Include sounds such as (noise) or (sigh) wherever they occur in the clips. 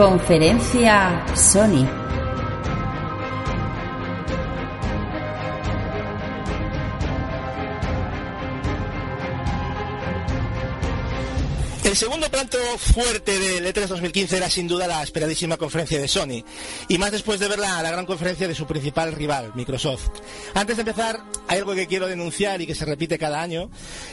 Conferencia Sony. El segundo plato fuerte del E3 2015 era sin duda la esperadísima conferencia de Sony, y más después de ver la, la gran conferencia de su principal rival, Microsoft. Antes de empezar, hay algo que quiero denunciar y que se repite cada año.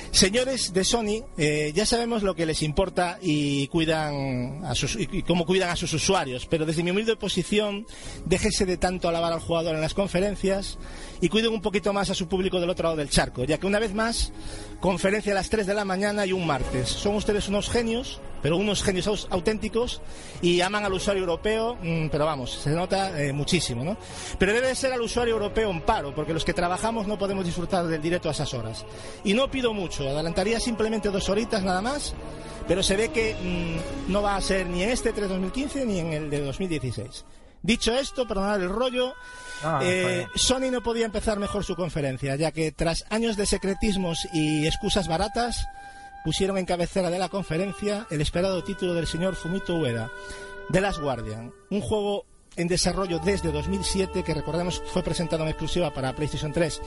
Señores de Sony, eh, ya sabemos lo que les importa y cuidan a sus, y cómo cuidan a sus usuarios, pero desde mi humilde posición, déjese de tanto alabar al jugador en las conferencias y cuiden un poquito más a su público del otro lado del charco, ya que una vez más, conferencia a las 3 de la mañana y un martes. Son ustedes unos genios, pero unos genios auténticos y aman al usuario europeo, mm, pero vamos, se nota eh, muchísimo, ¿no? Pero debe de ser al usuario europeo en paro, porque los que trabajamos no podemos disfrutar del directo a esas horas. Y no pido mucho, adelantaría simplemente dos horitas nada más, pero se ve que mm, no va a ser ni en este 3 2015 ni en el de 2016. Dicho esto, perdonad el rollo, Ah, eh, Sony no podía empezar mejor su conferencia, ya que tras años de secretismos y excusas baratas, pusieron en cabecera de la conferencia el esperado título del señor Fumito Ueda, The Last Guardian, un juego en desarrollo desde 2007 que recordemos fue presentado en exclusiva para PlayStation 3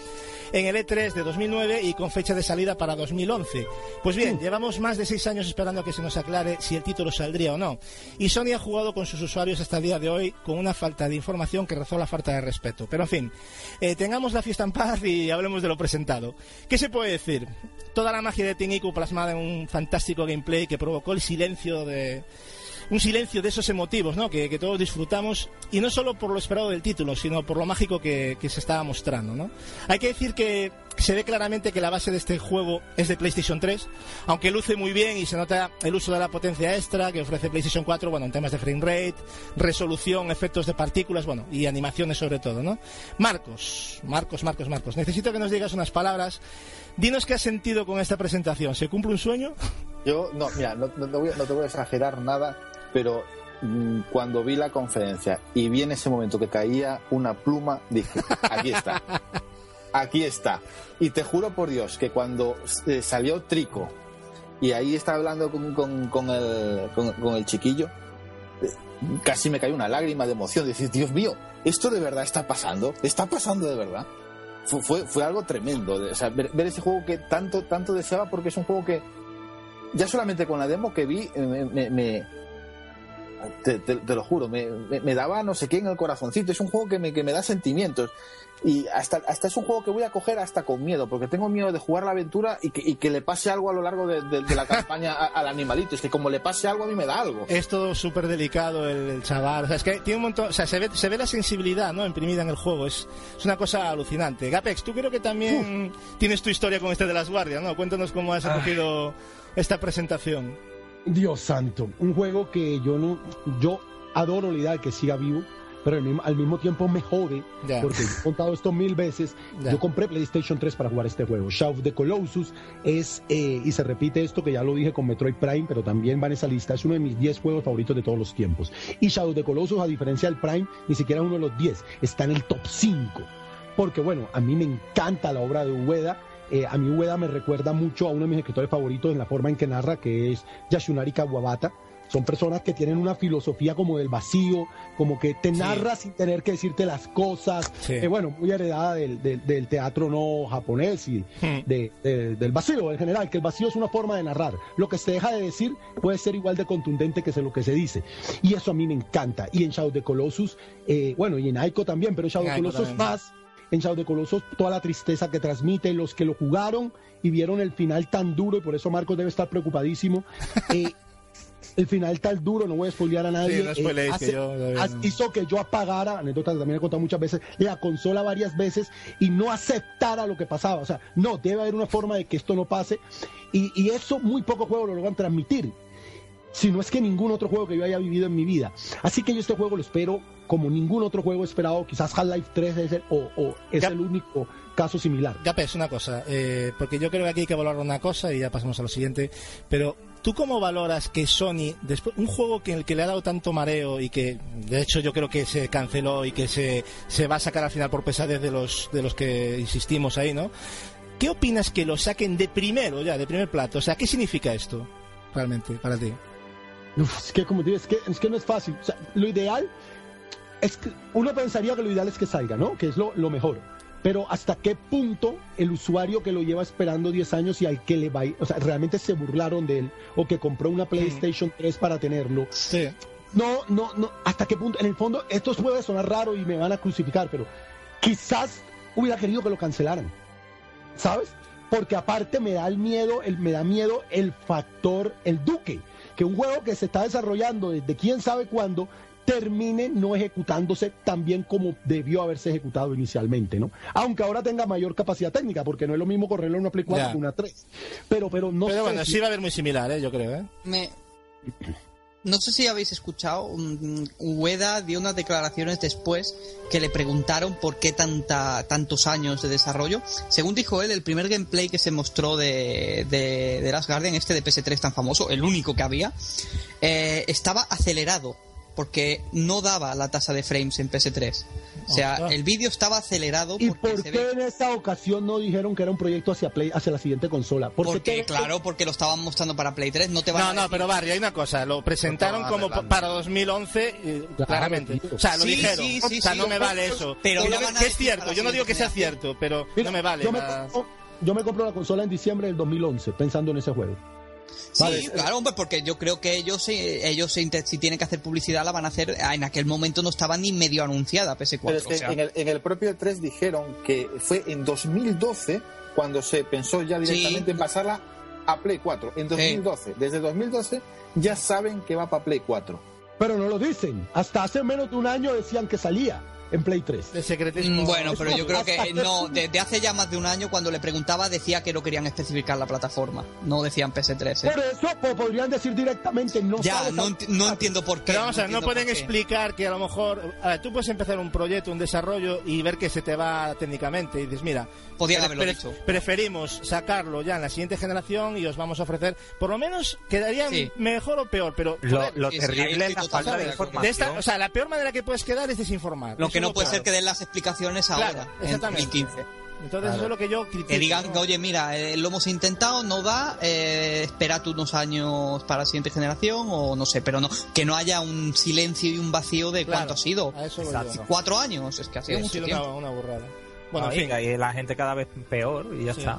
en el E3 de 2009 y con fecha de salida para 2011. Pues bien, llevamos más de seis años esperando a que se nos aclare si el título saldría o no. Y Sony ha jugado con sus usuarios hasta el día de hoy con una falta de información que rezó la falta de respeto. Pero en fin, eh, tengamos la fiesta en paz y hablemos de lo presentado. ¿Qué se puede decir? Toda la magia de Tingiku plasmada en un fantástico gameplay que provocó el silencio de un silencio de esos emotivos, ¿no? Que, que todos disfrutamos, y no solo por lo esperado del título, sino por lo mágico que, que se estaba mostrando, ¿no? Hay que decir que se ve claramente que la base de este juego es de PlayStation 3, aunque luce muy bien y se nota el uso de la potencia extra que ofrece PlayStation 4, bueno, en temas de frame rate, resolución, efectos de partículas, bueno, y animaciones sobre todo, ¿no? Marcos, Marcos, Marcos, Marcos, necesito que nos digas unas palabras. Dinos qué has sentido con esta presentación. ¿Se cumple un sueño? Yo, no, mira, no, no te voy, no te voy a exagerar nada, pero mm, cuando vi la conferencia y vi en ese momento que caía una pluma, dije, aquí está. Aquí está. Y te juro por Dios que cuando eh, salió Trico y ahí estaba hablando con, con- con el, con- el chiquillo, eh, casi me cayó una lágrima de emoción. Decir, Dios mío, ¿esto de verdad está pasando? ¿Está pasando de verdad? Fue, fue, fue algo tremendo. o sea, ver, ver ese juego que tanto, tanto deseaba porque es un juego que ya solamente con la demo que vi eh, me, me- me- te, te- te lo juro, me, me- me daba no sé qué en el corazoncito. Es un juego que me, que me da sentimientos. Y hasta, hasta es un juego que voy a coger hasta con miedo, porque tengo miedo de jugar la aventura y que, y que le pase algo a lo largo de, de- de la campaña al animalito. Es que como le pase algo a mí me da algo. Es todo súper delicado el, el chaval. O sea, es que tiene un montón. O sea, se ve, se ve la sensibilidad, ¿no? Imprimida en el juego. Es, es una cosa alucinante. Gapex, tú creo que también tienes tu historia con este de las guardias, ¿no? Cuéntanos cómo has acogido esta presentación. Dios santo, un juego que yo no, yo adoro la idea de que siga vivo, pero al mismo, al mismo tiempo me jode, Ya. porque he contado esto mil veces. Yo compré PlayStation 3 para jugar este juego. Shadow of the Colossus es, eh, y se repite esto que ya lo dije con Metroid Prime, pero también va en esa lista, es uno de mis 10 juegos favoritos de todos los tiempos. Y Shadow of the Colossus, a diferencia del Prime, ni siquiera es uno de los 10, está en el top 5. Porque bueno, a mí me encanta la obra de Ueda. Eh, a mí Ueda me recuerda mucho a uno de mis escritores favoritos en la forma en que narra, que es Yasunari Kawabata. Son personas que tienen una filosofía como del vacío, como que te narra sin tener que decirte las cosas. Sí. Eh, bueno, muy heredada del, del- del teatro no japonés y Hmm. de- de- del vacío en general, que el vacío es una forma de narrar. Lo que se deja de decir puede ser igual de contundente que lo que se dice. Y eso a mí me encanta. Y en Shadow the Colossus, eh, bueno, y en Aiko también, pero en Shadow Ico Colossus también. más. En Shadow the Colossus, toda la tristeza que transmite, los que lo jugaron y vieron el final tan duro, y por eso Marcos debe estar preocupadísimo. (laughs) eh, el final tan duro, no voy a spoilear a nadie. Sí, no hace- yo no. hizo que yo apagara, anécdota que también he contado muchas veces, la consola varias veces y no aceptara lo que pasaba. O sea, no, debe haber una forma de que esto no pase. Y, y eso muy pocos juegos lo logran transmitir. Si no es que ningún otro juego que yo haya vivido en mi vida. Así que yo este juego lo espero como ningún otro juego esperado. Quizás Half-Life 3 es el, o, o es Ya. el único caso similar. Gapes, una cosa, eh, porque yo creo que aquí hay que valorar una cosa y ya pasamos a lo siguiente, pero ¿tú cómo valoras que Sony, después, un juego que el que le ha dado tanto mareo y que de hecho yo creo que se canceló y que se, se va a sacar al final por pesadez de los, de los que insistimos ahí, ¿no? ¿Qué opinas que lo saquen de primero ya, de primer plato? O sea, ¿qué significa esto realmente para ti? Uf, es que como digo, es que, es que no es fácil. O sea, lo ideal es que uno pensaría que lo ideal es que salga, ¿no? Que es lo, lo mejor. Pero hasta qué punto el usuario que lo lleva esperando 10 años y al que le va, o sea, realmente se burlaron de él o que compró una PlayStation 3 para tenerlo. Sí. No, no, no, hasta qué punto, en el fondo, esto puede sonar raro y me van a crucificar, pero quizás hubiera querido que lo cancelaran. ¿Sabes? Porque aparte me da el miedo, el, me da miedo el factor, el duque, que un juego que se está desarrollando desde quién sabe cuándo termine no ejecutándose tan bien como debió haberse ejecutado inicialmente, ¿no? Aunque ahora tenga mayor capacidad técnica, porque no es lo mismo correrlo en una Play 4 Ya. que una 3. Pero, pero no Pero sé bueno, si- sí va a haber muy similar, ¿eh? yo creo. ¿eh? Me... No sé si habéis escuchado, mm, Ueda dio unas declaraciones después que le preguntaron por qué tanta, tantos años de desarrollo. Según dijo él, el primer gameplay que se mostró de, de, de Last Guardian, este de PS3 tan famoso, el único que había, eh, estaba acelerado porque no daba la tasa de frames en PS3. O sea, el vídeo estaba acelerado ¿Y porque por se qué ve... en esta ocasión no dijeron que era un proyecto hacia Play, hacia la siguiente consola? Porque, claro, porque lo estaban mostrando para Play 3, no te van No, a no, decir- pero Barry, hay una cosa, lo presentaron como para 2011, eh, Claro, claramente. tío. O sea, lo Sí, dijeron. sí, sí, o sea, sí, no me vale eso. pero que, no que van a es cierto, yo no digo que sea cierto, pero Mira, no me vale. Yo me, compro, yo me compro la consola en diciembre del 2011 pensando en ese juego. Sí, Vale. claro, hombre, porque yo creo que ellos, eh, ellos se inte- si tienen que hacer publicidad la van a hacer. ah, En aquel momento no estaba ni medio anunciada PS4. Pero es que o sea. en, el, en el propio 3 dijeron que fue en 2012 cuando se pensó ya directamente Sí. en pasarla a Play 4. En 2012. Desde 2012 ya saben que va para Play 4. Pero no lo dicen. Hasta hace menos de un año decían que salía en Play 3. De secretismo. Mm, Bueno, pero yo creo que eh, que- no, (laughs) desde hace ya más de un año cuando le preguntaba decía que no querían especificar la plataforma, no decían PS3. ¿eh? Por eso po- podrían decir directamente no Ya, no, esa- enti- no entiendo por qué. Pero vamos a ver, no pueden explicar que a lo mejor. A ver, tú puedes empezar un proyecto, un desarrollo y ver que se te va técnicamente. Y dices, mira, Podían haberlo pre- dicho. preferimos sacarlo ya en la siguiente generación y os vamos a ofrecer. Por lo menos quedarían Sí. mejor o peor, pero. Lo, lo sí, sí, ahí terrible es la falta de de esta, o sea, la peor manera que puedes quedar es desinformar. Lo Eso que no puede claro. ser que den las explicaciones Claro, ahora, en exactamente. 2015. Entonces, eso es lo que yo critico. Que digan, ¿no? oye, mira, eh, lo hemos intentado, no da, eh, esperad unos años para la siguiente generación, o no sé, pero no, que no haya un silencio y un vacío de Claro, cuánto ha sido. a eso. ¿Cuatro años? Es que ha Sí, sido ha mucho sido tiempo. una, una burrada. Bueno, en Ay, fin. y la gente cada vez peor y ya Sí. está.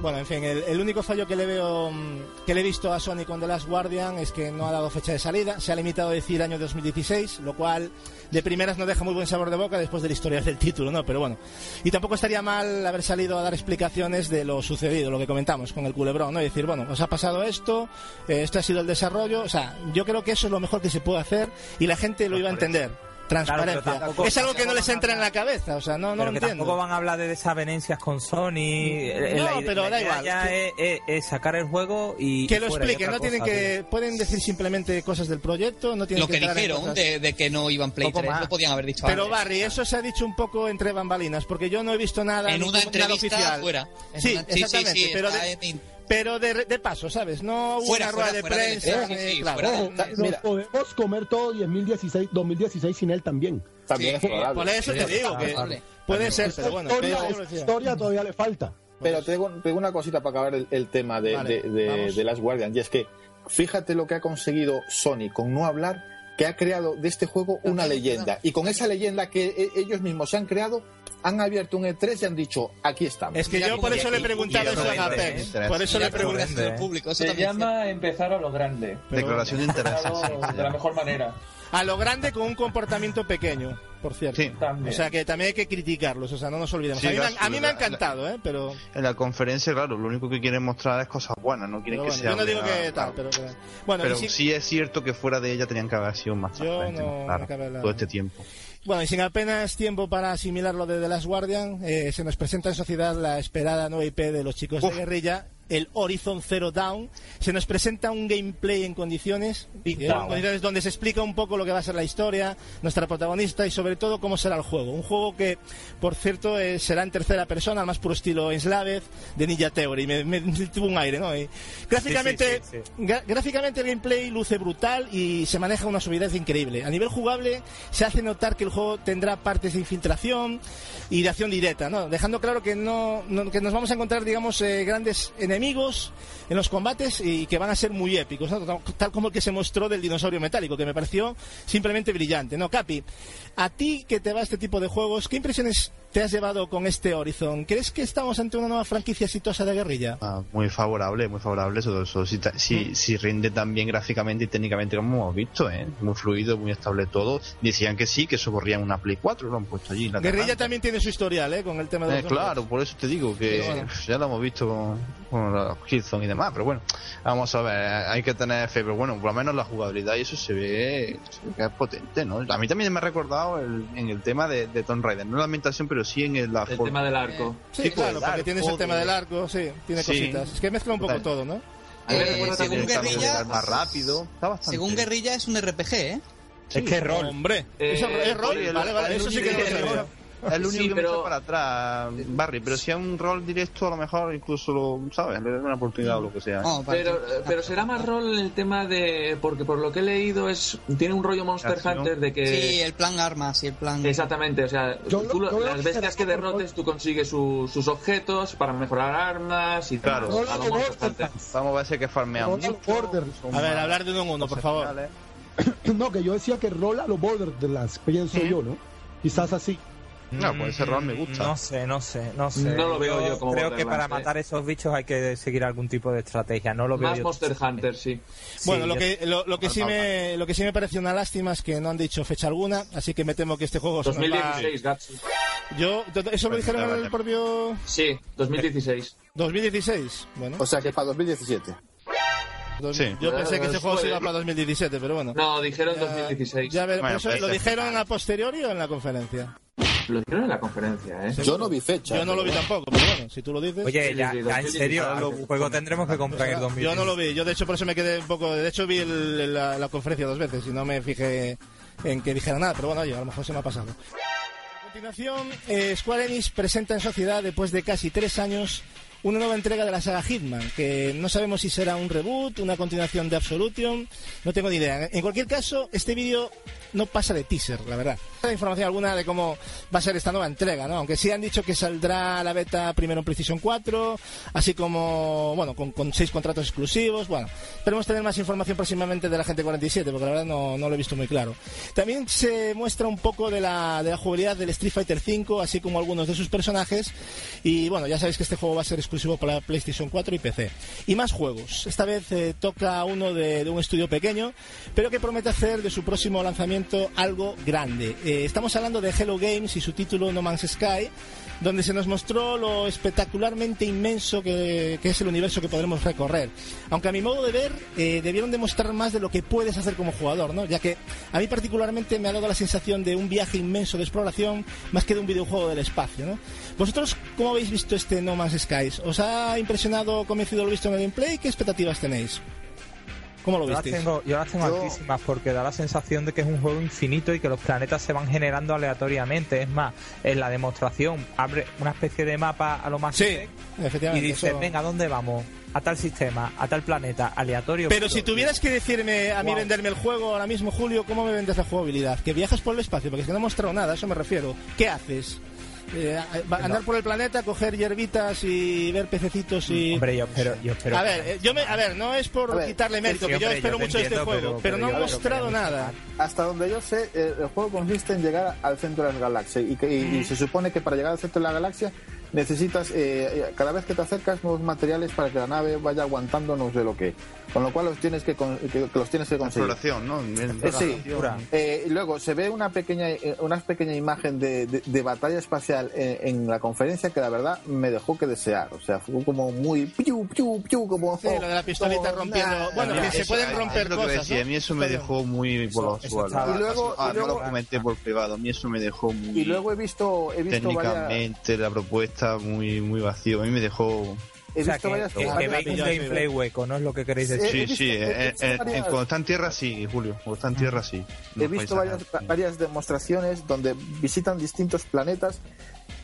Bueno, en fin, el, el único fallo que le veo mm, que le he visto a Sony con The Last Guardian es que no ha dado fecha de salida, se ha limitado a decir año 2016, lo cual de primeras no deja muy buen sabor de boca después del historial del título, ¿no? Pero bueno, y tampoco estaría mal haber salido a dar explicaciones de lo sucedido, lo que comentamos con el culebrón, ¿no? Y decir, bueno, os ha pasado esto, eh, este ha sido el desarrollo, o sea, yo creo que eso es lo mejor que se puede hacer y la gente lo iba a entender. Transparencia. Claro, pero tampoco- es algo que no les entra en la cabeza, o sea, no, no pero lo que entiendo. tampoco van a hablar de desavenencias con Sony. Eh, No, la pero la da igual, Ya es es, es- sacar el juego y. que lo expliquen, no tienen cosa, que tío. pueden decir simplemente cosas del proyecto, no tienen Lo que entrar en dijeron de, de que no iban Play Poco 3, más. lo podían haber dicho Pero antes. Barry, eso se ha dicho un poco entre bambalinas, porque yo no he visto nada en una entrevista oficial. fuera. En Sí, una- exactamente, sí, pero de- en- Pero de, de paso, ¿sabes? No hubo Fuera, una rueda fuera, de prensa. sí, eh, sí, claro. fuera de- Ojo, nos Mira. podemos comer todo 2016, 2016 sin él también. También Sí, es probable. Por eso te digo que puede ser, pero bueno. historia, pero- esa historia todavía le falta. Pero te digo, una cosita para acabar el, el tema de, Vale, de, de- de Last Guardian. Y es que fíjate lo que ha conseguido Sony con no hablar, que ha creado de este juego una leyenda. Y con esa leyenda que e- ellos mismos se han creado, han abierto un E3 y han dicho, aquí estamos. Es que yo por eso le he preguntado eso a Apex. ¿eh? Por eso le he preguntado. del público, Se llama empezar a lo grande. Declaración de intereses. sí, se De la mejor manera. A lo grande con un comportamiento pequeño, por cierto. Sí. O sea que también hay que criticarlos, o sea, no nos olvidemos. Sí, a, mí me, han- claro, a mí me ha la- encantado, ¿eh? Pero, En la conferencia, claro, lo único que quieren mostrar es cosas buenas, no quieren pero que bueno, sea. yo no digo que tal, pero... pero- bueno, Pero si- sí es cierto que fuera de ella tenían que haber sido más Yo no- claro, no todo este tiempo. Bueno, y sin apenas tiempo para asimilar lo de The Last Guardian, eh, se nos presenta en sociedad la esperada nueva IP de los chicos de guerrilla, el Horizon Zero Dawn. Se nos presenta un gameplay en condiciones, Big eh, en condiciones donde se explica un poco lo que va a ser la historia, nuestra protagonista y sobre todo cómo será el juego. Un juego que, por cierto, eh, será en tercera persona, al más puro estilo Enslaved de Ninja Theory. Me, me- tuvo un aire, ¿no? Y gráficamente, Sí, sí, sí, gráficamente el gameplay luce brutal y se maneja una suavidad increíble. A nivel jugable se hace notar que el juego tendrá partes de infiltración y de acción directa, ¿no? Dejando claro que no, no- que nos vamos a encontrar, digamos, eh, grandes enemigos enemigos en los combates y que van a ser muy épicos, tal como el que se mostró del dinosaurio metálico, que me pareció simplemente brillante. No, Capi, a ti que te va este tipo de juegos, ¿qué impresiones te has llevado con este Horizon? ¿Crees que estamos ante una nueva franquicia exitosa de guerrilla? Ah, muy favorable, muy favorable todo eso. Si, ta- si, si rinde tan bien gráficamente y técnicamente como hemos visto, ¿eh? Muy fluido, muy estable todo. Decían que sí, que eso corría en una Play 4, lo han puesto allí. la Guerrilla también tiene su historial, ¿eh? Con el tema de Eh, claro, por eso te digo que Pero bueno. ya lo hemos visto con, con los Killzone y demás, pero bueno, vamos a ver, hay que tener fe, pero bueno, por lo menos la jugabilidad y eso se ve, se ve que es potente, ¿no? A mí también me ha recordado el- en el tema de, de Tomb Raider, no la ambientación, pero sí en el, la El forma- tema del arco. Sí, tipo claro, porque tienes el tema de- del arco, sí, tiene Sí. cositas. Es que mezcla un poco Total. todo, ¿no? Eh, según Guerrilla- más rápido, está bastante Según Guerrilla es un RPG, ¿eh? es que es rol. Hombre, Eh, eso es rol. sí, vale, vale, eso sí que no lo sabía. Es el único Sí, que me pero- echa para atrás, Barry, pero si es un rol directo, a lo mejor incluso lo, ¿sabes? Le una oportunidad o lo que sea. Oh. Pero, eh, pero será más rol el tema de. Porque por lo que he leído, es tiene un rollo Monster Acción. Hunter de que. Sí, el plan armas y el plan... Exactamente, o sea, Yo tú lo- lo- yo lo las bestias que derrotes, tú consigues su- sus objetos para mejorar armas y Claro. lo lo- Monster Hunter. (laughs) Vamos a ver si hay que son A ver, hablar de uno en uno, por favor. (coughs) No, que yo decía que rola los Borderlands, pienso yo, ¿no? Quizás así. No, pues ese rol me gusta. No sé, no sé, no sé. No lo veo yo como Creo que para ¿eh? matar esos bichos hay que seguir algún tipo de estrategia. No lo veo Más yo. Monster Hunter, sí. Sí, Bueno, lo yo- que, lo, lo que sí me, lo que sí me pareció una lástima es que no han dicho fecha alguna, así que me temo que este juego se nos va- 2016, Gatsu. Yo, eso lo dijeron en el propio Sí, 2016. 2016. Bueno, O sea que para 2017. dos- sí. yo pensé que este juego se iba para 2017, pero bueno. No, dijeron Ya- 2016. Ya ver, Bueno, pues ¿Lo dijeron a posteriori o en la conferencia? Lo dijeron en la conferencia, ¿eh? Yo no vi fecha. Yo no lo vi tampoco, pero bueno, si tú lo dices. Oye, ya, ya en 2016, serio, el juego tendremos que comprar en el 2016. Yo no lo vi, yo de hecho por eso me quedé un poco. De hecho vi el- la, la conferencia dos veces y no me fijé en que dijera nada, pero bueno, oye, a lo mejor se me ha pasado. A continuación, eh, Square Enix presenta en sociedad, después de casi tres años, una nueva entrega de la saga Hitman, que no sabemos si será un reboot, una continuación de Absolution, no tengo ni idea. En cualquier caso, este vídeo no pasa de teaser, la verdad. No hay información alguna de cómo va a ser esta nueva entrega, ¿no? Aunque sí han dicho que saldrá la beta primero en PlayStation 4, así como, bueno, con, seis contratos exclusivos, bueno. Esperemos tener más información próximamente de la gente 47, porque la verdad no, no lo he visto muy claro. También se muestra un poco de la, de la jugabilidad del Street Fighter 5, así como algunos de sus personajes, y bueno, ya sabéis que este juego va a ser exclusivo para PlayStation 4 y PC. Y más juegos. Esta vez eh, toca uno de, de un estudio pequeño, pero que promete hacer de su próximo lanzamiento algo grande. Eh, estamos hablando de Hello Games y su título No Man's Sky, donde se nos mostró lo espectacularmente inmenso que, que es el universo que podremos recorrer. Aunque a mi modo de ver, eh, debieron demostrar más de lo que puedes hacer como jugador, ¿no? Ya que a mí particularmente me ha dado la sensación de un viaje inmenso de exploración más que de un videojuego del espacio. ¿Vosotros cómo habéis visto este No Man's Skies? ¿Os ha impresionado, convencido lo visto en el gameplay? ¿Qué expectativas tenéis? ¿Cómo lo Yo las, tengo, yo las tengo Yo- altísimas porque da la sensación de que es un juego infinito y que los planetas se van generando aleatoriamente. Es más, en la demostración abre una especie de mapa a lo más Sí, y efectivamente. dices, eso- venga, ¿a dónde vamos? A tal sistema, a tal planeta, aleatorio. Pero si tuvieras que decirme a mí Wow. venderme el juego ahora mismo, Julio, ¿cómo me vendes la jugabilidad? Que viajas por el espacio, porque es que no he mostrado nada, a eso me refiero. ¿Qué haces? Eh, andar por el planeta, coger hierbitas y ver pececitos y... Hombre, yo espero, yo espero a ver, eh, yo me, a ver, no es por ver, quitarle mérito, sí, que yo hombre, espero yo mucho de este juego, pero, pero- no pero creo mostrado nada. Hasta donde yo sé, eh, el juego consiste en llegar al centro de la galaxia y, que, y- y se supone que para llegar al centro de la galaxia necesitas, eh, eh, cada vez que te acercas, nuevos materiales para que la nave vaya aguantando no sé lo que. Con lo cual los tienes que, con- que- que los tienes que conseguir. Exploración, ¿no? Eh, sí. Eh, y luego se ve una pequeña eh, una pequeña imagen de, de- de batalla espacial eh, en la conferencia que la verdad me dejó que desear. O sea, fue como muy piu, piu, piu, como... Sí, lo de la pistolita como rompiendo- bueno, que se Eso, pueden romper es lo que decía, ¿no? A mí eso me Pero- dejó muy por los suelos. Y luego- Ah, y luego- no lo comenté por privado. A mí eso me dejó muy... Y luego he visto, he visto varias... técnicamente la propuesta muy muy vacío. A mí me dejó... He O sea, visto que, varias que- que veis un sí, gameplay hueco, ¿no es lo que queréis Sí, decir? he Sí, visto- sí. he eh, visto eh, varias- cuando está en tierra, sí, Julio. Cuando está en tierra, sí. He No visto vais a- varias, varias demostraciones donde visitan distintos planetas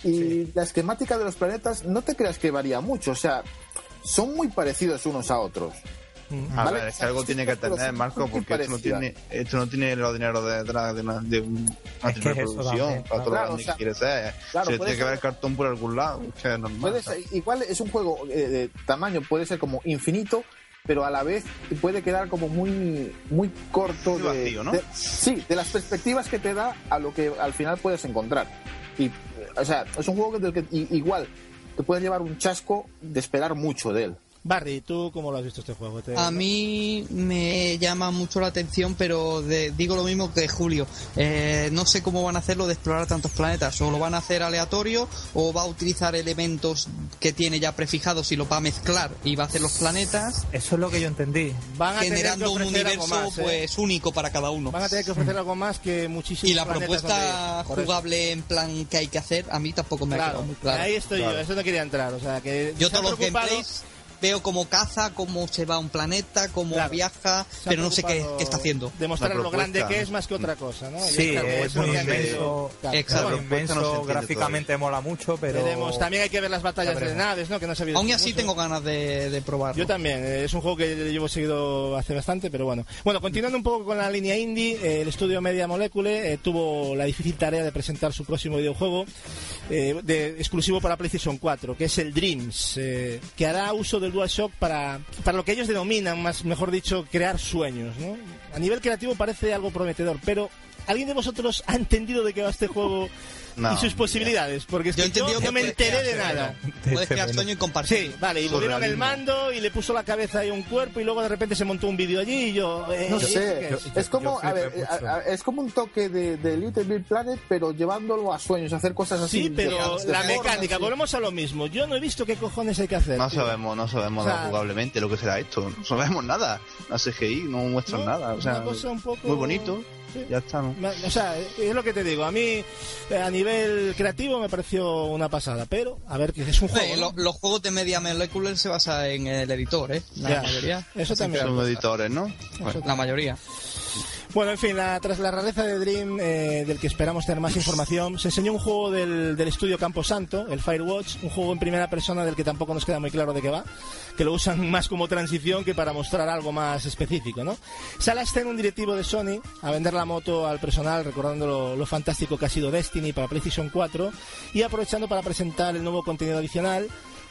y la esquemática de los planetas no te creas que varía mucho, o sea, son muy parecidos unos a otros. A Vale, ver, es que algo tiene que tener, Marco, porque esto no, tiene, esto no tiene los dinero detrás de una, de un- una Es que producción para todo claro. lo grande o sea, que quiere ser. claro, Se tiene que ver el cartón por algún lado, es que es normal. Puede ser- igual es un juego eh, de tamaño, puede ser como infinito, pero a la vez puede quedar como muy muy corto Muy de, vacío, ¿no? de- sí, de las perspectivas que te da a lo que al final puedes encontrar. Y, o sea, es un juego del que igual te puede llevar un chasco de esperar mucho de él. Barry, ¿tú cómo lo has visto este juego? ¿Te- A mí me llama mucho la atención, pero de- digo lo mismo que Julio. Eh, no sé cómo van a hacerlo de explorar tantos planetas. O lo van a hacer aleatorio, o va a utilizar elementos que tiene ya prefijados y lo va a mezclar y va a hacer los planetas, Eso es lo que yo entendí. Van a tener que generando un universo más, ¿eh? pues único para cada uno. Van a tener que ofrecer algo más que muchísimos Y la planetas propuesta jugable en plan que hay que hacer, a mí tampoco me ha Claro, quedado muy claro. ahí estoy yo, eso no quería entrar. O sea, que Yo todos los preocupado- gameplays veo cómo caza, cómo se va a un planeta, cómo Claro. viaja, pero no sé qué, está haciendo. Demostrar lo grande que es más que otra cosa, ¿no? Sí, claro, es muy inmenso. claro. Exacto. No inmenso, gráficamente mola mucho, pero... veremos. También hay que ver las batallas de naves, ¿no? Que no se ha visto Aún así mucho. tengo ganas de, de probarlo. Yo también, eh, es un juego que llevo seguido hace bastante, pero bueno. Bueno, continuando un poco con la línea indie, eh, el estudio Media Molecule eh, tuvo la difícil tarea de presentar su próximo videojuego eh, de, exclusivo para PlayStation 4, que es el Dreams, eh, que hará uso del DualShock para, para lo que ellos denominan, más mejor dicho, crear sueños. ¿no? A nivel creativo parece algo prometedor, pero ¿alguien de vosotros ha entendido de qué va este juego (laughs) No, y sus posibilidades? Porque es Yo que yo no que me enteré crear de nada. Puedes crear sueño y compartir. Sí, vale, y movieron el mando y le puso la cabeza a un cuerpo y luego de repente se montó un vídeo allí y yo... eh, No ¿y sé, es? es como, a ver, a- a- es como un toque de, de Little Big Planet, pero llevándolo a sueños, hacer cosas así. Sí, pero de- de la mecánica, volvemos a lo mismo. Yo no he visto qué cojones hay que hacer. No tío. sabemos, no sabemos O sea, nada jugablemente lo que será esto. No sabemos nada. La CGI no muestran No, nada. O sea, una cosa un poco- muy bonito. Sí. Ya está, ¿no? Me- O sea, es lo que te digo. A mí, eh, a nivel creativo, me pareció una pasada. Pero, a ver, que es un juego. ¿no? lo- los juegos de Media Molecule se basan en el editor, ¿eh? La Ya, mayoría. Eso también. Son editores, ¿no? Bueno, La mayoría. Bueno, en fin, la- tras la rareza de Dream, eh, del que esperamos tener más información, se enseñó un juego del, del estudio Camposanto, el Firewatch, un juego en primera persona del que tampoco nos queda muy claro de qué va, que lo usan (laughs) más como transición que para mostrar algo más específico, ¿no? Sala está en un directivo de Sony a vender la moto al personal, recordando lo, lo fantástico que ha sido Destiny para PlayStation 4 y aprovechando para presentar el nuevo contenido adicional,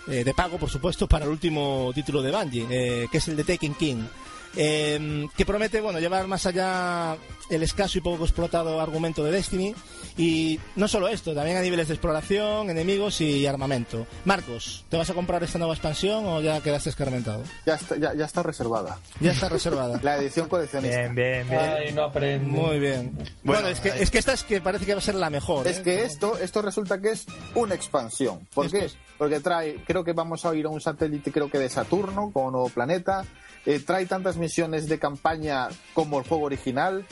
eh, de pago, por supuesto, para el último título de Bungie, eh, que es el de Taken King eh, que promete bueno llevar más allá el escaso y poco explotado argumento de Destiny y no solo esto, también a niveles de exploración, enemigos y armamento. Marcos, ¿te vas a comprar esta nueva expansión o ya quedaste escarmentado? Ya está, ya, ya está reservada. Ya está reservada. (laughs) La edición coleccionista. Bien, bien, bien. Ay, no aprende. Muy bien. Bueno, Bueno, es, que, es que esta es que parece que va a ser la mejor. Es ¿eh? que esto, esto resulta que es una expansión. ¿Por Esto qué? es- Porque trae, creo que vamos a ir a un satélite, creo que de Saturno, con un nuevo planeta. Eh, trae tantas misiones de campaña como el juego original.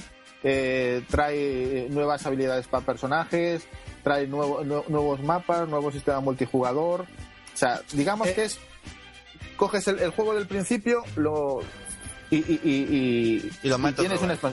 Eh, trae nuevas habilidades para personajes. Trae nuevo- nue- nuevos mapas, nuevo sistema multijugador. O sea, digamos Eh. que es. Coges el, el juego del principio, lo. Y, y, y, y, Y lo tienes una. Sí,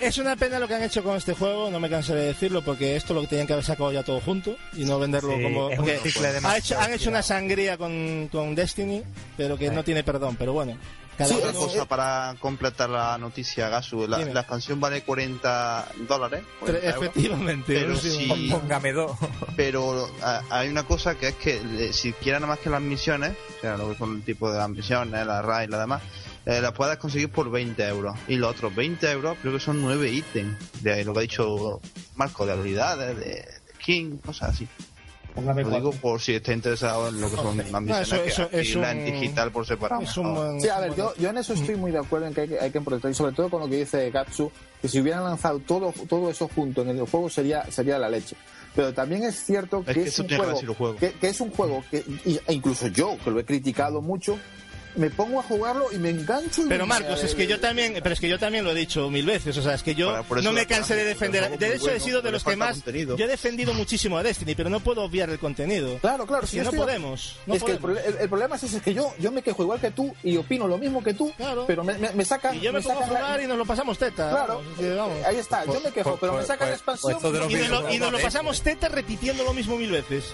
es una pena lo que han hecho con este juego, no me cansaré de decirlo, porque esto lo que tenían que haber sacado ya todo junto y no venderlo Sí, como. es porque ha hecho- han hecho una sangría con, con Destiny, pero que no tiene perdón, pero bueno. Cada Otra cosa para completar la noticia, Gasu. La, Dime. la expansión vale 40 dólares. 40 euros. Efectivamente. Pero si- (laughs) Póngame dos. Pero a- hay una cosa que es que si quieres nada más que las misiones, o sea, lo que son el tipo de las misiones, la RAI y la demás, eh, las puedes conseguir por 20 euros. Y los otros 20 euros creo que son 9 ítems. De ahí lo que ha dicho Marco, de habilidades, de, de skin, cosas así. Póngame Lo cuatro. digo por si está interesado en lo que son las misiones, eso- que eso en un- digital por separado. Es un buen- Sí, a ver, yo, yo en eso estoy muy de acuerdo en que hay que, hay que protestar, y sobre todo con lo que dice Gatsu, que si hubieran lanzado todo, todo eso junto en el juego sería, sería la leche. Pero también es cierto Es que es, un juego. Que, que es un juego que, y- e incluso yo, que lo he criticado mucho, me pongo a jugarlo y me engancho. y Pero me- Marcos, es que yo también, pero es que yo también lo he dicho mil veces, o sea, es que yo eso no me cansé de defender. De hecho, muy he sido de bueno, los que más. contenido. Yo he defendido muchísimo a Destiny, pero no puedo obviar el contenido. Claro, claro, Es si que no estoy- podemos. No es que el, podemos. prole- el- el problema es ese, es que yo, yo me quejo igual que tú y opino lo mismo que tú, Claro. pero me, me, me sacan. Y yo me pongo a sacan la- jugar y nos lo pasamos teta. Claro, vamos, que vamos. ahí está, yo me quejo, Pues- pero me pues- sacan la expansión. pues Y nos, lo, y nos lo videojuegos, pasamos teta repitiendo lo mismo mil veces.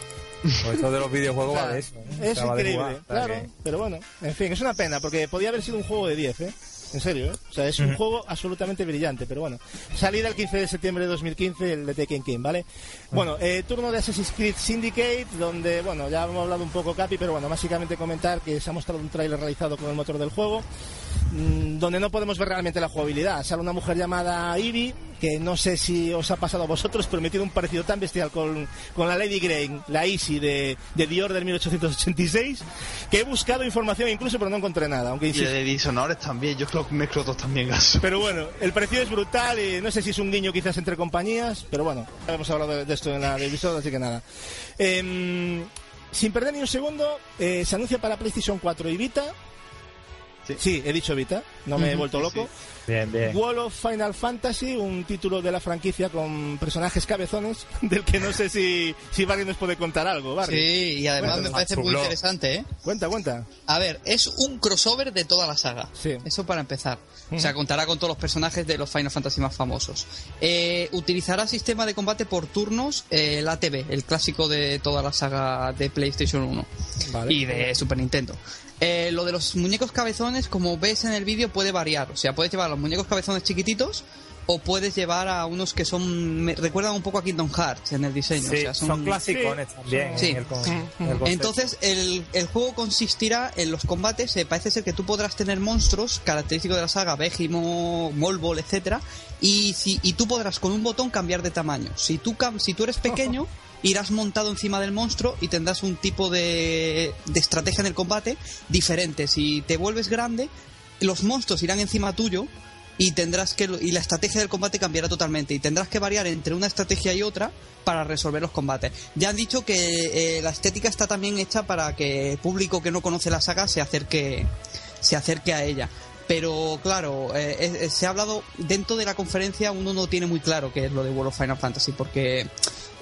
Pues esto de los videojuegos va Claro, de eso. ¿eh? Es va increíble, jugar, claro. que- Pero bueno, en fin, es una pena, porque podía haber sido un juego de 10, ¿eh? En serio, ¿eh? O sea, es un juego absolutamente brillante, pero bueno. Salida el 15 de septiembre de 2015, el de Tekken King, ¿vale? Bueno, eh, turno de Assassin's Creed Syndicate, donde, bueno, ya hemos hablado un poco, Capi, pero bueno, básicamente comentar que se ha mostrado un tráiler realizado con el motor del juego, mm, donde no podemos ver realmente la jugabilidad. Sale una mujer llamada Ivy, que no sé si os ha pasado a vosotros, pero me tiene un parecido tan bestial con, con la Lady Grey, la Easy de, de Dior del 1886, que he buscado información incluso, pero no encontré nada, aunque Y insisto. de Dishonored también, yo creo que mezclo dos también gas. Pero bueno, el parecido es brutal y no sé si es un guiño quizás entre compañías, pero bueno, ya hemos hablado de, de esto en la episodio, así que nada. Em, sin perder ni un segundo, eh, se anuncia para PlayStation 4 y Vita. Sí. he dicho Vita, no me he vuelto sí, loco. Bien, bien. Wall of Final Fantasy, un título de la franquicia con personajes cabezones, (laughs) del que no sé si, si Barry nos puede contar algo. Barry, Sí, y además Cuéntanos. me parece muy Chulo. interesante, ¿eh? cuenta, cuenta. A ver, es un crossover de toda la saga. Sí. Eso para empezar. O sea, contará con todos los personajes de los Final Fantasy más famosos. Eh, utilizará sistema de combate por turnos, eh, el ATV, el clásico de toda la saga de PlayStation 1 Vale. y de Super Nintendo. Eh, lo de los muñecos cabezones, como ves en el vídeo, puede variar. O sea, puedes llevar los muñecos cabezones chiquititos o puedes llevar a unos que son. Me recuerdan un poco a Kingdom Hearts en el diseño. Sí, o sea, son, clasicones sí, también. sí. en el con- en el concepto. Entonces, el, el juego consistirá en los combates. eh, parece ser que tú podrás tener monstruos característicos de la saga, Vegimo, Molbol, etcétera, y, si, y tú podrás con un botón cambiar de tamaño. Si tú, cam- si tú eres pequeño, (laughs) irás montado encima del monstruo y tendrás un tipo de, de estrategia en el combate diferente. Si te vuelves grande, los monstruos irán encima tuyo y tendrás que y la estrategia del combate cambiará totalmente y tendrás que variar entre una estrategia y otra para resolver los combates. Ya han dicho que eh, la estética está también hecha para que el público que no conoce la saga se acerque se acerque a ella. Pero claro, eh, eh, se ha hablado dentro de la conferencia uno no tiene muy claro qué es lo de World of Final Fantasy porque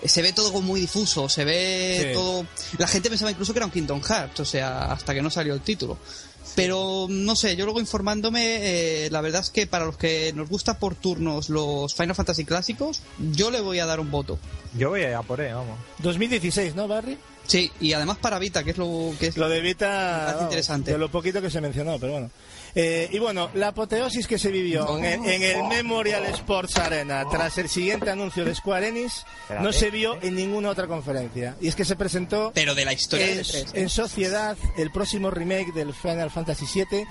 se ve todo como muy difuso, se ve Sí. todo la gente pensaba incluso que era un Kingdom Hearts, o sea, hasta que no salió el título. Pero no sé, yo luego informándome, eh, la verdad es que para los que nos gusta por turnos los Final Fantasy clásicos, yo le voy a dar un voto. Yo voy a ir a por él, vamos. 2016, ¿no, Barry? Sí, y además para Vita, que es lo que es Lo de Vita, vamos, interesante. de lo poquito que se mencionó, pero bueno. Eh, y bueno, la apoteosis que se vivió en, el, en el Memorial Sports Arena tras el siguiente anuncio de Square Enix no se vio en ninguna otra conferencia. Y es que se presentó pero de la historia en, en sociedad el próximo remake del Final Fantasy VII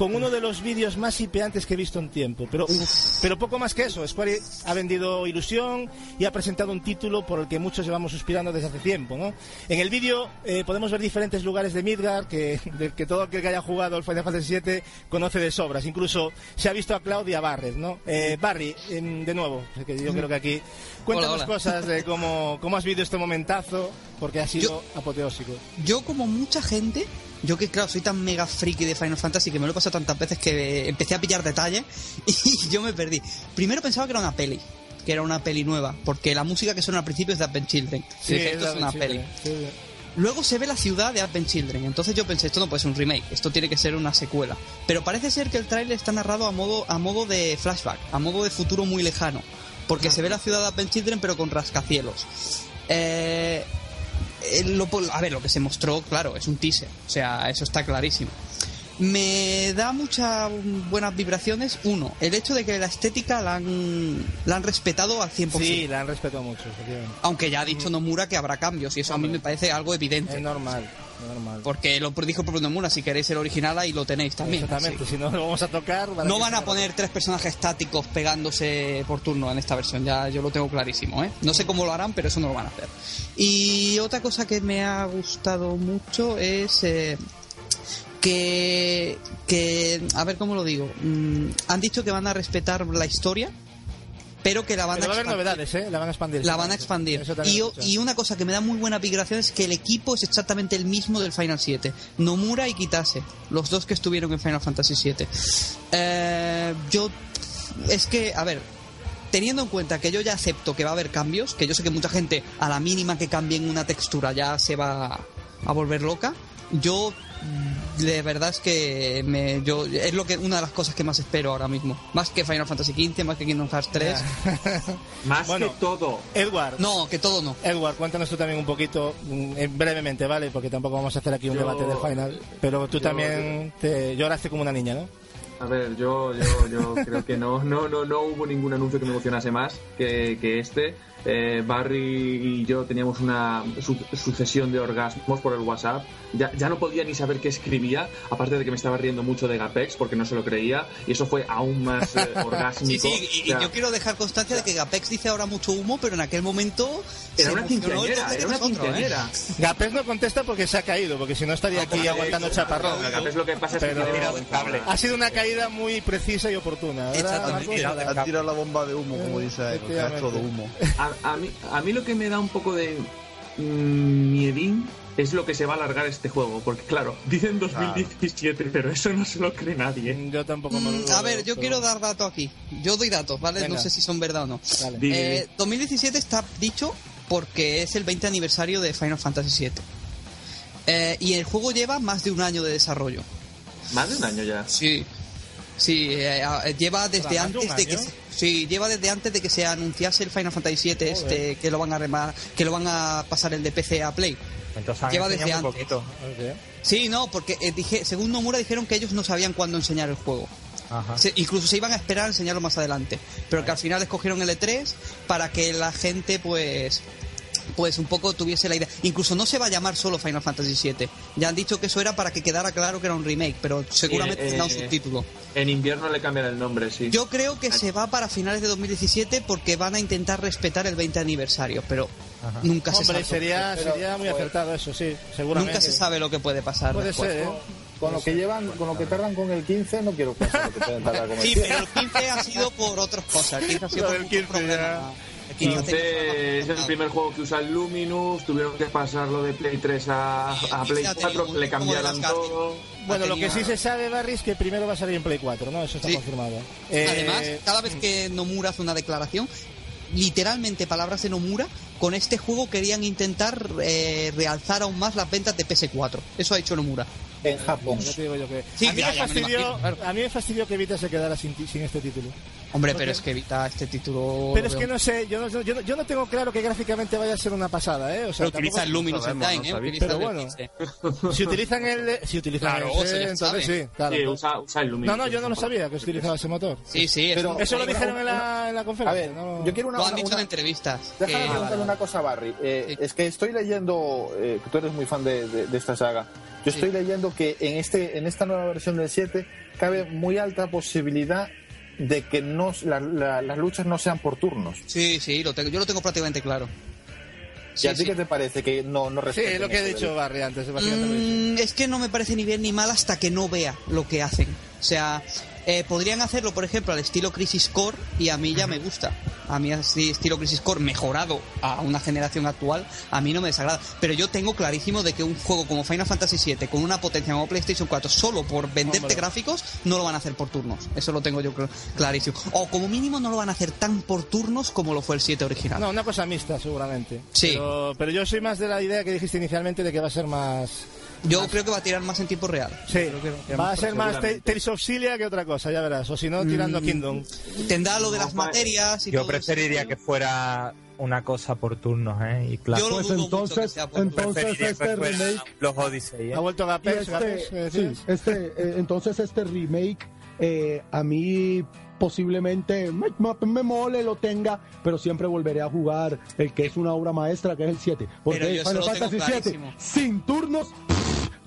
con uno de los vídeos más hipeantes que he visto en tiempo. Pero, pero poco más que eso. Square ha vendido ilusión y ha presentado un título por el que muchos llevamos suspirando desde hace tiempo. ¿no? En el vídeo eh, podemos ver diferentes lugares de Midgar que, del que todo aquel que haya jugado el Final Fantasy VII conoce de sobras. Incluso se ha visto a Claudia Barret. ¿no? Eh, Barry, em, de nuevo, que yo creo que aquí... Cuéntanos hola. cosas de cómo, cómo has vivido este momentazo, porque ha sido apoteósico. Yo como mucha gente, yo que claro, soy tan mega friki de Final Fantasy que me lo he pasado tantas veces que empecé a pillar detalles (laughs) y yo me perdí. Primero pensaba que era una peli, que era una peli nueva, porque la música que suena al principio es de Advent Children. Y dije, esto es una peli. Luego se ve la ciudad de Advent Children, entonces yo pensé, esto no puede ser un remake, esto tiene que ser una secuela. Pero parece ser que el tráiler está narrado a modo, a modo de flashback, a modo de futuro muy lejano, porque se ve la ciudad de Advent Children pero con rascacielos. Eh, eh, lo a ver, lo que se mostró, claro, es un teaser, o sea, eso está clarísimo. Me da muchas buenas vibraciones. Uno, el hecho de que la estética la han, la han respetado al 100%. Sí, la han respetado mucho. Aunque ya ha dicho Nomura que habrá cambios y eso a mí me parece algo evidente. Es normal, normal. Porque lo dijo propio Nomura, si queréis el original ahí lo tenéis también. Exactamente, así. si no lo vamos a tocar... No van a poner tres personajes estáticos pegándose por turno en esta versión, ya yo lo tengo clarísimo, ¿eh? No sé cómo lo harán, pero eso no lo van a hacer. Y otra cosa que me ha gustado mucho es eh, que, que, a ver cómo lo digo, Mm, han dicho que van a respetar la historia, pero que la van Pero va a a haber expandir. novedades, ¿eh? La van a expandir. La van a expandir. Y, una cosa que me da muy buena vibración es que el equipo es exactamente el mismo del Final 7. Nomura y Kitase, los dos que estuvieron en Final Fantasy 7. Eh, yo es que, a ver, teniendo en cuenta que yo ya acepto que va a haber cambios, que yo sé que mucha gente a la mínima que cambien una textura ya se va a volver loca, yo de verdad es que me, yo es lo que una de las cosas que más espero ahora mismo. Más que Final Fantasy XV, más que Kingdom Hearts 3. (laughs) Más Bueno. que todo. Edward. No, que todo no. Edward, cuéntanos tú también un poquito, mm, eh, brevemente, ¿vale? Porque tampoco vamos a hacer aquí un Yo- debate del final. Pero tú yo- también te lloraste como una niña, ¿no? A ver, yo, yo, yo (laughs) creo que no, no, no, no hubo ningún anuncio que me emocionase más que, que este. Eh, Barry y yo teníamos una su- sucesión de orgasmos por el WhatsApp. Ya, ya no podía ni saber qué escribía, aparte de que me estaba riendo mucho de Gapex porque no se lo creía, y eso fue aún más eh, (laughs) Sí, orgásmico. sí, y, y O sea, yo quiero dejar constancia de que Gapex dice ahora mucho humo, pero en aquel momento era una quinceañera, que era una ¿eh? Gapés no contesta porque se ha caído, porque si no estaría aquí aguantando chaparrón. Gapex lo que pasa es que Pero- tiene Tirado el cable. Ha sido una caída muy precisa y oportuna. Ha tirado la bomba de humo, como dice él, que es todo humo. A, a mí, a mí lo que me da un poco de mm, miedín es lo que se va a alargar este juego, porque claro, (laughs) dicen 2017, pero eso no se lo cree nadie. Yo tampoco me lo Mm, A ver, yo pero- quiero dar datos aquí. Yo doy datos, ¿vale? Venga. No sé si son verdad o no. Dale. Di- Eh, 2017 está dicho porque es el 20 aniversario de Final Fantasy VII. Eh, y el juego lleva más de un año de desarrollo. Más de un año ya. Sí. Sí, eh, lleva desde Ostras, ¿más de antes de que se, sí, lleva desde antes de que se anunciase el Final Fantasy VII este que lo van a remar, que lo van a pasar el de PC a Play. Entonces Lleva desde antes. poquito. Ok. Sí, no, porque eh, dije, según Nomura dijeron que ellos no sabían cuándo enseñar el juego. Ajá. Se- incluso se iban a esperar a enseñarlo más adelante, pero que al final escogieron el E3 para que la gente pues pues un poco tuviese la idea. Incluso no se va a llamar solo Final Fantasy VII. Ya han dicho que eso era para que quedara claro que era un remake, pero seguramente Eh, tendrá un eh, subtítulo. En invierno le cambian el nombre, sí. Yo creo que se va para finales de 2017 porque van a intentar respetar el 20 aniversario, pero Ajá. nunca se Hombre, sabe. sería, Pero, sería muy pues, acertado eso, sí, seguramente. Nunca se sabe lo que puede pasar. Puede después. ser, ¿eh? Con lo que llevan, con lo que tardan con el 15, no quiero pensar lo que pueden tardar con el Sí, 15. pero el 15 ha sido por otras cosas. El 15 ha sido por del muchos 15 problemas. El 15 ha 15 tenido es el primer juego que usa el Luminous, tuvieron que pasarlo de Play 3 a, a Play Ya te 4, digo, le cambiaron todo. Bueno, lo que sí se sabe, Barry, es que primero va a salir en Play 4, ¿no? Eso está Sí. confirmado. Eh, Además, cada vez que Nomura hace una declaración, literalmente palabras de Nomura, con este juego querían intentar eh, realzar aún más las ventas de PS4. Eso ha hecho Nomura. En Japón. te digo yo que... Sí, a, mí ya, me fastidió, imagino, claro. a mí me fastidió que Vita se quedara sin, sin este título. Hombre, Porque- pero es que evita este título. Pero es que no sé, yo no, yo, no- yo no tengo claro que gráficamente vaya a ser una pasada, ¿eh? O sea, Pero utiliza el tampoco- Luminous Engine, no ¿eh? Pero el bueno. 15. (laughs) Si utilizan el... Si utilizan Claro, se les entonces sabe. sí, claro. Sí, usa, usa el Luminous. No, no, yo no lo sabía que utilizaba ese motor. Sí, sí, Pero- eso, Eso lo Una- dijeron en la, en la A conferencia. ver, ¿no? yo quiero una, lo han una- dicho en una- entrevistas. Déjame que- preguntarle una cosa, Barry. Eh, Sí. Es que estoy leyendo, eh, que tú eres muy fan de, de- de esta saga. Yo estoy leyendo que en este, en esta nueva versión del 7 cabe muy alta posibilidad de que no, la- la- las luchas no sean por turnos. Sí, sí, lo tengo, yo lo tengo prácticamente claro. ¿Y Sí, a ti sí. qué te parece que no, no Sí, lo que he eso dicho Barry antes. Mm, es que no me parece ni bien ni mal hasta que no vea lo que hacen. O sea, eh, podrían hacerlo, por ejemplo, al estilo Crisis Core y a mí ya me gusta. A mí así, estilo Crisis Core mejorado a una generación actual, a mí no me desagrada. Pero yo tengo clarísimo de que un juego como Final Fantasy VII con una potencia como PlayStation 4 solo por venderte Hombre. gráficos no lo van a hacer por turnos. Eso lo tengo yo cl- clarísimo. O como mínimo no lo van a hacer tan por turnos como lo fue el 7 original. No, una cosa mixta, seguramente. Sí. Pero, pero yo soy más de la idea que dijiste inicialmente de que va a ser más. Yo creo que va a tirar más en tiempo real. Sí, va a ser más. Tales of Cilia que otra cosa, ya verás. O si no, tirando a Mm, Kingdom. Tendrá lo de No, las pa- materias y Yo todo preferiría eso. que fuera una cosa por turnos, ¿eh? Y claro. Yo lo Pues que entonces- entonces- que este remake- los Odyssey, ¿eh? Ha vuelto Gapex, ¿qué este, sí, este, eh, entonces este remake eh, a mí posiblemente me, me- me mole, lo tenga, pero siempre volveré a jugar el que es una obra maestra, que es el 7. Porque Final Fantasy 7 clarísimo. sin turnos,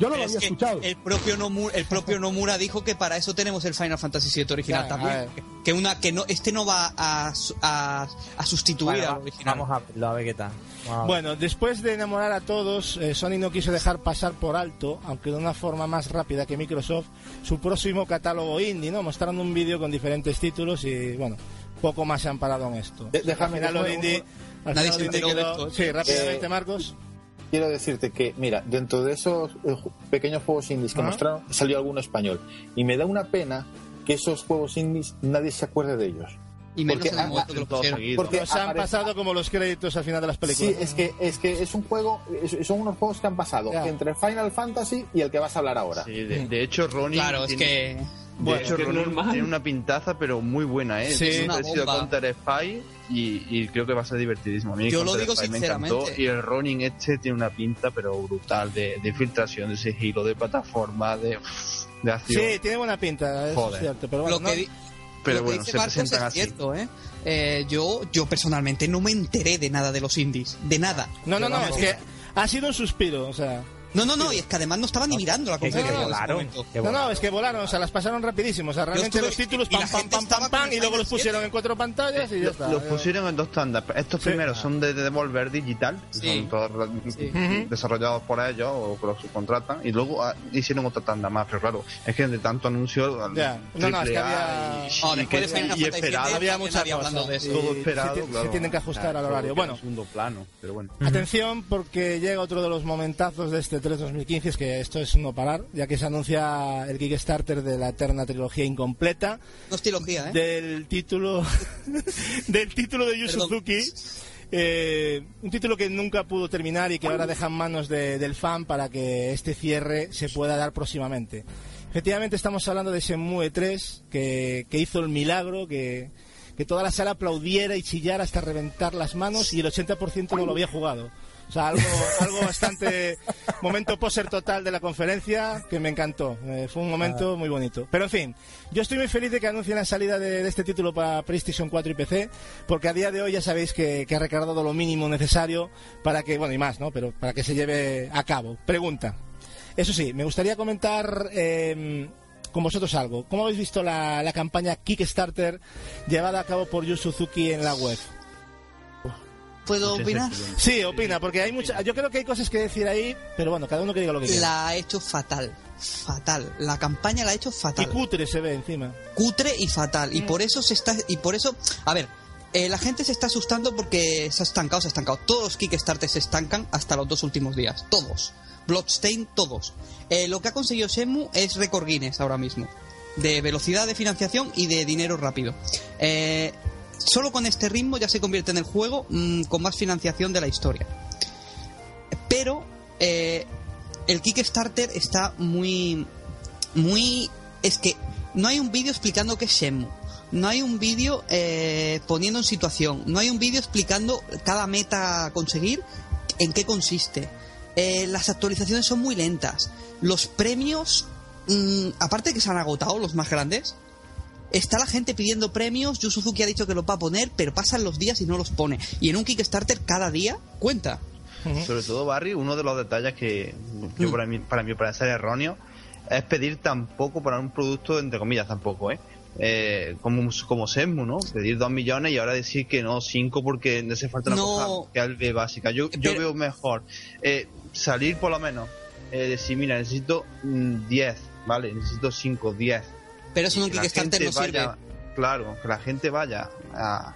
yo no Pero lo es había que escuchado. El propio, Nomura, el propio Nomura dijo que para eso tenemos el Final Fantasy VII original también. Que una que no este no va a, a, a sustituir Bueno, al original. vamos a verlo, a ver qué tal. Ver. Bueno, después de enamorar a todos, eh, Sony no quiso dejar pasar por alto, aunque de una forma más rápida que Microsoft, su próximo catálogo indie, ¿no? Mostrando un vídeo con diferentes títulos y, bueno, poco más se han parado en esto. De- déjame- al final lo déjame- indie, al Nadie final se enteró de quedó- esto. Sí, rápidamente, Eh, Marcos. Quiero decirte que, mira, dentro de esos eh, pequeños juegos indies que mostraron, salió alguno español. Y me da una pena que esos juegos indies nadie se acuerde de ellos. Y menos Porque en el momento que lo pusieron. Porque Nos han pasado como los créditos al final de las Sí, películas. es que, es que es un juego, es- son unos juegos que han pasado entre Final Fantasy y el que vas a hablar ahora. Sí, de, de hecho, Ronnie. Claro, es tiene- que. De Bueno, hecho, que normal. tiene una pintaza, pero muy buena, ¿eh? Sí. Es Una parecido a bomba. Counter Spy y, y creo que va a ser divertidísimo. A mí Yo lo Counter digo Spy me encantó sinceramente. y el Ronin este tiene una pinta, pero brutal, de, de filtración, de sigilo, de plataforma, de, de acción. Sí, tiene buena pinta, eso Joder. es cierto. Pero bueno, lo que, no- di- pero lo que bueno, dice se Marcos presentan es así. cierto, ¿eh? Eh, yo, yo personalmente no me enteré de nada de los indies. De nada. no, no, no, Pero es que ha sido un suspiro, o sea. No, no, no, y es que además no estaba ni mirando la conferencia. en ese volaron. No, no, es que volaron, o sea, las pasaron rapidísimo. O sea, realmente estuve- los títulos pam, pam, pam, pam, pam, y luego los pusieron en cuatro pantallas y ya está. Los pusieron en dos tandas. Estos Sí. primeros son de, de Devolver Digital, son todos Sí. Ujú. desarrollados por ellos o que los subcontratan, y luego ah, hicieron otra tanda más. Pero claro, es que de tanto anuncio, Ya. No, no, es que triple A había- y- Oh, esperado. Había mucha hablando de eso. Todo esperado, se claro. tienen que ajustar al horario. Bueno. segundo plano, pero bueno. Atención porque llega otro de los momentazos de este 3 2015, es que esto es no parar, ya que se anuncia el Kickstarter de la eterna trilogía incompleta No es trilogía, ¿eh? del título (laughs) del título de Yu. Suzuki. eh, un título que nunca pudo terminar y que ahora deja en manos de- del fan para que este cierre se pueda dar próximamente. Efectivamente estamos hablando de Shenmue 3 que, que hizo el milagro, que, que toda la sala aplaudiera y chillara hasta reventar las manos y el 80% no lo había jugado. O sea, algo, algo bastante momento poser total de la conferencia que me encantó. Eh, fue un momento muy bonito. Pero en fin, yo estoy muy feliz de que anuncien la salida de, de este título para PlayStation 4 y PC, porque a día de hoy ya sabéis que, que ha recaudado lo mínimo necesario para que, bueno, y más, ¿no? Pero para que se lleve a cabo. Pregunta. Eso sí, me gustaría comentar eh, con vosotros algo. ¿Cómo habéis visto la, la campaña Kickstarter llevada a cabo por Yu Suzuki en la web? ¿Puedo opinar? Sí, opina, porque hay mucha, yo creo que hay cosas que decir ahí, pero bueno, cada uno que diga lo que quiera. La ha hecho fatal. Fatal. La campaña la ha hecho Y fatal. cutre se ve encima. cutre y fatal. Y por eso se está. Y por eso. A ver. eh, la gente se está asustando porque se ha estancado, se ha estancado. Todos los Kickstarter se estancan hasta los dos últimos días. Todos. Bloodstain, todos. Eh, lo que ha conseguido Shenmue es récord Guinness ahora mismo. De velocidad de financiación y de dinero rápido. Eh, solo con este ritmo ya se convierte en el juego mm, con más financiación de la historia. Pero eh, el Kickstarter está muy. Muy. Es que no hay un vídeo explicando qué es Shenmue. No hay un vídeo eh, poniendo en situación. No hay un vídeo explicando cada meta a conseguir en qué consiste. Eh, las actualizaciones son muy lentas. Los premios, mm, aparte de que se han agotado los más grandes, está la gente pidiendo premios. Yu Suzuki ha dicho que los va a poner, pero pasan los días y no los pone. Y en un Kickstarter cada día cuenta. Sobre todo, Barry, uno de los detalles que yo Mm. para mí, para mí parece erróneo es pedir tan poco para un producto, entre comillas, tampoco, ¿eh? Eh, como, como Shenmue, ¿no? Pedir dos millones y ahora decir que no, cinco porque no hace falta una No. cosa que algo básica. Yo, yo Pero- veo mejor eh, salir por lo menos, eh, decir, mira, necesito mm, 10, ¿vale? Necesito 5, 10. Pero eso en un que Kickstarter no sirve. vaya- Claro, que la gente vaya a.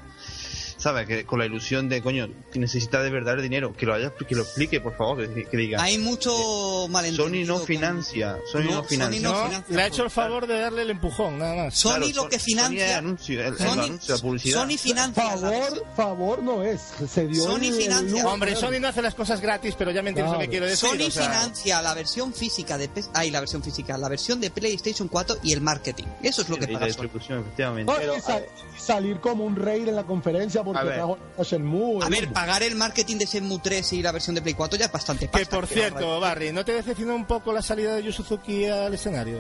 ¿Sabes? Que con la ilusión de, coño, que necesita de verdad el dinero. Que lo, haya, que lo explique, por favor. Que, que diga. Hay mucho malentendido. Sony no con- financia. Sony No, no, financia. Sony no le ha hecho el favor de darle el empujón, nada más. Sony Claro, lo que Sony financia. es anuncio, el, el Sony- anuncio, la publicidad. Sony financia. la Favor, favor no es. Se dio Sony el- el financia. Hombre, Sony no hace las cosas gratis, pero ya me entiendes lo que Claro. quiero decir. Sony o sea, financia la versión física de ay, la versión física, la versión de PlayStation 4 y el marketing. Eso es lo que y la paga Sony. distribución, efectivamente. Pero, y sal- salir como un rey en la conferencia porque trajo a Shenmue. A ver. Pagar el marketing de Shenmue 3 y la versión de Play 4 ya es bastante Que pasta. por cierto, Barry, ¿no te decepcionó un poco la salida de Yu Suzuki al escenario?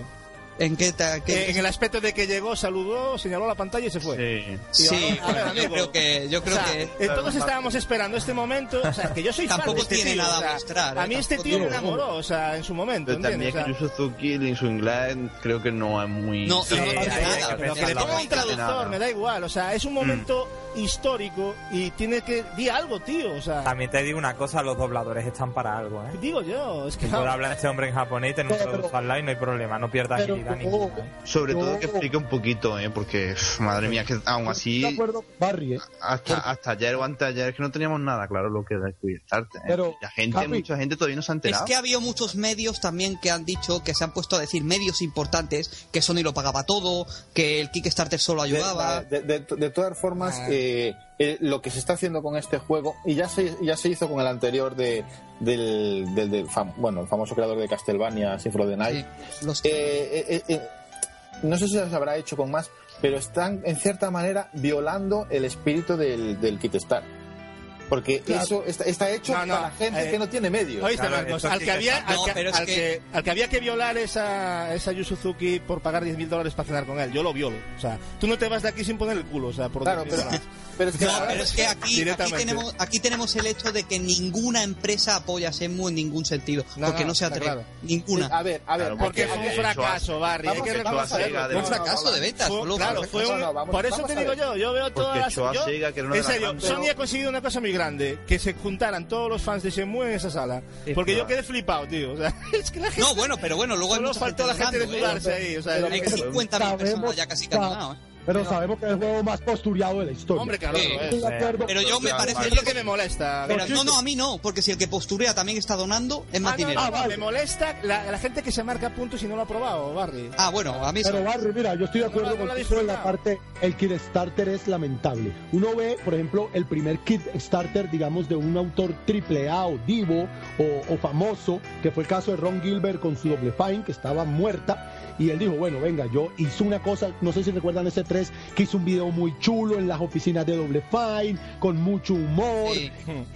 ¿En qué, ta- qué- Eh, en el aspecto de que llegó, saludó, señaló la pantalla y se fue. Sí. Sí, a ver, yo creo que yo creo O sea, que eh, todos estábamos esperando este momento. O sea, que yo soy fan Tampoco de este tiene tío, nada o sea, a mostrar, A eh, mí este tampoco tío me enamoró, o sea, en su momento. Pero también ¿entiendes? que Suzuki en su inglés creo que no es muy. No, Sí, no que- nada, pero que le ponga un traductor, me da igual. O sea, es un momento histórico y tiene que. Di algo, tío. O sea, También te digo una cosa, los dobladores están para algo, ¿eh? digo yo. Es que. Si hablar este hombre en japonés y tener un online, no hay problema, no pierdas agilidad. La ¿eh? Sobre Yo- todo que explique un poquito, ¿eh? Porque, uf, madre mía, que aún Estoy de así, acuerdo con Barry, ¿eh? hasta, hasta ayer o anteayer, que no teníamos nada claro lo que era el Kickstarter. ¿eh? Pero, la gente, mucha gente todavía no se ha Es enterado. que ha habido muchos medios también que han dicho, que se han puesto a decir medios importantes, que Sony lo pagaba todo, que el Kickstarter solo De, ayudaba. de- de- de todas formas, Ah. eh, eh, lo que se está haciendo con este juego, y ya se, ya se hizo con el anterior de, del, del- del fam- bueno, el famoso creador de Castlevania, Symphony of the Night, Sí, los- eh, eh, eh, eh, no sé si se habrá hecho con más, pero están en cierta manera violando el espíritu del, del Kickstarter. Porque Claro. eso está, está hecho No, no, para gente eh, que no tiene medios. Oíste, Claro, Marcos, al sí que, había, está- al, No, que, al que- que- al que había que violar esa, esa Yu Suzuki por pagar 10.000 dólares para cenar con él, yo lo violo. O sea, tú no te vas de aquí sin poner el culo, o sea, por Claro, 10.000 pero, (laughs) pero es que No, ahora- pero es que aquí, aquí, tenemos, aquí tenemos el hecho de que ninguna empresa apoya a Shenmue en ningún sentido, No, porque no, no se atreve. claro. Ninguna. a ver, a ver, Claro, Porque fue un fracaso, Barry. Hay que reconocerlo. Un fracaso de ventas, claro, fue un- por eso te digo yo, yo veo todas las... en serio, Sony ha conseguido una cosa muy grande, que se juntaran todos los fans de Shenmue en esa sala. Porque yo quedé flipado, tío. (laughs) O sea, es que la gente... No, bueno, pero bueno, luego hay Solo mucha faltó la gente donando, ¿eh? desnudarse ahí. O sea, Hay el- 50.000 personas ya casi que han donado, ¿eh? Pero Pero- sabemos que es el juego más posturiado de la historia. Hombre, claro, Sí. es. acuerdo. Pero yo me parece Es lo que me molesta. Pero no, no, a mí no, porque si el que posturea también está donando, es más Ah, no, dinero. no, no, vale. me molesta la, la gente que se marca puntos y no lo ha probado, Barry. Ah, bueno, a mí Pero sí. Barry, mira, yo estoy de acuerdo No, contigo en la parte, el Kickstarter es lamentable. Uno ve, por ejemplo, el primer Kickstarter, digamos, de un autor triple A o divo o, o famoso, que fue el caso de Ron Gilbert con su Double Fine, que estaba muerta, y él dijo, bueno, venga, yo hice una cosa, no sé si recuerdan ese 3, que hizo un video muy chulo en las oficinas de Double Fine, con mucho humor, Sí.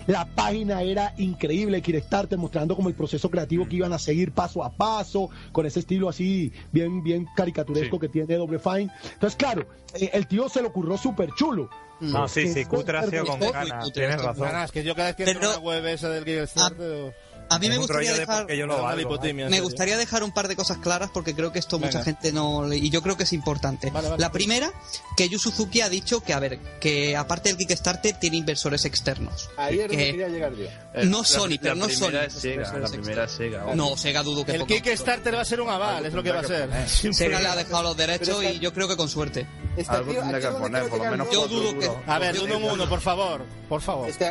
la página era increíble, Kickstarter, mostrando como el proceso creativo que iban a seguir paso a paso, con ese estilo así bien, bien caricaturesco que tiene Double Fine. Entonces, claro, eh, el tío se lo ocurrió súper chulo. No, sí, sí, sido con ganas, tienes razón. Nada, es que yo cada vez que entro en una web esa del Kickstarter... A mí me gustaría de dejar... yo lo valgo, Me gustaría dejar un par de cosas claras porque creo que esto mucha gente no y yo creo que es importante. Vale, vale. la primera, que Yu Suzuki ha dicho que a ver, que aparte del Kickstarter tiene inversores externos. ahí es donde que- quería llegar yo. Eh, no la- Sony, pero la no Sony. primera es Sega, la primera es Sega. No, Sega dudo que El ponga. Kickstarter va a ser un aval, es lo que va a ser. Sega le ha dejado los derechos y yo creo que con suerte. Algo tendrá que donde poner, por lo menos yo. Dudo que-. A ver, uno en uno, por favor. Por favor. Es que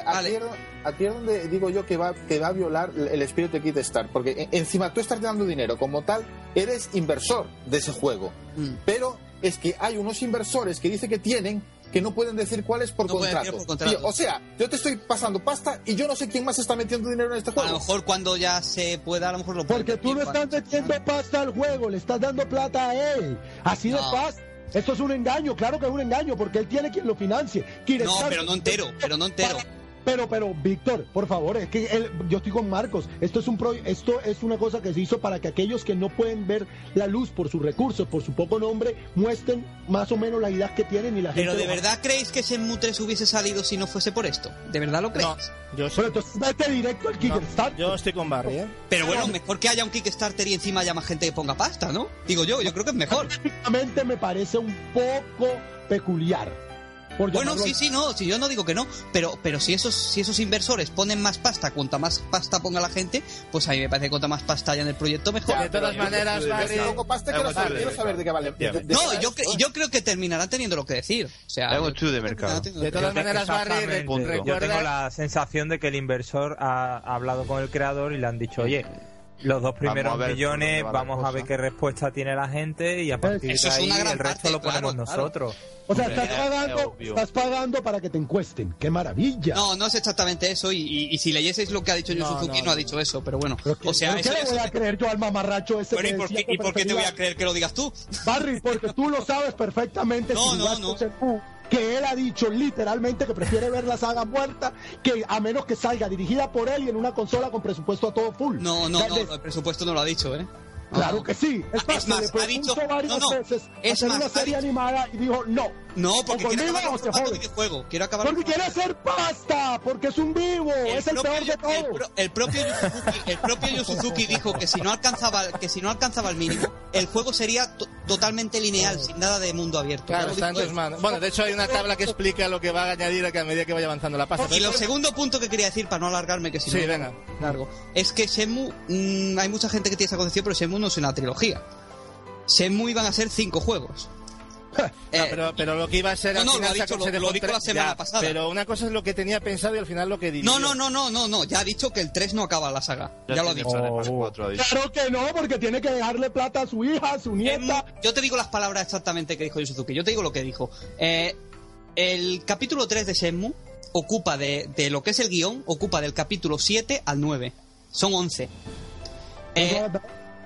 aquí, es, es donde digo yo que va, que va a violar el espíritu de Kickstarter. Porque e- encima tú estás dando dinero, como tal, eres inversor de ese juego. Mm. Pero es que hay unos inversores que dicen que tienen que no pueden decir cuáles por No contrato. decir por contrato. Tío, o sea, yo te estoy pasando pasta y yo no sé quién más está metiendo dinero en este A juego. lo mejor cuando ya se pueda, a lo mejor lo pueden Porque tú no estás metiendo pasta al juego, le estás dando plata a él. Así de No. fácil. Esto es un engaño, claro que es un engaño, porque él tiene quien lo financie. No, pero no entero, pero no entero. Pero, pero, Víctor, por favor, es que él- yo estoy con Marcos. Esto es un pro- esto es una cosa que se hizo para que aquellos que no pueden ver la luz por sus recursos, por su poco nombre, muestren más o menos la idea que tienen y la Pero gente. de lo- verdad creéis que Shenmue 3 hubiese salido si no fuese por esto? ¿De verdad lo creéis? No, yo, Pero entonces vete directo al no, yo estoy con Barry, ¿eh? Pero bueno, mejor que haya un Kickstarter y encima haya más gente que ponga pasta, ¿no? Digo yo, yo creo que es mejor. Técnicamente me parece un poco peculiar. Por Bueno, sí, sí, no, si yo no digo que no, pero, pero si esos, si esos inversores ponen más pasta, cuanta más pasta ponga la gente, pues a mí me parece que cuanta más pasta haya en el proyecto mejor. de todas maneras, Yo Barry... si pongo pasta, quiero Algo saber, de- quiero saber de qué vale. No, yo, yo creo que terminarán teniendo lo que decir. O sea, Algo de mercado. De todas maneras, Barry. Yo tengo la sensación de que el inversor ha hablado con el creador y le han dicho, oye, los dos primeros Vamos ver millones, por vamos a ver cosa". qué respuesta tiene la gente y a partir Eso de ahí el resto parte, lo ponemos claro, claro. nosotros. O sea, estás es pagando, estás pagando para que te encuesten. ¡Qué maravilla! No, no es exactamente eso, y, y- y si leyeseis lo que ha dicho No, Suzuki, no, no, ha dicho eso, pero bueno. Pero O sea, ¿pero eso ¿qué le voy a creer yo al mamarracho ese Bueno, ¿y que por, qué, ¿y por qué te voy a creer que lo digas tú? Barry, porque tú lo sabes perfectamente (laughs) No, si no, no. Que él ha dicho literalmente que prefiere ver la saga muerta que a menos que salga dirigida por él y en una consola con presupuesto a todo full. No, no, no, el presupuesto no lo ha dicho, ¿eh? Claro que sí. Es Ah, más, es más, le ha dicho- varias no, no, veces es hacer más, una ha serie dicho- animada y dijo no. No, porque quiere acabar o el videojuego. Quiere acabar Porque el quiere hacer pasta, porque es un vivo, es el propio peor de el todos. pro- El, propio Yu Suzuki, el propio Yu Suzuki dijo que si no alcanzaba que si no alcanzaba el mínimo, el juego sería to- totalmente lineal, sin nada de mundo abierto. Claro. Bueno, de hecho hay una tabla que explica lo que va a añadir a medida que vaya avanzando la pasta. Y lo segundo punto que quería decir, para no alargarme, que si Sí, no venga. largo, es que Shenmue, mm, hay mucha gente que tiene esa concepción, pero Shenmue no es una trilogía. Shenmue iban a ser cinco juegos. (laughs) No, Eh, pero, pero lo que iba a ser no, al no, final lo ha se- dicho- lo- lo dijo la semana ya, pasada. Pero una cosa es lo que tenía pensado y al final lo que dirigió. no, no, no, no, no, no, ya ha dicho que el 3 no acaba la saga. Ya, lo ha dicho. Oh. cuatro, ha dicho. Claro que no, porque tiene que dejarle plata a su hija, a su nieta. Em, Yo te digo las palabras exactamente que dijo Yu Suzuki. Yo te digo lo que dijo. Eh, el capítulo 3 de Shenmue ocupa de, de lo que es el guion, ocupa del capítulo 7 al 9. Son 11. Eh,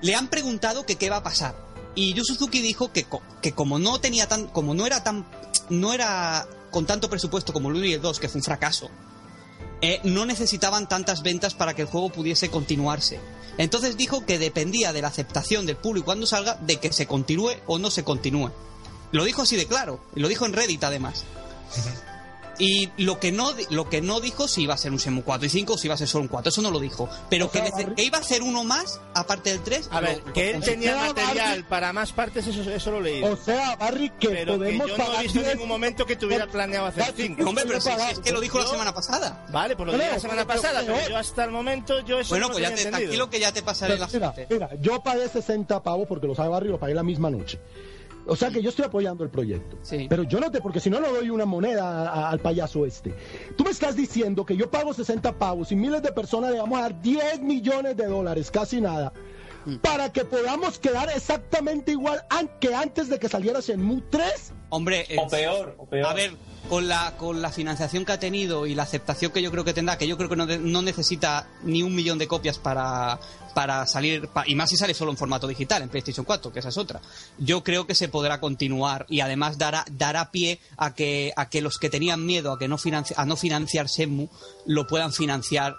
le han preguntado que qué va a pasar. Y Yu Suzuki dijo que, que como no tenía tan. como no era tan. no era con tanto presupuesto como el 1 y el 2, que fue un fracaso, eh, no necesitaban tantas ventas para que el juego pudiese continuarse. Entonces dijo que dependía de la aceptación del público cuando salga de que se continúe o no se continúe. Lo dijo así de claro, lo dijo en Reddit además. Y lo que no di- lo que no dijo si iba a ser un Shenmue 4 y 5 o si iba a ser solo un 4, eso no lo dijo. Pero O que, sea, nece- Barry- que iba a hacer uno más, aparte del 3. A ver, lo- que él tenía material Barry- para más partes, eso, eso lo leí. O sea, Barry, que Pero que podemos yo no he pagar visto en 10 ningún momento que tuviera planeado hacer Barry, 5. Hombre, pero si, si es que lo dijo la semana pasada. Vale, pues lo dije la semana pero- pasada, pero- pero yo hasta el momento yo eso Bueno, no pues ya te, tranquilo que ya te pasaré la Mira, mira, yo pagué 60 pavos porque lo sabe Barry, lo pagué la misma noche. O sea que yo estoy apoyando el proyecto. Sí. Pero yo no te, porque si no, no doy una moneda a- al payaso este. Tú me estás diciendo que yo pago 60 pavos y miles de personas le vamos a dar 10 millones de dólares, casi nada, Mm. para que podamos quedar exactamente igual an- que antes de que saliera Shenmue 3. Hombre, O peor, o peor. A ver, con la, con la financiación que ha tenido y la aceptación que yo creo que tendrá, que yo creo que no, de- no necesita ni un millón de copias para, para salir, y más si sale solo en formato digital, en PlayStation 4, que esa es otra. Yo creo que se podrá continuar y además dará, dará pie a que, a que los que tenían miedo a, que no financi- a no financiar Shenmue lo puedan financiar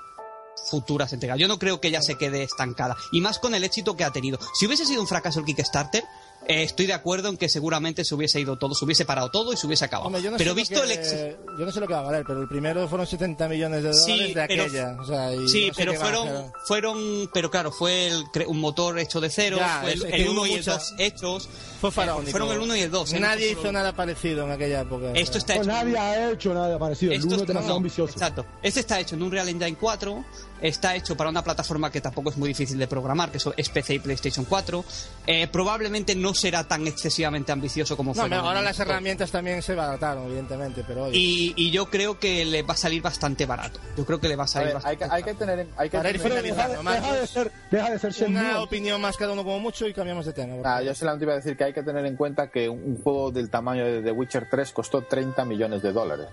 futuras entregas. Yo no creo que ella se quede estancada. Y más con el éxito que ha tenido. Si hubiese sido un fracaso el Kickstarter, eh, estoy de acuerdo en que seguramente se hubiese ido todo, se hubiese parado todo y se hubiese acabado. Hombre, yo no pero sé visto lo el que- éxito. Yo no sé lo que va a valer, pero el primero fueron 70 millones de dólares Sí, de pero- aquella. o sea, y Sí, no sé pero fueron, fueron, pero claro, fue el, cre- un motor hecho de cero, Ya, fue el, que el hubo 1 y el mucha- 2 hechos. Fue Eh, faraónico. fueron el 1 y el 2. ¿eh? Nadie No hizo nada parecido en aquella época. Esto está Pues hecho. nadie ha hecho nada parecido. El Esto uno es- es demasiado no, ambicioso. Exacto. Este está hecho en un Real Engine 4, está hecho para una plataforma que tampoco es muy difícil de programar, que es PC y PlayStation 4. Eh, probablemente no será tan excesivamente ambicioso como No, fue. ahora las herramientas también se barataron, evidentemente, pero oye. Y, y yo creo que le va a salir bastante barato. Yo creo que le va a A salir ver, hay, bastante que, hay que tener en- hay que tener- deja, de- deja ser, deja de ser Shenmue. Una opinión más cada uno como mucho y cambiamos de tema. Ah, favor. yo solamente iba a decir que hay que tener en cuenta que un juego del tamaño de The Witcher 3 costó 30 millones de dólares.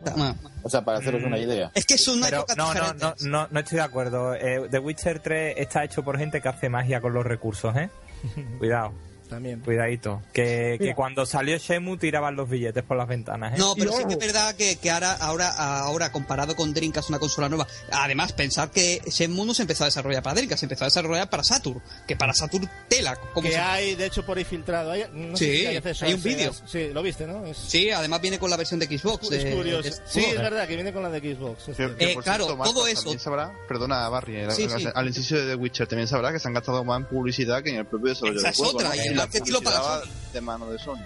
Bueno, O sea, para haceros una idea. Es que es una Pero época no, no, no, no, no estoy de acuerdo. Eh, The Witcher 3 está hecho por gente que hace magia con los recursos, ¿eh? (laughs) Cuidado, También. cuidadito. Que, que cuando salió Shenmue tiraban los billetes por las ventanas, ¿eh? No, pero sí que es verdad que, que ahora, ahora, ahora, comparado con Dreamcast, una consola nueva. Además, pensar que Shenmue no se empezó a desarrollar para Dreamcast, se empezó a desarrollar para Saturn. Que para Saturn, tela. Como Que se- hay, de hecho, por ahí filtrado. Hay, no sé Sí, acceso hay un vídeo. Sí, lo viste, ¿no? Es, Sí, además viene con la versión de Xbox. es de- curioso. de- sí, es verdad, que viene con la de Xbox. Que- Eh, claro, cierto, Marcos, todo eso. Sabrá, perdona, Barry, Sí, al- sí. al inciso de The Witcher también sabrá que se han gastado más en publicidad que en el propio desarrollo Esa es juego. otra, ¿no? y Que el la marketing lo paga Sony. de mano de Sony.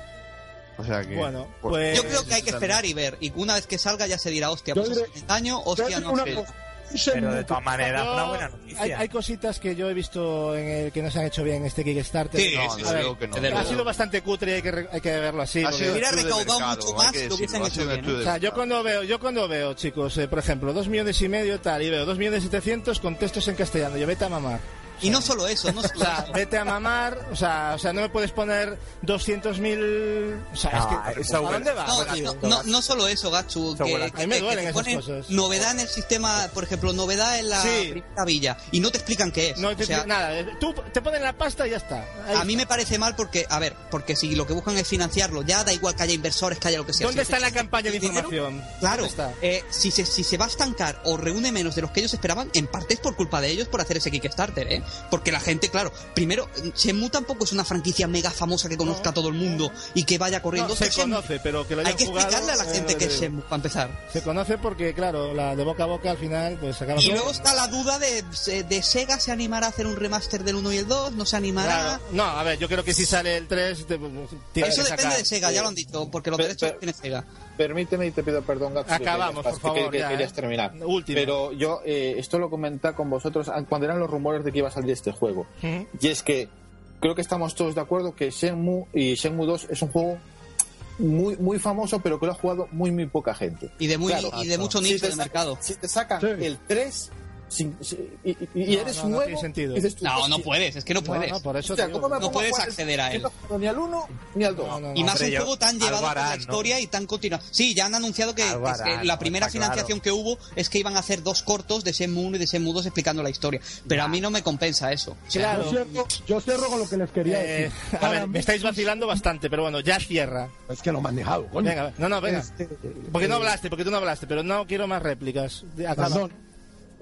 O sea que. Bueno, pues- Yo creo que hay que esperar y ver. Y una vez que salga ya se dirá, hostia, pues diré- es engaño, Yo hostia, no una sé. Pero de todas maneras, una buena noticia. hay cositas que yo he visto en el que no se han hecho bien en este Kickstarter. Sí, No, sí, ver, que no. ha luego. sido bastante cutre y hay que, re- hay que verlo así. Ha porque- sido Hubiera recaudado mercado, mucho más que lo hubiesen hecho bien, O sea, yo cuando veo, yo cuando veo, chicos, eh, por ejemplo, 2 millones y medio tal, y veo 2 millones y 700 con textos en castellano, yo vete a mamar. Y no solo eso, no (laughs) O solo sea, eso. vete a mamar, o sea, o sea, no me puedes poner 200.000... O sea, es que... ¿A dónde va? No, tío? no, no, no solo eso, Gachu. Que, a- que- A mí me que duelen te esas cosas. Novedad en el sistema, por ejemplo, novedad en la Sí. primera villa. Y no te explican qué es. No te O sea, nada, tú te ponen la pasta y ya está. Ahí a mí me parece mal porque, a ver, porque si lo que buscan es financiarlo, ya da igual que haya inversores, que haya lo que sea. ¿Dónde Si está la campaña de dinero, información? Claro, eh, si, se, si se va a estancar o reúne menos de los que ellos esperaban, en parte es por culpa de ellos por hacer ese Kickstarter, ¿eh? Porque la gente, claro, primero, Shenmue tampoco es una franquicia mega famosa que conozca a todo el mundo y que vaya corriendo. No, se conoce, pero que lo Hay que explicarle a la eh, gente lo que te es. Shenmue, para empezar. Se conoce porque, claro, la de boca a boca al final, pues acaba Y luego está la duda de, de Sega, ¿se animará a hacer un remaster del 1 y el 2? ¿No se animará? Claro. No, a ver, yo creo que si sale el 3, te, tiene Eso que depende sacar. de Sega, ya lo han dicho, porque los Pero- derechos pero- tiene Sega. Permíteme y te pido perdón, Gatsu, que Acabamos, querías- por favor, que- que ya, querías ¿eh? terminar. Último. Pero yo eh, esto lo comenté con vosotros cuando eran los rumores de que iba a salir este juego. Y es que creo que estamos todos de acuerdo que Shenmue y Shenmue 2 es un juego muy muy famoso, pero que lo ha jugado muy muy poca gente. Y de, muy, Claro. y de mucho Si nicho te de mercado. Si te sacan Sí. el 3 sin- si- y, y- No, eres no, no nuevo, tiene sentido. dices tú, No, no "Hostia, puedes, es que no No, puedes. no, por eso. ¿cómo me No puedes acceder a él. no Ni al 1 ni al 2. No, no, Y no. más Hombre, un yo- juego tan llevado por la ¿no? historia y tan continuado. Sí, ya han anunciado que, harán, la ¿no? primera financiación que hubo es que iban a hacer dos cortos de Shenmue 1 y de Shenmue 2 explicando la historia. Pero a mí no me compensa eso. O sea, Claro. Yo cierro, yo cierro con lo que les quería Eh, decir. a ver, me estáis vacilando bastante, pero bueno, ya cierra. Es que lo he manejado, coño. Venga, no, no, venga. Este, Porque no eh, hablaste, porque tú no hablaste, pero no quiero más réplicas. Acaba. Perdón.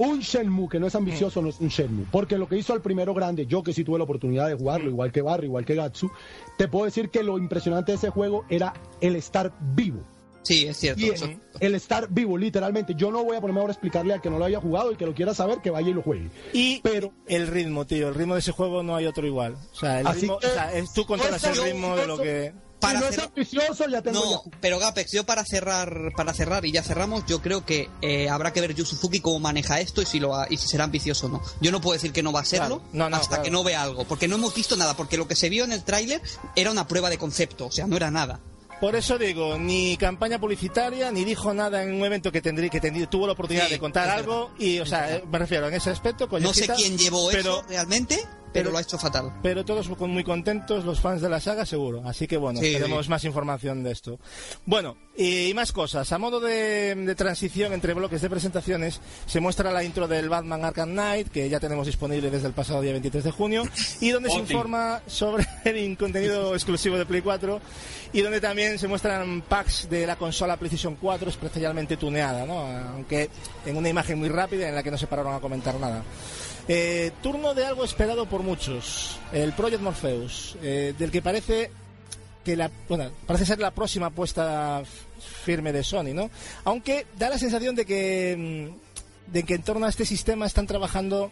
Un Shenmue que no es ambicioso no es un Shenmue. Porque lo que hizo al primero grande, yo que sí tuve la oportunidad de jugarlo, igual que Barry, igual que Gatsu, te puedo decir que lo impresionante de ese juego era el estar vivo. sí, es cierto. Y el, el estar vivo, literalmente. Yo no voy a ponerme ahora a explicarle al que no lo haya jugado y que lo quiera saber, que vaya y lo juegue. Y Pero el ritmo, tío, el ritmo de ese juego no hay otro igual. O sea, el ritmo, que- o sea, es, tú controlas el ritmo de lo que... Para si no es ambicioso, ya tengo No, ya- pero Gapex, yo para cerrar, para cerrar y ya cerramos, yo creo que eh, habrá que ver Yu Suzuki cómo maneja esto y si lo ha- y si será ambicioso o no. Yo no puedo decir que no va a serlo Claro. No, no, hasta claro. que no vea algo, porque no hemos visto nada, porque lo que se vio en el tráiler era una prueba de concepto, o sea, no era nada. Por eso digo, ni campaña publicitaria, ni dijo nada en un evento que tendría que tendría- tuvo la oportunidad Sí, de contar algo y, o sea, eh, me refiero en ese aspecto. No sé quién llevó pero, eso realmente, pero, pero- lo ha hecho fatal. Pero todos muy contentos, los fans de la saga, seguro. Así que bueno, Sí, tenemos sí. más información de esto. Bueno, y más cosas. A modo de, de transición entre bloques de presentaciones, se muestra la intro del Batman Arkham Knight, que ya tenemos disponible desde el pasado día 23 de junio, y donde se informa sobre (laughs) el contenido exclusivo de Play 4, y donde también se muestran packs de la consola PlayStation 4 especialmente tuneada, ¿no? Aunque en una imagen muy rápida en la que no se pararon a comentar nada. Eh, turno de algo esperado por muchos, el Project Morpheus, eh, del que parece que la, bueno, parece ser la próxima apuesta firme de Sony, ¿no? Aunque da la sensación de que mm, de que en torno a este sistema están trabajando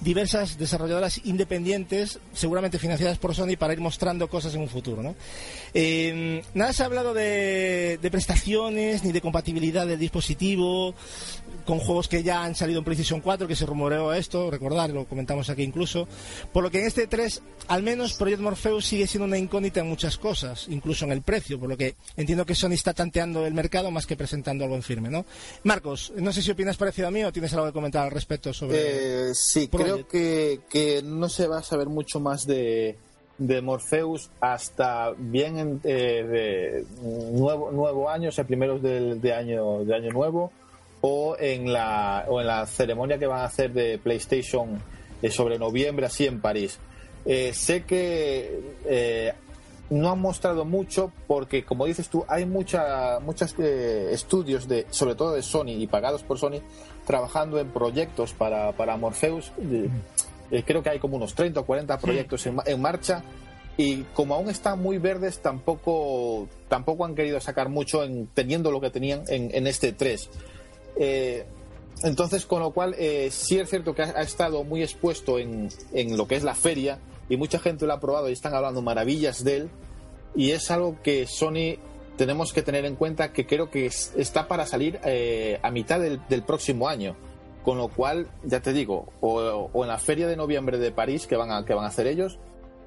diversas desarrolladoras independientes, seguramente financiadas por Sony, para ir mostrando cosas en un futuro. ¿no? Eh, nada se ha hablado de, de prestaciones ni de compatibilidad del dispositivo con juegos que ya han salido en PlayStation 4, que se rumoreó esto, recordar, lo comentamos aquí incluso. Por lo que en este 3, al menos Project Morpheus sigue siendo una incógnita en muchas cosas, incluso en el precio, por lo que entiendo que Sony está tanteando el mercado más que presentando algo en firme. ¿no? Marcos, no sé si opinas parecido a mí o tienes algo que comentar al respecto sobre... Eh, sí, Project. creo que, que no se va a saber mucho más de, de Morpheus hasta bien en- eh, de nuevo, nuevo año, o sea, primeros del, de año, de año nuevo, o en, la, o en la ceremonia que van a hacer de PlayStation eh, sobre noviembre, así en París. Eh, sé que eh, no han mostrado mucho porque, como dices tú, hay mucha, muchos estudios, de, sobre todo de Sony y pagados por Sony, trabajando en proyectos para, para Morpheus. Eh, eh, creo que hay como unos 30 o 40 proyectos en, ma- en marcha y como aún están muy verdes, tampoco, tampoco han querido sacar mucho en, teniendo lo que tenían en, en este 3. Eh, entonces, con lo cual, eh, sí es cierto que ha, estado muy expuesto en, en lo que es la feria y mucha gente lo ha probado y están hablando maravillas de él. Y es algo que Sony tenemos que tener en cuenta que creo que es- está para salir eh, a mitad del, del próximo año. Con lo cual, ya te digo, o, o en la feria de noviembre de París que van a, que van a hacer ellos,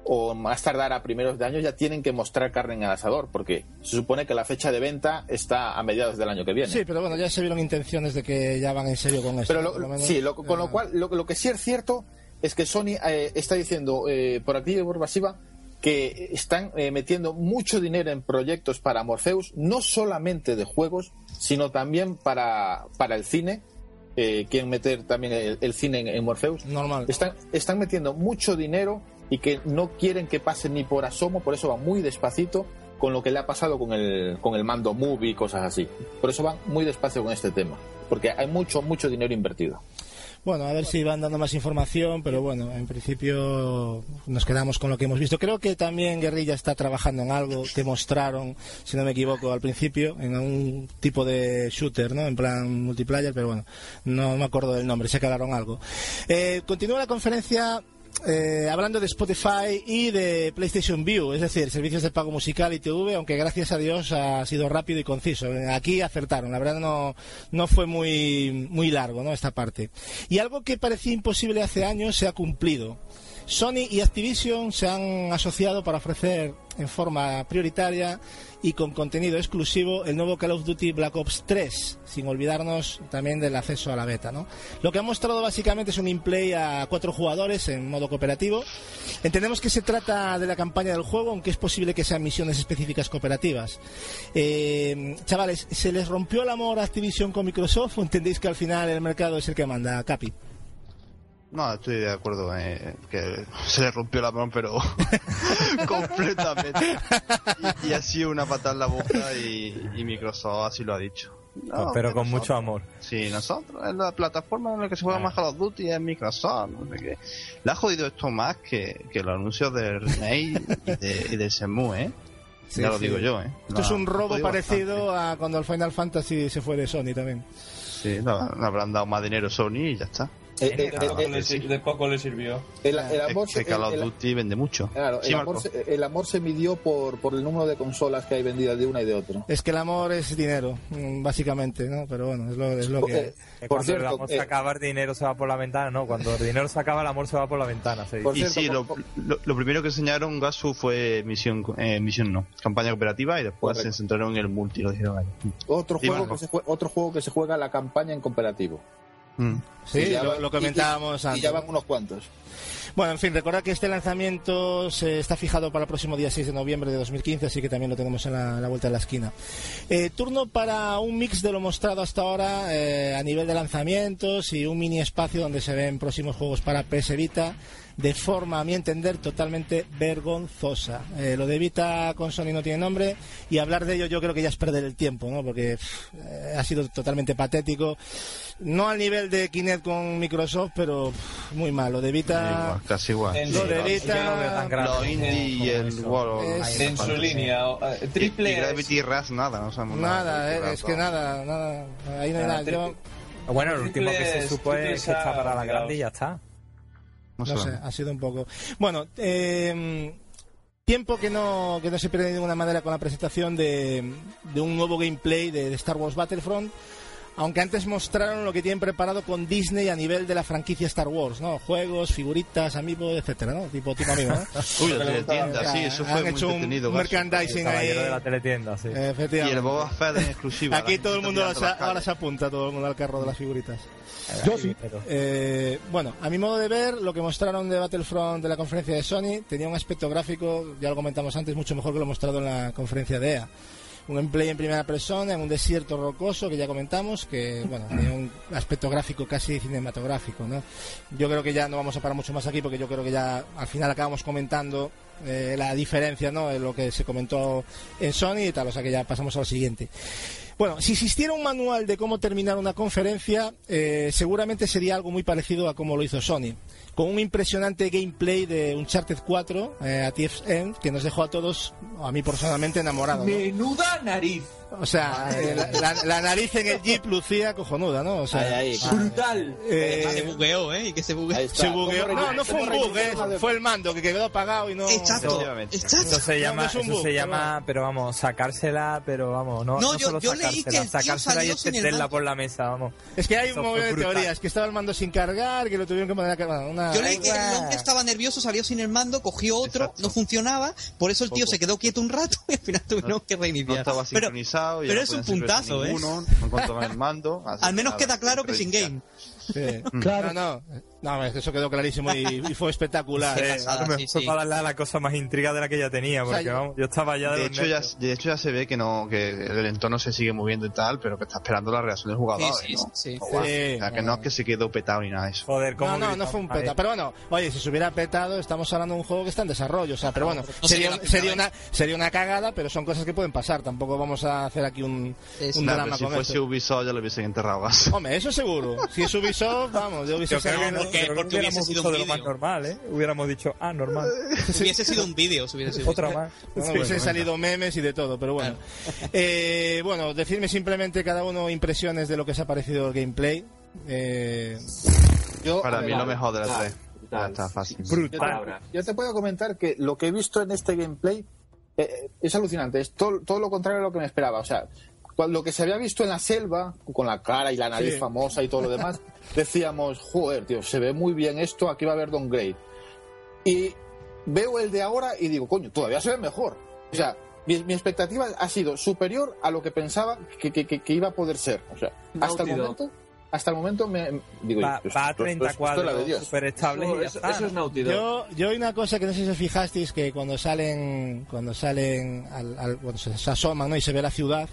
o más tardar a primeros de año ya tienen que mostrar carne en el asador, porque se supone que la fecha de venta está a mediados del año que viene. Sí, pero bueno, ya se vieron intenciones de que ya van en serio con esto. Pero lo- por lo menos, sí, lo- con lo ya. cual, lo, lo que sí es cierto es que Sony eh, está diciendo eh, por activa y por pasiva que están eh, metiendo mucho dinero en proyectos para Morpheus, no solamente de juegos, sino también para, para el cine. Eh, quieren meter también el, el cine en, en Morpheus. Normal. Están, están metiendo mucho dinero y que no quieren que pase ni por asomo, por eso van muy despacito con lo que le ha pasado con el, con el mando movie y cosas así. Por eso van muy despacio con este tema, porque hay mucho, mucho dinero invertido. Bueno, a ver si van dando más información, pero bueno, en principio nos quedamos con lo que hemos visto. Creo que también Guerrilla está trabajando en algo que mostraron, si no me equivoco, al principio, en un tipo de shooter, ¿no? En plan multiplayer, pero bueno, no me acuerdo del nombre, que hablaron algo. Eh, continúa la conferencia eh, hablando de Spotify y de PlayStation View, es decir, servicios de pago musical y TV, aunque gracias a Dios ha sido rápido y conciso. Aquí acertaron, la verdad no, no fue muy, muy largo ¿no? esta parte. Y algo que parecía imposible hace años se ha cumplido. Sony y Activision se han asociado para ofrecer en forma prioritaria y con contenido exclusivo el nuevo Call of Duty Black Ops 3, sin olvidarnos también del acceso a la beta. ¿no? Lo que ha mostrado básicamente es un in-play a cuatro jugadores en modo cooperativo. Entendemos que se trata de la campaña del juego, aunque es posible que sean misiones específicas cooperativas. Eh, chavales, ¿se les rompió el amor a Activision con Microsoft o entendéis que al final el mercado es el que manda? Capi. No, estoy de acuerdo eh, que se le rompió la mano, pero (laughs) completamente. Y, y, ha sido una patada en la boca y, y Microsoft así lo ha dicho. No, pero con nosotros, mucho amor. Sí, nosotros, en la plataforma en la que se juega más Call of Duty es Microsoft, no sé qué. Le ha jodido esto más que, que los anuncios de Renee y de, y de Shenmue, ¿eh? Sí, ya lo sí. digo yo, ¿eh? Esto es un robo parecido bastante. a cuando el Final Fantasy se fue de Sony también. Sí, no, no habrán dado más dinero Sony y ya está. Eh, eh, eh, de poco le sirvió. El, el amor, es que Call of Duty vende mucho. Claro, sí, el, amor se, el, amor se, midió por, por el número de consolas que hay vendidas de una y de otra. Es que el amor es dinero, mm, básicamente, ¿no? Pero bueno, es lo, es lo que. Eh, por cuando cierto, el amor se acaba, el dinero se va por la ventana, ¿no? Cuando el dinero se acaba, el amor se va por la ventana. Se y cierto, sí, lo, lo, lo, primero que enseñaron Gasu fue misión, eh, misión no, campaña cooperativa y después Correcto. se centraron en el multi. Lo dijeron ahí. Otro, juego que se juega, otro juego que se juega la campaña en cooperativo. Mm. Sí, lo, van, lo, comentábamos y, antes. Y ya van unos cuantos. Bueno, en fin, recordad que este lanzamiento se está fijado para el próximo día 6 de noviembre de 2015, así que también lo tenemos en la, la vuelta de la esquina. Eh, turno para un mix de lo mostrado hasta ahora eh, a nivel de lanzamientos y un mini espacio donde se ven próximos juegos para PS Vita de forma, a mi entender, totalmente vergonzosa. Eh, lo de Vita con Sony no tiene nombre y hablar de ello yo creo que ya es perder el tiempo, ¿no? Porque pff, ha sido totalmente patético. No al nivel de Kinect con Microsoft, pero pff, muy mal. Lo de Vita... Igual, casi igual. Lo de Vita... Lo indie y el World... Es... En su línea. Uh, triple... Y, y Gravity Rush nada, no sabemos nada. Nada, es que nada, nada. Ahí no hay nada. Yo... Bueno, el último que se supo es que está para la grande y ya está. No, no sé, ha sido un poco. Bueno, eh, tiempo que no, que no se pierde de ninguna manera con la presentación de, de un nuevo gameplay de, de, Star Wars Battlefront. Aunque antes mostraron lo que tienen preparado con Disney a nivel de la franquicia Star Wars, ¿no? Juegos, figuritas, amiibo, etcétera, ¿no? Tipo, tipo amigo, ¿no? (laughs) Uy, la teletienda, sí, eso fue Han muy hecho entretenido. un merchandising ahí. de la teletienda, sí. Y el Boba Fett en exclusiva. Aquí todo el mundo ahora, ahora se apunta, todo el mundo al carro de las figuritas. Yo sí. Eh, bueno, a mi modo de ver, lo que mostraron de Battlefront de la conferencia de Sony tenía un aspecto gráfico, ya lo comentamos antes, mucho mejor que lo mostrado en la conferencia de EA. Un gameplay en primera persona, en un desierto rocoso, que ya comentamos, que bueno, tenía un aspecto gráfico casi cinematográfico, ¿no? Yo creo que ya no vamos a parar mucho más aquí, porque yo creo que ya al final acabamos comentando eh, la diferencia, ¿no? En lo que se comentó en Sony y tal, o sea que ya pasamos a lo siguiente. Bueno, si existiera un manual de cómo terminar una conferencia, eh, seguramente sería algo muy parecido a como lo hizo Sony. Con un impresionante gameplay de Uncharted 4 eh, a End que nos dejó a todos, a mí personalmente, enamorados. ¿no? Menuda nariz. O sea, eh, la, la, la, nariz en el Jeep lucía cojonuda, ¿no? O sea, ahí, ahí, brutal. Eh, se bugueó, ¿eh? Y que se bugueó. Se bugueó. No, no fue un bug, ¿eh? Fue el mando que quedó apagado y no. Exacto. Exacto. Eso se llama, no, no eso se llama, pero vamos, sacársela, pero vamos, no, no, no yo, solo yo sacársela, leí que sacársela y extenderla por la mesa, vamos. Es que hay un montón de teorías, que estaba el mando sin cargar, que lo tuvieron que poner a cargar. Una... Yo leí que el hombre estaba nervioso, salió sin el mando, cogió otro, Exacto. no funcionaba, por eso el tío Poco. se quedó quieto un rato (laughs) y al final tuvieron que reiniciar. No estaba sincronizado pero, pero es un puntazo, ninguno, ¿eh? No encontraba el mando. Al menos queda claro que es in-game. Sí. (laughs) Claro. No, no. No, eso quedó clarísimo y, y fue espectacular. (laughs) Sí, pasada, sí, sí. para darle a la cosa más intriga de la que ya tenía, porque o sea, yo, vamos, yo estaba ya de, de hecho ya, de hecho ya se ve que no que el entorno se sigue moviendo y tal, pero que está esperando la reacción del jugador. Sí, ¿no? sí, o sea, que no es que se quedó petado ni nada de eso. Joder, ¿cómo no, no, no fue un petado. Pero bueno, oye, si se hubiera petado, estamos hablando de un juego que está en desarrollo. O sea, pero bueno, no sería, sería, sería, una, sería una cagada, pero son cosas que pueden pasar. Tampoco vamos a hacer aquí un, un no, drama si con fuese esto. Ubisoft ya lo hubiesen enterrado. Hombre, eso seguro. Si es Ubisoft, vamos, yo hubiese yo creo que no, porque, porque hubiese sido un de lo más normal, ¿eh? Hubiéramos dicho, ah, normal. (laughs) hubiese sido un vídeo, hubiese sido Otra más. (laughs) Bueno, hubiesen bueno, salido memes y de todo, pero bueno. (laughs) eh, bueno, decirme simplemente cada uno impresiones de lo que se ha parecido el gameplay. Eh... Yo, Para mí lo mejor de la 3. Ya está fácil. Brutal. Yo te, puedo comentar que lo que he visto en este gameplay eh, es alucinante. Es todo, todo lo contrario a lo que me esperaba. O sea, lo que se había visto en la selva, con la cara y la nariz sí. famosa y todo lo demás, (laughs) decíamos, joder, tío, se ve muy bien esto, aquí va a haber downgrade. Y veo el de ahora y digo, coño, todavía se ve mejor. O sea, mi, mi expectativa ha sido superior a lo que pensaba que, que- que- que iba a poder ser. O sea, hasta el momento, hasta el momento me digo, Va, esto- va a esto- esto- 30 esto es la de cuadros estables y Eso, ya eso- está. eso es Dog. Yo, yo hay una cosa que no sé si os fijasteis que cuando salen cuando salen al, al- cuando se, se asoman ¿no? y se ve la ciudad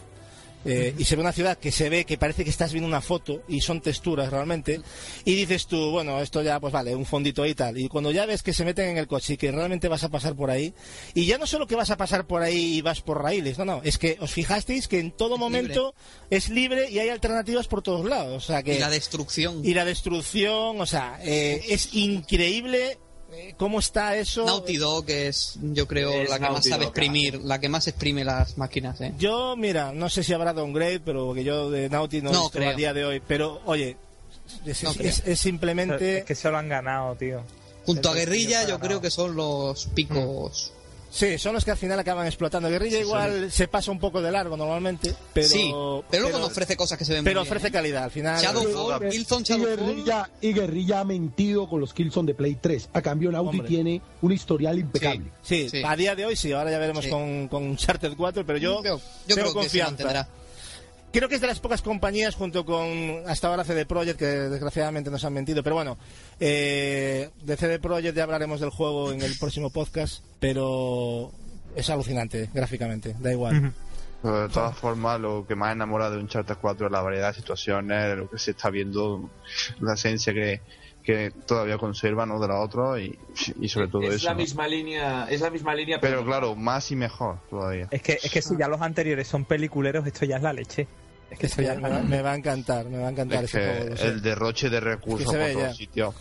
eh, y se ve una ciudad que se ve que parece que estás viendo una foto y son texturas realmente. Y dices tú bueno esto ya pues vale un fondito ahí y tal y cuando ya ves que se meten en el coche y que realmente vas a pasar por ahí y ya no solo que vas a pasar por ahí y vas por raíles no no es que os fijasteis que en todo momento es libre y hay alternativas por todos lados o sea que Y la destrucción. y la destrucción, o sea, eh, es increíble cómo está eso. Naughty Dog es, yo creo, Es la que más Naughty sabe Dog, exprimir, la que más exprime las máquinas, ¿eh? Yo, mira, no sé si habrá downgrade, pero que yo de Naughty no, No a día de hoy. Pero, oye, es, No es- es- simplemente... Es que se lo han ganado, tío. Junto a Guerrilla, yo creo que son los picos. Sí, son los que al final acaban explotando. Guerrilla igual se pasa un poco de largo normalmente, pero... sí, pero luego nos ofrece cosas que se ven pero bien, ofrece ¿eh? calidad. Al final... Shadowfall, Killzone Y Shadowfall. Guerrilla, y Guerrilla ha mentido con los Killzone de Play 3. A cambio, Naughty Hombre. tiene un historial impecable. Sí, Sí. a día de hoy sí, ahora ya veremos Sí. con, con Uncharted 4, pero yo, yo, yo tengo creo que se confianza. Creo que es de las pocas compañías, junto con hasta ahora CD Projekt, que desgraciadamente nos han mentido. Pero bueno, eh, de CD Projekt ya hablaremos del juego en el próximo podcast. Pero es alucinante gráficamente, da igual. Pero de todas formas, lo que más enamora de Uncharted 4 es la variedad de situaciones, lo que se está viendo, la esencia que, que todavía conserva ¿no? de la otra y, y sobre todo es eso. la ¿no? misma línea, es la misma línea, Pero claro, más y mejor todavía. Es que, es que si ya los anteriores son peliculeros, esto ya es la leche. Es que ya ya me, va, me va a encantar, me va a encantar Es ese que juego. el derroche de recursos se por ve todos ya. sitios.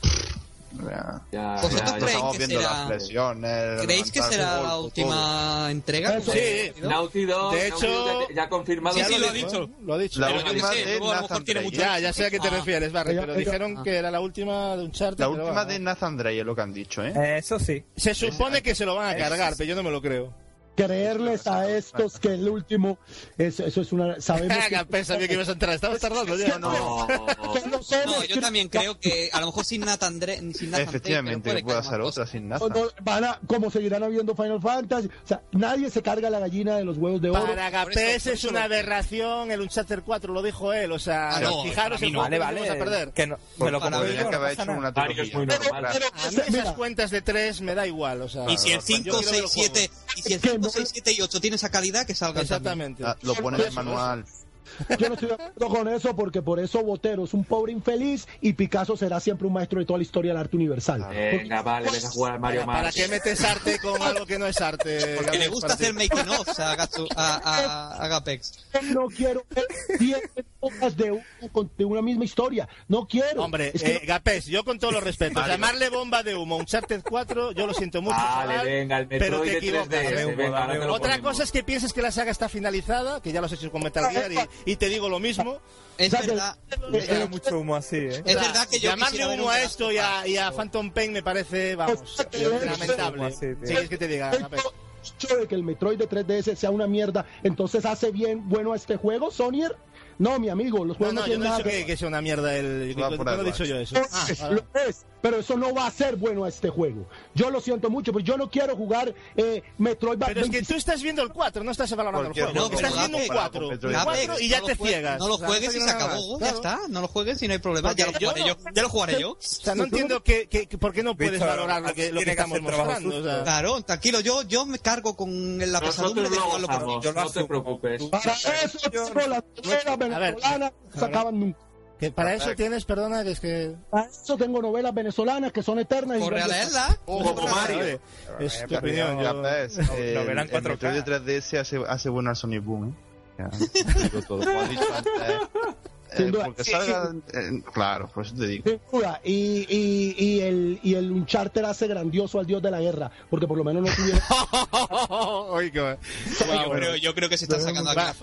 Ya. Ya, ¿Vosotros ya, ya. creéis Estamos que viendo será- las presiones. ¿Creéis que será la última entrega? Eso sí. ¿No? Naughty Dog, De Naughty hecho- ya, ya ha confirmado Sí, que sí, lo ha dicho. Lo ha dicho. La Pero yo qué última sé, de Nathan Drake. Ya, ya sé a qué te Ah. refieres, Barry, pero dijeron ah. que era la última de Uncharted. La pero última de Nathan Drake es lo que han dicho, ¿eh? Eh, Eso sí. Se supone que se lo van a Es- cargar, pero yo no me lo creo. Creerles a estos que el último, eso, eso es una. Sabemos (laughs) que, Pensaba sabía que ibas a entrar, estabas tardando ya. No, no yo también creo que a lo mejor sin Nathan Dre, sin Nathan Efectivamente, puede más otra sin Nathan. no, van a, como seguirán habiendo Final Fantasy. O sea, nadie se carga la gallina de los huevos de oro. Para Gapés es una aberración, el Uncharted 4 lo dijo él, o sea, Ah, no, fijaros el no. Vale, vale. vamos a perder. Que no, Porque me lo para que haber hecho una trilogía. muy ¿no? normales. Pero- A mí Mira, esas cuentas de 3 me da igual, o sea... Y si el 5, yo quiero ver 6, el juego. 7 y si el Que 5, no- 6, 7 y 8 tiene esa calidad que salga Exactamente. Ah, Lo pone en el manual. Yo no estoy de acuerdo con eso porque por eso Botero es un pobre infeliz y Picasso será siempre un maestro de toda la historia del arte universal. Venga, vale, ves a jugar al Mario ¿Para, para Mars. qué metes arte con algo que no es arte? Porque le gusta hacer making of a, Gatsu- a, a, a Gapex. No quiero ver 10 épocas de, un- de una misma historia. No quiero. Hombre, Es que eh, Gapés, yo con todos los respetos, llamarle bomba de humo a Uncharted 4, yo lo siento mucho, Vale, chaval, venga, el pero te de equivocas. 3DS, Dame venga, Otra ponemos. cosa es que pienses que la saga está finalizada, que ya lo has hecho con Metal Gear y, y te digo lo mismo. Es verdad, Me da mucho humo así, ¿eh? es verdad que yo Llamarle humo a The esto y a, y a Phantom Pain me parece, vamos, lamentable. Sí, tío. ¿Qué quieres que te diga, hecho de que el Metroid de 3DS sea una mierda, entonces hace bien bueno este juego, Sonier. No, mi amigo, los No, juegos no, no, yo tienen no he dicho que que, sea una mierda el... No he dicho yo eso. Ah, Es, vale. lo es, pero eso no va a ser bueno a este juego. Yo lo siento mucho, pero yo no quiero jugar eh, Metroid Pero es que 26. tú estás viendo el 4, no estás valorando el juego. juego estás viendo un haga 4, con un Metroid. Gapex, 4 y ya no te ciegas. No lo O sea, juegues no y se acabó, ya está. No lo juegues y no hay problema. Ya lo yo jugaré no- yo. Ya lo jugaré yo. O sea, no entiendo que, que, que- por qué no puedes valorar lo que, lo que estamos mostrando. o sea. Claro, tranquilo, yo, yo me cargo con la pesadumbre de lo jugarlo por mí. gozamos, Yo lo no te preocupes. Para eso venezolanas que se acaban nunca. Que para eso tienes, perdona, que es que... Para eso tengo novelas venezolanas que son eternas. y Corre a leerla. Como Mario. Oye, Es tu Ya, opinión. ya yo- ves, el, Novela en el 4K. Metroid de 3DS hace, hace bueno al Sonic Boom, ¿eh? Ya, (laughs) digo todo. Como has dicho antes, eh, Sin duda. porque Sí, salga, eh, claro, por eso te digo. Sin duda. Y, y, y, el, y el Uncharted hace grandioso al dios de la guerra, porque por lo menos no tuvieron... (laughs) Oye, qué- Yo creo, yo creo que se están sacando aquí las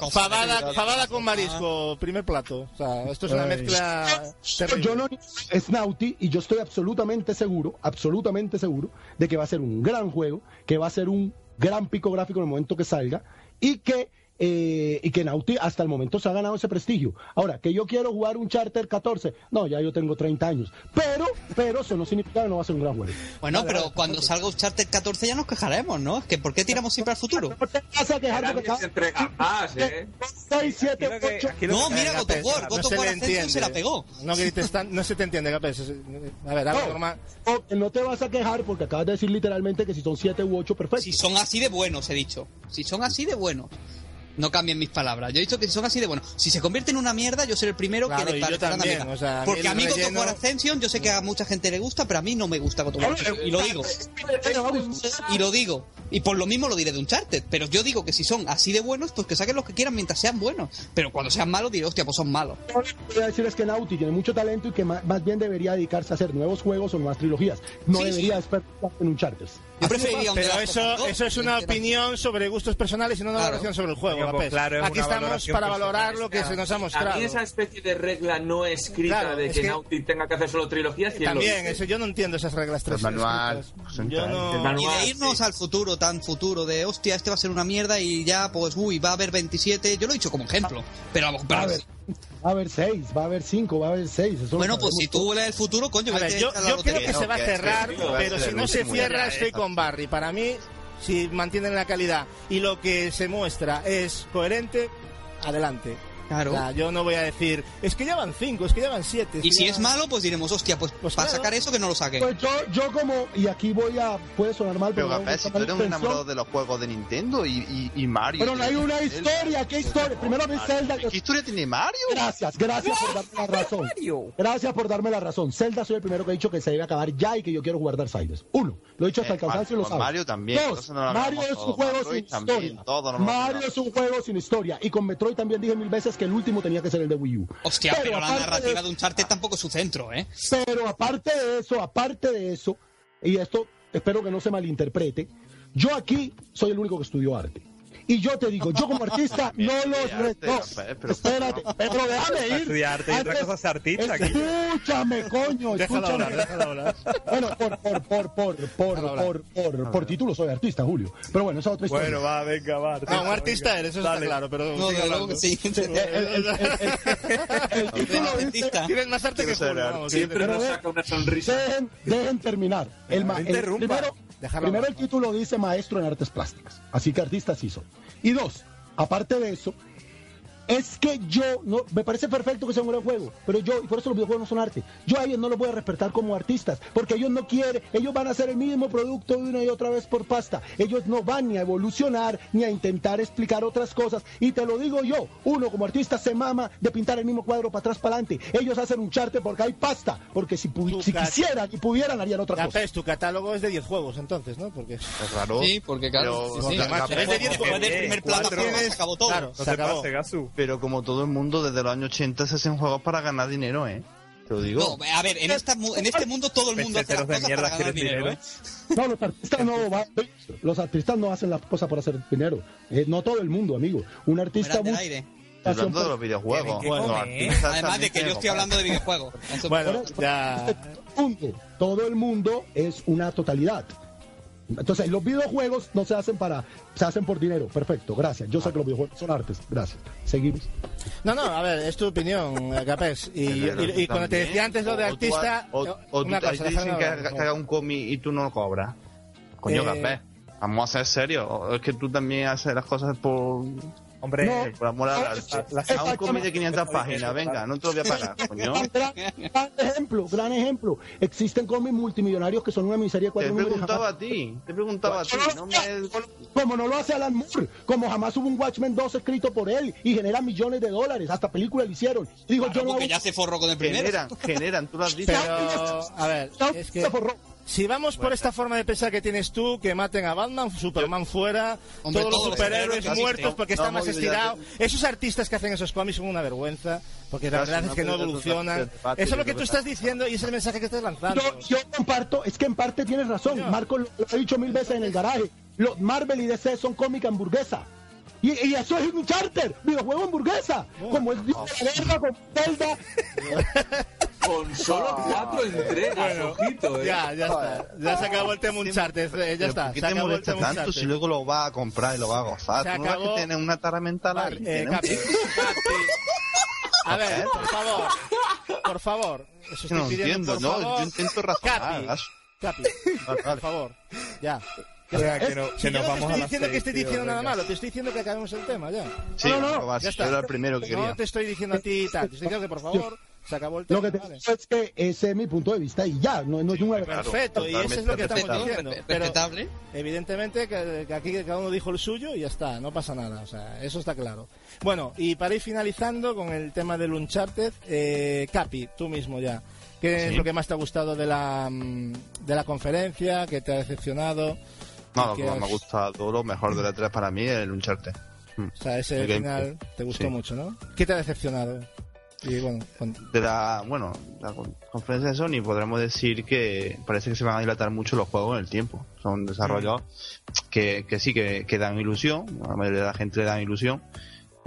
fabada con marisco, primer plato. O sea, esto es una Ay. mezcla terrible. Yo no es Naughty y yo estoy absolutamente seguro, absolutamente seguro de que va a ser un gran juego, que va a ser un gran pico gráfico en el momento que salga y que eh, y que Naughty hasta el momento se ha ganado ese prestigio. Ahora, que yo quiero jugar un Charter 14, no, ya yo tengo 30 años. Pero, pero eso no significa que no va a ser un gran juego. Bueno, pero cuando salga Uncharted 14 ya nos quejaremos, ¿no? Que ¿Por qué tiramos siempre al futuro? No te vas a quejar porque Nadie se entrega más, ¿eh? 6, 7, Aquí lo que- 8. aquí lo No, que- mira, God of War, No God se se la pegó. No, grites tan- no se te entiende, Capes. A ver, algo No. normal. No, que no te vas a quejar porque acabas de decir literalmente que si son 7 u 8, perfecto. Si son así de buenos, he dicho. Si son así de buenos. No cambien mis palabras. Yo he dicho que si son así de buenos. Si se convierte en una mierda, yo seré el primero Claro, que le parecerá una mierda. o sea, a mí Porque a mí relleno- War Ascension, yo sé que a mucha gente le gusta, pero a mí no me gusta War. Y lo digo. Y lo digo. Y por lo mismo lo diré de Uncharted. Pero yo digo que si son así de buenos, pues que saquen los que quieran mientras sean buenos. Pero cuando sean malos, diré, hostia, pues son malos. Lo que voy a decir es que Naughty tiene mucho talento y que más, bien debería dedicarse a hacer nuevos juegos o nuevas trilogías. No Sí, debería esperar en un Charter. Yo preferiría un Pero eso, eso es una opinión sobre gustos personales y no una Claro. valoración sobre el juego. Coño, pues claro, es Aquí estamos para personal. valorar lo que se nos ha A mostrado. mí esa especie de regla no escrita Claro, de es que, que- Naughty tenga que hacer solo trilogías, ¿quién lo También, eso yo no entiendo esas reglas tres. El manual, pues, Yo no. El manual. Y de irnos sí. al futuro, tan futuro, de hostia, este va a ser una mierda y ya, pues, uy, va a haber 27. Yo lo he dicho como ejemplo. Pero, Va a pero- haber, va a haber 6, va a haber 5, va a haber 6. bueno, pues si tú lees el futuro, coño, A ver, vete yo, yo creo que se va a cerrar, pero si no se cierra, estoy con Barry. Para mí, si mantienen la calidad y lo que se muestra es coherente, adelante. Claro. O sea, yo no voy a decir, es que ya van cinco, es que ya van siete. Y si ya es malo, pues diremos, hostia, pues, Pues para claro. sacar eso que no lo saquen. Pues yo, yo como, y aquí voy a, puede sonar mal, Pero pero, me si tú eres un intención. enamorado de los juegos de Nintendo y, y, y Mario. Pero no hay una historia, ¿qué historia? Primero vi Zelda. ¿Qué historia tiene Mario? Gracias, gracias por darme la razón. Gracias por darme la razón. Zelda soy el primero que ha dicho que se debe acabar ya y que yo quiero jugar Darksiders. Uno, lo he dicho hasta Eh, el cansancio y lo sabes. Mario también, Dos, no Mario es un todo. juego Metroid sin también, historia. Mario es un juego sin historia. Y con Metroid también dije mil veces que el último tenía que ser el de Wii U. Hostia, pero, la aparte narrativa de- de Uncharted tampoco es su centro, ¿eh? Pero aparte de eso, aparte de eso, y esto espero que no se malinterprete, yo aquí soy el único que estudió arte. Y yo te digo, yo como artista (laughs) no los arte, no, espérate, pero déjame ir. Estudiar arte y otra Antes- cosa es artista, aquí. Escúchame, coño, Déjalo escúchame. hablar, déjalo hablar. Bueno, por, por, por, por, por, por, por, por título soy artista, Julio. Pero bueno, esa es otra historia. Bueno, va, venga, va. No, un artista eres, eso está claro, pero. No, de luego que sí. El, título Artista. Tienes más arte que Julio, Siempre nos saca una sonrisa. Dejen, terminar. El, primero, Déjalo primero hablar. el título dice maestro en artes plásticas. Así que artista sí soy. Y dos, aparte de eso, es que yo, no, me parece perfecto que sea un gran juego, pero yo, y por eso los videojuegos no son arte, yo a ellos no los voy a respetar como artistas, porque ellos no quieren, ellos van a hacer el mismo producto de una y otra vez por pasta, ellos no van ni a evolucionar, ni a intentar explicar otras cosas, y te lo digo yo, uno como artista se mama de pintar el mismo cuadro para atrás, para adelante, ellos hacen un charte porque hay pasta, porque si, si quisieran y pudieran harían otra cosa. Capes, tu catálogo es de 10 juegos, entonces, ¿no? Porque. Es raro. Sí, porque claro, Pero- sí, es de diez Después del Eh, primer cuatro. plataforma se acabó todo. Claro, No se acabó. Pero como todo el mundo, desde los años 80 se hacen juegos para ganar dinero, ¿eh? Te lo digo. No, a ver, en, esta, en este mundo todo el mundo hace las cosas para ganar dinero, dinero, ¿eh? No, los artistas no va- los artistas no hacen las cosas por hacer dinero. Eh, no todo el mundo, amigo. Un artista muy- aire. Estoy hablando de los videojuegos. Que Los comer. artistas Además de que yo estoy hablando de videojuegos. Bueno, ya. Punto. Todo el mundo es una totalidad. Entonces, los videojuegos no se hacen para, se hacen por dinero. Perfecto, gracias. Yo sé que los videojuegos son artes. Gracias. Seguimos. No, no, a ver, es tu opinión, eh, Capes. Y, y, y cuando te decía antes lo de o artista. O, o tú una te cosa, te dicen que, haga- por que haga un cómic y tú no lo cobras. Coño, Eh, Gapé. Vamos a ser serios. O Es que tú también haces las cosas por, Hombre, No. por amor arte. la- A un cómic de 500 páginas, venga, no te lo voy a pagar, coño. (laughs) Gran, gran ejemplo, gran ejemplo. Existen cómics multimillonarios que son una miseria de Te cuatro números. y preguntaba a ti, te preguntaba a ti. No me... Como no lo hace Alan Moore, como jamás hubo un Watchmen 2 escrito por él y genera millones de dólares, hasta películas le hicieron. Digo, Claro, yo no porque hago- ya se forró con el primero. Generan, generan, tú lo has dicho. Pero, a ver, es que. se forró. Si vamos por esta forma de pensar que tienes tú, que maten a Batman, Superman fuera, Hombre, todos los superhéroes muertos porque No, están más estirados. Esos artistas que hacen esos cómics son una vergüenza, porque la verdad es que no evolucionan. Eso es lo que tú estás diciendo y es el mensaje que estás lanzando. Yo, yo comparto, es que en parte tienes razón. Marco lo, lo ha dicho mil veces en el garaje. Los Marvel y DC son cómica hamburguesa. Y, y eso es un charter, videojuego hamburguesa. Como es Dios de la guerra, con Zelda. (laughs) Con solo cuatro entregas, ojito, eh. Ya, ya está. Ya se acabó el tema Uncharted. eh, Ya está. ¿Por qué Se te acabó el molesta tema tanto Uncharted. si luego lo vas a comprar y lo vas a gozar? Se ¿Tú no ves acabó- que tienes una tara mental ahí? Eh, un- Capi, Capi. A ver, por favor. Por favor. Eso no pidiendo, entiendo, por ¿no? favor. Yo intento razonar. Capi. Gas. Capi, Vale, por vale. favor. Ya. Venga, que Es- no- si yo vamos a estoy las diciendo que seis, estés tío, diciendo nada venga. malo, te estoy diciendo que acabemos el tema ya. Sí, no, no, no, vas, ya está. era el primero que No quería. te estoy diciendo a ti tal, te estoy diciendo que por (laughs) favor se acabó el tema. Lo que te vale. digo es que ese es mi punto de vista y ya, no, no es una... Perfecto, y eso es lo que estamos Perfecto, diciendo. Pero respetable. evidentemente que, que aquí cada uno dijo el suyo y ya está, no pasa nada, o sea, eso está claro. Bueno, y para ir finalizando con el tema del Uncharted, eh, Capi, tú mismo ya, ¿qué es lo que más te ha gustado de la, mm, de la conferencia? ¿Qué te ha decepcionado? No, lo ¿Qué que más has- me ha gustado, lo mejor de la 3 para mí es el Uncharted. O sea, ese El gameplay. final te gustó Sí. mucho, ¿no? ¿Qué te ha decepcionado? Y bueno, con- De la, bueno, la con- conferencia de Sony podremos decir que parece que se van a dilatar mucho los juegos en el tiempo. Son desarrollos que, que sí, que, que dan ilusión, a la mayoría de la gente le dan ilusión,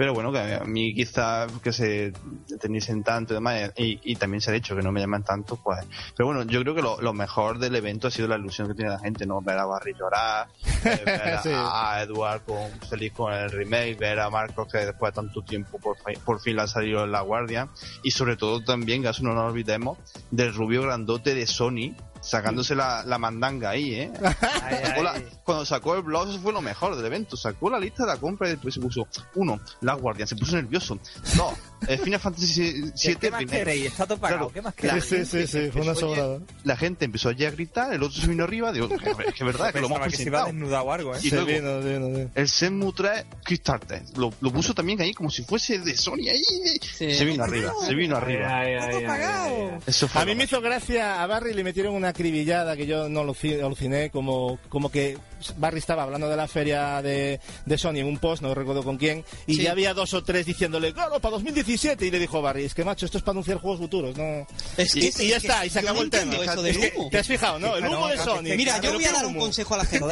pero bueno, que a mí quizás que se detenisen tanto y demás, y, y también se ha dicho que no me llaman tanto, pues... Pero bueno, yo creo que lo, lo mejor del evento ha sido la ilusión que tiene la gente, ¿no? Ver a Barry llorar, eh, (laughs) ver a, Sí. a Edward con, feliz con el remake, ver a Marcos que después de tanto tiempo por, por fin le ha salido en la guardia, y sobre todo también, que eso no nos olvidemos, del rubio grandote de Sony, sacándose la, la mandanga ahí, ¿eh? (laughs) Sacó la- cuando sacó el blog, eso fue lo mejor del evento. Sacó la lista de la compra y después se puso, uno, la guardia, se puso nervioso. Dos, eh, Final Fantasy ¿Qué, 7 más queréis? Está todo pagado. Claro. ¿Qué más queréis? Sí, sí, sí, fue una sobrada. La gente empezó ya a gritar, el otro se vino arriba, digo, que, que es verdad, que lo hemos Pensaba que se iba presentado. desnudado o algo, ¿eh? Y Se luego- vino, vino, vino. El Shenmue 3 Kickstarter, lo, lo puso también ahí como si fuese de Sony ahí. Sí. Se vino arriba, se vino arriba. Ay, ay, ay, ay, ay. Eso fue A mí me hizo gracia a Barry le metieron una acribillada que yo no aluci- aluciné como como que Barry estaba hablando de la feria de, de Sony en un post, no recuerdo con quién, y Sí. ya había dos o tres diciéndole, claro, para 2017, y le dijo Barry, es que macho, esto es para anunciar juegos futuros, no... Es Y, que- y ya es está, y se yo acabó no el tema. eso del humo. ¿Te has fijado, no? El Ah, humo de Sony. Mira, yo voy a dar un consejo a la gente.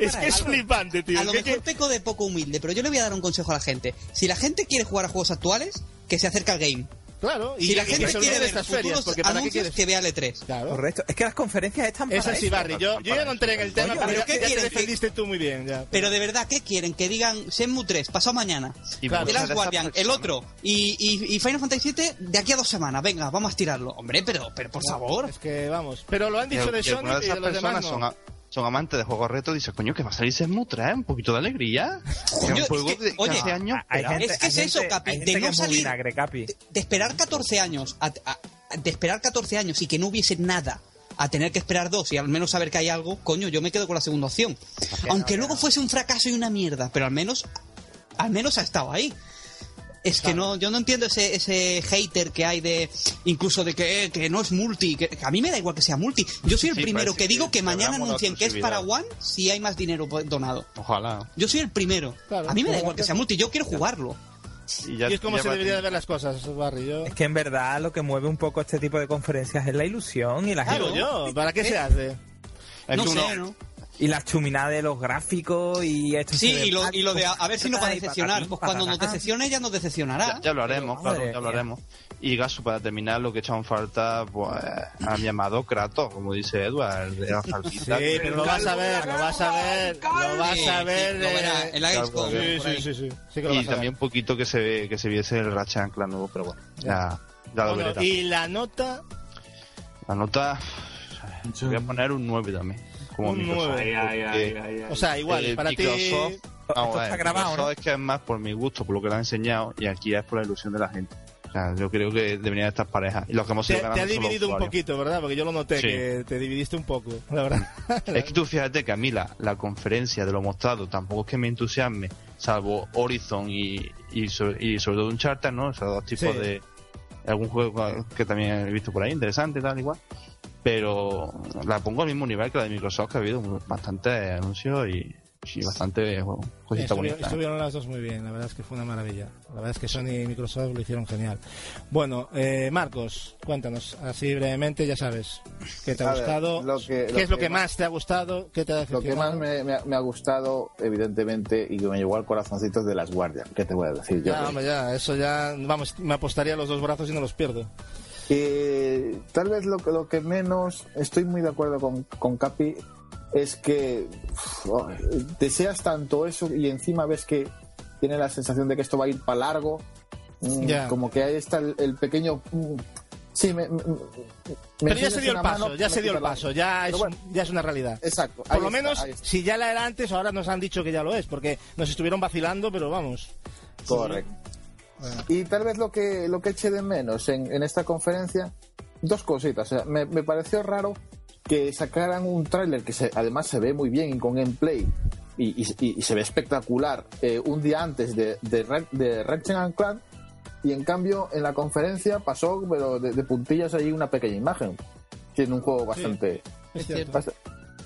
Es que es flipante, tío. A lo ¿Qué- mejor peco de poco humilde, pero yo le voy a dar un consejo a la gente. Si la gente quiere jugar a juegos actuales, que se acerque al game. Claro, y, si la gente quiere de ver estas ferias, porque ¿para qué anuncios, quieres? que vea el E3. Claro. Correcto. Es que las conferencias están para Es así, eso. Barry. Yo, yo ya no entré en el tema, Oye, pero ya, ¿qué ya te quieren? defendiste tú muy bien. Ya. Pero de verdad, ¿qué quieren? Que digan Shenmue 3, pasado mañana. Y Claro. The muchas Last Guardian, el otro. Y, y, y Final Fantasy 7 de aquí a dos semanas. Venga, vamos a tirarlo. Hombre, pero, pero por favor. Es que vamos. Pero lo han dicho de Sony y de los demás personas no. son, a- son amantes de juegos retro y dicen, coño, que va a salir Shenmue 3, un poquito de alegría. Un es que, de oye, hace años Hay esperaba. gente- Es que hay es eso, gente- Capi, de no salir- vinagre, Capi. de, de esperar 14 años a, a- de esperar 14 años y que no hubiese nada a tener que esperar dos y al menos saber que hay algo, coño, yo me quedo con la segunda opción. Aunque luego fuese un fracaso y una mierda, pero al menos al menos ha estado ahí. Es que no, yo no entiendo ese, ese hater que hay de, incluso de que, que no es multi, que, que a mí me da igual que sea multi. Yo soy el Sí, primero que digo que que mañana anuncien que es para. One si hay más dinero donado. Ojalá. Yo soy el primero. Claro, a mí me da igual que sea multi, yo quiero jugarlo. ya- Y es como ya se debería de ver las cosas, Barry. Yo... Es que en verdad lo que mueve un poco este tipo de conferencias es la ilusión y la Claro, gente- yo. ¿Para qué se hace? Es no que uno- sé, ¿no? Y la chuminada de los gráficos y esto Sí, y lo, y lo de a, a ver si nos va a decepcionar. Pues cuando nos patatán. decepcione ya nos decepcionará. Ya, ya lo haremos, Pero, claro, ya lo haremos. Y Gasu, para terminar, lo que echa en falta, pues, a mi amado Kratos, como dice Edward, el de la Sí, pero lo vas a ver, lo vas a ver, lo vas a ver. eh, en la Gamescom, Sí, sí, sí, sí. Y también un poquito que se ve, que se viese el Ratchet and Clank nuevo, pero bueno, ya, ya lo ver. veré. Y la nota, La nota, voy a poner un 9 también, como Un Microsoft. 9. Ay, ay, ay, porque, ay, ay. o sea, igual, eh, para ti. Microsoft- vamos Esto a ver, está grabado, Microsoft ¿no? es que es más por mi gusto, por lo que le han enseñado, y aquí es por la ilusión de la gente. O sea, yo creo que deberían estar parejas. Y los que hemos Te, te ha dividido un poquito, ¿verdad? Porque yo lo noté, Sí. que te dividiste un poco, la verdad. (laughs) Es que tú fíjate que a mí la, la conferencia de lo mostrado tampoco es que me entusiasme, salvo Horizon y, y, so- y sobre todo un charter, ¿no? Esos dos tipos Sí. de algún juego que también he visto por ahí, interesante, tal, igual. Pero la pongo al mismo nivel que la de Microsoft, que ha habido bastante anuncios y, y bastante bueno, cositas Estuvieron, bonitas. estuvieron las dos muy bien, la verdad es que fue una maravilla. La verdad es que Sony y Microsoft lo hicieron genial. Bueno, eh, Marcos, cuéntanos, así brevemente, ya sabes, ¿qué te ha A ver, gustado? lo que- ¿Qué lo es lo que que más- más te ha gustado? ¿Qué te ha Lo que más me, me ha- me ha gustado, evidentemente, y que me llegó al corazoncito es de las guardias. ¿Qué te voy a decir yo? Ya, hombre, ya, eso ya, vamos, me apostaría los dos brazos y no los pierdo. Eh, tal vez lo, que- lo que menos estoy muy de acuerdo con, con Capi es que oh, deseas tanto eso y encima ves que tiene la sensación de que esto va a ir para largo. Mm. Como que ahí está el, el pequeño. mm, Sí, me, me- Pero ya se dio el paso, mano, ya se dio el paso, ya es, bueno, ya es una realidad. Exacto. Por lo está, menos, si ya la era antes, ahora nos han dicho que ya lo es, porque nos estuvieron vacilando, pero vamos. Correcto. Y tal vez lo que, lo que eché de menos en, en esta conferencia, dos cositas. O sea, me, me pareció raro que sacaran un tráiler que se, además se ve muy bien y con gameplay y, y- y- y se ve espectacular eh, un día antes de, de, Red- de Ratchet and Clank y en cambio en la conferencia pasó pero de, de puntillas ahí una pequeña imagen. Tiene un juego bastante... Es cierto.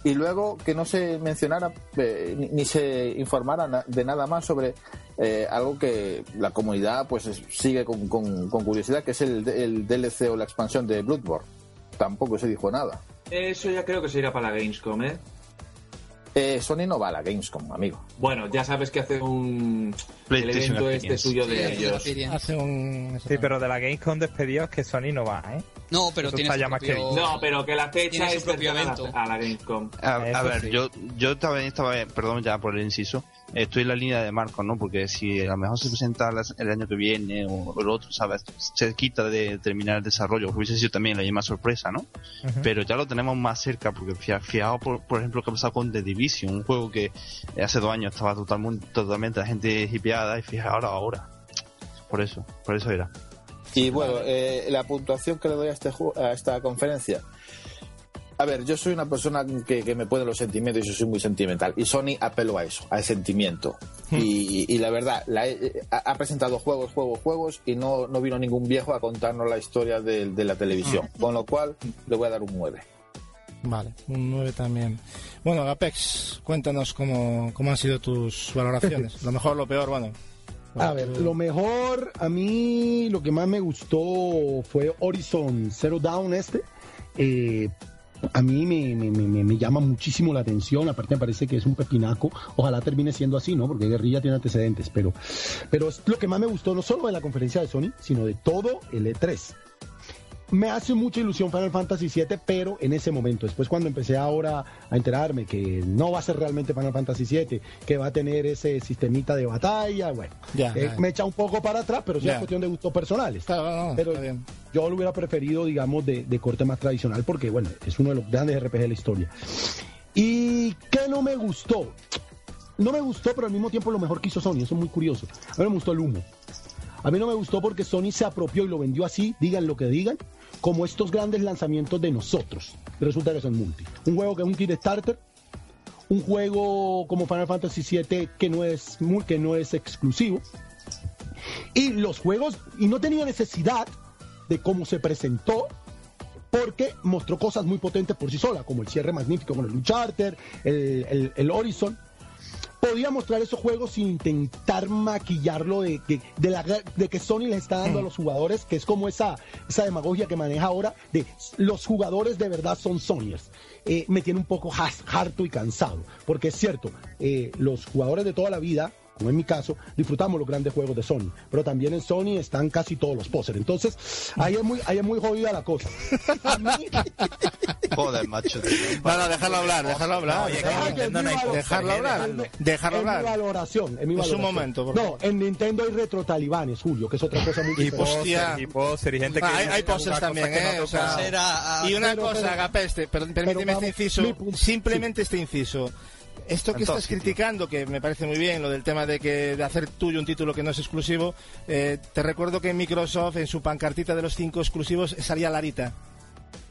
Y luego que no se mencionara eh, ni, se informara de nada más sobre eh, algo que la comunidad pues es- sigue con, con- con curiosidad, que es el, el DLC o la expansión de Bloodborne. Tampoco se dijo nada. Eso ya creo que se irá para la Gamescom, ¿eh? Eh, Sony no va a la Gamescom, amigo. Bueno, ya sabes que hace un... El PlayStation evento este suyo Sí, de la ellos. Hace un... Sí, pero de la Gamescom despedidos que Sony no va, ¿eh? No, pero Eso tiene su que No, pero que la fecha es propio evento. a la Gamescom. A, ver, sí. yo, yo también estaba, perdón ya por el inciso, estoy en la línea de Marcos, ¿no? Porque si a lo mejor se presenta el año que viene o el otro, ¿sabes? Se quita de terminar el desarrollo, hubiese sido también la misma sorpresa, ¿no? Pero ya lo tenemos más cerca, porque fia- fijaos, por, por ejemplo, que ha pasado con The Division, un juego que hace dos años estaba totalmente, totalmente la gente hipeada y fijaos ahora, ahora. Por eso, por eso era. Y bueno, eh, la puntuación que le doy a, este, a esta conferencia. A ver, yo soy una persona que, que me puede los sentimientos y yo soy muy sentimental. Y Sony apeló a eso, al sentimiento. Y, y la verdad, la he- ha, ha presentado juegos, juegos, juegos y no, no vino ningún viejo a contarnos la historia de, de la televisión. Con lo cual, le voy a dar un 9. Vale, un 9 también. Bueno, Apex, cuéntanos cómo, cómo han sido tus valoraciones. (laughs) Lo mejor, lo peor, bueno. A ver, lo mejor, a mí lo que más me gustó fue Horizon Zero Down este. Eh, a mí me, me- me- me- llama muchísimo la atención, aparte me parece que es un pepinaco, ojalá termine siendo así, ¿no? Porque Guerrilla tiene antecedentes, pero, pero es lo que más me gustó, no solo de la conferencia de Sony, sino de todo el E3. Me hace mucha ilusión Final Fantasy VII, pero en ese momento, después cuando empecé ahora a enterarme que no va a ser realmente Final Fantasy VII, que va a tener ese sistemita de batalla, bueno, eh, me echa un poco para atrás, pero es cuestión de gustos personales. Está, no, no, Pero está bien. yo lo hubiera preferido, digamos, de, de corte más tradicional, porque, bueno, es uno de los grandes RPG de la historia. ¿Y qué no me gustó? No me gustó, pero al mismo tiempo lo mejor que hizo Sony, eso es muy curioso. A mí no me gustó el humo. A mí no me gustó porque Sony se apropió y lo vendió así, digan lo que digan, como estos grandes lanzamientos de nosotros. Resulta que son multi. Un juego que es un kit starter, un juego como Final Fantasy VII que no es, que no es exclusivo. Y los juegos, y no tenía necesidad de cómo se presentó, porque mostró cosas muy potentes por sí sola, como el cierre magnífico con el Uncharted, el, el, el Horizon. Podía mostrar esos juegos sin intentar maquillarlo de, que- de, la, de que Sony les está dando a los jugadores, que es como esa, esa demagogia que maneja ahora, de los jugadores de verdad son Sonyers. Eh, me tiene un poco has- harto y cansado, porque es cierto, eh, los jugadores de toda la vida, como en mi caso, disfrutamos los grandes juegos de Sony, pero también en Sony están casi todos los posers. Entonces, ahí es muy, ahí es muy jodida la cosa. A mí, Joder, macho. No, no, déjalo hablar, déjalo hablar. En hay dejarlo hablar. ¿eh? Dejarlo es mi hablar. valoración. Es, mi Es un valoración. momento, por. No, en Nintendo hay retro-talibanes, Julio, que es otra cosa muy diferente. Y póster, y gente que... Ah, hay, hay también, que no ¿eh? O sea, a- a- y una pero- cosa, pero- Agapeste, pero permíteme este inciso, simplemente este inciso. Esto que estás criticando, que me parece muy bien, lo del tema de que de hacer tuyo un título que no es exclusivo, eh, te recuerdo que Microsoft en su pancartita de los cinco exclusivos salía Larita.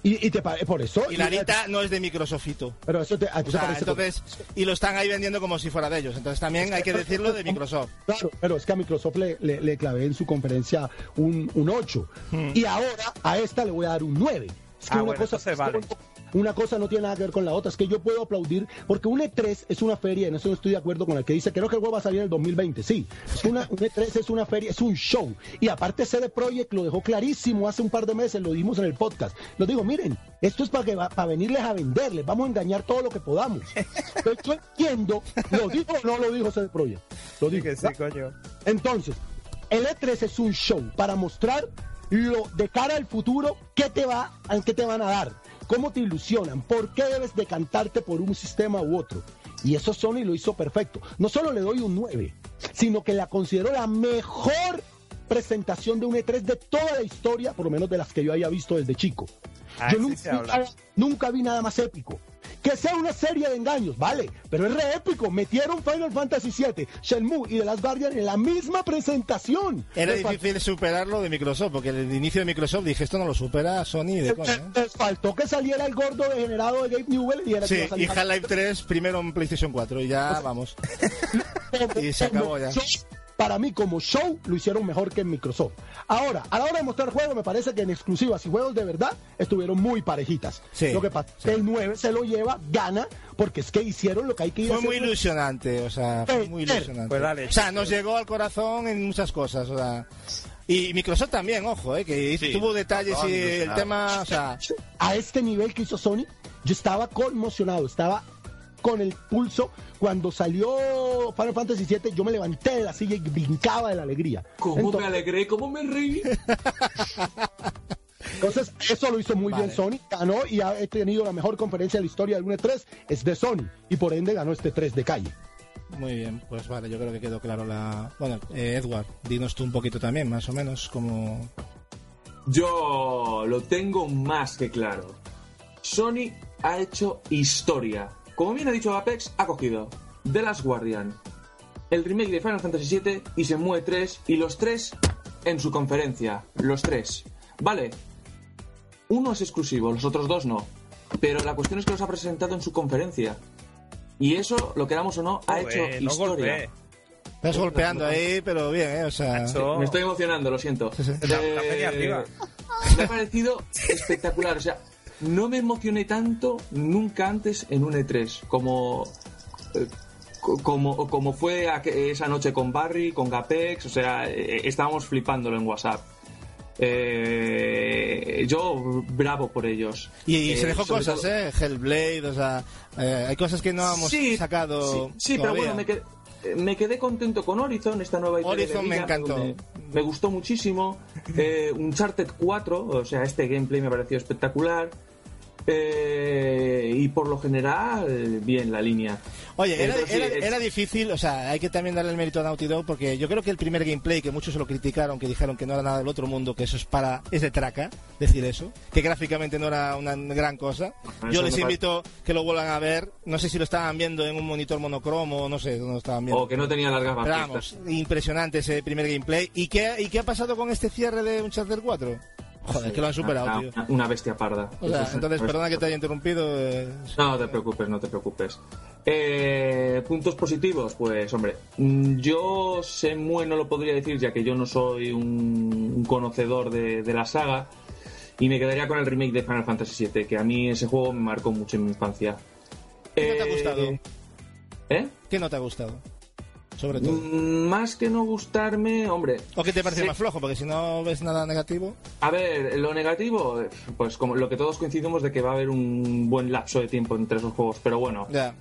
Y, y te pare- por eso. Y Larita no es de Microsoftito. Pero eso te, O te sea, parece entonces, y lo están ahí vendiendo como si fuera de ellos. Entonces también hay que decirlo de Microsoft. Claro, pero es que a Microsoft le, le, le clavé en su conferencia un, un 8. Hmm. Y ahora a esta le voy a dar un 9. Es que Ah, una, bueno, cosa, entonces vale. Una cosa no tiene nada que ver con la otra. Es que yo puedo aplaudir, porque un E3 es una feria, en eso no estoy de acuerdo con el que dice, creo que el juego va a salir en el 2020. Sí, es una, un E3 es una feria, es un show. Y aparte CD Projekt lo dejó clarísimo hace un par de meses, lo dimos en el podcast. Lo digo, miren, esto es para, que para venirles a venderles, vamos a engañar todo lo que podamos. Entonces yo entiendo, ¿lo dijo o no lo dijo CD Projekt? Lo dijo. Que sí, coño. Entonces, el E3 es un show para mostrar lo de cara al futuro, ¿qué te va, qué te van a dar? ¿Cómo te ilusionan? ¿Por qué debes decantarte por un sistema u otro? Y eso Sony lo hizo perfecto. No solo le doy un 9, sino que la considero la mejor presentación de un E3 de toda la historia, por lo menos de las que yo haya visto desde chico. Ah, yo sí nunca vi nada más épico. Que sea una serie de engaños, vale, pero es re épico. Metieron Final Fantasy VII, Shenmue y The Last Guardian en la misma presentación. Era Les difícil superarlo de Microsoft, porque el inicio de Microsoft dije, esto no lo supera Sony de coña. ¿eh? Les faltó que saliera el gordo degenerado de Gabe Newell y era que Sí, a y Half-Life 3 primero en PlayStation 4 y ya vamos. (laughs) y se acabó ya. Para mí, como show, lo hicieron mejor que en Microsoft. Ahora, a la hora de mostrar juegos, me parece que en exclusivas y juegos de verdad estuvieron muy parejitas. Sí, lo que pasa es sí. que el 9 se lo lleva, gana, porque es que hicieron lo que hay que ir Fue muy ilusionante, o sea, fue muy ilusionante. Pues dale. O sea, nos llegó al corazón en muchas cosas, o sea. Y Microsoft también, ojo, eh, que Sí, tuvo detalles y el tema, o sea, a este nivel que hizo Sony, yo estaba conmocionado, estaba con el pulso. Cuando salió Final Fantasy VII, yo me levanté de la silla y brincaba de la alegría. ¿Cómo Entonces- me alegré? ¿Cómo me reí? (laughs) Entonces, eso lo hizo muy Vale. bien Sony, ganó y ha tenido la mejor conferencia de la historia del 1-3, es de Sony, y por ende ganó este 3 de calle. muy bien, pues vale, yo creo que quedó claro la... Bueno, eh, Edward, dinos tú un poquito también, más o menos, como... Yo lo tengo más que claro. Sony ha hecho historia. Como bien ha dicho Apex, ha cogido The Last Guardian, el remake de Final Fantasy VII y se mueve 3 y los tres en su conferencia. Los tres. Vale. Uno es exclusivo, los otros dos no. Pero la cuestión es que los ha presentado en su conferencia. Y eso, lo queramos o no, ha hecho no historia. Estás golpeando ahí, pero bien, ¿eh? O sea... Me estoy emocionando, lo siento. Sí, sí. La- la Eh. Me ha parecido espectacular. O sea, no me emocioné tanto nunca antes en un E3 como. eh, co- Como, como fue esa noche con Barry, con Gapex, o sea, eh, estábamos flipándolo en WhatsApp. Eh, yo bravo por ellos. Y, y Eh, se dejó cosas, todo- ¿eh? Hellblade, o sea, eh, hay cosas que no hemos Sí, sacado Sí, sí, pero bueno, me quedé, me quedé contento con Horizon, esta nueva IP de Horizon me guerrilla, encantó. Me, me gustó muchísimo. (laughs) Eh, Uncharted 4, o sea, este gameplay me pareció espectacular. Eh, y por lo general, bien la línea. Oye, era, sí, era- es- era difícil, o sea, hay que también darle el mérito a Naughty Dog porque yo creo que el primer gameplay que muchos se lo criticaron, que dijeron que no era nada del otro mundo, que eso es para es de traca, decir eso, que gráficamente no era una gran cosa. Eso Yo les parece- invito que lo vuelvan a ver, no sé si lo estaban viendo en un monitor monocromo, no sé lo estaban viendo. O que no tenía puestas. vamos, impresionante ese primer gameplay. ¿Y qué, ¿Y qué ha pasado con este cierre de Uncharted 4? Joder, que lo han superado, Una- tío. una, una bestia parda. O sea, es- entonces, pues- perdona que te haya interrumpido. eh, No te preocupes, no te preocupes. Eh, puntos positivos, pues hombre, mm, yo Semue no lo podría decir ya que yo no soy un, un conocedor de, de la saga y me quedaría con el remake de Final Fantasy VII, que a mí ese juego me marcó mucho en mi infancia. ¿Qué no te ha Eh, gustado? ¿Eh? ¿Qué no te ha gustado? Sobre todo. Mm, Más que no gustarme, hombre. ¿O qué te parece sí. más flojo? Porque si no ves nada negativo. A ver, lo negativo, pues como lo que todos coincidimos de que va a haber un buen lapso de tiempo entre esos juegos, pero bueno, Ya.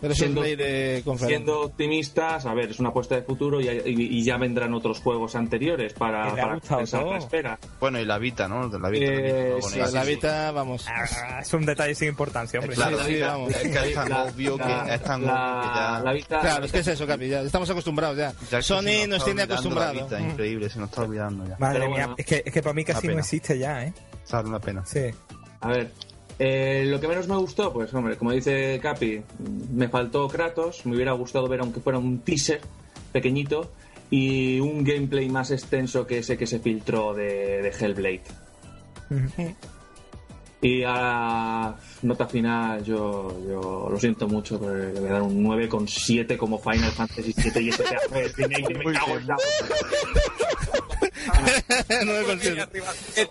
Pero Siendo- es de conferencia. siendo optimistas, a ver, es una apuesta de futuro y, y- y ya vendrán otros juegos anteriores para, para compensar la espera. Bueno, y la Vita, ¿no? La Vita. Eh. La, Sí. Vita, vamos. Ah, es un detalle sin importancia, hombre. Claro, Sí, sí, vamos. Es que es tan La- obvio que es tan la- obvio que ya. la Vita- Claro, es que es eso, Capi. Ya estamos acostumbrados ya. Sony nos tiene acostumbrados. Vita, increíble, se nos está olvidando ya. Madre Pero mía, bueno. es que, es que para mí casi no existe ya, ¿eh? Sabe una pena. Sí. A ver, eh, lo que menos me gustó, pues hombre, como dice Capi, me faltó Kratos, me hubiera gustado ver aunque fuera un teaser pequeñito y un gameplay más extenso que ese que se filtró de, de Hellblade. Y a nota final, yo, yo lo siento mucho, pero le voy a dar un 9,7 como Final Fantasy VII y ese me cago en la- (laughs) No me consigo.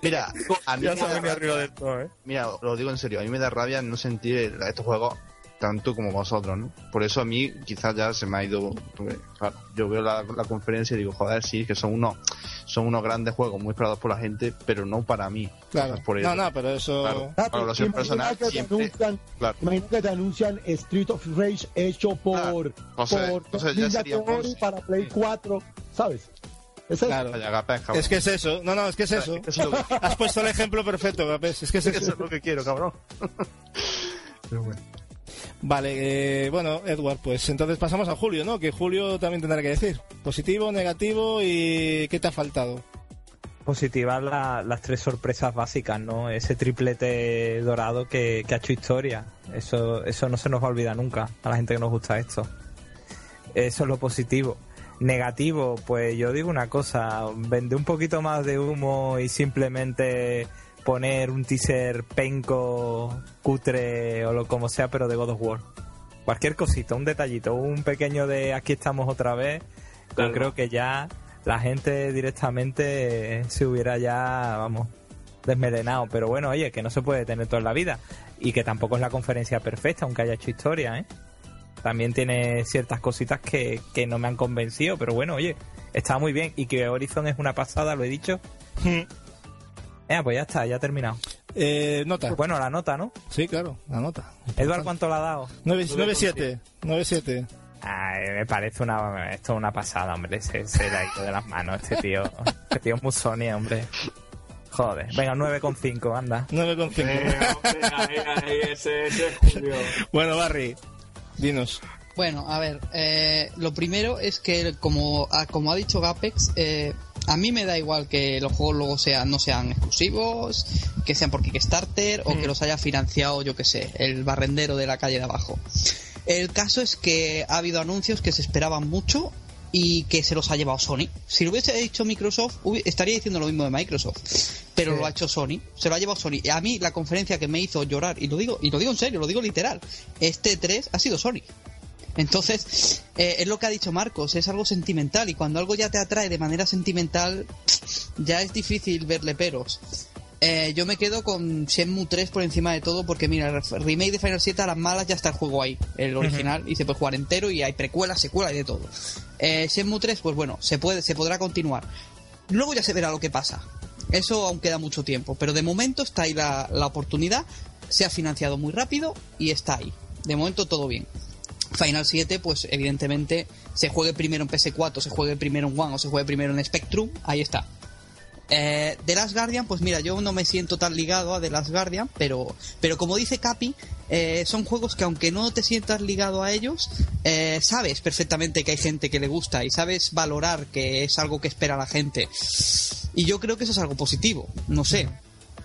Mira, a mí Ya se arriba rabia- del todo, ¿eh? Mira, lo digo en serio, a mí me da rabia no sentir estos juegos tanto como vosotros, ¿no? Por eso a mí quizás ya se me ha ido... claro, yo veo la, la conferencia y digo, joder, sí, que son unos son unos grandes juegos muy esperados por la gente, pero no para mí. Claro. Entonces, por No, eso, no, pero eso. Claro. Ah, imagina personal que te siempre... anuncian- Claro. Que te anuncian Street of Rage hecho por, Claro. O sea, por o sea, ya Ninja sería para Play 4, ¿sabes? Es eso. Claro. Es que es eso. No, no, es que es eso. (laughs) Has puesto el ejemplo perfecto, Gapes. Es que es eso eso. es lo que quiero, cabrón. (laughs) Pero bueno. Vale, eh, bueno, Edward, pues entonces pasamos a Julio, ¿no? Que Julio también tendrá que decir. Positivo, negativo y ¿qué te ha faltado? Positivas la- las tres sorpresas básicas, ¿no? Ese triplete dorado que, que ha hecho historia. Eso, eso no se nos va a olvidar nunca a la gente que nos gusta esto. Eso es lo positivo. Negativo, pues yo digo una cosa, vende un poquito más de humo y simplemente poner un teaser penco, cutre o lo como sea, pero de God of War. Cualquier cosita, un detallito, un pequeño de aquí estamos otra vez. Yo creo que ya la gente directamente se hubiera ya, vamos, desmelenado. Pero bueno, oye, que no se puede tener todo en la vida. Y que tampoco es la conferencia perfecta, aunque haya hecho historia, ¿eh? También tiene ciertas cositas que, que no me han convencido, pero bueno, oye, está muy bien. Y que Horizon es una pasada, lo he dicho. Eh, pues ya está, ya ha terminado. Eh, nota. Bueno, la nota, ¿no? Sí, claro, la nota. Eduard, ¿cuánto la ha dado? 9-7. 9-7. Ay, me parece una, esto es una pasada, hombre. Se, se le ha ido de las manos este tío. Este tío es muy Sony, hombre. Joder. Venga, 9,5, anda. 9,5. Venga, venga, (laughs) venga, ahí, ese, ese es Julio. Bueno, Barry, dinos. Bueno, a ver, eh, lo primero es que como, ah, como ha dicho Gapex, eh, a mí me da igual que los juegos luego sean, no sean exclusivos, que sean por Kickstarter o que los haya financiado, yo que sé, el barrendero de la calle de abajo. El caso es que ha habido anuncios que se esperaban mucho y que se los ha llevado Sony. Si lo hubiese hecho Microsoft, estaría diciendo lo mismo de Microsoft, pero lo ha hecho Sony, se lo ha llevado Sony. Y a mí la conferencia que me hizo llorar, y lo digo, y lo digo en serio, lo digo literal, este 3 ha sido Sony. Entonces, eh, es lo que ha dicho Marcos, es algo sentimental y cuando algo ya te atrae de manera sentimental, ya es difícil verle peros. Eh, yo me quedo con Shenmue 3 por encima de todo porque mira, el remake de Final 7 a las malas ya está el juego ahí, el original, y se puede jugar entero y hay precuelas, secuelas y de todo. Eh, Shenmue 3, pues bueno, se puede, se podrá continuar. Luego ya se verá lo que pasa. Eso aún queda mucho tiempo, pero de momento está ahí la, la oportunidad, se ha financiado muy rápido y está ahí. De momento todo bien. Final 7, pues evidentemente se juegue primero en PS4, se juegue primero en One o se juegue primero en Spectrum, ahí está. Eh, The Last Guardian, pues mira, yo no me siento tan ligado a The Last Guardian, pero, pero como dice Capi, eh, son juegos que aunque no te sientas ligado a ellos, eh, sabes perfectamente que hay gente que le gusta y sabes valorar que es algo que espera la gente. Y yo creo que eso es algo positivo, no sé.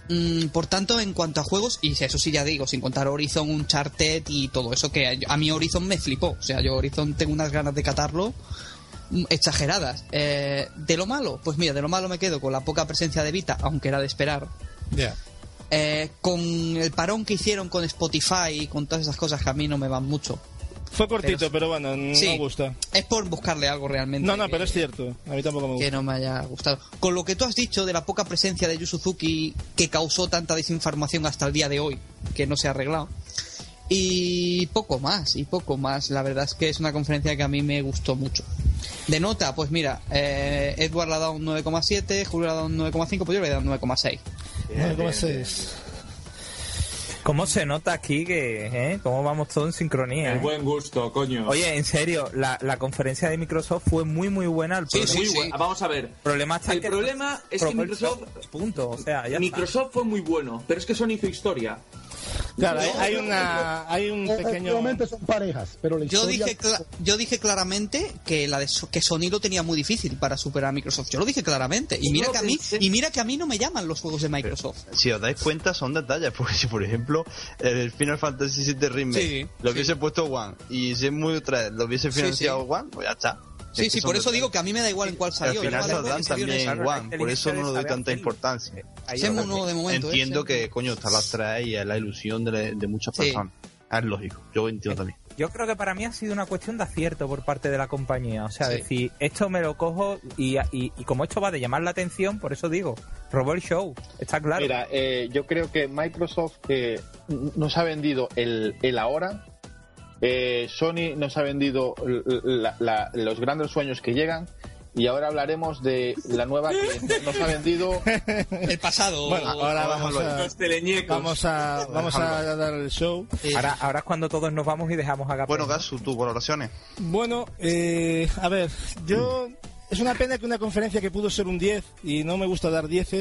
Mm, por tanto, en cuanto a juegos, y eso sí ya digo, sin contar Horizon, Uncharted y todo eso, que a mí Horizon me flipó. O sea, yo Horizon tengo unas ganas de catarlo exageradas. Eh, de lo malo, pues mira, de lo malo me quedo con la poca presencia de Vita, aunque era de esperar. Ya. Eh, con el parón que hicieron con Spotify y con todas esas cosas que a mí no me van mucho. Fue cortito, Pero- pero, bueno, no Sí. gusta. Es por buscarle algo realmente. No, no, que- pero es cierto. A mí tampoco me gusta. que no me haya gustado. Con lo que tú has dicho de la poca presencia de Yu Suzuki que causó tanta desinformación hasta el día de hoy, que no se ha arreglado. Y poco más, y poco más. La verdad es que es una conferencia que a mí me gustó mucho. De nota, pues mira, eh, Edward le ha dado un 9,7, Julio le ha dado un 9,5, pues yo le he dado un 9,6. 9,6. ¿Cómo se nota aquí que, eh? ¿Cómo vamos todos en sincronía? El eh? buen gusto, coño. Oye, en serio, la, la conferencia de Microsoft fue muy, muy buena. El Sí, problema, muy sí, buena. Vamos a ver. el problema está El que- problema es que Microsoft- Punto. O sea, ya está. Microsoft fue muy bueno, pero es que Sony hizo historia. Claro, hay, hay una, hay un pequeño... Obviamente son parejas, pero la Yo historia... dije, cla- yo dije claramente que la de So- que Sony lo tenía muy difícil para superar a Microsoft. Yo lo dije claramente. Y mira No, que a mí, y mira que a mí no me llaman los juegos de Microsoft. Si os dais cuenta, son detalles. (laughs) Porque si, por ejemplo, el Final Fantasy VII Remake Sí, lo sí. hubiese puesto One y Shenmue 3 lo hubiese Sí, financiado sí. One, pues ya está. Sí, sí, por eso digo que a mí me da igual en cuál Al salió. final Yo se valoro dan también One, por eso no le doy tanta importancia. Ahí Shenmue lo- no de momento. ¿eh? Entiendo que, coño, están las tres y es la ilusión de, de muchas personas. Es lógico, yo entiendo también. Yo creo que para mí ha sido una cuestión de acierto por parte de la compañía. O sea, Sí. decir, esto me lo cojo y, y, y como esto va de llamar la atención, por eso digo, robó el show. Está claro. Mira, eh, yo creo que Microsoft eh, nos ha vendido el, el ahora, eh, Sony nos ha vendido la- la- los grandes sueños que llegan y ahora hablaremos de la nueva que nos ha vendido. (laughs) El pasado. Bueno, ahora vamos a, Los teleñecos. vamos a, vamos a dar el show. Ahora, ahora es cuando todos nos vamos y dejamos a Gapé. Bueno, Gasu, tus valoraciones. Bueno, eh, a ver, yo es una pena que una conferencia que pudo ser un 10, y no me gusta dar 10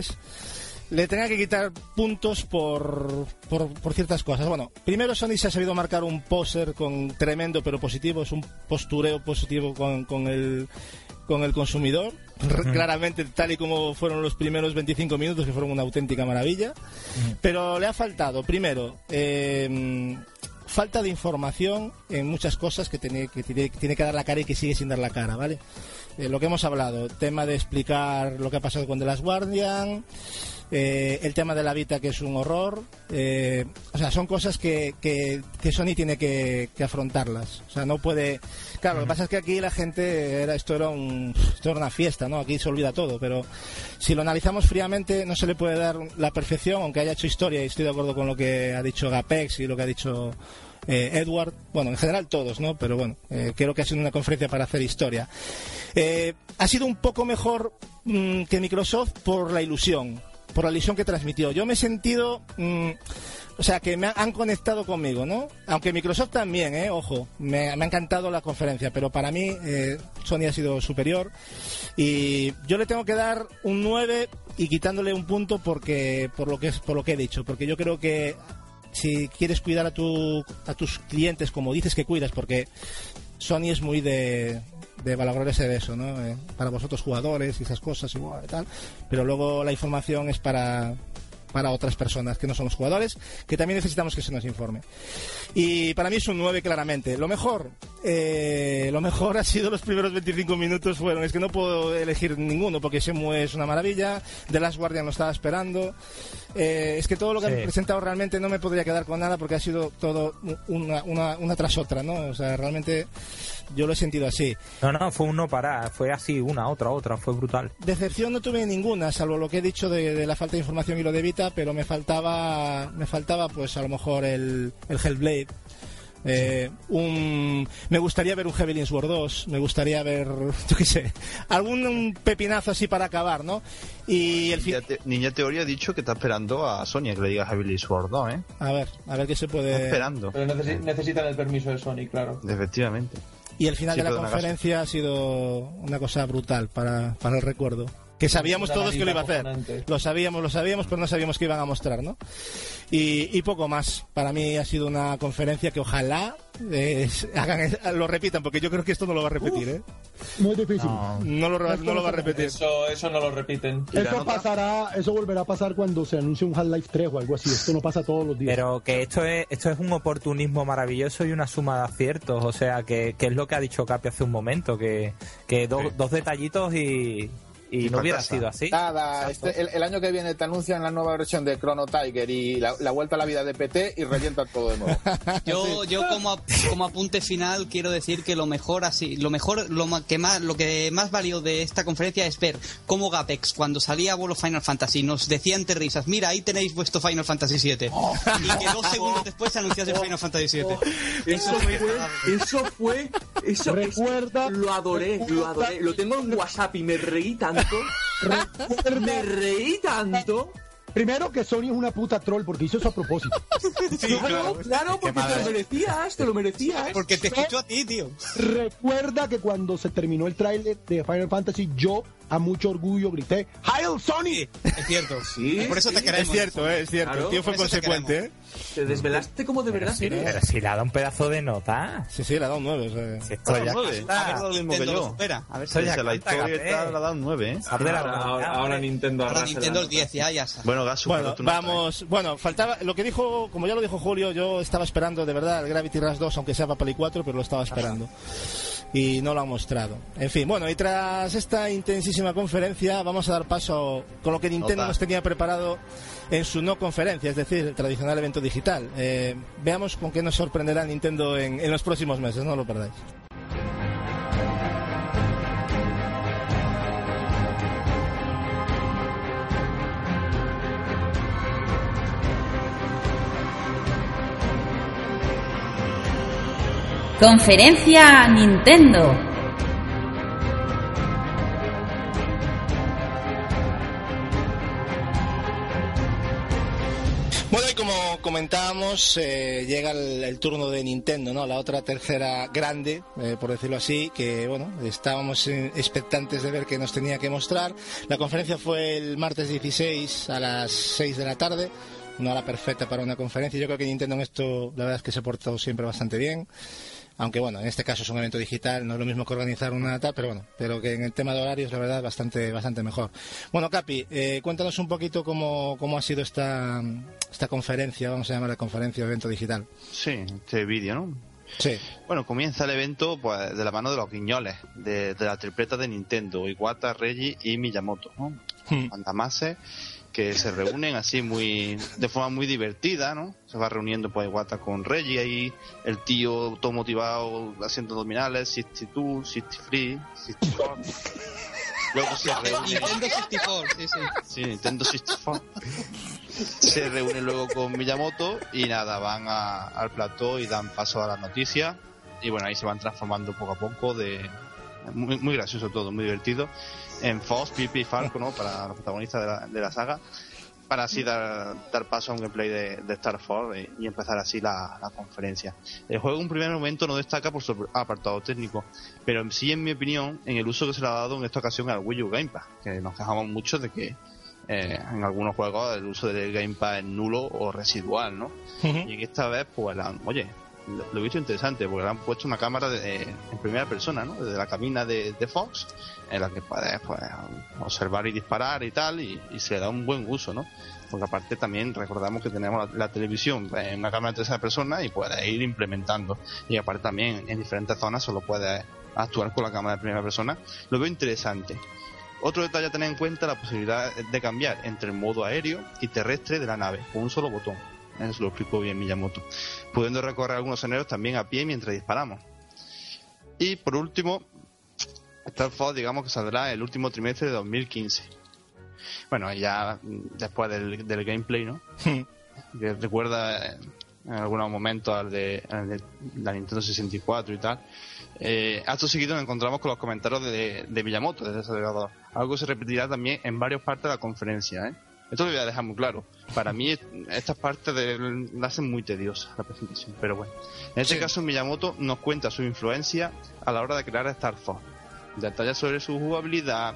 le tenga que quitar puntos por, por, por ciertas cosas. Bueno, primero Sony se ha sabido marcar un poser con tremendo pero positivo, es un postureo positivo con, con el con el consumidor, claramente tal y como fueron los primeros 25 minutos, que fueron una auténtica maravilla, pero le ha faltado, primero, eh, falta de información en muchas cosas que tiene, que tiene, tiene que dar la cara y que sigue sin dar la cara, ¿vale? Eh, lo que hemos hablado, tema de explicar lo que ha pasado con The Last Guardian, eh, el tema de la Vita que es un horror, eh, o sea, son cosas que, que, que Sony tiene que, que afrontarlas, o sea, no puede... Claro, lo que pasa es que aquí la gente, era esto, era un, esto era una fiesta, ¿no? Aquí se olvida todo, pero si lo analizamos fríamente no se le puede dar la perfección, aunque haya hecho historia y estoy de acuerdo con lo que ha dicho Gapex y lo que ha dicho eh, Edward, bueno, en general todos, ¿no? Pero bueno, eh, creo que ha sido una conferencia para hacer historia. Eh, ha sido un poco mejor mm, que Microsoft por la ilusión, por la ilusión que transmitió. Yo me he sentido, mm, o sea, que me ha- han conectado conmigo, ¿no? Aunque Microsoft también, ¿eh? Ojo, me, me ha encantado la conferencia, pero para mí eh, Sony ha sido superior y yo le tengo que dar un 9 y quitándole un punto porque por lo que es por lo que he dicho, porque yo creo que si quieres cuidar a, tu, a tus clientes como dices que cuidas, porque Sony es muy de, de valorarse de eso, ¿no? Eh, para vosotros jugadores y esas cosas igual y tal, pero luego la información es para para otras personas que no somos jugadores, que también necesitamos que se nos informe. Y para mí es un 9 claramente. Lo mejor, eh, lo mejor (laughs) ha sido los primeros 25 minutos fueron, es que no puedo elegir ninguno porque Shenmue es una maravilla, The Last Guardian lo estaba esperando. Eh, es que todo lo que Sí. han presentado realmente no me podría quedar con nada porque ha sido todo una, una, una tras otra, ¿no? O sea, realmente yo lo he sentido así. No, no, fue un no parar, fue así, una, otra, otra, fue brutal. Decepción no tuve ninguna, salvo lo que he dicho de, de la falta de información y lo de Vita, pero me faltaba, me faltaba pues a lo mejor el, el Hellblade. Eh, un, me gustaría ver un Heavenly Sword 2, me gustaría ver, (laughs) yo qué sé, algún un pepinazo así para acabar, ¿no? Y el fin, Ninja, Te- Ninja Teoría ha dicho que está esperando a Sonia que le diga Heavily Sword 2, ¿eh? a ver, a ver qué se Está puede. esperando. Pero necesi- necesitan el permiso de Sony, claro. Efectivamente. Y el final Sí, de la conferencia ha sido una cosa brutal para, para el recuerdo. Que sabíamos todos que lo iba a hacer. Lo sabíamos, lo sabíamos, pero no sabíamos que iban a mostrar, ¿no? Y, y poco más. Para mí ha sido una conferencia que ojalá eh, hagan, lo repitan, porque yo creo que esto no lo va a repetir, ¿eh? Muy difícil. No lo, no lo va a repetir. Eso, eso no lo repiten. ¿Y la Eso pasará, eso volverá a pasar cuando se anuncie un Half-Life 3 o algo así. Esto no pasa todos los días. Pero que esto es, esto es un oportunismo maravilloso y una suma de aciertos. O sea, que, que es lo que ha dicho Capi hace un momento, que, que do- dos detallitos y, y Y no hubiera sido así. Nada, este- el, el año que viene te anuncian la nueva versión de Chrono Tiger y la, la vuelta a la vida de PT y revientan todo de nuevo. (laughs) Yo, yo como, ap- como apunte final quiero decir que lo mejor así, lo mejor, lo ma- que más, lo que más valió de esta conferencia es ver cómo Gapex cuando salía a vuelo Final Fantasy nos decía entre risas, mira ahí tenéis vuestro Final Fantasy 7 y que dos segundos después se anunciase Final Fantasy 7 Eso fue, eso fue, eso Recuerda- lo adoré, lo adoré. Lo tengo en WhatsApp y me reí tanto, me reí tanto. Primero que Sony es una puta troll porque hizo eso a propósito. claro, claro, porque te lo merecías, te lo merecías. porque te escucho a ti, tío. Recuerda que cuando se terminó el tráiler de Final Fantasy, yo a mucho orgullo grité ¡Hail Sony! Es cierto. (laughs) Sí, Por eso te sí. queremos. Es cierto, ¿eh? es cierto. Claro, el tío fue eso te consecuente, ¿eh? Te desvelaste como de verdad Sí, eres. pero si le ha dado un pedazo de nota. Sí, sí, le ha dado un 9. o sea. Si esto ya nueve. está. Ha dado lo mismo que Nintendo lo yo. supera. A ver si Dice, la canta, historia está, la da un 9, ¿eh? Ahora, ahora- ahora. Nintendo ahora Nintendo el 10 ya, ya está. Bueno, Gasu, Bueno, pero vamos, bueno, faltaba lo que dijo, como ya lo dijo Julio, yo estaba esperando de verdad el Gravity Rush 2, aunque sea para Play 4, pero lo estaba esperando. Y no lo han mostrado. En fin, bueno, y tras esta intensísima conferencia, vamos a dar paso con lo que Nintendo Nota. nos tenía preparado en su no conferencia, es decir, el tradicional evento digital. Eh, veamos con qué nos sorprenderá Nintendo en, en los próximos meses, no lo perdáis. Conferencia Nintendo. Bueno, y como comentábamos, eh, llega el, turno de Nintendo, ¿no? La otra tercera grande, eh, por decirlo así, que, bueno, estábamos expectantes de ver qué nos tenía que mostrar. La conferencia fue el martes 16 a las 6 de la tarde, una hora perfecta para una conferencia. Yo creo que Nintendo en esto, la verdad es que se ha portado siempre bastante bien. Aunque bueno, en este caso es un evento digital, no es lo mismo que organizar una tal, pero bueno, pero que en el tema de horarios, la verdad, bastante, bastante mejor. Bueno, Capi, eh, cuéntanos un poquito cómo, cómo ha sido esta, esta conferencia, vamos a llamarla conferencia o evento digital. Sí, este vídeo, ¿no? Sí. Bueno, comienza el evento pues, de la mano de los guiñoles, de, de la tripleta de Nintendo, Iwata, Reggie y Miyamoto, ¿no? Hmm. Mandamases que se reúnen así muy de forma muy divertida, ¿no? Se va reuniendo pues Iwata con Reggie ahí, el tío todo motivado haciendo abdominales, 62, 63, 64. Luego se reúne Nintendo 64, sí, sí. Sí, Nintendo 64. Se reúne luego con Miyamoto y nada, van a- al plató y dan paso a las noticias. Y bueno, ahí se van transformando poco a poco de... Muy, muy gracioso todo, muy divertido. En Fox, Pipi y Falco, ¿no? Para los protagonistas de la, de la saga. Para así dar, dar paso a un gameplay de, de Star Fox y, y empezar así la, la conferencia. El juego en un primer momento no destaca por su apartado técnico, pero sí, en mi opinión, en el uso que se le ha dado en esta ocasión al Wii U Gamepad, que nos quejamos mucho de que eh, en algunos juegos el uso del Gamepad es nulo o residual, ¿no? Y en esta vez, pues, la- oye, lo, he visto interesante, porque le han puesto una cámara de- en primera persona, ¿no? Desde la cabina de, Fox, en la que puedes, pues, observar y disparar y tal, y, y se le da un buen uso, ¿no? Porque aparte también recordamos que tenemos la, la televisión en una cámara de tercera persona y puedes ir implementando. Y aparte también en diferentes zonas solo puedes actuar con la cámara de primera persona. Lo veo interesante. Otro detalle a tener en cuenta la posibilidad de cambiar entre el modo aéreo y terrestre de la nave con un solo botón. Eso lo explicó bien Miyamoto. Pudiendo recorrer algunos escenarios también a pie mientras disparamos. Y por último, Star Fox digamos que saldrá el último trimestre de 2015. Bueno, ya después del, del gameplay, ¿no? (laughs) que recuerda eh, en algunos momentos al de, al de la Nintendo 64 y tal. Eh, acto seguido nos encontramos con los comentarios de, de Miyamoto, del desarrollador. Algo que se repetirá también en varias partes de la conferencia. ¿eh? Esto lo voy a dejar muy claro. Para mí, estas partes de- la hacen muy tediosa la presentación, pero bueno. En este caso, Miyamoto nos cuenta su influencia a la hora de crear Star Fox. Detalles sobre su jugabilidad,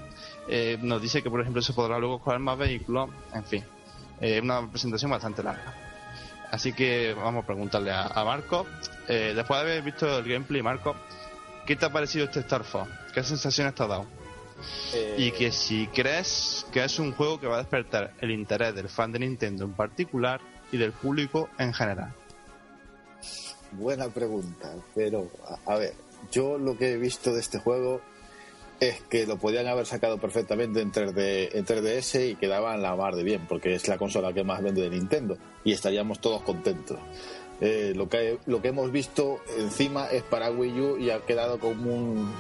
eh, nos dice que, por ejemplo, se podrá luego jugar más vehículos, en fin. Es una presentación bastante larga. Así que vamos a preguntarle a, a Marco. eh, después de haber visto el gameplay, Marco, ¿qué te ha parecido este Star Fox? ¿Qué sensaciones te ha dado? Eh, Y que si crees que es un juego que va a despertar el interés del fan de Nintendo en particular y del público en general. Buena pregunta, pero a, ver, yo lo que he visto de este juego es que lo podían haber sacado perfectamente en 3D, en 3DS y quedaban la mar de bien, porque es la consola que más vende de Nintendo y estaríamos todos contentos. Eh, lo, que, lo que hemos visto encima es para Wii U y ha quedado como un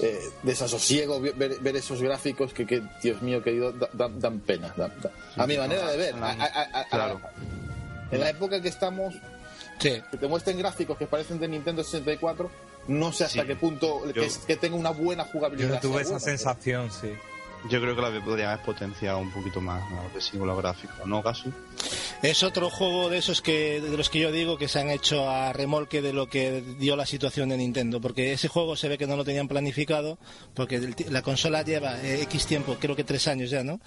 eh, desasosiego ver, ver esos gráficos que, que, Dios mío querido, da- dan, dan pena. dan- dan- a mi manera de ver. A- a- a- a- Claro. en la época que estamos, Sí. que te muestren gráficos que parecen de Nintendo 64, no sé hasta Sí. qué punto que, Yo- que tenga una buena Yo jugabilidad. no tuve esa buena, sensación, sí. Yo creo que la podrían haber potenciado un poquito más a lo que sí con los gráficos, ¿no, Gasu? Es otro juego de esos que de los que yo digo que se han hecho a remolque de lo que dio la situación de Nintendo, porque ese juego se ve que no lo tenían planificado, porque el la consola lleva eh, X tiempo, creo que tres años ya, ¿no?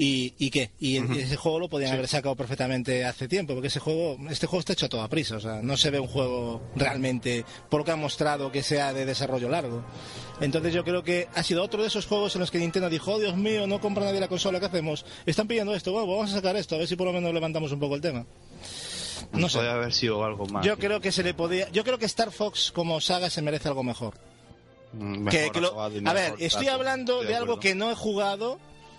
¿Y, y qué? Y ese juego lo podían haber sacado perfectamente hace tiempo, porque ese juego, este juego está hecho a toda prisa, o sea, no se ve un juego realmente, por lo que ha mostrado, que sea de desarrollo largo. Entonces yo creo que ha sido otro de esos juegos en los que Nintendo dijo, oh Dios mío, no compra nadie la consola, ¿qué hacemos? Están pidiendo esto, bueno, vamos a sacar esto, a ver si por lo menos levantamos un poco el tema. No sé. Puede haber sido algo más. Yo creo que se le podía, yo creo que Star Fox como saga se merece algo mejor. Mm, Que- que lo- a ver, estoy Estoy de algo que no he jugado,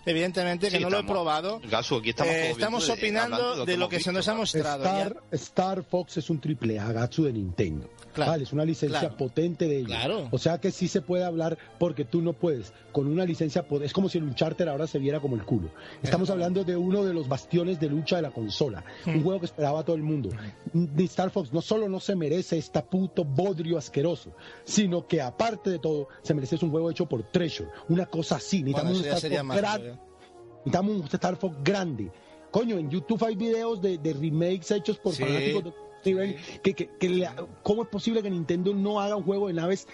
evidentemente que Sí, no lo he estamos- probado. Gasu, aquí estamos, Eh, estamos de- opinando de lo que se nos ha mostrado. Star, Star Fox es un triple A Gatsu de Nintendo. Claro, Vale, es una licencia claro. potente de ellos. Claro. O sea que sí se puede hablar porque tú no puedes. Con una licencia, es como si el Uncharted ahora se viera como el culo. Estamos hablando de uno de los bastiones de lucha de la consola. Hmm. Un juego que esperaba a todo el mundo. Ni Star Fox no solo no se merece este puto bodrio asqueroso, sino que aparte de todo, se merece es un juego hecho por Treasure. Una cosa así. Bueno, Necesitamos ya un Star Fox más. Necesitamos un Star Fox grande. Coño, en YouTube hay videos de, de remakes hechos por Sí. fanáticos de Steven, que, que, que le- ¿cómo es posible que Nintendo no haga un juego de naves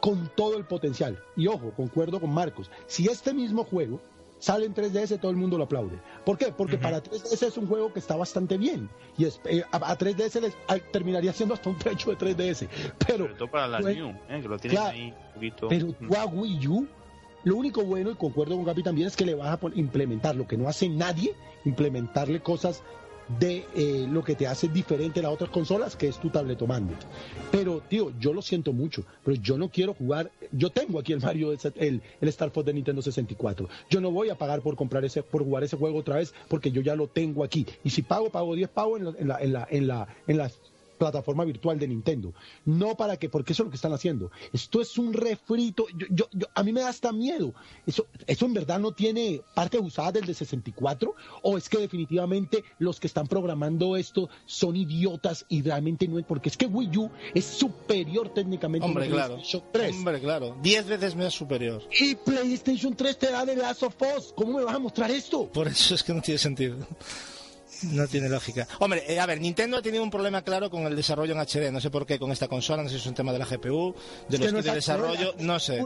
con todo el potencial? Y ojo, concuerdo con Marcos, si este mismo juego sale en 3DS, todo el mundo lo aplaude. ¿Por qué? Porque para 3DS es un juego que está bastante bien. Y es- eh, a, a 3DS les, a- terminaría siendo hasta un trecho de 3DS. Pero Sobre todo para la pues, New, ¿eh? que lo tienen claro, ahí un poquito. pero tú a Wii U, lo único bueno, y concuerdo con Gaby también, es que le vas a implementar lo que no hace nadie, implementarle cosas de eh, lo que te hace diferente a las otras consolas, que es tu tabletomando. Pero, tío, yo lo siento mucho, pero yo no quiero jugar. Yo tengo aquí el Mario, el, el Star Fox de Nintendo 64. Yo no voy a pagar por comprar ese, por jugar ese juego otra vez, porque yo ya lo tengo aquí. Y si pago, pago 10 pavos en la, en la, en la, en la, en la plataforma virtual de Nintendo. No para que, porque eso es lo que están haciendo. Esto es un refrito. Yo, yo, yo- a mí me da hasta miedo. Eso, eso en verdad no tiene partes usadas del de 64 o es que definitivamente los que están programando esto son idiotas y realmente no es porque es que Wii U es superior técnicamente Hombre, a claro. PlayStation 3. Hombre, claro. Diez veces más superior. Y PlayStation 3 te da de Last of Us. ¿Cómo me vas a mostrar esto? Por eso es que no tiene sentido. No tiene lógica. Hombre, eh, a ver, Nintendo ha tenido un problema claro con el desarrollo en HD. No sé por qué con esta consola, no sé si es un tema de la GPU, de los no de es desarrollo, no sé.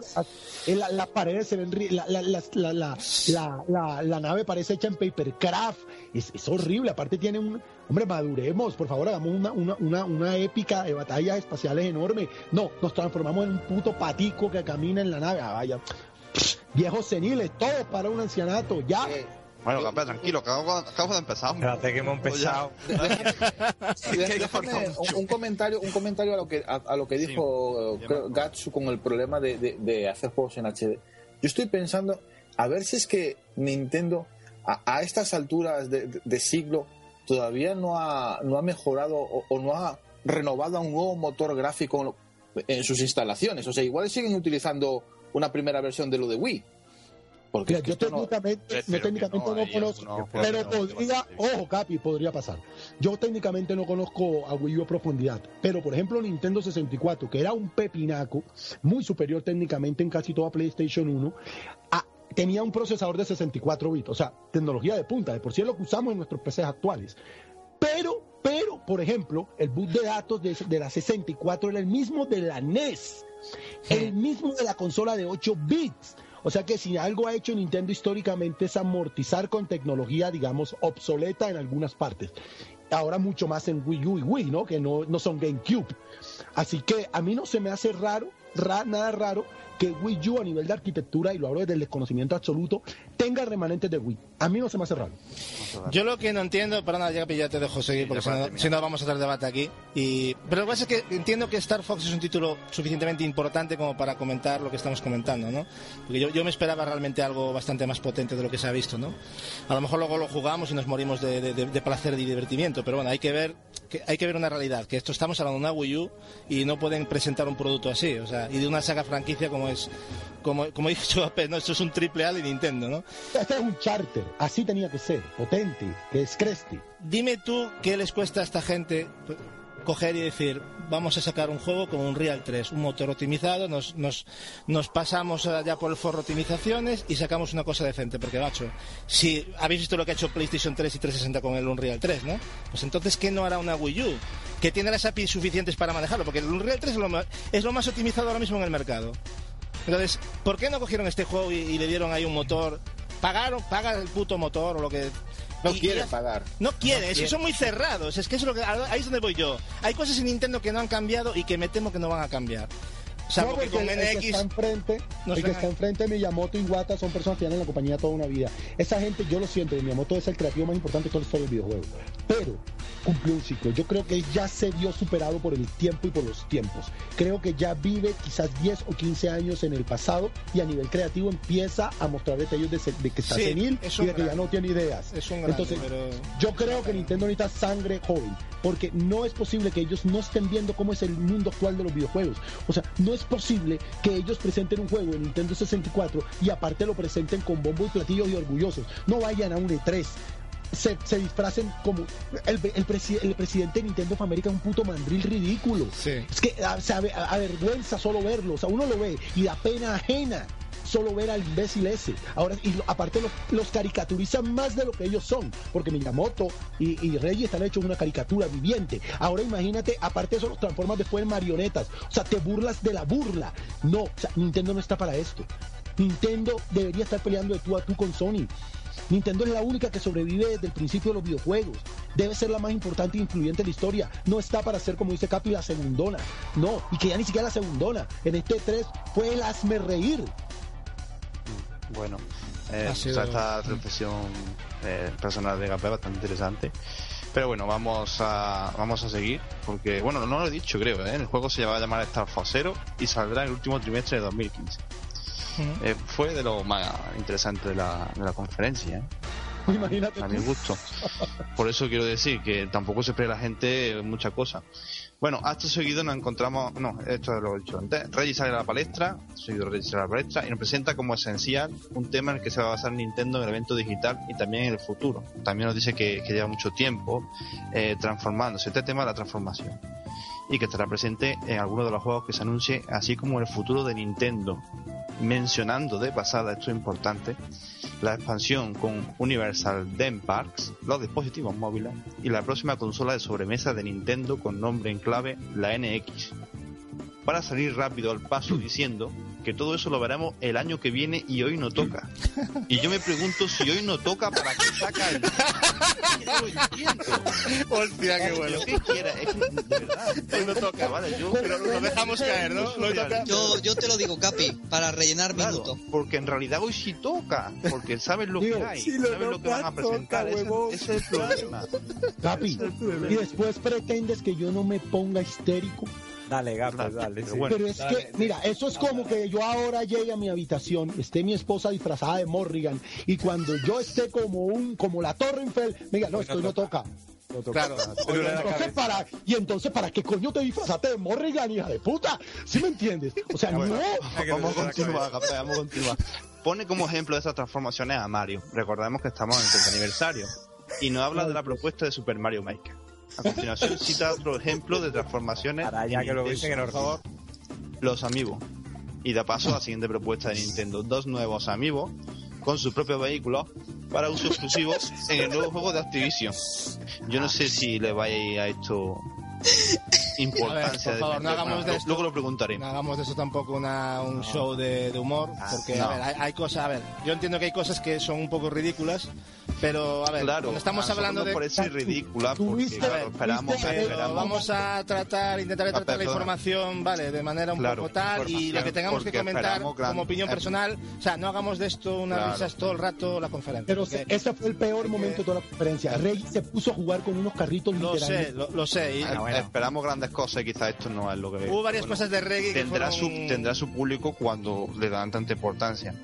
Eh, la- Las paredes se ven. La, la, la, la, la, la- la- la nave parece hecha en papercraft. Es, es horrible. Aparte, tiene un. Hombre, maduremos. Por favor, hagamos una, una, una, una épica de batallas espaciales enorme. No, nos transformamos en un puto patico que camina en la nave. Ah, vaya. Viejos seniles, todos para un ancianato. Ya. Bueno, Capé, tranquilo, acabo, acabo de empezar. Espérate que hemos empezado. Déjame (laughs) un, un comentario, un comentario a lo que a, a lo que Sí, dijo creo, me- Gatsu con el problema de, de- de hacer juegos en HD. Yo estoy pensando a ver si es que Nintendo a, a estas alturas de, de- de siglo todavía no ha no ha mejorado o, o no ha renovado a un nuevo motor gráfico en sus instalaciones. O sea, igual siguen utilizando una primera versión de lo de Wii. Porque Mira, yo técnicamente, no, que técnicamente no, conozco, pero podría, ojo Capi, podría pasar. Yo técnicamente no conozco a Wii U a profundidad, pero por ejemplo Nintendo 64, que era un pepinaco, muy superior técnicamente en casi toda PlayStation 1, ah, tenía un procesador de 64 bits, o sea, tecnología de punta, de por sí es lo que usamos en nuestros PCs actuales. Pero, pero, por ejemplo, el bus de datos de, de la 64 era el mismo de la NES, el mismo de la consola de 8 bits. O sea que si algo ha hecho Nintendo históricamente es amortizar con tecnología, digamos, obsoleta en algunas partes. Ahora mucho más en Wii U y Wii, ¿no? Que no, no son GameCube. Así que a mí no se me hace raro, ra- nada raro, que Wii U a nivel de arquitectura, y lo hablo desde el desconocimiento absoluto, tenga remanentes de Wii. A mí no se me hace raro. Yo lo que no entiendo, para nada, ya ya te dejo seguir, porque si no, si no vamos a hacer debate aquí. Y... Pero lo que pasa es que entiendo que Star Fox es un título suficientemente importante como para comentar lo que estamos comentando, ¿no? Porque yo, yo me esperaba realmente algo bastante más potente de lo que se ha visto, ¿no? A lo mejor luego lo jugamos y nos morimos de, de- de- de placer y divertimiento, pero bueno, hay que ver que hay que ver una realidad, que esto estamos hablando de una Wii U y no pueden presentar un producto así, o sea, y de una saga franquicia como es, como, como (laughs) dicho ¿no? Esto es un triple A de Nintendo, ¿no? Este es un charter, así tenía que ser, potente, que es Cresty. Dime tú qué les cuesta a esta gente coger y decir, vamos a sacar un juego con un Real 3, un motor optimizado, nos, nos, pasamos ya por el forro optimizaciones y sacamos una cosa decente, porque macho, si habéis visto lo que ha hecho PlayStation 3 y 360 con el Unreal 3, ¿no? Pues entonces, ¿qué no hará una Wii U? Que tiene las APIs suficientes para manejarlo, porque el Unreal 3 es lo, ma- es lo más optimizado ahora mismo en el mercado. Entonces, ¿por qué no cogieron este juego y, y le dieron ahí un motor? Pagaron, paga el puto motor o lo que... No quiere pagar. no quiere, que son muy cerrados. Es que eso es lo que, ahí es donde voy yo. Hay cosas en Nintendo que no han cambiado y que me temo que no van a cambiar. No, que porque con el, el que NX. está enfrente, no el que está enfrente de Miyamoto y Iwata son personas que llevan en la compañía toda una vida. Esa gente, yo lo siento, Miyamoto es el creativo más importante de toda la historia del videojuego. Pero cumplió un ciclo. Yo creo que ya se vio superado por el tiempo y por los tiempos. Creo que ya vive quizás 10 o 15 años en el pasado y a nivel creativo empieza a mostrar detalles de, de que está Sí, senil es y de que ya no tiene ideas. Es un grande, Entonces, pero- yo creo que Nintendo necesita sangre joven, porque no es posible que ellos no estén viendo cómo es el mundo actual de los videojuegos. O sea, no es posible que ellos presenten un juego en Nintendo 64 y aparte lo presenten con bombo y platillos y orgullosos. No vayan a un E3. Se, se disfracen como el, el, presi- el presidente de Nintendo of America es un puto mandril ridículo. Sí. Es que a- se ave- a- avergüenza solo verlo. O sea, uno lo ve y da pena ajena. Solo ver al imbécil ese. Ahora, y aparte los, los caricaturizan más de lo que ellos son, porque Miyamoto y, y Reggie están hechos una caricatura viviente. Ahora imagínate, aparte eso, los transformas después en marionetas. O sea, te burlas de la burla. No, Nintendo no está para esto. Nintendo debería estar peleando de tú a tú con Sony. Nintendo es la única que sobrevive desde el principio de los videojuegos. Debe ser la más importante e influyente de la historia. No está para ser, como dice Capi, la segundona. No, y que ya ni siquiera la segundona. En este 3 fue el hazme reír. Bueno, eh, Ha o sido- sea, esta reflexión eh, personal de Gapé bastante interesante. Pero bueno, vamos a, vamos a seguir, porque, bueno, no lo he dicho, creo, ¿eh? el juego se va a llamar Star Fox Zero y saldrá en el último trimestre de 2015. Eh, fue de lo más interesante de la, de la conferencia, ¿eh? Imagínate. a mi gusto. Por eso quiero decir que tampoco se espera la gente mucha cosa. Bueno, acto seguido nos encontramos, no, esto lo he dicho antes, Reggie sale a la palestra, seguido Reggie sale a la palestra y nos presenta como esencial un tema en el que se va a basar Nintendo en el evento digital y también en el futuro. También nos dice que, que lleva mucho tiempo eh, transformándose, este tema de la transformación y que estará presente en algunos de los juegos que se anuncie, así como el futuro de Nintendo, mencionando de pasada, esto es importante, la expansión con Universal Theme Parks, los dispositivos móviles y la próxima consola de sobremesa de Nintendo con nombre en clave la NX. Para salir rápido al paso (clears throat) diciendo que todo eso lo veremos el año que viene y hoy no toca. Y yo me pregunto si hoy no toca para qué saca el... No lo entiendo. Hostia, qué bueno. Lo que quiera, es que, de verdad. Hoy no toca. Vale, yo- Pero lo dejamos caer, ¿no? Lo toca. Yo, yo te lo digo, Capi, para rellenar Claro, minuto. porque en realidad hoy sí toca, porque sabes lo que hay, si lo sabes lo que van a presentar, toca, ese, ese es el problema. Capi, y después pretendes que yo no me ponga histérico. Dale, Claro, dale. pero sí. bueno. Pero es que, mira, eso es como que yo ahora llegue a mi habitación, esté mi esposa disfrazada de Morrigan, y cuando yo esté como un, como la Torrenfeld, me diga, no, esto no toca. Claro. Y entonces, para, y entonces, ¿para qué coño te disfrazaste de Morrigan, hija de puta? ¿Sí me entiendes? O sea, no. Vamos a continuar, vamos a continuar. Pone como ejemplo de esas transformaciones a Mario. Recordemos que estamos en el 30 aniversario. Y nos habla de la propuesta de Super Mario Maker. A continuación (laughs) cita otro ejemplo de transformaciones Para ya en que lo dicen que nos favor. los amigos. Y da paso a la siguiente propuesta de Nintendo. Dos nuevos amigos con sus propios vehículos para uso exclusivo en el nuevo juego de Activision. Yo no sé si le vaya a esto importancia. Ver, por favor, de- no hagamos de esto- Luego lo preguntaré. No hagamos de eso tampoco una, un show de, de humor, porque no. a ver, hay, hay cosas, a ver, yo entiendo que hay cosas que son un poco ridículas, pero a ver, Claro, estamos hablando de... parece ridícula porque Tuviste- claro, esperamos, tuviste- Pero esperamos vamos a tratar, intentaré Ah, tratar la información, vale, de manera un Claro, poco tal, y lo que tengamos que comentar gran- como opinión eh, personal, o sea, no hagamos de esto unas Claro. risas todo el rato la conferencia. Pero porque- se- ese fue el peor momento de toda la conferencia. Rey se puso a jugar con unos carritos lo sé, lo, lo sé, y bueno. esperamos grandes cosas y quizás esto no es lo que hubo varias bueno, cosas de reggae que tendrá fueron... su tendrá su público cuando le dan tanta importancia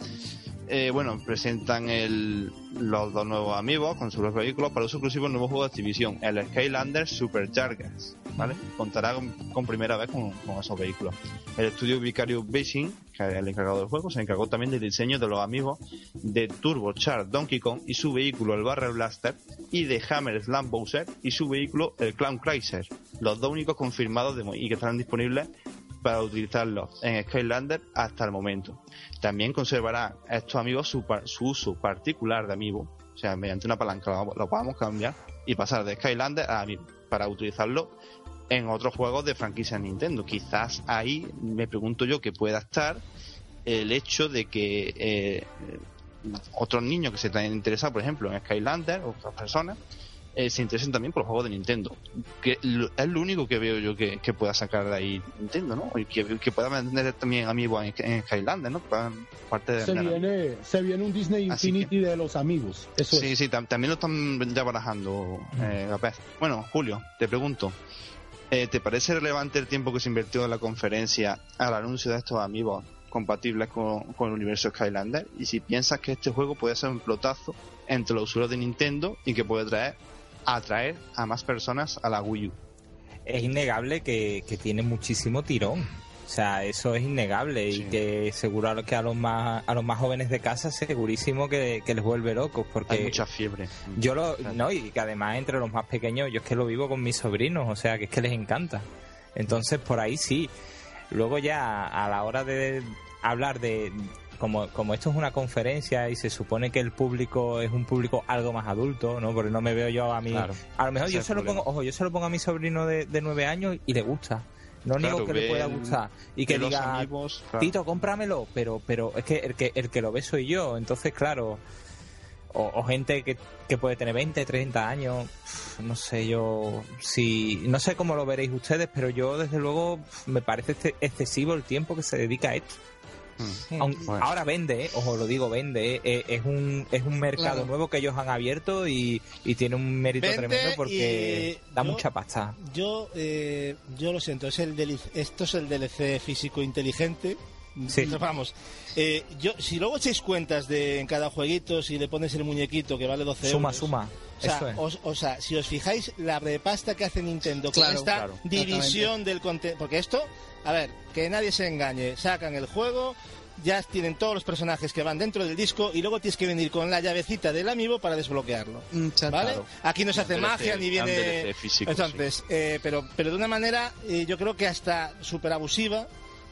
Eh, bueno presentan el, los dos nuevos amigos con sus vehículos para uso exclusivo en el nuevo juego de Activision el Skylander Superchargers ¿vale? contará con, primera vez con, esos vehículos el estudio Vicarious Basing que es el encargado del juego se encargó también del diseño de los amigos de Turbocharged Donkey Kong y su vehículo el Barrel Blaster y de Hammer Slam Bowser y su vehículo el Clown Chrysler los dos únicos confirmados de, y que estarán disponibles para utilizarlos en Skylander hasta el momento. También conservará estos amigos su, su uso particular de amiibo, o sea, mediante una palanca lo, lo podamos cambiar y pasar de Skylander a amiibo para utilizarlo en otros juegos de franquicia Nintendo. Quizás ahí me pregunto yo que pueda estar el hecho de que eh, otros niños que se están interesados, por ejemplo, en Skylander, otras personas, eh, se interesen también por los juegos de Nintendo. Que lo- es lo único que veo yo que, que pueda sacar de ahí Nintendo, ¿no? Y que, que pueda vender también amigos en, en Skylander, ¿no? Pa- Parte de Se viene, se viene un Disney Así Infinity de los amigos. Eso Sí, es. sí, tam- también lo están ya barajando, eh, Gapez. Bueno, Julio, te pregunto, eh, ¿te parece relevante el tiempo que se invirtió en la conferencia al anuncio de estos amigos compatibles con, con el universo Skylander? Y si piensas que este juego puede ser un pelotazo entre los usuarios de Nintendo y que puede traer atraer a más personas a la Wii U. Es innegable que, que tiene muchísimo tirón. O sea, eso es innegable Sí. y que seguro a los, que a los más a los más jóvenes de casa segurísimo que, que les vuelve locos porque Hay mucha fiebre. yo lo Claro. no y que además entre los más pequeños yo es que lo vivo con mis sobrinos, o sea, que es que les encanta. Entonces por ahí sí. Luego ya a la hora de hablar de como, como esto es una conferencia y se supone que el público es un público algo más adulto, ¿no? Porque no me veo yo a mí. Claro. A lo mejor yo se lo pongo, ojo, yo se lo pongo a mi sobrino de, de 9 años y le gusta. No Claro, niego que le pueda gustar. Y que diga, amigos, claro. Tito, cómpramelo, pero, pero es que el que el que lo ve soy yo. Entonces, claro. O, o gente que, que puede tener 20, 30 años, no sé yo, si no sé cómo lo veréis ustedes, pero yo desde luego me parece exce- excesivo el tiempo que se dedica a esto. Mm. Bueno. Ahora vende, eh, ojo, lo digo, vende. eh, eh, es un es un mercado Claro. nuevo que ellos han abierto y, y tiene un mérito Vende tremendo porque da yo- mucha pasta. Yo, eh, yo lo siento, es el deli- esto es el DLC físico inteligente. Sí. Vamos, eh, yo, si luego echáis cuentas de en cada jueguito, si le pones el muñequito que vale 12 Suma, euros. suma. O sea, es. os- o sea, si os fijáis la repasta que hace Nintendo con Claro, esta claro. división del contenido. Porque esto, a ver, que nadie se engañe. Sacan el juego, ya tienen todos los personajes que van dentro del disco y luego tienes que venir con la llavecita del amiibo para desbloquearlo. Mm, ¿Vale? claro. Aquí no se hace magia ni viene. Físico, Entonces, eh, pero, pero de una manera, eh, yo creo que hasta súper abusiva,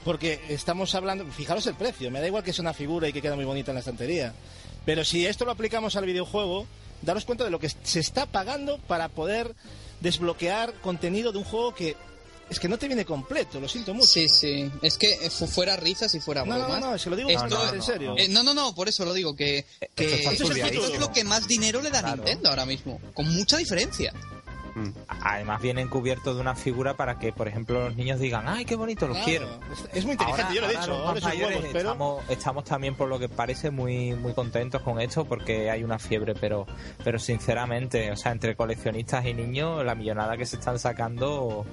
porque estamos hablando. Fijaros el precio, me da igual que sea una figura y que queda muy bonita en la estantería. Pero si esto lo aplicamos al videojuego, daros cuenta de lo que se está pagando para poder desbloquear contenido de un juego que es que no te viene completo, lo siento mucho. Sí, sí. Es que fu- fuera risas y fuera No, no, bromas. no, no, se lo digo Esto- totalmente en serio. Eh, no, no, no, por eso lo digo, que, que Esto está esto, es estudiadísimo. lo que más dinero le da a Claro. Nintendo ahora mismo, con mucha diferencia. Mm. Además vienen cubiertos de una figura para que, por ejemplo, los niños digan, ay, qué bonito, lo Claro, quiero. es- muy inteligente, Ahora- yo lo he dicho, los ahora más sus mayores huevos, pero. estamos, estamos también, por lo que parece, muy muy contentos con esto porque hay una fiebre, pero pero sinceramente, o sea, entre coleccionistas y niños, la millonada que se están sacando,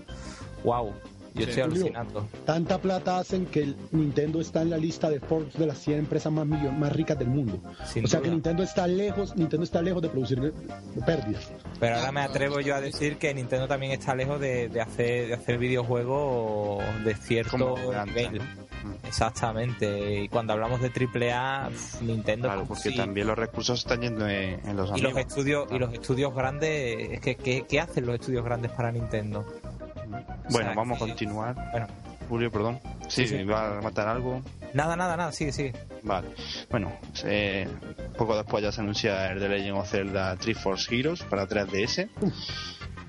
wow, yo estoy alucinando. Tanta plata hacen que el Nintendo está en la lista de Forbes de las 100 empresas más, millon- más ricas del mundo. Sin o sea que. Nintendo está lejos, Nintendo está lejos de producir pérdidas. Pero ahora me atrevo yo a decir que Nintendo también está lejos de, de hacer de hacer videojuegos de cierto nivel. ¿no? Exactamente. Y cuando hablamos de AAA, pf, Nintendo Claro, porque sí. también los recursos están yendo en, en los y los estudios y los estudios grandes, es que ¿qué, qué hacen los estudios grandes para Nintendo? Bueno, sea, vamos a continuar. Bueno, Julio, perdón. Sí, Sí, sí. va a matar algo. nada, nada, nada, sigue, sigue. Vale. Bueno, eh, poco después ya se anuncia el The Legend of Zelda Triforce Heroes para 3DS.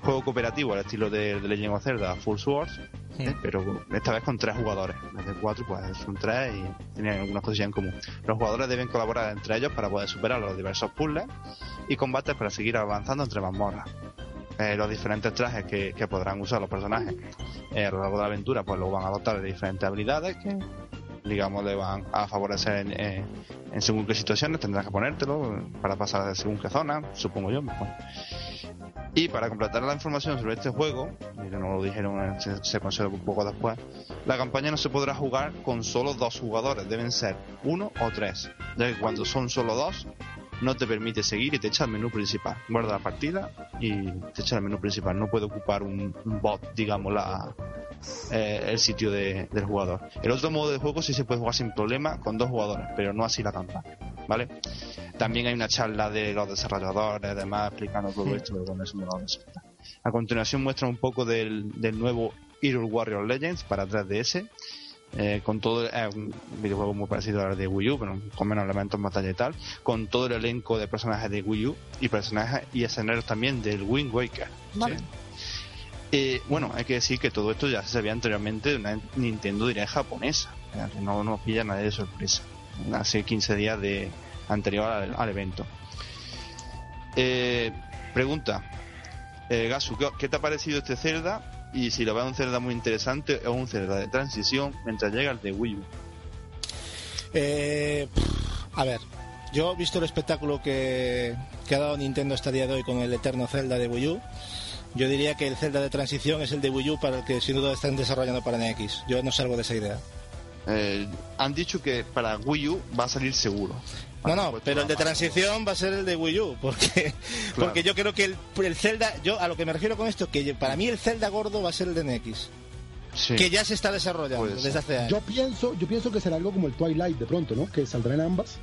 Juego cooperativo al estilo de The Legend of Zelda Full Swords, Sí. eh, pero esta vez con tres jugadores. En vez de cuatro, pues son tres y tienen algunas cosas en común. Los jugadores deben colaborar entre ellos para poder superar los diversos puzzles y combates para seguir avanzando entre mazmorras. Eh, los diferentes trajes que, podrán usar los personajes eh, a lo largo de la aventura, pues los van a dotar de diferentes habilidades que, digamos, le van a favorecer en, en- en según qué situaciones, tendrás que ponértelo para pasar de según qué zona, supongo yo. bueno. Y para completar la información sobre este juego, y no lo dijeron, eh, se, se un poco después, la campaña no se podrá jugar con solo dos jugadores, deben ser uno o tres, ya que cuando son solo dos, no te permite seguir y te echa al menú principal. Guarda la partida y te echa al menú principal. No puede ocupar un, un bot, digamos, la, eh, el sitio de- del jugador. El otro modo de juego sí se puede jugar sin problema con dos jugadores, pero no así la campaña. ¿Vale? También hay una charla de los desarrolladores, además, explicando todo esto, no lo vamos a explicar. A continuación muestra un poco del, del nuevo Hero Warrior Legends para 3DS. Eh, con todo es un videojuego muy parecido al de Wii U, pero con menos elementos en batalla y tal, con todo el elenco de personajes de Wii U y personajes y escenarios también del Wind Waker. ¿vale? Eh, bueno, hay que decir que todo esto ya se sabía anteriormente de una Nintendo Direct japonesa, que no nos pilla nadie de sorpresa, hace 15 días de anterior al, al evento. Eh, pregunta, eh, Gasu, ¿qué, qué te ha parecido este Zelda? Y si lo ves un Zelda muy interesante o un Zelda de transición mientras llega el de Wii U. Eh, a ver, yo he visto el espectáculo que, que ha dado Nintendo hasta el día de hoy con el eterno Zelda de Wii U. Yo diría que el Zelda de transición es el de Wii U para el que sin duda están desarrollando para NX. Yo no salgo de esa idea. Eh, han dicho que para Wii U va a salir seguro. No, no, pero el de transición va a ser el de Wii U, porque, porque yo creo que el, el Zelda, yo a lo que me refiero con esto, que para mí el Zelda gordo va a ser el de NX, Sí. que ya se está desarrollando desde hace años. Yo pienso, yo pienso que será algo como el Twilight de pronto, ¿no? Que saldrán ambas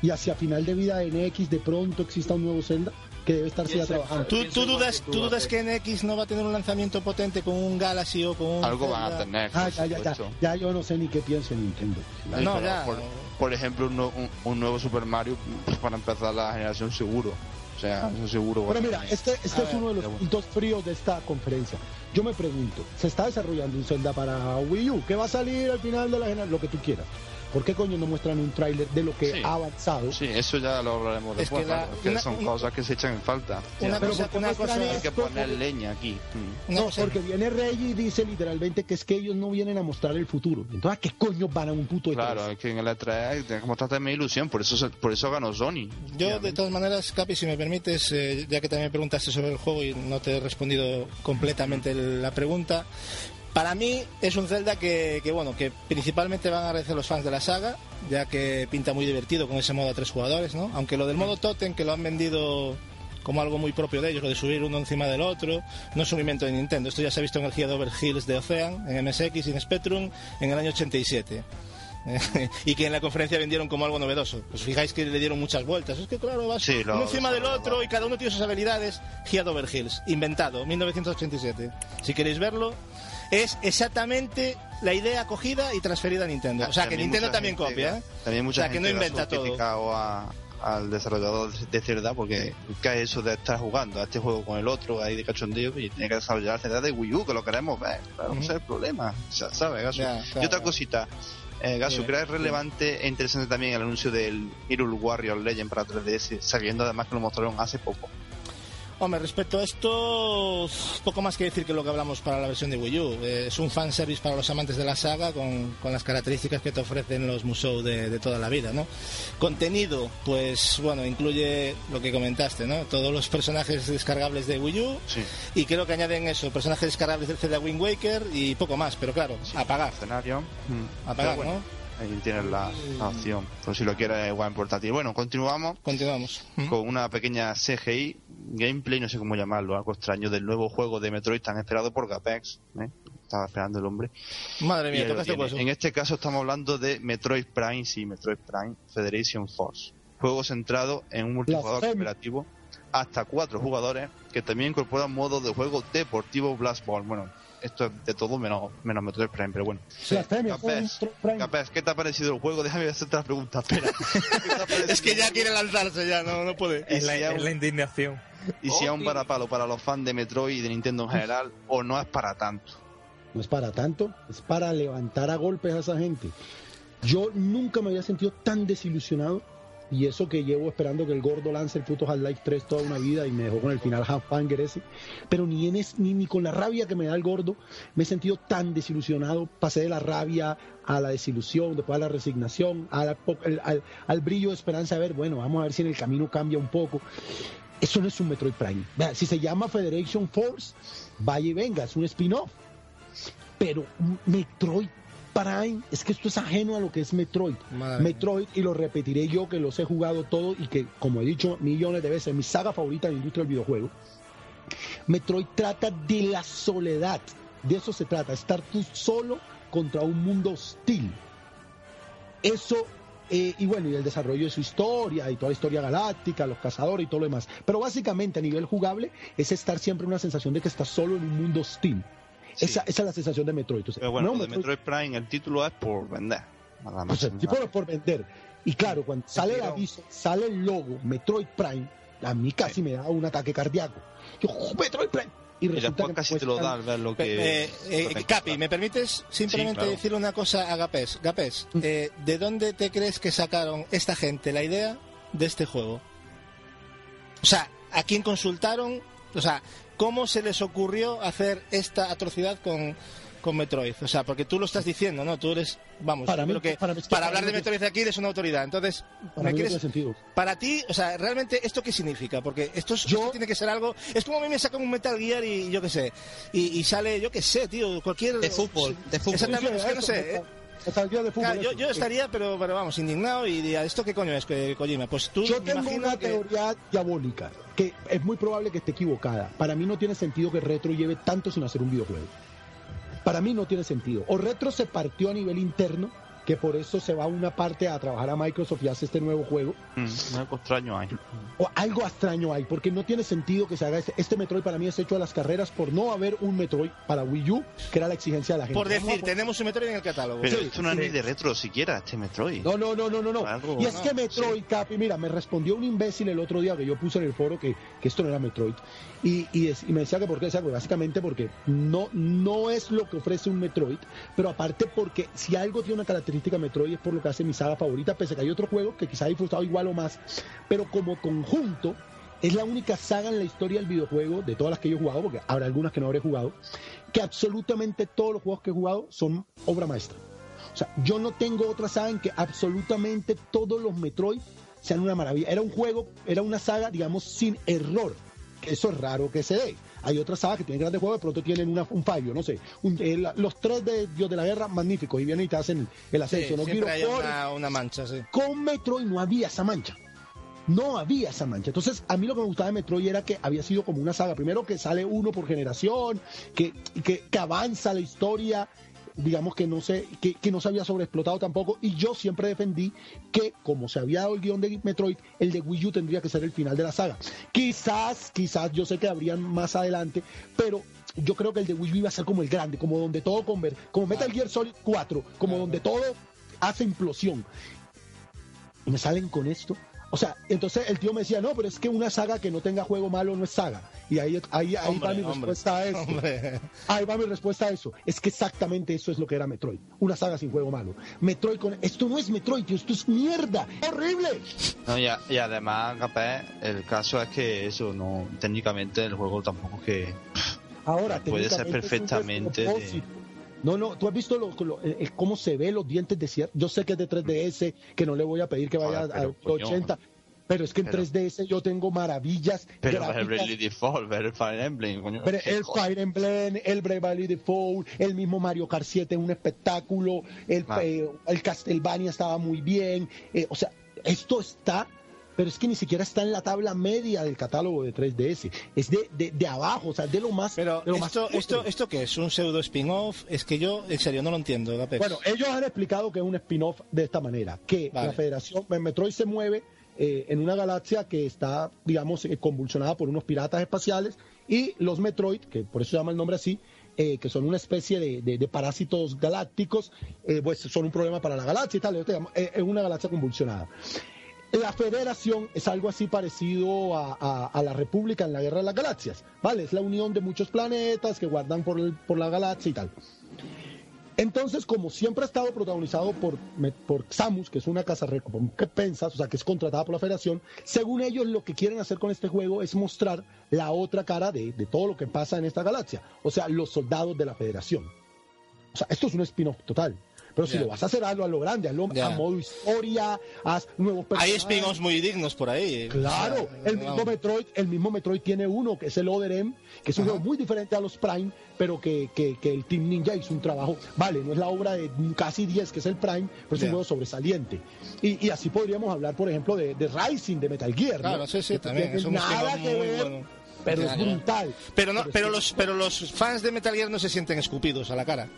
y hacia final de vida de NX de pronto exista un nuevo Zelda. Que debe estarse ya trabajando. ¿Tú, dudas, que tú, tú dudas que en X no va a tener un lanzamiento potente con un Galaxy o con un... Algo van a tener. Ah, ya, ya, ya, ya yo no sé ni qué pienso en Nintendo. No, ya. Por, por ejemplo, un, un- un nuevo Super Mario pues, para empezar la generación seguro. O sea, eso seguro. va Pero a mira, este, este es ver, uno de los bueno. puntos fríos de esta conferencia. Yo me pregunto, se está desarrollando un Zelda para Wii U, ¿qué va a salir al final de la generación? Lo que tú quieras. ¿Por qué coño no muestran un tráiler de lo que Sí. ha avanzado? Sí, eso ya lo hablaremos Es después. que la- una- son una- cosas que se echan en falta. Una Pero cosa, ¿por qué una cosa, Hay que poner leña aquí. Mm. No, porque viene Reggie y dice literalmente que es que ellos no vienen a mostrar el futuro. Entonces, ¿a qué coño van a un puto de Claro, es que en el E3 tengo que mostrarte mi ilusión, por eso por eso ganó Sony. Yo, de todas maneras, Capi, si me permites, eh, ya que también me preguntaste sobre el juego y no te he respondido completamente la pregunta, para mí es un Zelda que, que, bueno, que principalmente van a agradecer los fans de la saga, ya que pinta muy divertido con ese modo a tres jugadores, ¿no? Aunque lo del modo Totem, que lo han vendido como algo muy propio de ellos, lo de subir uno encima del otro, no es un invento de Nintendo. Esto ya se ha visto en el Gear Over Hills de Ocean, en MSX y en Spectrum en el año 87. (laughs) y que en la conferencia vendieron como algo novedoso. Os fijáis que le dieron muchas vueltas. Es que claro, vas Sí, lo- uno encima lo- del otro y cada uno tiene sus habilidades. Head Over Hills, inventado, 1987. Si queréis verlo, es exactamente la idea cogida y transferida a Nintendo. O sea, que Nintendo también gente- copia, ¿eh? También mucha O sea, que gente no inventa todo. a- al desarrollador de Zelda porque ¿qué es eso de estar jugando a este juego con el otro ahí de cachondeo y tiene que desarrollar Zelda de Wii U que lo queremos ver claro, no sé el problema O sea, ¿sabes Gasu? Ya, y otra cosita eh, Gasu, Dime, ¿crees relevante e interesante también el anuncio del Hyrule Warrior Legend para 3DS sabiendo además que lo mostraron hace poco Hombre, respecto a esto, poco más que decir que lo que hablamos para la versión de Wii U. Eh, es un fanservice para los amantes de la saga con, con las características que te ofrecen los museos de, de toda la vida, ¿no? Contenido, pues bueno, incluye lo que comentaste, ¿no? Todos los personajes descargables de Wii U sí y creo que añaden eso, personajes descargables del Zelda Wind Waker y poco más, pero claro, a pagar, escenario Mm. a pagar, bueno, ¿no? Ahí tienes la, la opción por si lo quieres igual en portátil bueno continuamos Continuamos. ¿Mm? con una pequeña CGI, gameplay, no sé cómo llamarlo, algo extraño del nuevo juego de Metroid tan esperado por Gapex. ¿eh? Estaba esperando el hombre. Madre mía, hueso. En este caso estamos hablando de Metroid Prime, sí, Metroid Prime Federation Force. Juego centrado en un multijugador cooperativo hasta cuatro jugadores que también incorpora modos de juego deportivo Blast Ball. Bueno, esto es de todo menos, menos Metroid Prime, pero bueno. Capes, ¿qué te ha parecido el juego? Déjame hacerte la pregunta, espera. (laughs) ¿Qué te ha parecido Es que ya quiere lanzarse, ya, no, no puede. Es la, si es la indignación. y si es un parapalo para los fans de Metroid y de Nintendo en general, o no es para tanto. No es para tanto, es para levantar a golpes a esa gente. Yo nunca me había sentido tan desilusionado y eso que llevo esperando que el gordo lance el puto Half-Life 3 toda una vida y me dejó con el final half-banger ese. Pero ni, en es, ni, ni con la rabia que me da el gordo me he sentido tan desilusionado. Pasé de la rabia a la desilusión, después a la resignación, a al, al- al brillo de esperanza de ver, bueno, vamos a ver si en el camino cambia un poco. Eso no es un Metroid Prime. Si se llama Federation Force, vaya y venga, es un spin-off. Pero Metroid Prime, es que esto es ajeno a lo que es Metroid. Madre. Metroid, y lo repetiré yo que los he jugado todo y que, como he dicho millones de veces, mi saga favorita en la industria del videojuego. Metroid trata de la soledad. De eso se trata, estar tú solo contra un mundo hostil. Eso, eh, y bueno, y el desarrollo de su historia y toda la historia galáctica, los cazadores y todo lo demás. Pero básicamente a nivel jugable es estar siempre en una sensación de que estás solo en un mundo hostil. Sí. Esa, esa es la sensación de Metroid. Entonces, Pero bueno, no, lo de Metroid Prime, el título es por vender. Nada más. pues el tipo es por vender. Y claro, cuando sale el aviso, sale el logo Metroid Prime, a mí casi me da un ataque cardíaco. Yo, "Oh, Metroid Prime. Y y resulta después que casi te lo da al ver lo que. Eh, eh, Capi. ¿me permites simplemente Sí, claro. decirle una cosa a Gapés? Gapés, Mm. eh, ¿de dónde te crees que sacaron esta gente la idea de este juego? O sea, ¿a quién consultaron? O sea, ¿cómo se les ocurrió hacer esta atrocidad con, con Metroid? O sea, porque tú lo estás diciendo, ¿no? Tú eres, vamos, Para yo mí- creo que para mí es que para para hablar de no Metroid aquí eres una autoridad. Entonces, Para ¿me mí no quieres, tiene sentido. para ti, o sea, realmente, ¿esto qué significa? Porque esto, es- Yo- esto tiene que ser algo. Es como a mí me sacan un Metal Gear y yo qué sé. Y, y sale, yo qué sé, tío, cualquier. De fútbol, de fútbol. Exactamente, es que no Eso, sé. ¿eh? Gear de fútbol, Claro, yo, yo estaría, pero, pero vamos, indignado y diría, ¿esto qué coño es, que Kojima? Pues tú Yo tengo una que- teoría diabólica que es muy probable que esté equivocada. Para mí no tiene sentido que Retro lleve tanto sin hacer un videojuego. Para mí no tiene sentido. O Retro se partió a nivel interno que por eso se va una parte a trabajar a Microsoft y hace este nuevo juego. Mm, algo extraño ahí. O algo extraño hay, porque no tiene sentido que se haga este. Este Metroid para mí es hecho a las carreras por no haber un Metroid para Wii U, que era la exigencia de la gente. Por decir, tenemos un Metroid en el catálogo. Pero Sí, esto no es sí. ni de retro siquiera, este Metroid. No, no, no, no, no, no. Algo- y es no, que Metroid, Capi, mira, me respondió un imbécil el otro día que yo puse en el foro que, que esto no era Metroid. Y, y, es- me decía que por qué, decía, pues básicamente porque no, no es lo que ofrece un Metroid, pero aparte porque si algo tiene una característica Metroid es por lo que hace mi saga favorita, pese a que hay otros juegos que quizá he disfrutado igual o más, pero como conjunto es la única saga en la historia del videojuego, de todas las que yo he jugado, porque habrá algunas que no habré jugado, que absolutamente todos los juegos que he jugado son obra maestra. O sea, yo no tengo otra saga en que absolutamente todos los Metroid sean una maravilla. Era un juego, era una saga, digamos, sin error. Eso es raro que se dé. Hay otras sagas que tienen grandes juegos, de pronto tienen una- un fallo, no sé. Un- los tres de Dios de la Guerra, magníficos, y vienen y te hacen el Sí, ascenso. no siempre quiero hay por- una, una mancha, sí. con Metroid no había esa mancha. No había esa mancha. Entonces, a mí lo que me gustaba de Metroid era que había sido como una saga. Primero que sale uno por generación, que, que, que avanza la historia, digamos que no se, que, que no se había sobreexplotado tampoco. Y yo siempre defendí que, como se había dado el guion de Metroid, el de Wii U tendría que ser el final de la saga. Quizás, quizás, yo sé que habrían más adelante, pero yo creo que el de Wii U iba a ser como el grande, como donde todo conver, como Metal Gear Solid 4, como donde todo hace implosión y me salen con esto. O sea, entonces el tío me decía, no, pero es que una saga que no tenga juego malo no es saga. Y ahí, ahí, ahí va mi Hombre, respuesta a eso. hombre. Ahí va mi respuesta a eso. Es que exactamente eso es lo que era Metroid. Una saga sin juego malo. Metroid con... Esto no es Metroid, tío, esto es mierda. ¡Horrible! No, y, a- y además, capaz, el caso es que eso, no técnicamente el juego tampoco es que. Ahora, Puede ser es No, no, tú has visto lo- lo- el- cómo se ve los dientes de cierre. Yo sé que es de 3DS, que no le voy a pedir que vaya Joder, pero, a coño. 80, pero es que en Pero- 3DS yo tengo maravillas. Pero gráficas. el Bravely Default, el Fire Emblem, coño. Pero el Fire Emblem, el Bravely Default, el mismo Mario Kart 7 es un espectáculo, el, Ah. eh, el Castlevania estaba muy bien, eh, o sea, esto está, pero es que ni siquiera está en la tabla media del catálogo de 3DS, es de, de, de abajo, o sea, de lo más... Pero de lo más esto, esto, ¿esto qué es? ¿Un pseudo spin-off? Es que yo, en serio, no lo entiendo, Apex. Bueno, ellos han explicado que es un spin-off de esta manera, que Vale. la Federación, Metroid se mueve eh, en una galaxia que está, digamos, eh, convulsionada por unos piratas espaciales y los Metroid, que por eso se llama el nombre así, eh, que son una especie de, de- de parásitos galácticos, eh, pues son un problema para la galaxia y tal, eh, es una galaxia convulsionada. La Federación es algo así parecido a, la República en la Guerra de las Galaxias, ¿vale? Es la unión de muchos planetas que guardan por, el- por la galaxia y tal. Entonces, como siempre ha estado protagonizado por Samus, que es una casa recompensas, o sea, que es contratada por la Federación, según ellos lo que quieren hacer con este juego es mostrar la otra cara de, de todo lo que pasa en esta galaxia, o sea, los soldados de la Federación. O sea, esto es un spin-off total. Pero si lo vas a hacer, hazlo a lo grande, hazlo a modo historia, haz nuevos Hay personajes. spin-offs muy dignos por ahí. Claro, O sea, el mismo. Metroid, el mismo Metroid tiene uno que es el Other M, que es un Ajá. juego muy diferente a los Prime, pero que, que, que el Team Ninja hizo un trabajo, vale, no es la obra de casi 10 que es el Prime, pero es un juego sobresaliente. Y, y así podríamos hablar, por ejemplo, de, de Rising de Metal Gear, ¿no? Claro, sí, sí, Que también. Es un nada que muy ver, bueno. pero Ya, es brutal. Pero, no, pero, los, pero los fans de Metal Gear no se sienten escupidos a la cara.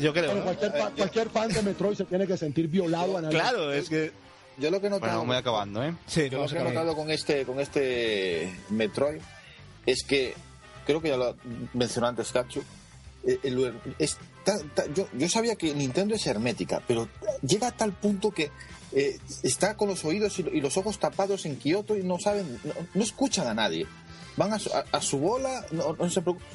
Yo creo. Pero ¿no? cualquier, fa- cualquier fan de Metroid se tiene que sentir violado. a Claro, es que. Yo lo que he notado, Bueno, voy acabando, ¿eh? Sí, yo lo vamos que a he notado con este, con este Metroid es que creo que ya lo mencionó antes Cacho. eh, el- es ta- ta- yo, yo sabía que Nintendo es hermética, pero llega a tal punto que eh, está con los oídos y, y los ojos tapados en Kioto y no saben, no, no escuchan a nadie. Van a su, a- a su bola, no, no se preocupan.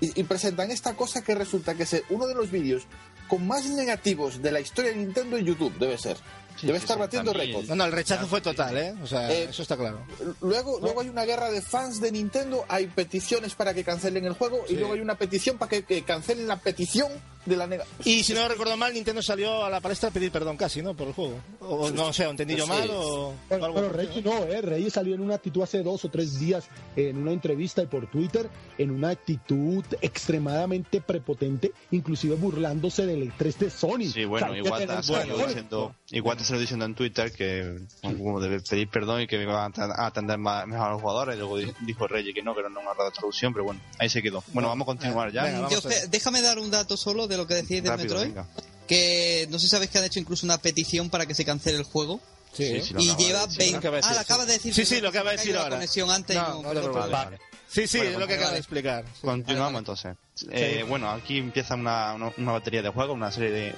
Y, y presentan esta cosa que resulta que es uno de los vídeos con más negativos de la historia de Nintendo en YouTube, debe ser. Sí, debe estar batiendo récords. No, no, el rechazo fue total, ¿eh? O sea, Eh, eso está claro. Luego, luego hay una guerra de fans de Nintendo, hay peticiones para que cancelen el juego y luego hay una petición para que, que cancelen la petición de la nega. Y si no recuerdo mal, Nintendo salió a la palestra a pedir perdón casi, ¿no? Por el juego. O no sé, ¿o entendí yo Sí. mal o Pero, algo pero Reyes no, ¿eh? Reyes salió en una actitud hace dos o tres días en una entrevista y por Twitter, en una actitud extremadamente prepotente, inclusive burlándose del E3 de Sony. Sí, bueno, O tener salió cojones. diciendo, igual te salió diciendo en Twitter que como debe pedir perdón y que iba a at- a atender más, mejor a los jugadores. Y luego di- dijo Reyes que no, que no ha dado traducción, pero bueno, ahí se quedó. Bueno, vamos a continuar ya. Venga, vamos Yo, a déjame dar un dato solo de lo que decís Rápido, Metroid. venga. Que no sé si sabéis que han hecho incluso una petición para que se cancele el juego. Sí. Sí, y acaba de lleva decir. 20. Lo acaba de Ah, lo acaba de decir. Sí, sí, lo acaba de decir ahora. La conexión antes y No, no, no. Vale, vale. Sí, sí, Bueno, es lo que vale, acaba de explicar. Continuamos entonces. Eh, bueno, aquí empieza una, una, una batería de juegos, una serie de...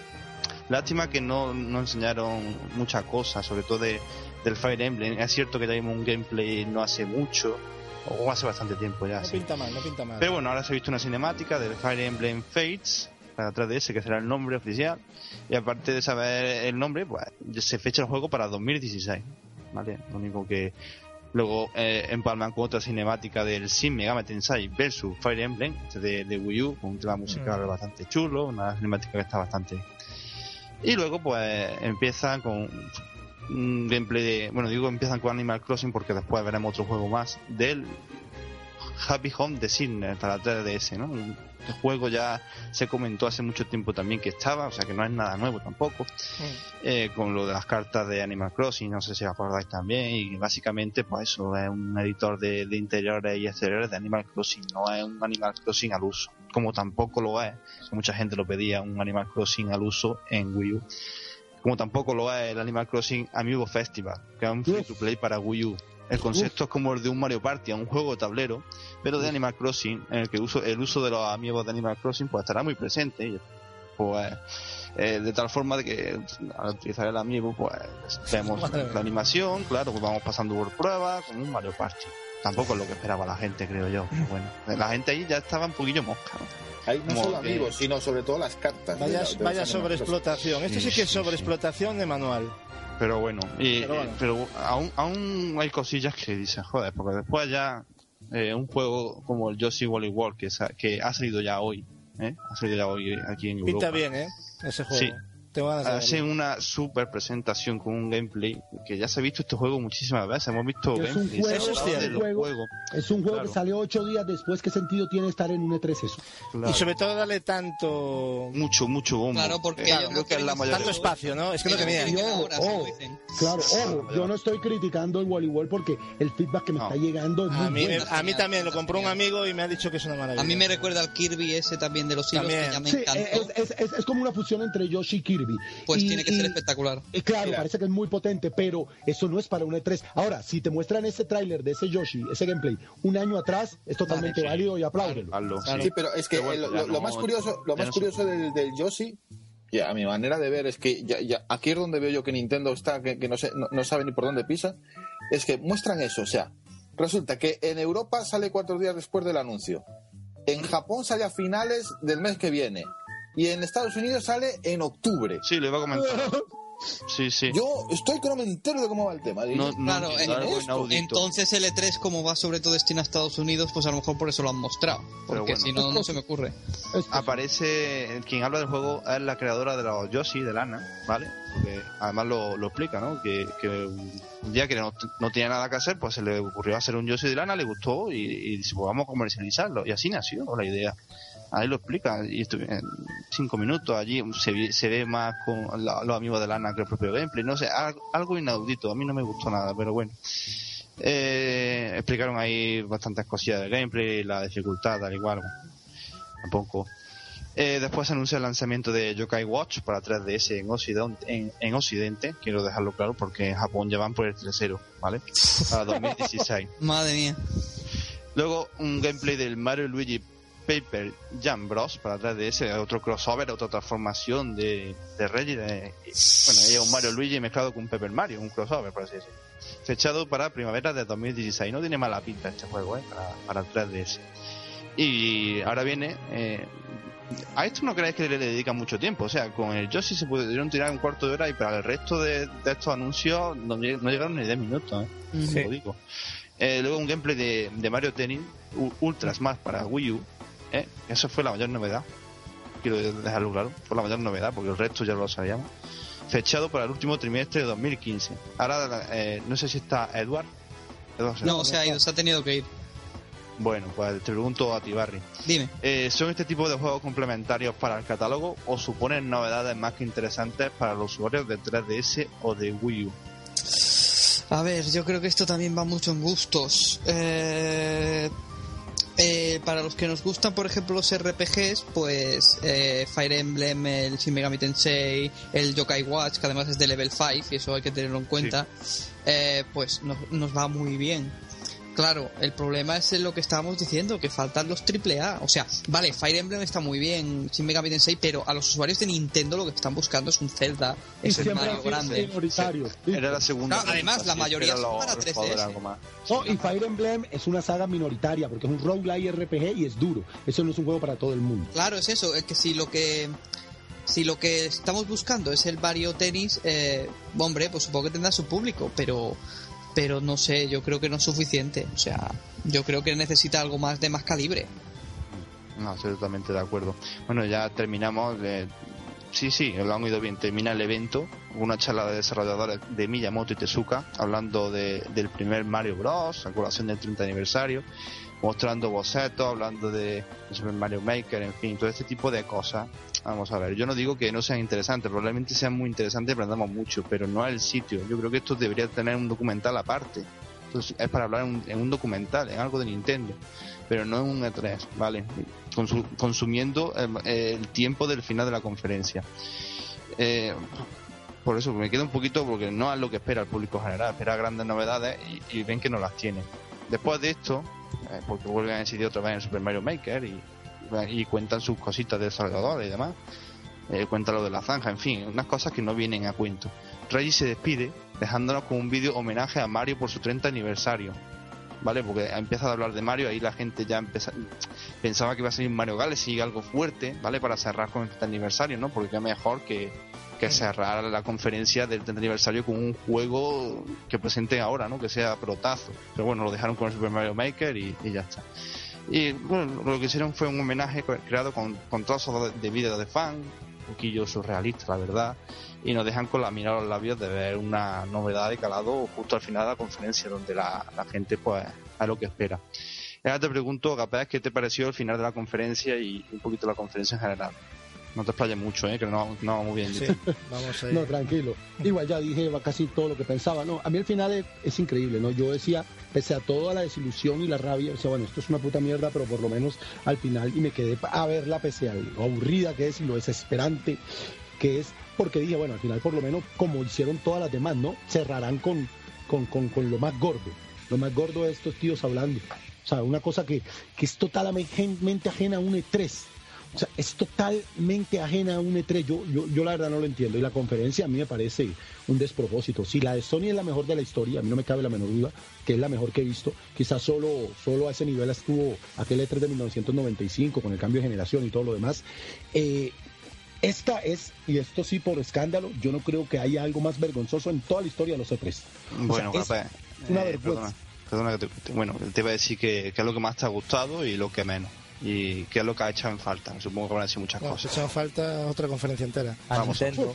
Lástima que no, no enseñaron muchas cosas, sobre todo de, del Fire Emblem. Es cierto que teníamos un gameplay no hace mucho, o hace bastante tiempo ya. No sí. pinta mal, no pinta mal. Pero bueno, ahora se ha visto una cinemática del Fire Emblem Fates para 3DS, que será el nombre oficial. Y aparte de saber el nombre, pues se fecha el juego para 2016. ¿Vale? Lo único que luego eh, empalman con otra cinemática del Shin Megami Tensei versus Fire Emblem este de, de Wii U, con un tema musical bastante chulo, una cinemática que está bastante. Y luego, pues empiezan con un gameplay de. Bueno, digo empiezan con Animal Crossing porque después veremos otro juego más del Happy Home de Sydney para 3DS, ¿no? Un juego ya se comentó hace mucho tiempo también que estaba, o sea que no es nada nuevo tampoco, eh, con lo de las cartas de Animal Crossing, no sé si acordáis también, y básicamente pues eso es un editor de, de interiores y exteriores de Animal Crossing, no es un Animal Crossing al uso, como tampoco lo es, mucha gente lo pedía, un Animal Crossing al uso en Wii U. Como tampoco lo es el Animal Crossing Amiibo Festival, que es un free to play para Wii U. El concepto es como el de un Mario Party, un juego de tablero, pero de Animal Crossing, en el que uso, el uso de los amigos de Animal Crossing pues estará muy presente. Pues, eh, de tal forma de que al utilizar el amiibo, pues vemos (laughs) Madre la animación, claro, pues vamos pasando por pruebas, como un Mario Party. Tampoco es lo que esperaba la gente, creo yo. pero bueno, la gente ahí ya estaba un poquillo mosca. ¿no? Hay no Como solo que- amigos, sino sobre todo las cartas. de Vaya, la- de sobreexplotación. Esto sí Sí, que es sí, sí. sobreexplotación de manual. Pero bueno, y, Pero bueno. eh, pero aún, aún hay cosillas que dices, joder, porque después ya eh, un juego como el Yoshi Wally World, que, que ha salido ya hoy, ¿eh? ha salido ya hoy aquí en Europa. Pinta bien, ¿eh? Ese juego. Sí. Tengo ganas de Hace verlo. una super presentación con un gameplay que ya se ha visto este juego muchísimas veces. Hemos visto Es un juego, Eso es cierto. los Juego. juegos. Es un juego Claro. que salió ocho días después. ¿Qué sentido tiene estar en un E3 eso? Claro. Y sobre todo darle tanto mucho, mucho bombo. Claro, porque Eh, ellos creo que es la mayoría. tanto espacio, ¿no? Es que no tenía. quieren Y ojo, ahora, se lo ojo. dicen. Claro, ojo, yo no estoy criticando el voleibol porque el feedback que me No. está llegando es muy A mí, bueno. a mí también lo compró un amigo y me ha dicho que es una maravilla. A mí me recuerda al Kirby ese también de los hilos También. que ya me Sí, encantó. es, es- es- es como una fusión entre Yoshi y Kirby. Pues Y- tiene que ser y- espectacular. Eh, claro, Mira. parece que es muy potente, pero eso no es para un E3. Ahora, si te muestran ese tráiler de ese Yoshi, ese gameplay, un año atrás, es totalmente sí. válido y apláudelo. Sí. Sí, pero es que Pero bueno, eh, lo, no- más curioso, lo más no curioso del, del Yoshi, ya, a mi manera de ver, es que ya, ya- aquí es donde veo yo que Nintendo está, que, que no, sé, no, no sabe ni por dónde pisa, es que muestran eso, o sea, resulta que en Europa sale cuatro días después del anuncio, en Japón sale a finales del mes que viene, y en Estados Unidos sale en octubre. Sí, lo iba a comentar. (laughs) Sí, sí. Yo estoy que no me entero de cómo va el tema. Y- No, no Claro, en-. Entonces el E3 como va sobre todo destinado a Estados Unidos, pues a lo mejor por eso lo han mostrado. Porque bueno. si no, no se me ocurre. Aparece quien habla del juego es la creadora de los Yoshi de Lana ¿vale? Porque además lo, lo explica ¿no? que, que un día que no, no tenía nada que hacer pues se le ocurrió hacer un Yoshi de Lana le gustó y, y dice pues vamos a comercializarlo y así nació la idea ahí lo explica y en cinco minutos allí se, ve- se ve más con la- los amigos de Lana que el propio gameplay no sé algo, inaudito a mí no me gustó nada pero bueno eh, explicaron ahí bastantes cosillas del gameplay la dificultad al igual tampoco eh, después se anuncia el lanzamiento de Yokai Watch para 3DS en Occidente, en, en Occidente, quiero dejarlo claro porque en Japón ya van por el 3.0, ¿vale? Para (laughs) 2016. Madre mía. Luego un gameplay del Mario Luigi Paper Jam Bros para 3DS, otro crossover, otra transformación de, de Reggie. de- bueno, es un Mario Luigi mezclado con un Paper Mario, un crossover, por así decirlo. Fechado para primavera de 2016. No tiene mala pinta este juego, ¿eh? Para, para 3DS. Y ahora viene. eh, a esto no creáis que le dedican mucho tiempo. O sea, con el Yoshi se pudieron tirar un cuarto de hora y para el resto de, de estos anuncios no, lleg- no llegaron ni 10 minutos, ¿eh? Sí. Lo digo. Eh, luego un gameplay de, de Mario Tennis Ultra Smash para Wii U. ¿eh? Eso fue la mayor novedad. Quiero dejarlo claro. Fue la mayor novedad porque el resto ya lo sabíamos. Fechado para el último trimestre de 2015. Ahora, eh, no sé si está Edward. Edward No, se ha ido, se ha tenido que ir. Bueno, pues te pregunto a ti, Barry. Dime. Eh, ¿Son este tipo de juegos complementarios para el catálogo o suponen novedades más que interesantes para los usuarios de 3DS o de Wii U? A ver, yo creo que esto también va mucho en gustos. Eh, eh, para los que nos gustan, por ejemplo, los RPGs, pues eh, Fire Emblem, el Shin Megami Tensei, el Yokai Watch, que además es de level 5 y eso hay que tenerlo en cuenta, eh, pues nos, nos va muy bien. Claro, el problema es lo que estábamos diciendo, que faltan los AAA. O sea, vale, Fire Emblem está muy bien, Shin Megami Tensei, pero a los usuarios de Nintendo lo que están buscando es un Zelda, Y es el Mario grande. minoritario. Era la segunda. No, además, la mayoría son para los 3DS. jugadores algo más. No, y Fire Emblem es una saga minoritaria porque es un roguelike RPG y es duro. Eso no es un juego para todo el mundo. Claro, es eso, es que si lo que si lo que estamos buscando es el Mario Tennis, eh, hombre, pues supongo que tendrá su público, pero pero no sé, yo creo que no es suficiente, o sea, yo creo que necesita algo más de más calibre. No, estoy totalmente de acuerdo. Bueno, ya terminamos. eh, sí, sí, lo han oído bien. Termina el evento, una charla de desarrolladores de Miyamoto y Tezuka, hablando de- del primer Mario Bros., a colación del 30 aniversario, mostrando bocetos, hablando de Super Mario Maker, en fin, todo este tipo de cosas. Vamos a ver, yo no digo que no sean interesantes, probablemente sean muy interesantes, aprendamos mucho, pero no el sitio. Yo creo que esto debería tener un documental aparte. Entonces, es para hablar en un, en un documental, en algo de Nintendo, pero no en un E3, ¿vale? Consu- consumiendo el, el tiempo del final de la conferencia. Eh, por eso me quedo un poquito porque no es lo que espera el público general, espera grandes novedades y, y ven que no las tiene. Después de esto, eh, porque vuelven a incidir otra vez en Super Mario Maker y, y cuentan sus cositas de desarrolladores y demás, eh, cuentan lo de la zanja, en fin, unas cosas que no vienen a cuento. Reggie se despide dejándonos con un vídeo homenaje a Mario por su 30 aniversario. ¿Vale? Porque empieza a hablar de Mario, ahí la gente ya empeza- pensaba que iba a salir Mario Galaxy algo fuerte, ¿vale? Para cerrar con el 30 aniversario, ¿no? Porque qué mejor que, que cerrar la conferencia del 30 aniversario con un juego que presenten ahora, ¿no? Que sea protazo. Pero bueno, lo dejaron con el Super Mario Maker y, y ya está. Y bueno, lo que hicieron fue un homenaje creado con, con trozos de, vida de fan, un poquillo surrealista, la verdad, y nos dejan con la mirada a los labios de ver una novedad de calado justo al final de la conferencia, donde la, gente pues es lo que espera. Ahora te pregunto, Capaz, ¿qué te pareció el final de la conferencia y un poquito la conferencia en general? No te explayes mucho, ¿eh? que no, no va muy bien. Sí, vamos a ir. No, tranquilo. Igual ya dije casi todo lo que pensaba. No, a mí el final es, es increíble, ¿no? Yo decía, pese a toda la desilusión y la rabia, decía, bueno, esto es una puta mierda, pero por lo menos al final, y me quedé a verla pese a lo aburrida que es y lo desesperante que es, porque dije, bueno, al final por lo menos como hicieron todas las demás, ¿no? Cerrarán con, con, con, con lo más gordo. Lo más gordo de estos tíos hablando. O sea, una cosa que, que es totalmente ajena a un E3. O sea, es totalmente ajena a un E3. Yo, yo, yo la verdad no lo entiendo. Y la conferencia a mí me parece un despropósito. Si la de Sony es la mejor de la historia, a mí no me cabe la menor duda que es la mejor que he visto. Quizás solo, solo a ese nivel estuvo aquel E3 de 1995 con el cambio de generación y todo lo demás. Eh, esta es, y esto sí por escándalo, yo no creo que haya algo más vergonzoso en toda la historia de los E3. O Bueno, sea, es una eh, vergüenza. perdona, perdona bueno, te iba a decir que, que es lo que más te ha gustado y lo que menos. Y qué es lo que ha echado en falta. Supongo que van a decir muchas Bueno, cosas. echaba falta otra conferencia entera. A Vamos. Nintendo.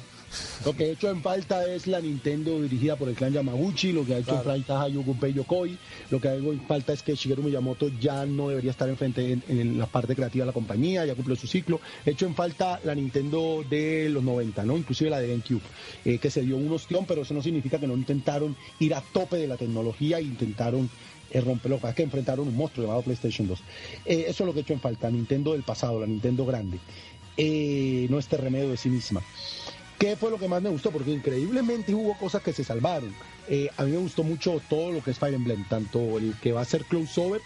Lo que ha hecho en falta es la Nintendo dirigida por el clan Yamaguchi, lo que ha hecho en falta es Yokoi, lo que ha hecho en falta es que Shigeru Miyamoto ya no debería estar enfrente en, en la parte creativa de la compañía, ya cumplió su ciclo. Ha hecho en falta la Nintendo de los 90, ¿no? Inclusive la de GameCube, eh, que se dio un ostión, pero eso no significa que no intentaron ir a tope de la tecnología e intentaron eh, romperlo. Lo que enfrentaron un monstruo llamado PlayStation 2. Eh, eso es lo que ha hecho en falta, Nintendo del pasado, la Nintendo grande. Eh, no este remedio de sí misma. ¿Qué fue lo que más me gustó? Porque increíblemente hubo cosas que se salvaron. Eh, a mí me gustó mucho todo lo que es Fire Emblem, tanto el que va a ser crossover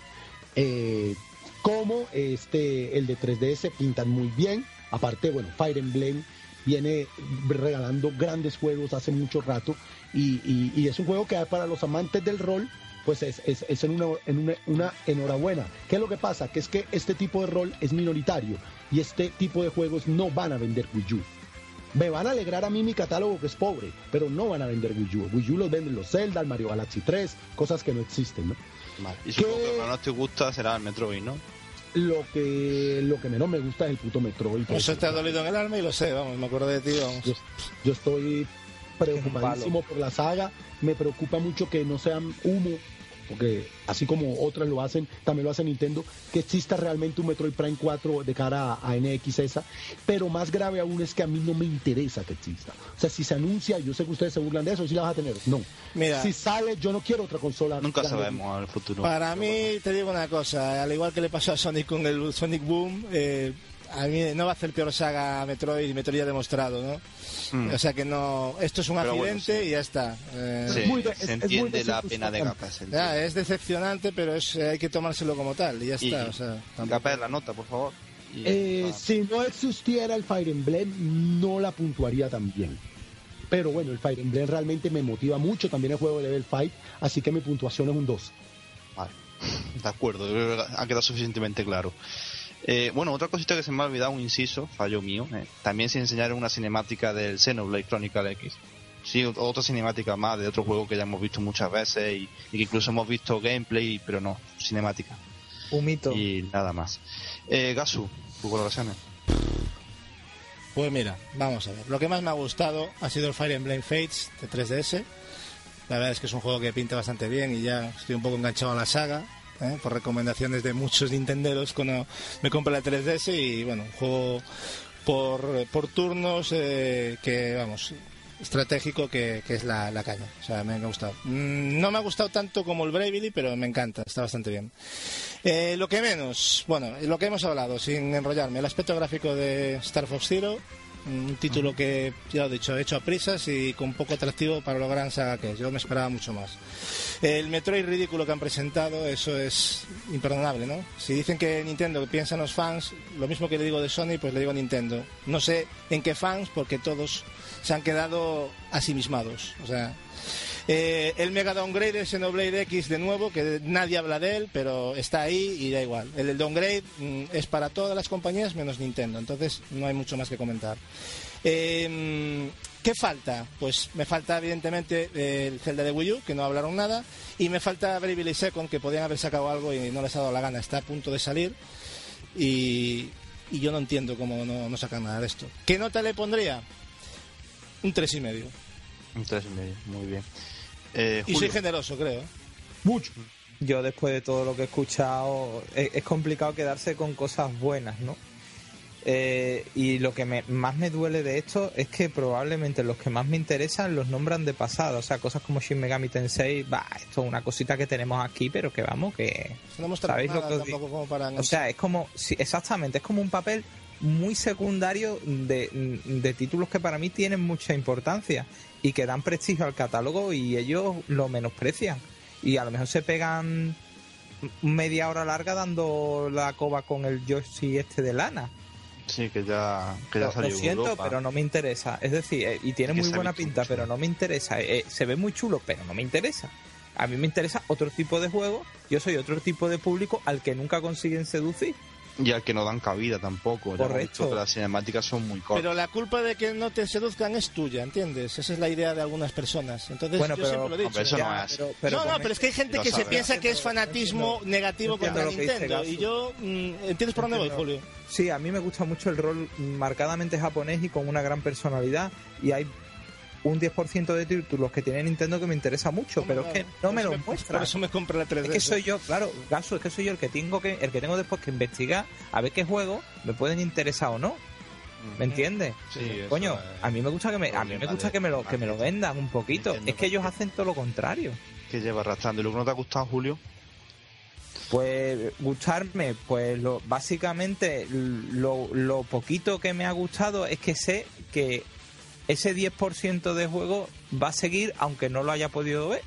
eh, como este el de 3DS pintan muy bien. Aparte, bueno, Fire Emblem viene regalando grandes juegos hace mucho rato y es un juego que para los amantes del rol pues es, es, es en, una, en una, una enhorabuena. ¿Qué es lo que pasa? Que es que este tipo de rol es minoritario y este tipo de juegos no van a vender Wii U. Me van a alegrar a mí mi catálogo que es pobre, pero no van a vender Wii U. Wii U los venden los Zelda, el Mario Galaxy 3, cosas que no existen, ¿no? Vale. Y supongo ¿Qué? que lo que menos te gusta será el Metroid, ¿no? Lo que, lo que menos me gusta es el puto Metroid. Eso te ha dolido en el alma y lo sé, vamos, me acuerdo de ti, vamos. Yo, yo estoy preocupadísimo por la saga. Me preocupa mucho que no sean humo, porque así como otras lo hacen, también lo hace Nintendo, que exista realmente un Metroid Prime 4 de cara a, a NX esa, pero más grave aún es que a mí no me interesa que exista. O sea, si se anuncia, yo sé que ustedes se burlan de eso, si la vas a tener, no. Mira. Si sale, yo no quiero otra consola. Nunca sabemos al futuro. Para mí, te digo una cosa, al igual que le pasó a Sonic con el Sonic Boom, eh, a mí no va a hacer peor saga Metroid y Metroid ya ha demostrado, ¿no? Mm. O sea que no, esto es un Pero bueno, accidente sí. y ya está. Eh, Sí, muy es- se es muy entiende la decepcionante. pena de Gapa. se ya, es decepcionante, pero es, eh, hay que tomárselo como tal y ya Y- está. o sea, Gapa es la nota, por favor. Y- Eh, ah, si no existiera el Fire Emblem, no la puntuaría tan bien. Pero bueno, el Fire Emblem realmente me motiva mucho. También el juego de Level 5, así que mi puntuación es un 2. Vale. De acuerdo, ha quedado suficientemente claro. Eh, bueno, otra cosita que se me ha olvidado, un inciso, fallo mío. eh, También se enseñaron una cinemática del Xenoblade Chronicle X. Sí, ot- otra cinemática más de otro juego que ya hemos visto muchas veces y, y que incluso hemos visto gameplay, pero no, cinemática. Un mito. Y nada más. Eh, Gasu, tus valoraciones. Pues mira, vamos a ver. Lo que más me ha gustado ha sido el Fire Emblem Fates de 3DS. La verdad es que es un juego que pinta bastante bien y ya estoy un poco enganchado a la saga. ¿Eh? Por recomendaciones de muchos nintenderos cuando me compré la 3DS y bueno, un juego por, por turnos eh, que vamos estratégico que, que es la, la caña. O sea, me, ha gustado. Mm, No me ha gustado tanto como el Bravely, pero me encanta, está bastante bien. Eh, lo que menos, bueno, lo que hemos hablado, sin enrollarme, el aspecto gráfico de Star Fox Zero, un título que, ya lo he dicho, hecho a prisas y con poco atractivo para lo gran saga que es. Yo me esperaba mucho más. El Metroid ridículo que han presentado, eso es imperdonable, ¿no? Si dicen que Nintendo piensan los fans, lo mismo que le digo de Sony, pues le digo a Nintendo. No sé en qué fans, porque todos se han quedado asimismados. O sea, eh, el Mega Downgrade de Xenoblade X de nuevo, que nadie habla de él, pero está ahí y da igual. El, el downgrade mm, es para todas las compañías menos Nintendo, entonces no hay mucho más que comentar. Eh, ¿Qué falta? Pues me falta evidentemente el Zelda de Wii U, que no hablaron nada, y me falta Bravely Second, que podían haber sacado algo y no les ha dado la gana, está a punto de salir, y, y yo no entiendo cómo no, no sacan nada de esto. ¿Qué nota le pondría? Un tres y medio. Un tres y medio, muy bien. Eh, Y soy generoso, creo. Mucho. Yo después de todo lo que he escuchado, es, es complicado quedarse con cosas buenas, ¿no? Eh, y lo que me- más me duele de esto es que probablemente los que más me interesan los nombran de pasado. O sea, cosas como Shin Megami Tensei, va, esto es una cosita que tenemos aquí, pero que vamos, que... No ¿Sabéis lo que os digo? tampoco como para... O sea, es como, sí, exactamente, es como un papel muy secundario de, de títulos que para mí tienen mucha importancia y que dan prestigio al catálogo y ellos lo menosprecian. Y a lo mejor se pegan media hora larga dando la coba con el Yoshi este de lana. Sí, que ya, que ya Lo, salió lo en siento, Europa. pero no me interesa. Es decir, eh, y tiene muy buena pinta, mucho. pero no me interesa. Eh, se ve muy chulo, pero no me interesa. A mí me interesa otro tipo de juego. Yo soy otro tipo de público al que nunca consiguen seducir. Y al que no dan cabida tampoco. Correcto. las cinemáticas son muy cortas. Pero la culpa de que no te seduzcan es tuya, ¿entiendes? Esa es la idea de algunas personas. Entonces, Bueno, yo pero- siempre lo he dicho. Hombre, eso Ya, no es. pero- pero no, no, pero es que hay gente Lo que se sabe. piensa que es fanatismo negativo entiendo contra Nintendo. Y yo, mm, ¿entiendes por dónde voy. Julio? Sí, a mí me gusta mucho el rol marcadamente japonés y con una gran personalidad. Y hay un 10% de títulos que tiene Nintendo que me interesa mucho, pero es que no me lo muestra. Por eso me compré la 3DS. Es que soy yo, claro, Gaso, es que soy yo el que tengo que, el que tengo después que investigar a ver qué juegos me pueden interesar o no. ¿Me entiendes? Sí, eso Coño, a mí me gusta que me, a mí me gusta de que me lo, que me lo vendan un poquito. Es que ellos hacen todo lo contrario. que lleva arrastrando. ¿Y lo que no te ha gustado, Julio? Pues gustarme, pues lo, básicamente lo, lo poquito que me ha gustado es que sé que ese 10% de juego va a seguir aunque no lo haya podido ver.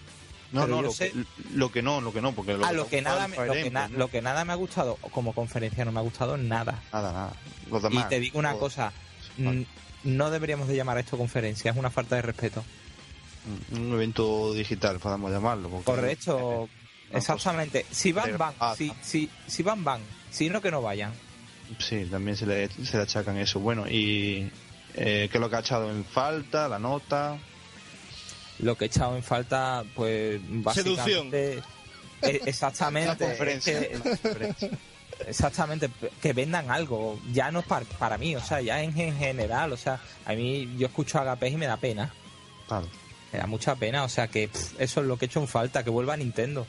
No, no, lo, sé- que, lo que no, lo que no, porque lo a que lo que, nada, me- lo, que Emblem, na- ¿no? lo que nada me ha gustado como conferencia no me ha gustado nada. Nada, nada. Los demás. y te digo una todo. cosa, Vale. mm, no deberíamos de llamar a esto conferencia, es una falta de respeto. Un evento digital, podemos llamarlo. Correcto, exactamente. Si van, van. Ah, Si, si, si van, van. Si no, que no vayan. Sí, también se le, se le achacan eso. Bueno, y eh, ¿qué es lo que ha echado en falta? La nota. Lo que he echado en falta, pues, básicamente... eh, exactamente. La conferencia. es que- la conferencia. exactamente, que vendan algo. Ya no es para, para mí, o sea, ya en, en general. O sea, a mí yo escucho a Agapés y me da pena. Vale. Me da mucha pena, o sea que pff, eso es lo que he hecho en falta, que vuelva a Nintendo.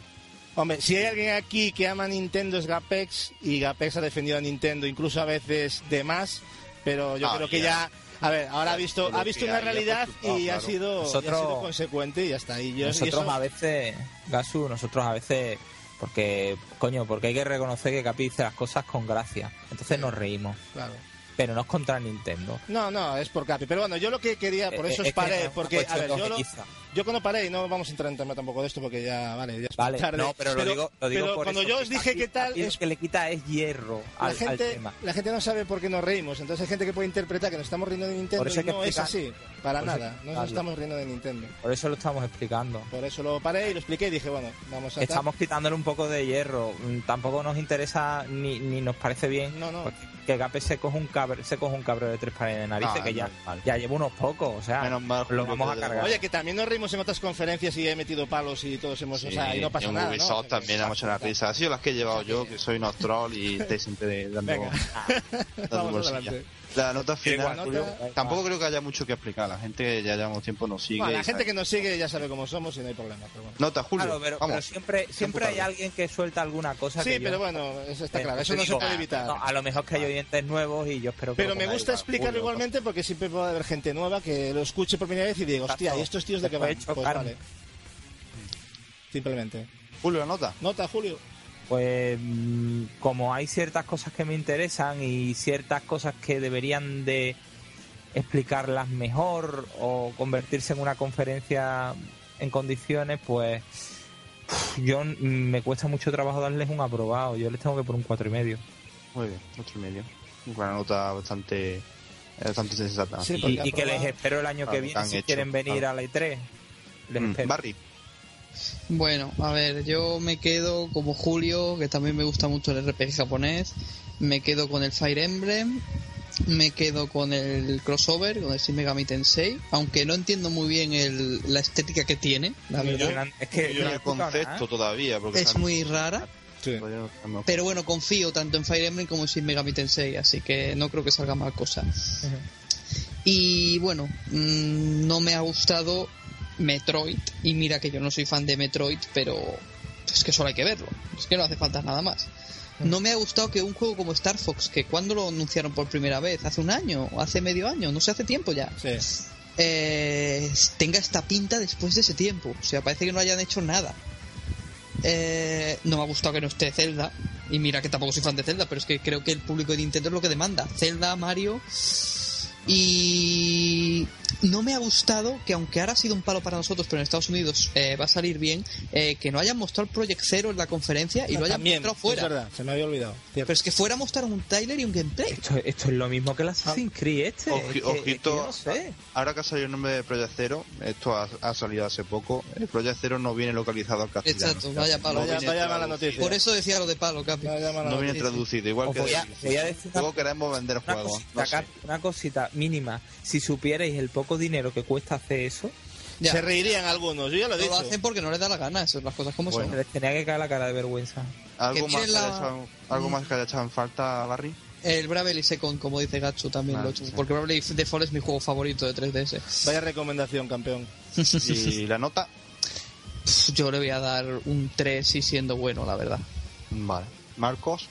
Hombre, si hay alguien aquí que ama a Nintendo es Gapex y Gapex ha defendido a Nintendo incluso a veces de más, pero yo Ah, creo que ya... A ver, ahora ha visto, ha visto una realidad y ha sido, y ha Nosotros- sido consecuente y ya está. Y yo, y nosotros eso- a veces, Gasu, nosotros a veces, porque, coño, porque hay que reconocer que Capi dice las cosas con gracia. Entonces nos reímos. Claro. Pero no es contra Nintendo. No, no, es por Capi. Pero bueno, yo lo que quería, por Eh, eso es que paré, es una porque, a ver, yo, lo-. Yo cuando paré, y no vamos a entrar en tema tampoco de esto porque ya, vale, ya es Vale, tarde. no, pero, lo digo, lo digo pero por cuando eso, yo que os dije qué tal, es que le quita es hierro la al, al gente, tema. la gente no sabe por qué nos reímos. Entonces hay gente que puede interpretar que nos estamos riendo de Nintendo Por eso y no es así, para por nada. No nos estamos riendo de Nintendo. Por eso lo estamos explicando. Por eso lo paré y lo expliqué y dije, bueno, vamos a... Estamos quitándole un poco de hierro. Mm, Tampoco nos interesa ni, ni nos parece bien No, no. porque que Gape se coge un cabre, se coge un cabreo de tres pares de narices Ah, que ya, ya lleva unos pocos, o sea, Menos mal, lo vamos a cargar. Oye, que también nos reímos en otras conferencias y he metido palos y todos hemos... o sea, y no pasa en nada, ¿no? Ubisoft O sea, que- también hemos hecho una risa. Ha sido las que he llevado yo, que soy unos troll y estoy siempre dando, Venga. dando (laughs) Vamos adelante. La nota final, Igual, Julio, nota- tampoco creo que haya mucho que explicar. La gente que ya llevamos tiempo nos sigue. Bueno, la gente sabe. que nos sigue ya sabe cómo somos y no hay problema. Pero bueno. Nota, Julio. Claro, pero, vamos. pero siempre, siempre hay alguien que suelta alguna cosa. Sí, que yo- pero bueno, eso está Eh, claro, te eso no se puede evitar. no, a lo mejor que hay oyentes nuevos y yo espero que Pero me gusta explicarlo igualmente porque siempre puede haber gente nueva que lo escuche por primera vez y diga, hostia. ¿y estos tíos de qué van? Pues vale. Simplemente. Julio, nota. Nota, Julio. Pues mm, como hay ciertas cosas que me interesan y ciertas cosas que deberían de explicarlas mejor o convertirse en una conferencia en condiciones, pues yo mm, me cuesta mucho trabajo darles un aprobado. Yo les tengo que poner un cuatro y medio. Muy bien, otro y medio. Una nota bastante, bastante sensata. Sí, Y, que les espero el año que viene si hecho, quieren venir claro. a la E3. Les Mm, espero. Barry. Bueno, a ver, yo me quedo como Julio, que también me gusta mucho el RPG japonés. Me quedo con el Fire Emblem. Me quedo con el crossover, con el Shin Megami Tensei. Aunque no entiendo muy bien el- la estética que tiene, la verdad. Es que Yo en no he el concepto nada. todavía. Porque Es muy rara. Sí. sabemos. Pero bueno, confío tanto en Fire Emblem como en Shin Megami Tensei, así que no creo que salga mal cosa. Y bueno, mm, no me ha gustado Metroid. Y mira que yo no soy fan de Metroid, pero es que solo hay que verlo. Es que no hace falta nada más. No me ha gustado que un juego como Star Fox, que cuando lo anunciaron por primera vez, hace un año, o hace medio año, no sé, hace tiempo ya, Sí. eh, tenga esta pinta después de ese tiempo. O sea, parece que no hayan hecho nada. Eh, no me ha gustado que no esté Zelda. Y mira que tampoco soy fan de Zelda, pero es que creo que el público de Nintendo es lo que demanda. Zelda, Mario. Y no me ha gustado que aunque ahora ha sido un palo para nosotros, pero en Estados Unidos eh, va a salir bien, eh, que no hayan mostrado el Project Zero en la conferencia y lo hayan También, mostrado es fuera. verdad, se me había olvidado. Cierto. Pero es que fuera a mostrar un trailer y un gameplay. Esto, esto es lo mismo que el Assassin's Creed este. Oji- Es que- es que ojito, no sé. ahora que ha salido el nombre de Project Zero, esto ha, ha salido hace poco, el Project Zero no viene localizado al castellano. Exacto, vaya palo. Vaya- viene vaya mala noticia. Por eso decía lo de palo, Capi. No, No viene noticia. traducido, igual que voy a- voy a decir una- luego queremos vender Una juegos. no sé. Cap, una cosita mínima. Si supierais el poco dinero que cuesta hacer eso, Ya. Se reirían algunos, yo ya lo he No dicho. lo hacen porque no les da la gana, son las cosas como Bueno. se les tenía que caer la cara de vergüenza. ¿Algo, que más que, la- echado, ¿Algo más que haya echado en falta, Barry? son. El Bravely Second, como dice Gacho, también Vale, lo he hecho. sí. Porque Bravely Default es mi juego favorito de 3DS. Vaya recomendación, campeón. (laughs) Y la nota, Yo le voy a dar un 3 y siendo bueno, la verdad. vale. Marcos,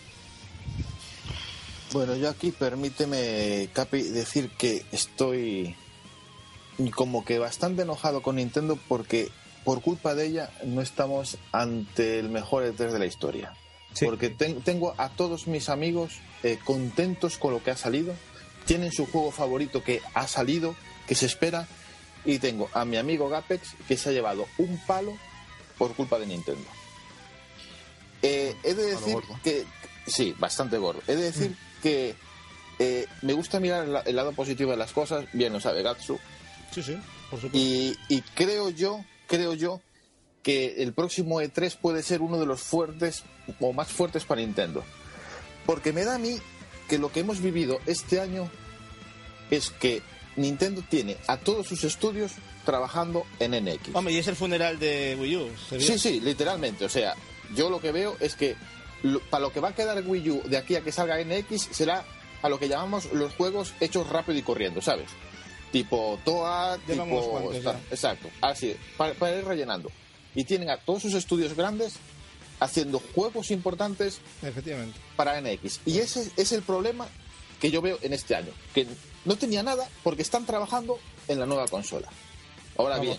Bueno, yo aquí permíteme, Capi, decir que estoy como que bastante enojado con Nintendo porque por culpa de ella no estamos ante el mejor E3 de la historia. Sí. Porque ten- tengo a todos mis amigos eh, contentos con lo que ha salido, tienen su juego favorito que ha salido, que se espera, y tengo a mi amigo Gapex que se ha llevado un palo por culpa de Nintendo. Eh, he de decir que sí, bastante gordo. He de decir que eh, me gusta mirar el, la- el lado positivo de las cosas, bien lo sabe Gatsu, Sí, sí, por supuesto. y, y creo yo, creo yo que el próximo E3 puede ser uno de los fuertes o más fuertes para Nintendo. Porque me da a mí que lo que hemos vivido este año es que Nintendo tiene a todos sus estudios trabajando en NX. Hombre, y es el funeral de Wii U. ¿se? Sí, sí, literalmente. O sea, yo lo que veo es que lo- para lo que va a quedar Wii U de aquí a que salga NX será a lo que llamamos los juegos hechos rápido y corriendo, ¿sabes? Tipo Toa, Llevan tipo. Exacto, así, para, para ir rellenando. Y tienen a todos sus estudios grandes haciendo juegos importantes Efectivamente. para NX. Y ese es el problema que yo veo en este año. Que no tenía nada porque están trabajando en la nueva consola. Ahora Vamos. bien,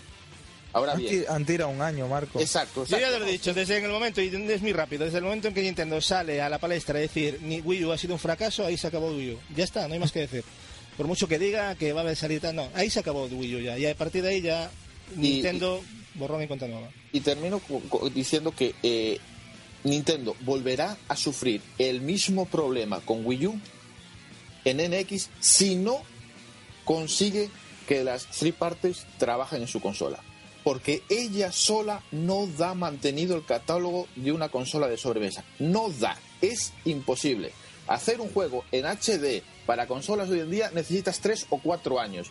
ahora bien. tirado un año, Marco. Exacto, Yo ya exacto. lo he dicho, desde el momento, y es muy rápido, desde el momento en que Nintendo sale a la palestra y decir ni Wii U ha sido un fracaso, ahí se acabó Wii U. Ya está, no hay más que decir. Por mucho que diga que va a haber salida, no, ahí se acabó Wii U ya. Y a partir de ahí ya Nintendo y cuenta nueva. Y termino diciendo que eh, Nintendo volverá a sufrir el mismo problema con Wii U en NX si no consigue que las three parties trabajen en su consola. Porque ella sola no da mantenido el catálogo de una consola de sobremesa. No da. Es imposible. Hacer un juego en HD para consolas de hoy en día necesitas tres o cuatro años.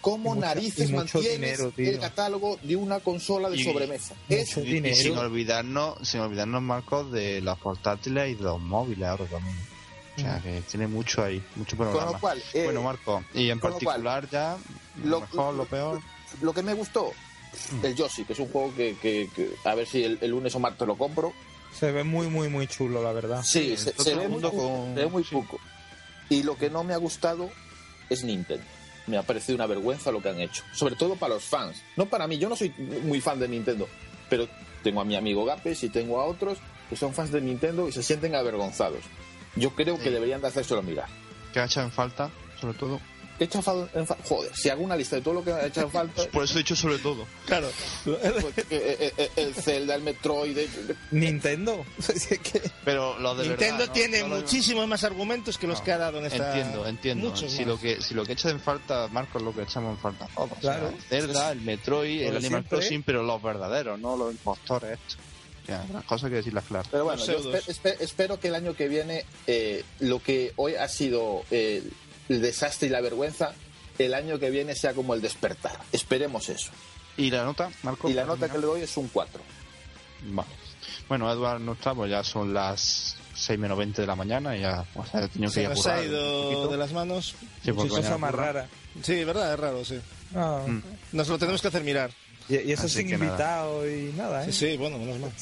¿Cómo mucha- narices mantienes dinero, el catálogo de una consola de Y- sobremesa? Es dinero. sin olvidarnos, sin olvidarnos, Marcos, de los portátiles y de los móviles ahora también. O sea, que tiene mucho ahí, mucho Con programa. lo cual, eh, bueno, Marco, y en cual, particular ya, lo- lo mejor, lo peor. lo que me gustó, Mm. el Yoshi, que es un juego que, que- que- a ver si el, el lunes o martes lo compro. Se ve muy, muy, muy chulo, la verdad. Sí, Sí, se, ve muy, con- se ve muy poco. Y lo que no me ha gustado es Nintendo. Me ha parecido una vergüenza lo que han hecho. Sobre todo para los fans. No para mí, yo no soy muy fan de Nintendo. Pero tengo a mi amigo Gapes y tengo a otros que son fans de Nintendo y se sienten avergonzados. Yo creo que deberían de hacérselo mirar. que ha echado en falta, sobre todo. ¿Qué he echado en falta? Joder, si hago una lista de todo lo que ha echado en falta, Por eso he dicho sobre todo. Claro. (laughs) pues, eh, eh, eh, el Zelda, el Metroid, Nintendo. (laughs) Es Pero lo de Nintendo verdad, ¿no? tiene No muchísimos más argumentos que los No, que ha dado en esta. Entiendo, entiendo. Muchos Si más. lo, que, si lo que echa en falta, Marcos, lo que echamos en falta todos. Claro. O sea, el Zelda, el Metroid, el Animal. Crossing, pero los verdaderos, no los impostores las cosas hay que decirlas claras. Pero bueno, yo pseudos. espe- espe- espero que el año que viene eh, lo que hoy ha sido eh, el desastre y la vergüenza, el año que viene sea como el despertar. Esperemos eso. ¿Y la nota, Marcos? Y la nota que le doy es un 4. Vale. Bueno, Edward no está, pues ya son las 6 menos 20 de la mañana y ya ha tenido que Se ir a nos ha ido de las manos. Sí, cosa más rara. Sí, ¿verdad? Es raro, sí. Ah, Mm. Nos lo tenemos que hacer mirar. Y, y eso Así sin que nada. invitado y nada, ¿eh? Sí, sí, bueno, menos mal.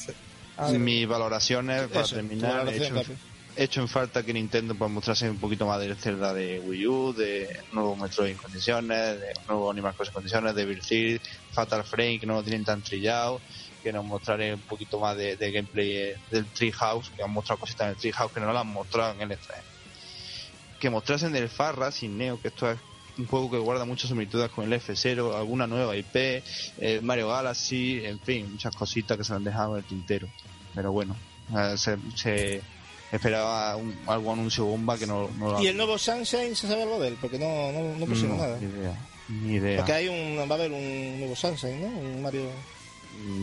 Ah, Mis valoraciones, para Eso, terminar, he valoración, hecho, hecho en falta que Nintendo pues, mostrase un poquito más del Zelda de Wii U, de nuevo Metroid en condiciones, de nuevo Animal Crossing en condiciones, de Virtual, Fatal Frame, que no lo tienen tan trillado, que nos mostraré un poquito más de, de gameplay eh, del Treehouse, que han mostrado cositas en el Treehouse que no las han mostrado en el E3. Que mostrasen del Farra sin Neo, que esto es un juego que guarda muchas similitudes con el F0, alguna nueva IP, eh, Mario Galaxy, en fin, muchas cositas que se han dejado en el tintero. Pero bueno, eh, se esperaba un, algún anuncio bomba que no, no lo ¿Y el nuevo Sunshine se sabe algo de él? Porque no, no, no pusieron no, nada. Ni idea. Ni idea. Porque hay un, va a haber un nuevo Sunshine, ¿no? Un Mario.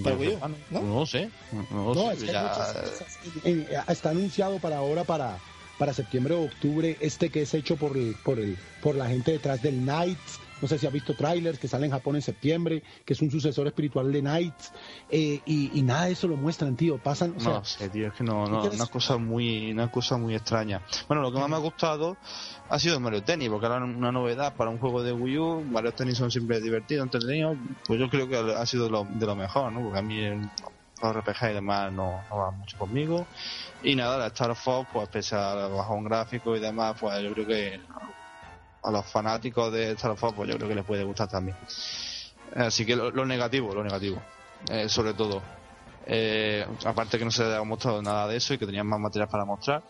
Para yo Wii U, sepa, no, ¿no? sé. No, lo No, sé, es que ya- muchas. Eh, está anunciado para ahora, para, para septiembre o octubre, este que es hecho por, el, por, el, por la gente detrás del Knights. No sé si ha visto trailers que sale en Japón en septiembre, que es un sucesor espiritual de Knights. eh, y, y nada de eso lo muestran, tío. Pasan, o sea, no sé, tío, es que no, no, una cosa muy, una cosa muy extraña. Bueno, lo que más me ha gustado ha sido Mario Tennis, porque era una novedad para un juego de Wii U. Mario Tennis son siempre divertidos, entretenidos. Pues yo creo que ha sido lo- de lo mejor, ¿no? Porque a mí el- RPG y demás no, no van mucho conmigo. Y nada, la Star Fox, pues pese al bajón gráfico y demás, pues yo creo que a los fanáticos de Star Fox, pues yo creo que les puede gustar también. Así que lo, negativo, lo negativo, eh, sobre todo. Eh, aparte que no se ha mostrado nada de eso y que tenían más material para mostrar.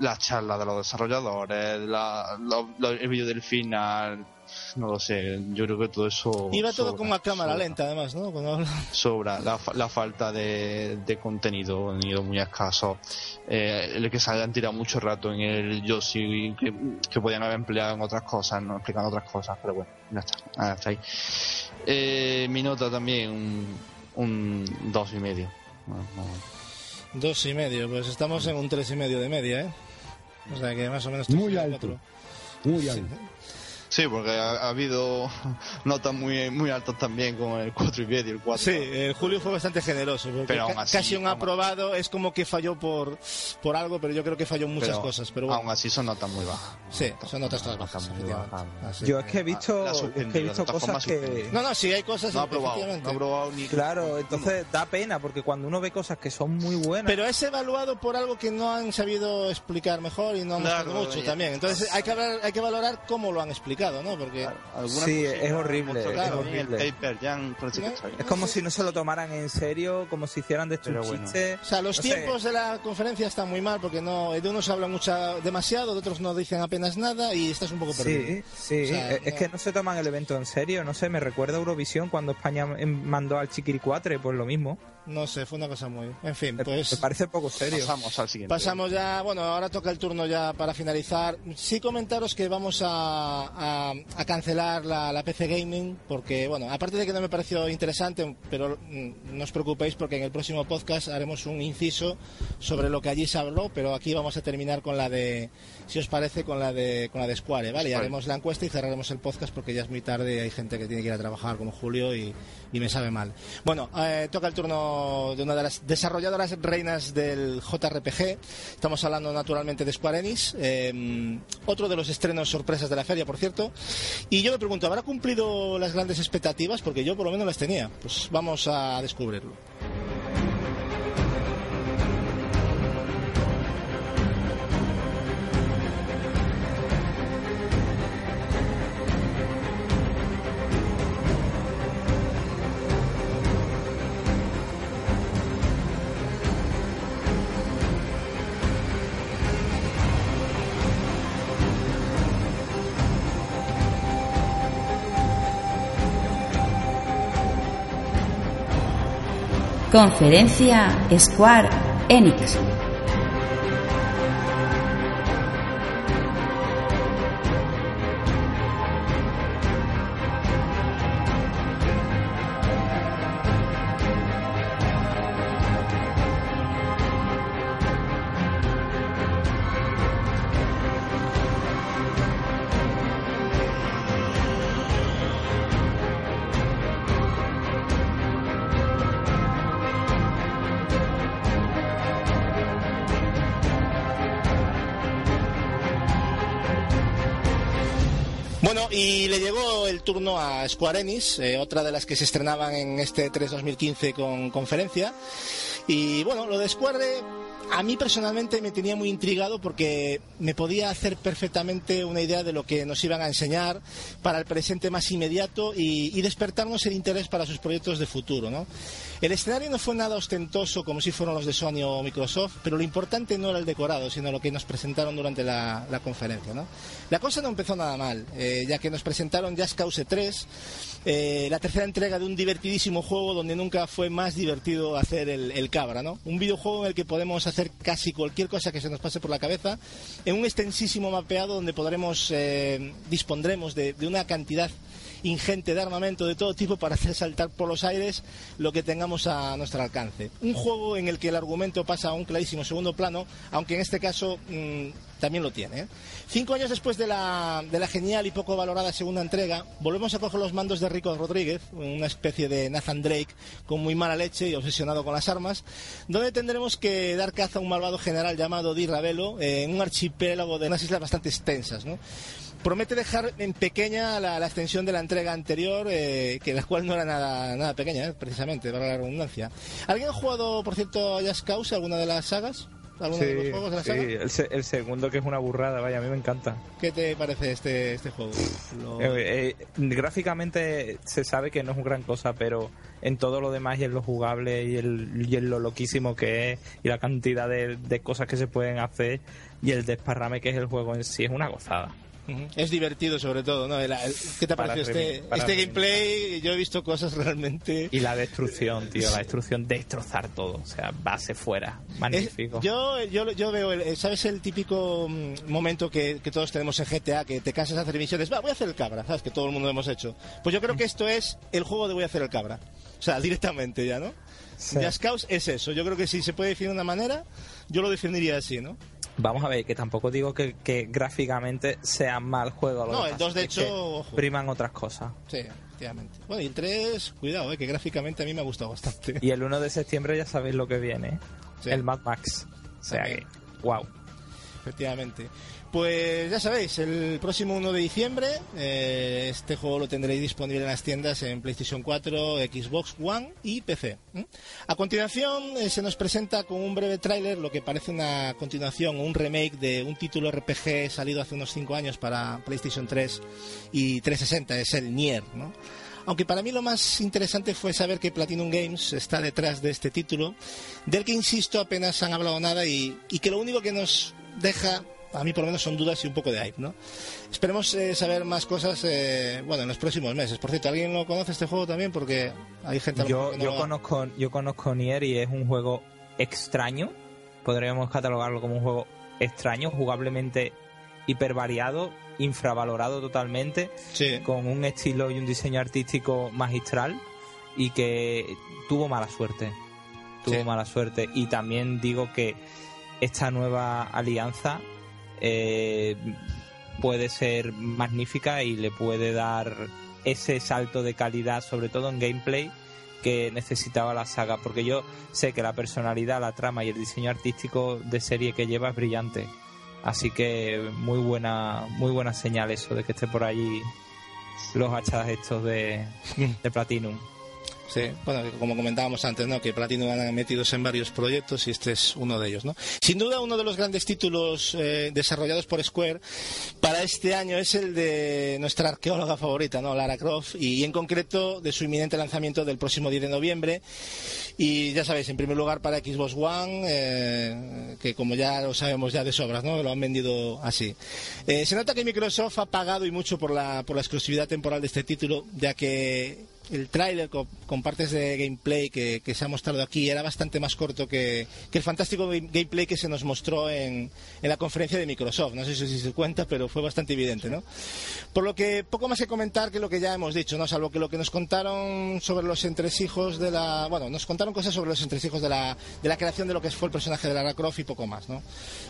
Las charlas de los desarrolladores, la, el vídeo del final, no lo sé, yo creo que todo eso... Iba todo sobra, como a cámara sobra, lenta, además, ¿no? Cuando. Sobra, la, fa- la falta de, de contenido, contenido muy escaso. Eh, el que se hayan tirado mucho rato en el Yoshi que, que podían haber empleado en otras cosas, no explicando otras cosas, pero bueno, ya está, hasta ahí. Eh, mi nota también, un, un dos y medio. No, no. Dos y medio, pues estamos en un tres y medio de media, ¿eh? O sea que más o menos. Muy alto. cuatro. muy alto. Sí, porque ha, ha habido (laughs) notas muy, muy altas también con el 4 y 10 y el 4. Sí, eh, Julio fue bastante generoso. Pero aún así, casi un aún- aprobado es como que falló por, por algo, pero yo creo que falló en muchas Pero cosas. Pero bueno, Aún así son notas muy bajas. sí, son notas todas bajas. muy efectivamente. bajas. Así Yo es que he visto, La es que he visto cosas que... No, no, sí, hay cosas. No ha probado, no ha probado ni. Claro, entonces da pena porque cuando uno ve cosas que son muy buenas... Pero es evaluado por algo que no han sabido explicar mejor y no han Claro, mostrado mucho ya. también. Entonces hay que, hablar- hay que valorar cómo lo han explicado, ¿no? Porque Sí, es horrible, mostró es horrible. El paper, bien. Es como si no se lo tomaran en serio, como si hicieran de estos bueno. chistes. O sea, los No sé. tiempos de la conferencia están muy mal porque no de unos hablan mucha, demasiado, de otros no dicen apenas nada y estás un poco perdido. Sí, sí, O sea, es es no- que no se toman el evento en serio, no sé, me recuerda a Eurovisión cuando España em, mandó al Chiquiricuatre, pues lo mismo. No sé, fue una cosa muy... En fin, Me- pues... Me parece poco serio. Pasamos al siguiente. Pasamos ya, bueno, ahora toca el turno ya para finalizar. Sí comentaros que vamos a, a- a cancelar la, la PC Gaming porque, bueno, aparte de que no me pareció interesante, pero mm, no os preocupéis porque en el próximo podcast haremos un inciso sobre lo que allí se habló, pero aquí vamos a terminar con la de, si os parece, con la de, con la de Square, ¿vale? Y haremos la encuesta y cerraremos el podcast porque ya es muy tarde y hay gente que tiene que ir a trabajar como Julio y, y me sabe mal. Bueno, eh, toca el turno de una de las desarrolladoras reinas del JRPG. Estamos hablando naturalmente de Square Enix, eh, otro de los estrenos sorpresas de la feria, por cierto. Y yo me pregunto, ¿habrá cumplido las grandes expectativas? Porque yo por lo menos las tenía. Pues vamos a descubrirlo. Conferencia Square Enix. Y le llegó el turno a Square Enix, eh, otra de las que se estrenaban en este 3 2015 con conferencia. Y bueno, lo de Square a mí personalmente me tenía muy intrigado porque me podía hacer perfectamente una idea de lo que nos iban a enseñar para el presente más inmediato y, despertarnos el interés para sus proyectos de futuro. ¿no? El escenario no fue nada ostentoso como si fueron los de Sony o Microsoft, pero lo importante no era el decorado, sino lo que nos presentaron durante la, conferencia. ¿no? La cosa no empezó nada mal, eh, ya que nos presentaron Just Cause 3, eh, la tercera entrega de un divertidísimo juego donde nunca fue más divertido hacer el, el cabra, ¿no? Un videojuego en el que podemos casi cualquier cosa que se nos pase por la cabeza, en un extensísimo mapeado donde podremos, eh, dispondremos de, de una cantidad ingente de armamento de todo tipo para hacer saltar por los aires lo que tengamos a nuestro alcance. Un juego en el que el argumento pasa a un clarísimo segundo plano, aunque en este caso mm, también lo tiene. ¿eh? Cinco años después de la, de la genial y poco valorada segunda entrega, volvemos a coger los mandos de Rico Rodríguez, una especie de Nathan Drake con muy mala leche y obsesionado con las armas, donde tendremos que dar caza a un malvado general llamado Di Ravelo eh, en un archipiélago de unas islas bastante extensas. ¿no? Promete dejar en pequeña la, la extensión de la entrega anterior, eh, que la cual no era nada, nada pequeña, eh, precisamente, para la redundancia. ¿Alguien ha jugado, por cierto, a Just Cause, alguna de las sagas? ¿Alguno de los juegos de la sí, saga? el, se- el segundo que es una burrada, vaya, a mí me encanta. ¿Qué te parece este, este juego? Lo- Eh, eh, gráficamente se sabe que no es una gran cosa, pero en todo lo demás y en lo jugable y, el, y en lo loquísimo que es y la cantidad de, de cosas que se pueden hacer y el desparrame que es el juego en sí es una gozada. Ujú. Es divertido sobre todo, ¿no? El- el- ¿Qué te Para pareció este, este gameplay? Yo he visto cosas realmente... Y la destrucción, tío, la destrucción, destrozar todo, o sea, base fuera, Es- magnífico. yo, yo, yo veo, el- ¿sabes el típico mm, momento que, que todos tenemos en GTA? Que te cansas de hacer misiones, va, voy a hacer el cabra, ¿sabes? Que todo el mundo hemos hecho. Pues yo creo que esto es el juego de voy a hacer el cabra. O sea, (laughs) directamente ya, ¿no? Sí. Just Cause es eso. Yo creo que si se puede definir de una manera, yo lo definiría así, ¿no? Vamos a ver, que tampoco digo que, que gráficamente sea mal juego. lo No, el pasa 2 de hecho, ojo. priman otras cosas. Sí, efectivamente. Bueno, y el 3, cuidado, eh, que gráficamente a mí me ha gustado bastante. Y el 1 de septiembre ya sabéis lo que viene. Sí. El Mad Max. O sea También. que, wow. Efectivamente. Pues ya sabéis, el próximo 1 de diciembre eh, este juego lo tendréis disponible en las tiendas en PlayStation 4, Xbox One y PC. A continuación eh, se nos presenta con un breve tráiler lo que parece una continuación un remake de un título RPG salido hace unos 5 años para PlayStation 3 y 360, es el Nier, ¿no? Aunque para mí lo más interesante fue saber que Platinum Games está detrás de este título, del que insisto apenas han hablado nada y, y que lo único que nos deja, a mí por lo menos son dudas y un poco de hype, ¿no? Esperemos eh, saber más cosas, eh, bueno, en los próximos meses. Por cierto, ¿alguien lo conoce este juego también? Porque hay gente Yo, que no yo, conozco, yo conozco Nier y es un juego extraño. Podríamos catalogarlo como un juego extraño, jugablemente hipervariado, infravalorado totalmente, Sí. con un estilo y un diseño artístico magistral y que tuvo mala suerte. Tuvo Sí. mala suerte. Y también digo que esta nueva alianza eh, puede ser magnífica y le puede dar ese salto de calidad, sobre todo en gameplay, que necesitaba la saga. Porque yo sé que la personalidad, la trama y el diseño artístico de serie que lleva es brillante. Así que muy buena, muy buena señal eso de que esté por allí los hachas estos de, (laughs) de Platinum. Sí, bueno, como comentábamos antes, ¿no? Que Platinum han metidos en varios proyectos y este es uno de ellos, ¿no? Sin duda, uno de los grandes títulos eh, desarrollados por Square para este año es el de nuestra arqueóloga favorita, ¿no? Lara Croft, y, en concreto de su inminente lanzamiento del próximo 10 de noviembre. Y ya sabéis, en primer lugar para Xbox One, eh, que como ya lo sabemos ya de sobras, ¿no? Lo han vendido así. Eh, se nota que Microsoft ha pagado y mucho por la, por la exclusividad temporal de este título, ya que el tráiler con, con partes de gameplay que, que se ha mostrado aquí era bastante más corto que, que el fantástico game- gameplay que se nos mostró en, en la conferencia de Microsoft. No sé si se cuenta, pero fue bastante evidente, ¿no? Por lo que poco más que comentar que lo que ya hemos dicho, ¿no? Salvo que lo que nos contaron sobre los entresijos de la... Bueno, nos contaron cosas sobre los entresijos de la, de la creación de lo que fue el personaje de Lara Croft y poco más, ¿no?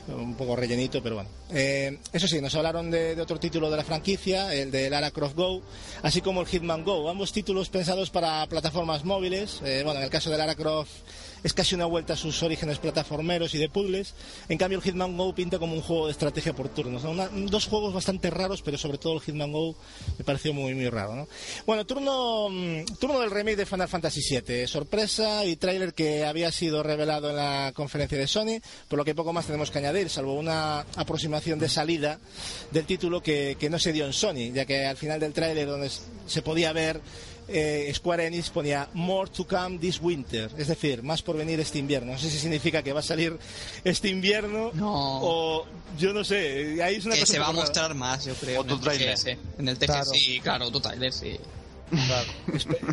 Un poco rellenito, pero bueno. Eh, eso sí, nos hablaron de, de otro título de la franquicia, el de Lara Croft Go, así como el Hitman Go. Ambos títulos pensados para plataformas móviles. Eh, bueno, en el caso de Lara Croft es casi una vuelta a sus orígenes plataformeros y de puzzles. En cambio, el Hitman Go pinta como un juego de estrategia por turnos. ¿no? Una- dos juegos bastante raros, pero sobre todo el Hitman Go me pareció muy, muy raro. ¿no? Bueno, turno, mm, turno del remake de Final Fantasy VII. Sorpresa y tráiler que había sido revelado en la conferencia de Sony, por lo que poco más tenemos que añadir, salvo una aproximación de salida del título que, que no se dio en Sony, ya que al final del tráiler donde se podía ver eh, Square Enix ponía More to come this winter, es decir, más por venir este invierno. No sé si significa que va a salir este invierno No. o yo no sé. Ahí es una Que cosa se va a mostrar más, yo creo. Otro en el tráiler. TGS. En el TGS, Claro. sí, claro, otro tráiler, sí.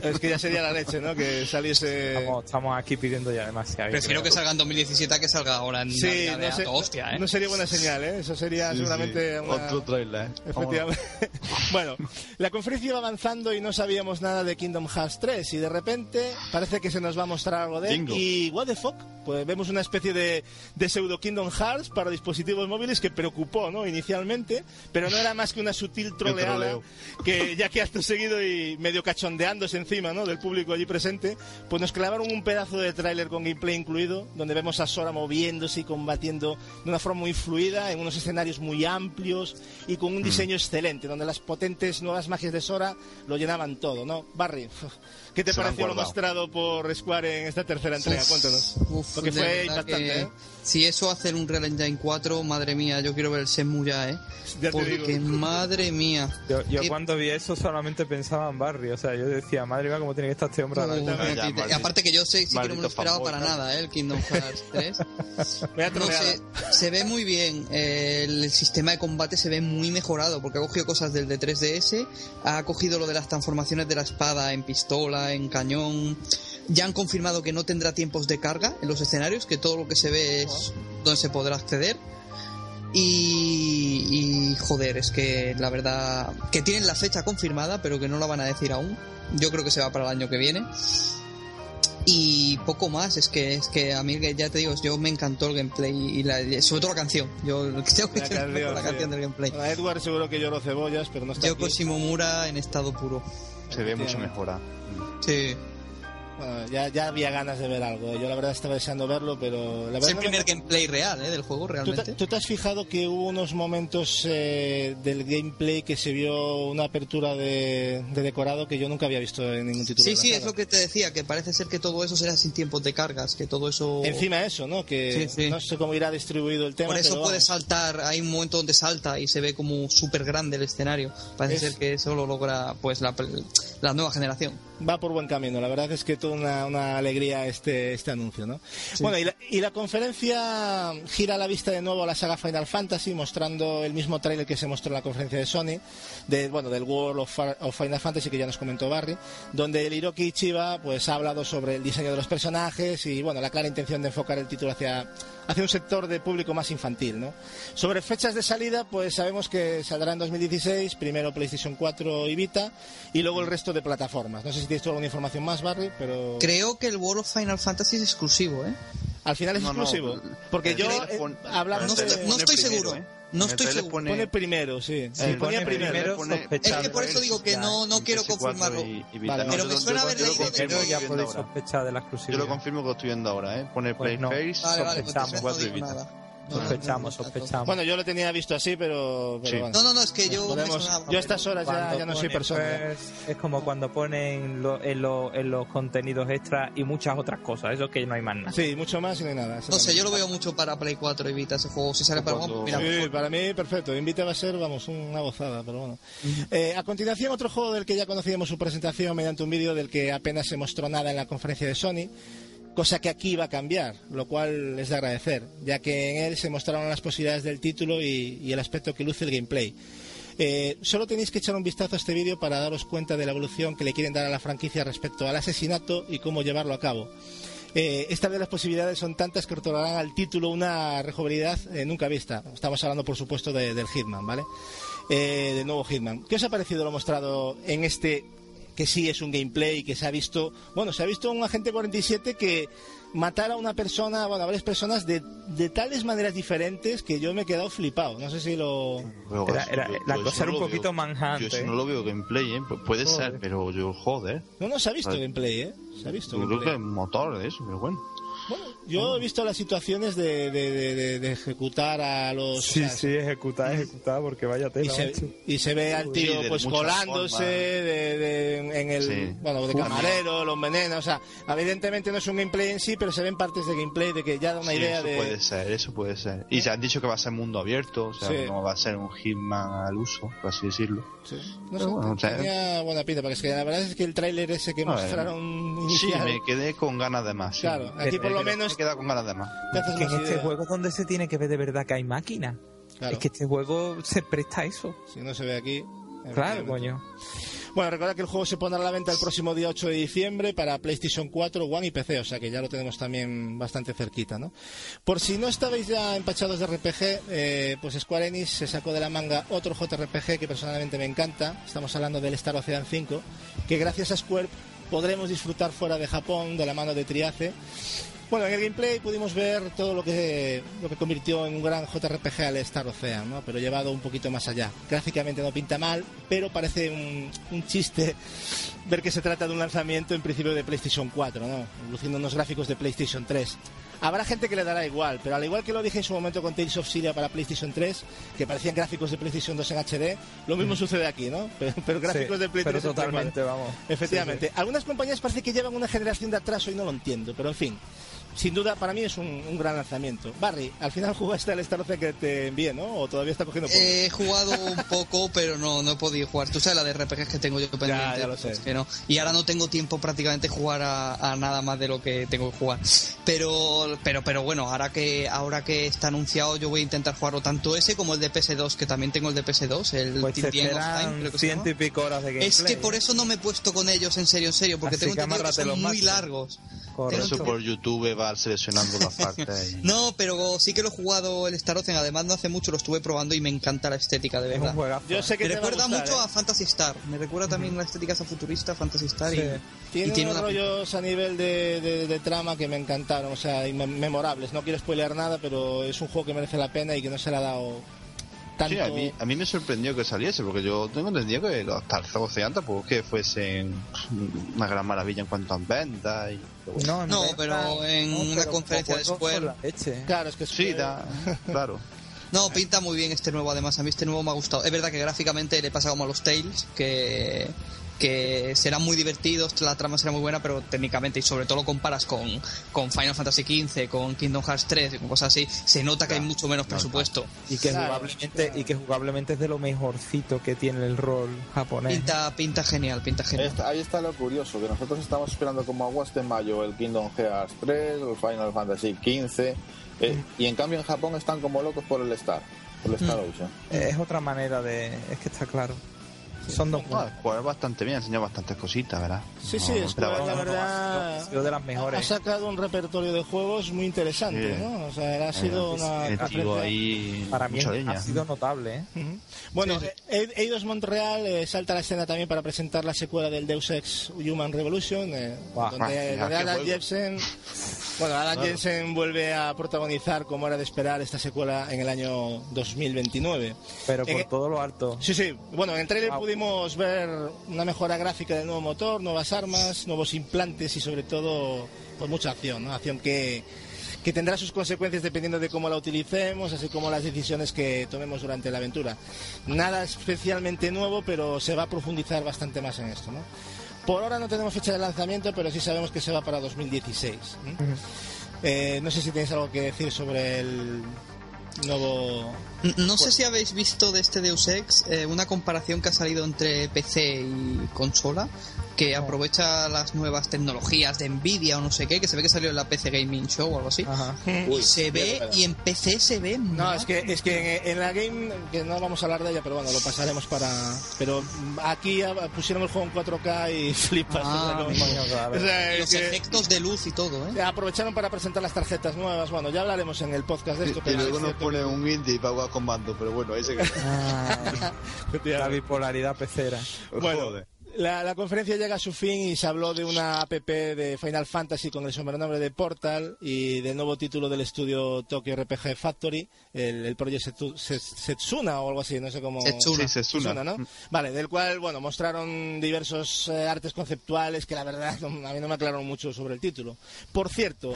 Es que ya sería la leche, ¿no? Que saliese. Estamos, estamos aquí pidiendo ya demasiado. Prefiero que salga en 2017 a que salga ahora en Sí, Navidad no, hostia, ¿eh? no sería buena señal, ¿eh? Eso sería Sí, seguramente sí. una... Otro trailer. ¿eh? Efectivamente. (laughs) bueno, la conferencia iba avanzando y no sabíamos nada de Kingdom Hearts 3 y de repente parece que se nos va a mostrar algo de él Bingo. y what the fuck, pues vemos una especie de, de pseudo Kingdom Hearts para dispositivos móviles que preocupó, ¿no? Inicialmente, pero no era más que una sutil troleada que ya que acto seguido y medio cachondeándose encima, ¿no? Del público allí presente, pues nos clavaron un pedazo de tráiler con gameplay incluido, donde vemos a Sora moviéndose y combatiendo de una forma muy fluida, en unos escenarios muy amplios y con un diseño excelente, donde las potentes nuevas magias de Sora lo llenaban todo, ¿no? Barry, (laughs) ¿qué te pareció lo mostrado por Square en esta tercera entrega? Uf, Cuéntanos. uf, Porque fue impactante, que ¿eh? Si eso hace un Real Engine 4, madre mía, yo quiero ver el Shenmue ya, ¿eh? Ya te Porque, digo. madre mía. Yo, yo Eh, cuando vi eso solamente pensaba en Barry, o sea, yo decía, madre mía, cómo tiene que estar este hombre mismo. ya, maldito- aparte que yo sé, sí que no me lo esperaba para ¿no? nada, ¿eh? el Kingdom Hearts 3. (laughs) Vaya No sé, se ve muy bien. eh, el sistema de combate se ve muy mejorado porque ha cogido cosas del de 3DS, ha cogido lo de las transformaciones de la espada en pistola, en cañón. Ya han confirmado que no tendrá tiempos de carga en los escenarios, que todo lo que se ve es donde se podrá acceder. Y, y, joder, es que la verdad que tienen la fecha confirmada, pero que no la van a decir aún. Yo creo que se va para el año que viene. Y poco más, es que es que a mí ya te digo, yo me encantó el gameplay y la, sobre todo la canción. Yo (laughs) tengo que La canción, la canción del gameplay. Bueno, Edward seguro que lloró cebollas, pero no está Yoko aquí. Shimomura en estado puro. Se ve mucho Efectivamente. mejor. ah. Sí. Bueno, ya, ya había ganas de ver algo. Yo la verdad estaba deseando verlo, pero la Es verdad el no- primer gameplay real ¿eh? del juego, ¿Tú te, realmente. tú te has fijado que hubo unos momentos eh, del gameplay que se vio una apertura de, de decorado que yo nunca había visto en ningún título? Sí, sí, saga? es lo que te decía, que parece ser que todo eso será sin tiempos de cargas, que todo eso... Encima eso, ¿no? Que Sí, sí. no sé cómo irá distribuido el tema. Por eso pero puede saltar, hay un momento donde salta y se ve como súper grande el escenario. Parece Es- ser que eso lo logra pues la, la nueva generación. Va por buen camino. La verdad es que toda una, una alegría este, este anuncio, ¿no? Bueno, y la, y la conferencia gira la vista de nuevo a la saga Final Fantasy, mostrando el mismo tráiler que se mostró en la conferencia de Sony, de, bueno, del World of, of Final Fantasy que ya nos comentó Barry, donde el Hiroki Ichiba pues ha hablado sobre el diseño de los personajes y, bueno, la clara intención de enfocar el título hacia, hacia un sector de público más infantil, ¿no? Sobre fechas de salida, pues sabemos que saldrá en 2016, primero PlayStation 4 y Vita, y luego el resto de plataformas. No sé si tienes tú alguna información más, Barry, pero Creo que el World of Final Fantasy es exclusivo, ¿eh? al final es No, no, exclusivo. porque yo, eh, hablamos No de... estoy, no estoy seguro. ¿eh? No En estoy seguro. pone- Pone primero, sí. Ponía pone primero. pone-. Es que por eso digo que no, no quiero PS4 confirmarlo. y- y Vita. Vale. No, Pero yo me lo- suena yo haber yo leído que- ya podéis sospechar de la Yo exclusividad. lo confirmo que estoy viendo ahora, ¿eh? Pone Pues no. Face, Vale, vale, pues Sospechamos, y Vita. Sospechamos, sospechamos. Bueno, yo lo tenía visto así, pero, pero Sí. bueno. No, no, no, es que yo... Podemos- sonaba. yo a estas horas ya, ya no soy persona. first, es como cuando ponen lo- en, lo- en los contenidos extras y muchas otras cosas. Eso que no hay más nada. Sí, mucho más y no hay nada. No sé, yo lo veo mucho para Play 4 y Vita ese juego. Si sale para Cuando- mira, Sí, para mí perfecto. Invita va a ser, vamos, una gozada, pero bueno. Eh, a continuación, otro juego del que ya conocíamos su presentación mediante un vídeo del que apenas se mostró nada en la conferencia de Sony, cosa que aquí va a cambiar, lo cual es de agradecer, ya que en él se mostraron las posibilidades del título y, el aspecto que luce el gameplay. Eh, solo tenéis que echar un vistazo a este vídeo para daros cuenta de la evolución que le quieren dar a la franquicia respecto al asesinato y cómo llevarlo a cabo. Eh, esta vez las posibilidades son tantas que otorgarán al título una rejugabilidad eh, nunca vista. Estamos hablando, por supuesto, de- del Hitman, ¿vale? Eh, del nuevo Hitman. ¿Qué os ha parecido lo mostrado en este que sí es un gameplay que se ha visto, bueno, se ha visto un agente 47 que matar a una persona, bueno, a varias personas de, de tales maneras diferentes que yo me he quedado flipado. No sé si lo... Pero Era- eso- era- yo- la yo cosa era un no lo poquito veo. manhunt, Yo eso ¿eh? no lo veo gameplay, ¿eh? Pu- Puede Joder. ser, pero yo, joder. No, no, se ha visto gameplay, ¿eh? Se ha visto Yo creo gameplay. que es motor de eso, pero bueno. Bueno, yo he visto las situaciones de, de- de- de- de ejecutar a los... Sí, o sea, sí, ejecutar, ejecutar, porque vaya y tela. se, macho. y se ve al tío Sí, pues colándose formas. de, de- en el Sí. bueno de Uf. camarero los venenos o sea evidentemente no es un gameplay en sí pero se ven partes de gameplay de que ya da una Sí, idea eso de puede ser, eso puede ser. Y se han dicho que va a ser mundo abierto, o sea, Sí. no va a ser un Hitman al uso, por así decirlo. Sí. no sé, bueno, tenía buena pinta porque es que la verdad es que el tráiler ese que A mostraron Sí, inicial me quedé con ganas de más. sí. claro aquí por lo he menos quedado con ganas de más. que en este idea. juego es donde se tiene que ver de verdad que hay máquinas. Claro, Es que este juego se presta a eso. si no se ve aquí Claro, coño. Bueno, recordad que el juego se pondrá a la venta el próximo día 8 de diciembre para PlayStation 4, One y PC, o sea que ya lo tenemos también bastante cerquita, ¿no? Por si no estabais ya empachados de RPG, eh, pues Square Enix se sacó de la manga otro JRPG que personalmente me encanta. Estamos hablando del Star Ocean 5, que gracias a Square podremos disfrutar fuera de Japón de la mano de Triace. Bueno, en el gameplay pudimos ver todo lo que, lo que convirtió en un gran JRPG al Star Ocean, ¿no? pero llevado un poquito más allá. Gráficamente no pinta mal, pero parece un, un chiste ver que se trata de un lanzamiento en principio de PlayStation 4, ¿no? luciendo unos gráficos de PlayStation 3. Habrá gente que le dará igual, pero al igual que lo dije en su momento con Tales of Syria para PlayStation 3, que parecían gráficos de PlayStation 2 en HD, lo mismo sucede aquí, ¿no? (laughs) Pero, pero gráficos Sí, de PlayStation pero 3 totalmente, vamos. Efectivamente. Algunas compañías parece que llevan una generación de atraso y no lo entiendo, pero en fin. Sin duda, para mí es un, un gran lanzamiento. Barry, al final jugaste al Star Ocean que te envié, ¿no? ¿O todavía está cogiendo polvo? He jugado un poco, pero no, no he podido jugar. Tú sabes la de RPGs que tengo yo pendiente. ya lo sé. pues que no. Y ahora no tengo tiempo prácticamente jugar a, a nada más de lo que tengo que jugar. Pero, pero, pero bueno, ahora que, ahora que está anunciado, yo voy a intentar jugarlo tanto ese como el de PS2, que también tengo el de PS2, el Pues Time, creo que ciento y pico horas de gameplay. Es que por eso no me he puesto con ellos en serio, en serio, porque Así tengo que entendido que son muy largos. Correcto. Eso por YouTube va seleccionando las (laughs) partes. y- No, pero sí que lo he jugado el Star Ocean. Además, no hace mucho lo estuve probando y me encanta la estética, de Es verdad. un juegazo. Yo sé que Me te recuerda gustar, mucho ¿eh? a Fantasy Star. Me recuerda también la estética esa futurista, Fantasy Star. Sí. Y, Tiene, y tiene unos una rollos a nivel de, de- de trama que me encantaron, o sea, y me- memorables. No quiero spoilear nada, pero es un juego que merece la pena y que no se le ha dado tanto. Sí, a mí, a mí me sorprendió que saliese, porque yo tengo entendido que los Star Ocean tampoco es que fuesen una gran maravilla en cuanto a ventas. Y, No, No, pero en no, una pero conferencia de leche. Claro, es que sí, da, (laughs) claro. No, pinta muy bien este nuevo, además. A mí este nuevo me ha gustado. Es verdad que gráficamente le pasa como a los Tales, que, que serán muy divertidos, la trama será muy buena, pero técnicamente, y sobre todo lo comparas con, con Final Fantasy XV, con Kingdom Hearts 3 y con cosas así, se nota que hay mucho menos presupuesto. Y que, Claro, jugablemente, claro. y que jugablemente es de lo mejorcito que tiene el rol japonés. Pinta, pinta genial, pinta genial. Ahí está lo curioso, que nosotros estamos esperando como aguas de mayo el Kingdom Hearts 3, el Final Fantasy 15, eh, y en cambio en Japón están como locos por el Star, por el Star Ocean. Es otra manera de... Es que está claro. Son dos No, jugar bastante bien, enseña bastantes cositas, ¿verdad? Sí, sí, No, es pero la verdad. Ha sido de las Ha mejores. sacado un repertorio de juegos muy interesante, Sí. ¿no? O sea, ha sido una Tiene tío conferencia- ahí Para mí mucha ha leña. sido notable, ¿eh? Ujú. Bueno, E- Eidos Montreal eh, salta a la escena también para presentar la secuela del Deus Ex Human Revolution, eh, Buah, donde, ah, Alan. Jensen, bueno, Alan Jensen vuelve a protagonizar, como era de esperar, esta secuela en el año 2029. Pero En- por todo lo alto. Sí, sí. Bueno, en el trailer Wow. pudimos ver una mejora gráfica del nuevo motor, nuevas armas, nuevos implantes y sobre todo pues mucha acción, ¿no? Acción que, que tendrá sus consecuencias dependiendo de cómo la utilicemos, así como las decisiones que tomemos durante la aventura. Nada especialmente nuevo, pero se va a profundizar bastante más en esto, ¿no? Por ahora no tenemos fecha de lanzamiento, pero sí sabemos que se va para 2016. ¿eh? Eh, no sé si tenéis algo que decir sobre el nuevo... No sé si habéis visto de este Deus Ex eh, una comparación que ha salido entre PC y consola, que aprovecha las nuevas tecnologías de Nvidia o no sé qué, que se ve que salió en la PC Gaming Show o algo así. Ajá. Y se ve, y en PC se ve. No, mal. es que, es que en, en la game, que no vamos a hablar de ella, pero bueno, lo pasaremos para... Pero aquí pusieron el juego en 4K y (laughs) flipas. Ah, o sea, coño, claro. o sea, es Los que efectos de luz y todo, ¿eh? aprovecharon para presentar las tarjetas nuevas. Bueno, ya hablaremos en el podcast de esto. Y pero luego es nos pone un indie para jugar con mando, pero bueno, ahí se queda. (laughs) Ah, que- la bipolaridad pecera. Bueno, Joder. La, la conferencia llega a su fin y se habló de una app de Final Fantasy con el sobrenombre de Portal y del nuevo título del estudio Tokyo RPG Factory, el, el Se- Setsuna o algo así, no sé cómo... Setsuna. Sí, Setsuna. Setsuna, ¿no? Vale, del cual, bueno, mostraron diversos eh, artes conceptuales que la verdad no- (laughs) a mí no me aclararon mucho sobre el título. Por cierto,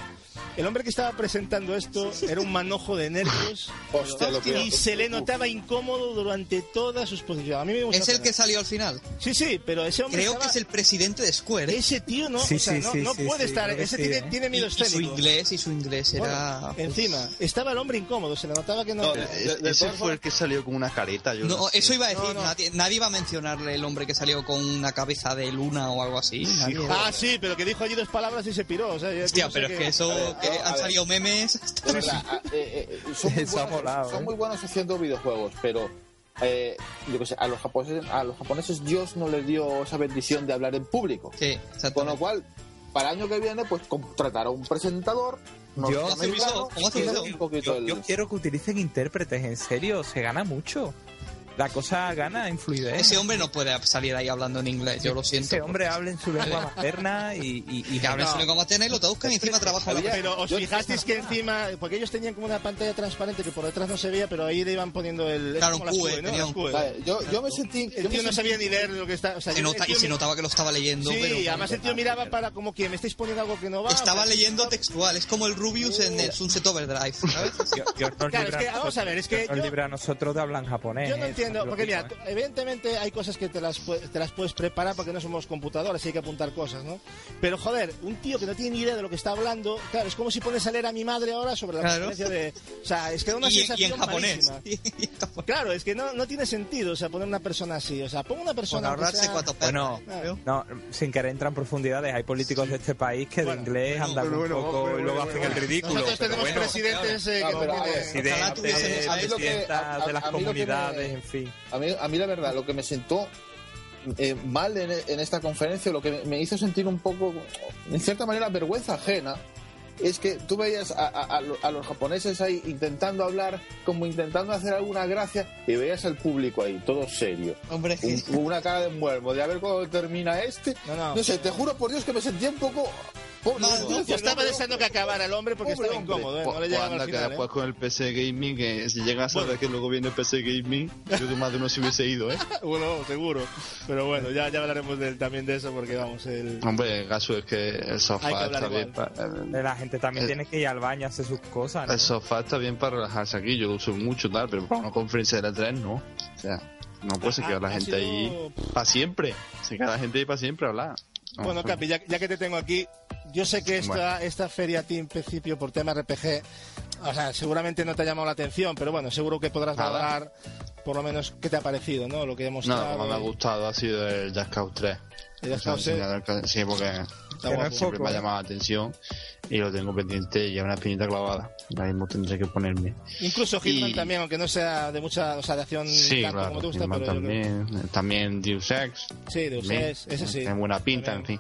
el hombre que estaba presentando esto era un manojo de nervios (laughs) Hostia, lo que- y se le notaba incómodo durante toda su exposición. A mí me Es el que salió al final. Sí, sí, pero ese hombre Creo que estaba- es el presidente de Square. ¿eh? ese tío no, Sí, o sea, sí, no, sí, no sí, puede sí, estar, que ese sí, tiene, ¿eh? tiene miedo y su escénico. inglés, y su inglés Bueno, era... encima, estaba el hombre incómodo, se le notaba que no. No, que- de- de Ese fue el que salió con una careta. Yo No, no sé. eso iba a decir, No, no. Nadie, nadie va a mencionarle el hombre que salió con una cabeza de luna o algo así. nadie. Ah, sí, pero que dijo allí dos palabras y se piró. O sea, yo Hostia, pero es que eso, ver, que han salido memes. Verdad, (laughs) ah, eh, eh, son, (laughs) muy Eso ha buenos, molado, son ¿eh? muy buenos haciendo videojuegos, pero eh, yo qué sé, a los japoneses, a los japoneses Dios no les dio esa bendición de hablar en público. Sí, Con lo cual, para el año que viene, pues contratar a un presentador, yo quiero que utilicen intérpretes, en serio, se gana mucho. La cosa gana en fluidez. Ese hombre no puede salir ahí hablando en inglés, yo lo siento. Ese hombre habla en su (laughs) lengua materna y, y, y que habla en su lengua materna y lo traduzcan y encima trabaja la Pero os fijasteis que encima, porque ellos tenían como una pantalla transparente que por detrás no se veía, pero ahí le iban poniendo el. Claro, un QE, QE, ¿no? un QE. Vale, yo, yo me sentí. El yo tío no sabía ni leer lo que está. O sea, Se nota, y se notaba que lo estaba leyendo, Sí, pero además el tío miraba para como que me estáis poniendo algo que no va. estaba sea, leyendo textual. Es como el Rubius en el Sunset Overdrive, ¿sabes? Claro, es que, vamos a ver, es que nos yo- libra a nosotros de hablar en japonés. Entiendo, porque mira, tú- ¿eh? evidentemente hay cosas que te las, te las puedes preparar porque no somos computadores y hay que apuntar cosas, ¿no? Pero joder, un tío que no tiene ni idea de lo que está hablando, claro, es como si pones a leer a mi madre ahora sobre la Claro. de... O sea, es que da una Y, y sensación en japonés. malísima. (laughs) Y en japonés. Claro, es que no, no tiene sentido, o sea, poner una persona así. O sea, pon una persona... aunque ahorrarse sea- cuatro Bueno. Claro. No, sin querer entrar en profundidades, hay políticos de este país que Bueno, de inglés bueno, andan bueno, un poco bueno, y luego bueno, hacen bueno. el ridículo. Nosotros tenemos bueno, presidentes eh, que presidentes, de las comunidades, en fin. A mí, a mí la verdad, lo que me sentó eh, mal en, en esta conferencia, lo que me hizo sentir un poco, en cierta manera, vergüenza ajena, es que tú veías a, a- a lo- a los japoneses ahí intentando hablar, como intentando hacer alguna gracia, y veías al público ahí, todo serio. Hombre, Un- una cara de muermo, de a ver cuándo termina este. No, no. No sé, te juro por Dios que me sentía un poco. Yo estaba deseando que acabara el hombre porque estaba incómodo, ¿eh? No le llegaba anda al que final. ¿eh? después con el PC Gaming, que si llega a saber que luego viene el PC Gaming, yo creo que más de uno se hubiese ido, ¿eh? (laughs) Bueno, seguro. Pero bueno, ya, ya hablaremos también de eso porque vamos, el... Hombre, el caso es que el que sofá está bien para... La gente también Eh, tiene que ir al baño a hacer sus cosas. ¿no? El sofá está bien para relajarse aquí, yo lo uso mucho tal, pero para una conferencia de la 3 no. O sea, no puede se Ha- queda la ha gente sido- ahí para siempre. Se queda la gente ahí para siempre a hablar. No, Bueno, Capi, ya, ya que te tengo aquí, yo sé que esta, Bueno. esta feria a ti en principio por tema RPG, o sea, seguramente no te ha llamado la atención, pero bueno, seguro que podrás Nada. valorar por lo menos qué te ha parecido, ¿no? Lo que hemos No, lo que me ha gustado ha sido el Just Cause 3. El Just Cause, sí. enseñador que- Sí, porque Que no siempre poco, me ha ¿eh? llamado la atención y lo tengo pendiente y es una espinita clavada. Ahora mismo tendré que ponerme. Incluso Hitman Y- también, aunque no sea de mucha, o sea, de acción Sí, tanto claro, como te gusta, Hitman pero yo creo- también, también Deus Ex. Sí, Deus también, Ex, ese sí. Tiene buena pinta, en fin.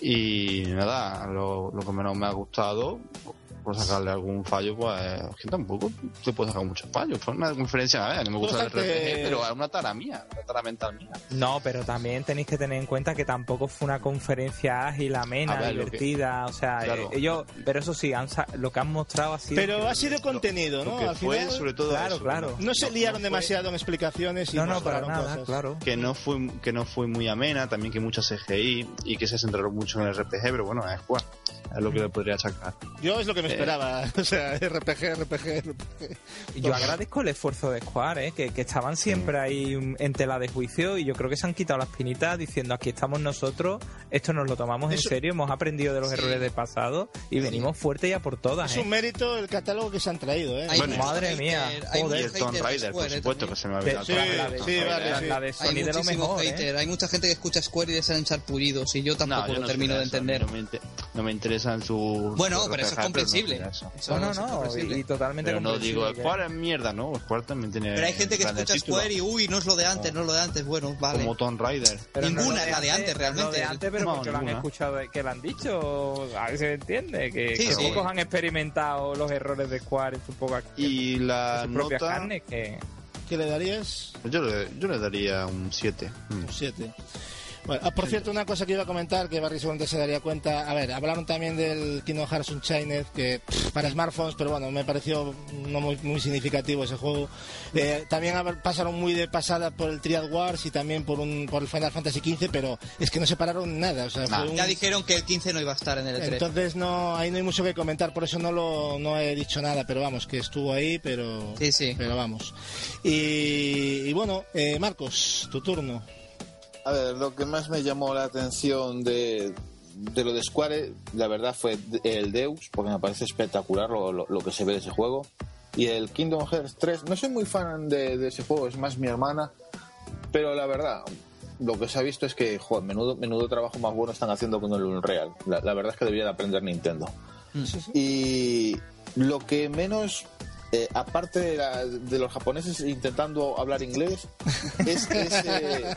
Y nada, lo, lo que menos me ha gustado, por sacarle algún fallo, pues es que tampoco se puede sacar muchos fallos. Fue una conferencia, a ver, no me gusta el RPG, pero es una tara mía, una tara mental mía. No, pero también tenéis que tener en cuenta que tampoco fue una conferencia ágil, amena, ver, que- divertida. O sea, Claro. eh, ellos, pero eso sí, han lo que han mostrado ha sido. Pero ha sido contenido, Lo ¿no? que Al fue, final, sobre todo, Claro, eso, claro. no se liaron no fue- demasiado en explicaciones y no, no, para nada, cosas. claro. que no fue que no fue muy amena, también que mucha CGI y que se centraron mucho en el RPG, pero bueno, es Square, es lo que le podría sacar. Yo es lo que me. Esperaba, (laughs) o sea, RPG, RPG, RPG. Yo agradezco el esfuerzo de Square, ¿eh? que, que estaban siempre ahí en tela de juicio y yo creo que se han quitado las pinitas diciendo aquí estamos nosotros, esto nos lo tomamos en serio, hemos aprendido de los errores del pasado y venimos fuerte ya por todas. Es ¿eh? un mérito el catálogo que se han traído, ¿eh? Hay Bueno, madre hater, mía, hay y mucho el Tomb Raider, por Square, supuesto, que se me ha Que- olvidado. sí, la- de, sí, vale, la- sí. la de Hay Sony de lo mejor. ¿eh? hay mucha gente que escucha Square y les han echar pullidos y yo No, tampoco yo lo no termino de entender. No me, inter- no me interesan sus. Bueno, pero eso es RPGs, comprensible. no me No, no, no, y, y totalmente Pero no digo, Square es mierda, ¿no? Square también tiene. Pero hay gente que escucha títulos, Square y uy, no es lo de antes, no es lo de antes. Bueno, vale. Como Tomb Raider. Pero no Ninguna lo es la de antes, no realmente. Lo de antes, pero No, porque lo han ninguna. escuchado, que lo han dicho, a ver si se entiende, que, Sí, que sí. pocos han experimentado los errores de Square en su poca Y la su propia nota. carne, que ¿Qué le darías? Yo le, yo le daría un 7. Un 7. Bueno, ah, por cierto, una cosa que iba a comentar, que Barry seguramente se daría cuenta. A ver, hablaron también del Kingdom Hearts Unchained, que pff, para smartphones, pero bueno, me pareció no muy, muy significativo ese juego. Eh, también pasaron muy de pasada por el Triad Wars y también por un por el Final Fantasy XV, pero es que no separaron nada. O sea, Nah. fue un- Ya dijeron que el 15 no iba a estar en el E3. Entonces no, ahí no hay mucho que comentar, por eso no lo no he dicho nada, pero vamos, que estuvo ahí, pero Sí, sí. pero vamos. Y, y bueno, eh, Marcos, tu turno. A ver, lo que más me llamó la atención de, de lo de Square, la verdad, fue el Deus, porque me parece espectacular lo, lo- lo que se ve de ese juego. Y el Kingdom Hearts 3, no soy muy fan de, de ese juego, es más mi hermana, pero la verdad, lo que se ha visto es que, joder, menudo, menudo trabajo más bueno están haciendo con el Unreal. La, la verdad es que debería de aprender Nintendo. Y lo que menos, eh, aparte de, la- de los japoneses intentando hablar inglés, es, es, eh,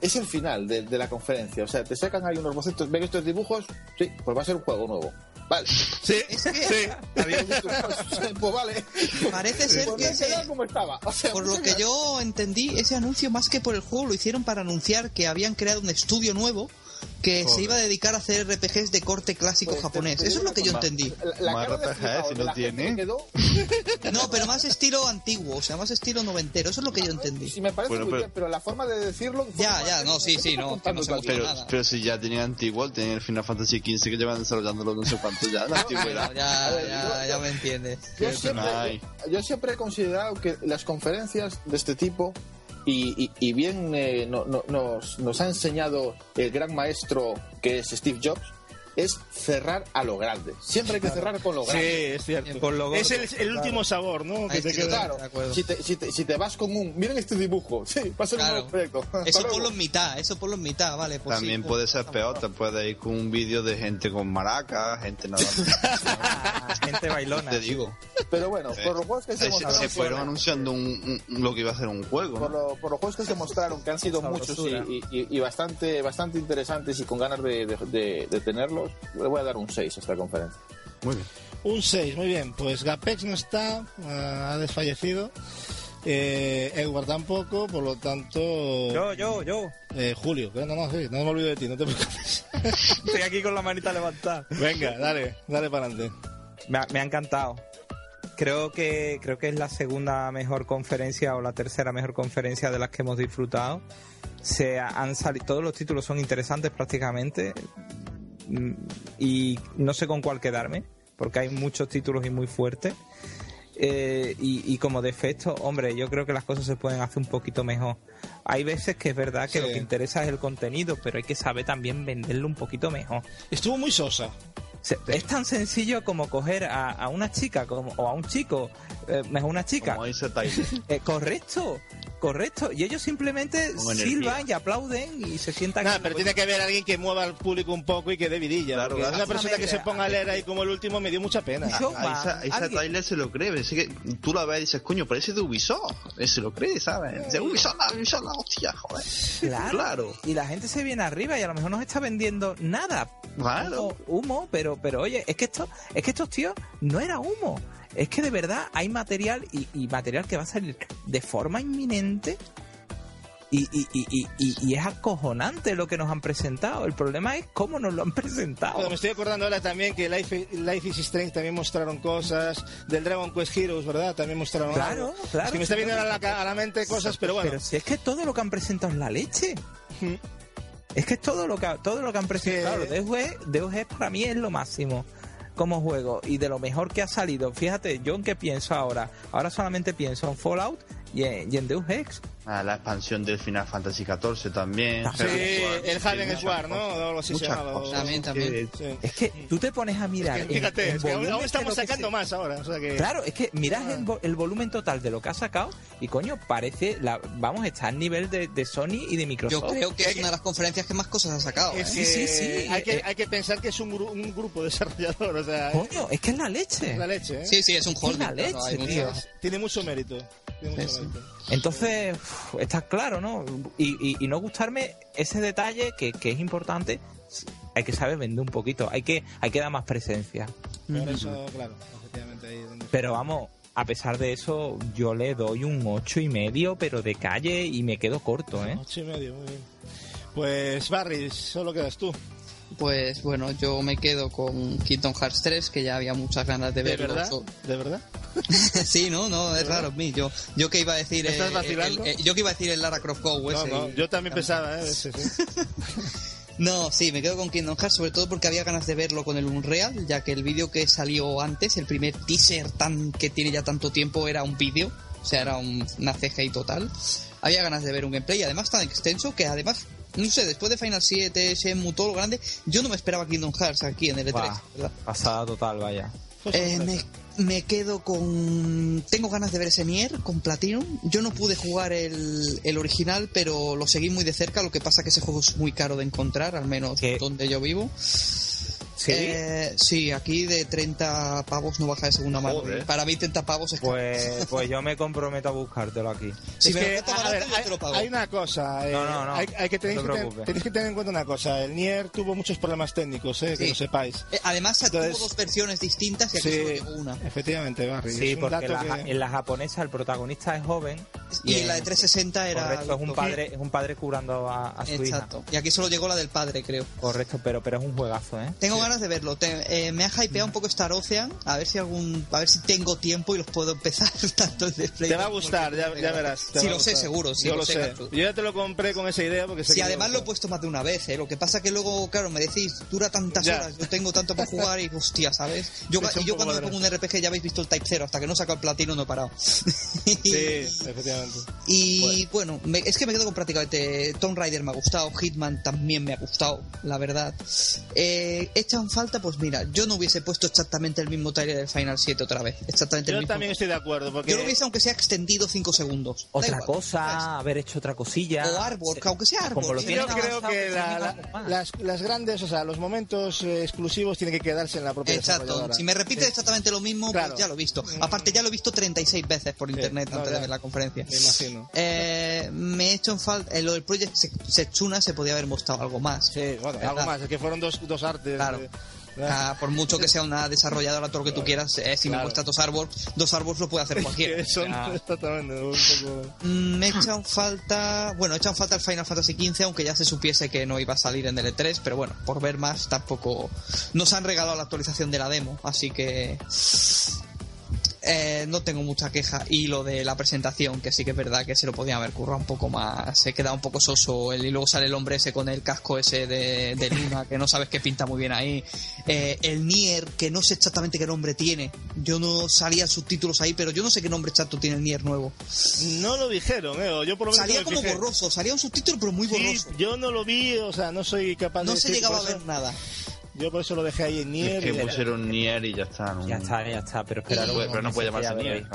es el final de, de la conferencia. O sea, te sacan ahí unos bocetos, ven estos dibujos, sí, pues va a ser un juego nuevo. Vale. Sí, Es que sí. (laughs) pues vale. parece ser Pues que me he quedado como estaba. O sea, por lo que yo entendí, ese anuncio más que por el juego lo hicieron para anunciar que habían creado un estudio nuevo que se iba a dedicar a hacer RPGs de corte clásico Pues, japonés. te- te Eso es lo que yo entendí. La, la RPG, flipado si no tiene. quedó, (laughs) No, pero más estilo antiguo, o sea, más estilo noventero. Eso es lo que yo entendí. sí me parece Bueno, muy pero- bien, pero la forma de decirlo... Ya, ya, no, sí, sí, no, que no se Pero, nada. pero si ya tenían antiguo, tenían el Final Fantasy XV que llevan desarrollándolo no sé cuánto ya, la (laughs) antigüedad. Ya, ya, ya me entiendes. Yo siempre, yo siempre he considerado que las conferencias de este tipo, y, y- bien eh, no- no- nos, nos ha enseñado el gran maestro que es Steve Jobs, es cerrar a lo grande. Siempre hay que cerrar con lo Sí, grande. es cierto. Con lo es el, el último sabor, ¿no? Que te sí, queda. Claro, De si te, si, te, si te vas con un... Miren este dibujo, sí, va a ser un Claro. nuevo proyecto. Eso ponlo en mitad, eso ponlo en mitad, vale. Pues También sí, puede pues, ser peor, te puede ir con un vídeo de gente con maracas, gente nadando. (laughs) Ah, gente bailona. te digo. Pero bueno, por los juegos que se Se, mostraron, se fueron anunciando un- un- lo que iba a ser un juego. por, ¿no? lo- por los juegos que se mostraron, que han sido muchos y, y- y- bastante, bastante interesantes y con ganas de, de- de- de tenerlos, le voy a dar un 6 a esta conferencia. Muy bien. Un 6, muy bien. Pues Gapex no está, ah, ha desfallecido. Eh, Edward tampoco, por lo tanto. Yo, yo, yo. Eh, Julio, no, no, sí, no me olvido de ti, no te preocupes. (laughs) Estoy aquí con la manita levantada. Venga, dale, dale para adelante. Me ha, me ha encantado. Creo que, creo que es la segunda mejor conferencia o la tercera mejor conferencia de las que hemos disfrutado. Se ha- han salido, todos los títulos son interesantes prácticamente. Y no sé con cuál quedarme, porque hay muchos títulos y muy fuertes. Eh, y, y como defecto, hombre, yo creo que las cosas se pueden hacer un poquito mejor. Hay veces que es verdad que Sí. lo que interesa es el contenido, pero hay que saber también venderlo un poquito mejor. Estuvo muy sosa. Se- Es tan sencillo como coger a, a una chica como, o a un chico, eh, mejor una chica. Como dice. Eh, correcto, correcto. Y ellos simplemente silban y aplauden y se sientan. Nada, pero tiene que haber alguien que mueva al público un poco y que dé vidilla. Claro, claro. Una persona que se ponga a leer ahí como el último me dio mucha pena. A esa, a esa alguien- Tyler se lo cree. Es que tú la ves y dices, coño, parece de Ubisoft. Él se lo cree, ¿sabes? De Ubisoft, la Ubisoft, la hostia, joder. Claro. Claro. Y la gente se viene arriba y a lo mejor no se está vendiendo nada. Claro. Humo, humo, pero, pero oye, es que esto, es que estos tíos no era humo. Es que de verdad hay material y, y material que va a salir de forma inminente. Y, y, y, y, y- y es acojonante lo que nos han presentado. El problema es cómo nos lo han (laughs) presentado. Bueno, me estoy acordando ahora también que Life, Life is Strange también mostraron cosas, del Dragon Quest Heroes, ¿verdad? También mostraron Claro, algo. claro. Es que me está viendo a la, a la mente cosas, pero bueno. Pero si es que todo lo que han presentado es la leche. Mm. Es que todo lo que, todo lo que han presentado. Sí. Deus Ex, Deus Ex para mí es lo máximo como juego y de lo mejor que ha salido. Fíjate, yo en qué pienso ahora. Ahora solamente pienso en Fallout y en, Deus Ex. Ah, la expansión del Final Fantasy XIV también. Sí, el muchas Sword, ¿no? algo así se llamaba. También, también. Que- Sí. Es que tú te pones a mirar. en- Fíjate, en es que aún, estamos que sacando se- más ahora. O sea que... Claro, es que mirad el, vo- el volumen total de lo que ha sacado y coño, parece, la, vamos, está al nivel de, de Sony y de Yo Microsoft. creo que es una de las conferencias que más cosas ha sacado. Es ¿eh? que Sí, sí, sí. Hay que, Eh, hay que pensar que es un, gru- un grupo (laughs) desarrollador, o sea, Coño, es que es la leche. es la leche, ¿eh? Sí, sí, es un Es holding. la claro, leche, tío. muchas- Tiene mucho mérito. Tiene mucho Sí, sí. mérito. Entonces, uf, está claro, ¿no? Y, y- y no gustarme ese detalle que, que es importante, hay que saber vender un poquito, hay que, hay que dar más presencia. Por eso, claro, efectivamente ahí es donde... Pero vamos, a pesar de eso, yo le doy un ocho y medio, pero de calle y me quedo corto, ¿eh? Ocho y medio, muy bien. Pues Barry, solo quedas tú. Pues bueno, yo me quedo con Kingdom Hearts 3, que ya había muchas ganas de ¿De verlo. verdad? ¿De verdad? (laughs) sí, no, no, es raro mí. Yo, yo que iba a decir. ¿Estás vacilando? el- eh, yo que iba a decir el Lara Croft Go No, ese. no, yo también pensaba, ¿eh? Ese, sí. (laughs) No, sí, me quedo con Kingdom Hearts, sobre todo porque había ganas de verlo con el Unreal, ya que el vídeo que salió antes, el primer teaser tan que tiene ya tanto tiempo, era un vídeo, o sea, era un, una CGI total. Había ganas de ver un gameplay, además tan extenso que además, no sé, después de Final 7, Shenmue, todo lo grande, yo no me esperaba Kingdom Hearts aquí en el E3, Buah, ¿verdad? pasada total, vaya. Fue Eh, me, me quedo con. Tengo ganas de ver ese Nier con Platinum. Yo no pude jugar el, el original, pero lo seguí muy de cerca. Lo que pasa que ese juego es muy caro de encontrar, al menos ¿Qué? donde yo vivo. ¿Sí? Eh, sí, aquí de 30 pavos no baja de segunda mano. Joder. Para mí 30 pavos es caro. Pues, (laughs) pues yo me comprometo a buscártelo aquí. Si es me que, a ver, hay, te lo pago. hay una cosa. eh, No, no, no. Hay, hay que tenéis, No te que tenéis que tener en cuenta una cosa. El Nier tuvo muchos problemas técnicos, eh, que Sí. lo sepáis. Eh, además, Entonces- tuvo dos versiones distintas y aquí Sí, solo llegó una. efectivamente, Barry. Sí, porque la que- en la japonesa el protagonista es joven. Y, en- la de 360 era. Correcto, es un padre, es un padre curando a, a su Exacto. hija. Y aquí solo llegó la del padre, creo. Correcto, pero, pero es un juegazo, ¿eh? Tengo ganas de verlo. Te- eh, me ha hypeado un poco Star Ocean. A ver si algún, a ver si tengo tiempo y los puedo empezar (laughs) tanto de Play Te va a gustar, ya, verás. Sí, a lo sé, seguro. Sí, Yo lo sé. Yo ya te lo compré con esa idea porque sé Sí, que además lo he puesto más de una vez, ¿eh? Lo que pasa que luego, claro, me decís, dura tantas Ya. horas, yo tengo tanto para jugar y hostia, ¿sabes? Yo, y yo cuando me pongo un RPG ya habéis visto el Type 0, hasta que no saco el platino no he parado. Sí, (laughs) efectivamente. Y bueno, me- es que me quedo con prácticamente Tomb Raider me ha gustado, Hitman también me ha gustado, la verdad. Eh, he echa falta, pues mira, yo no hubiese puesto exactamente el mismo trailer del Final 7 otra vez. Exactamente el Yo mismo. también estoy de acuerdo, porque Yo lo hubiese, aunque sea extendido 5 segundos. Otra igual, cosa, haber hecho otra cosilla. O Artwork, aunque sea sí, tienen yo creo que la- la- las, las grandes, o sea, los momentos eh, exclusivos tienen que quedarse en la propia Exacto, si me repite exactamente lo mismo, Claro. pues ya lo he visto. Aparte, ya lo he visto 36 veces por internet antes de ver la conferencia. Me imagino. Eh, me he hecho en falta. En lo del Project Se- Setsuna se podía haber mostrado algo más. Sí, bueno, algo más, es que fueron dos, dos artes. Claro. Ah, por mucho que sea una desarrolladora, todo lo que tú quieras, eh, si me Claro. muestra dos artworks, dos artworks lo puede hacer (laughs) cualquiera. que son Ah. (laughs) exactamente un poco... Mm, Me echan falta. Bueno, echan falta el Final Fantasy XV, aunque ya se supiese que no iba a salir en DL3, pero bueno, por ver más tampoco. Nos han regalado la actualización de la demo, así que. Eh, no tengo mucha queja. Y lo de la presentación, que sí que es verdad que se lo podían haber currado un poco más. Se queda un poco soso. El, y luego sale el hombre ese con el casco ese de, de Luna, que no sabes qué pinta muy bien ahí. Eh, el Nier, que no sé exactamente qué nombre tiene. Yo no salía subtítulos ahí, pero yo no sé qué nombre exacto tiene el Nier nuevo. No lo dijeron, eh, yo por lo menos Salía no como fijé. borroso, salía un subtítulo pero muy Sí, borroso. yo no lo vi, o sea, no soy capaz No de se decir, llegaba a ver nada. Yo por eso lo dejé ahí en Nier. Es que y- pusieron Nier y ya está. ¿no? Ya está, ya está, pero espera. Pero, pero no puede llamarse Nier.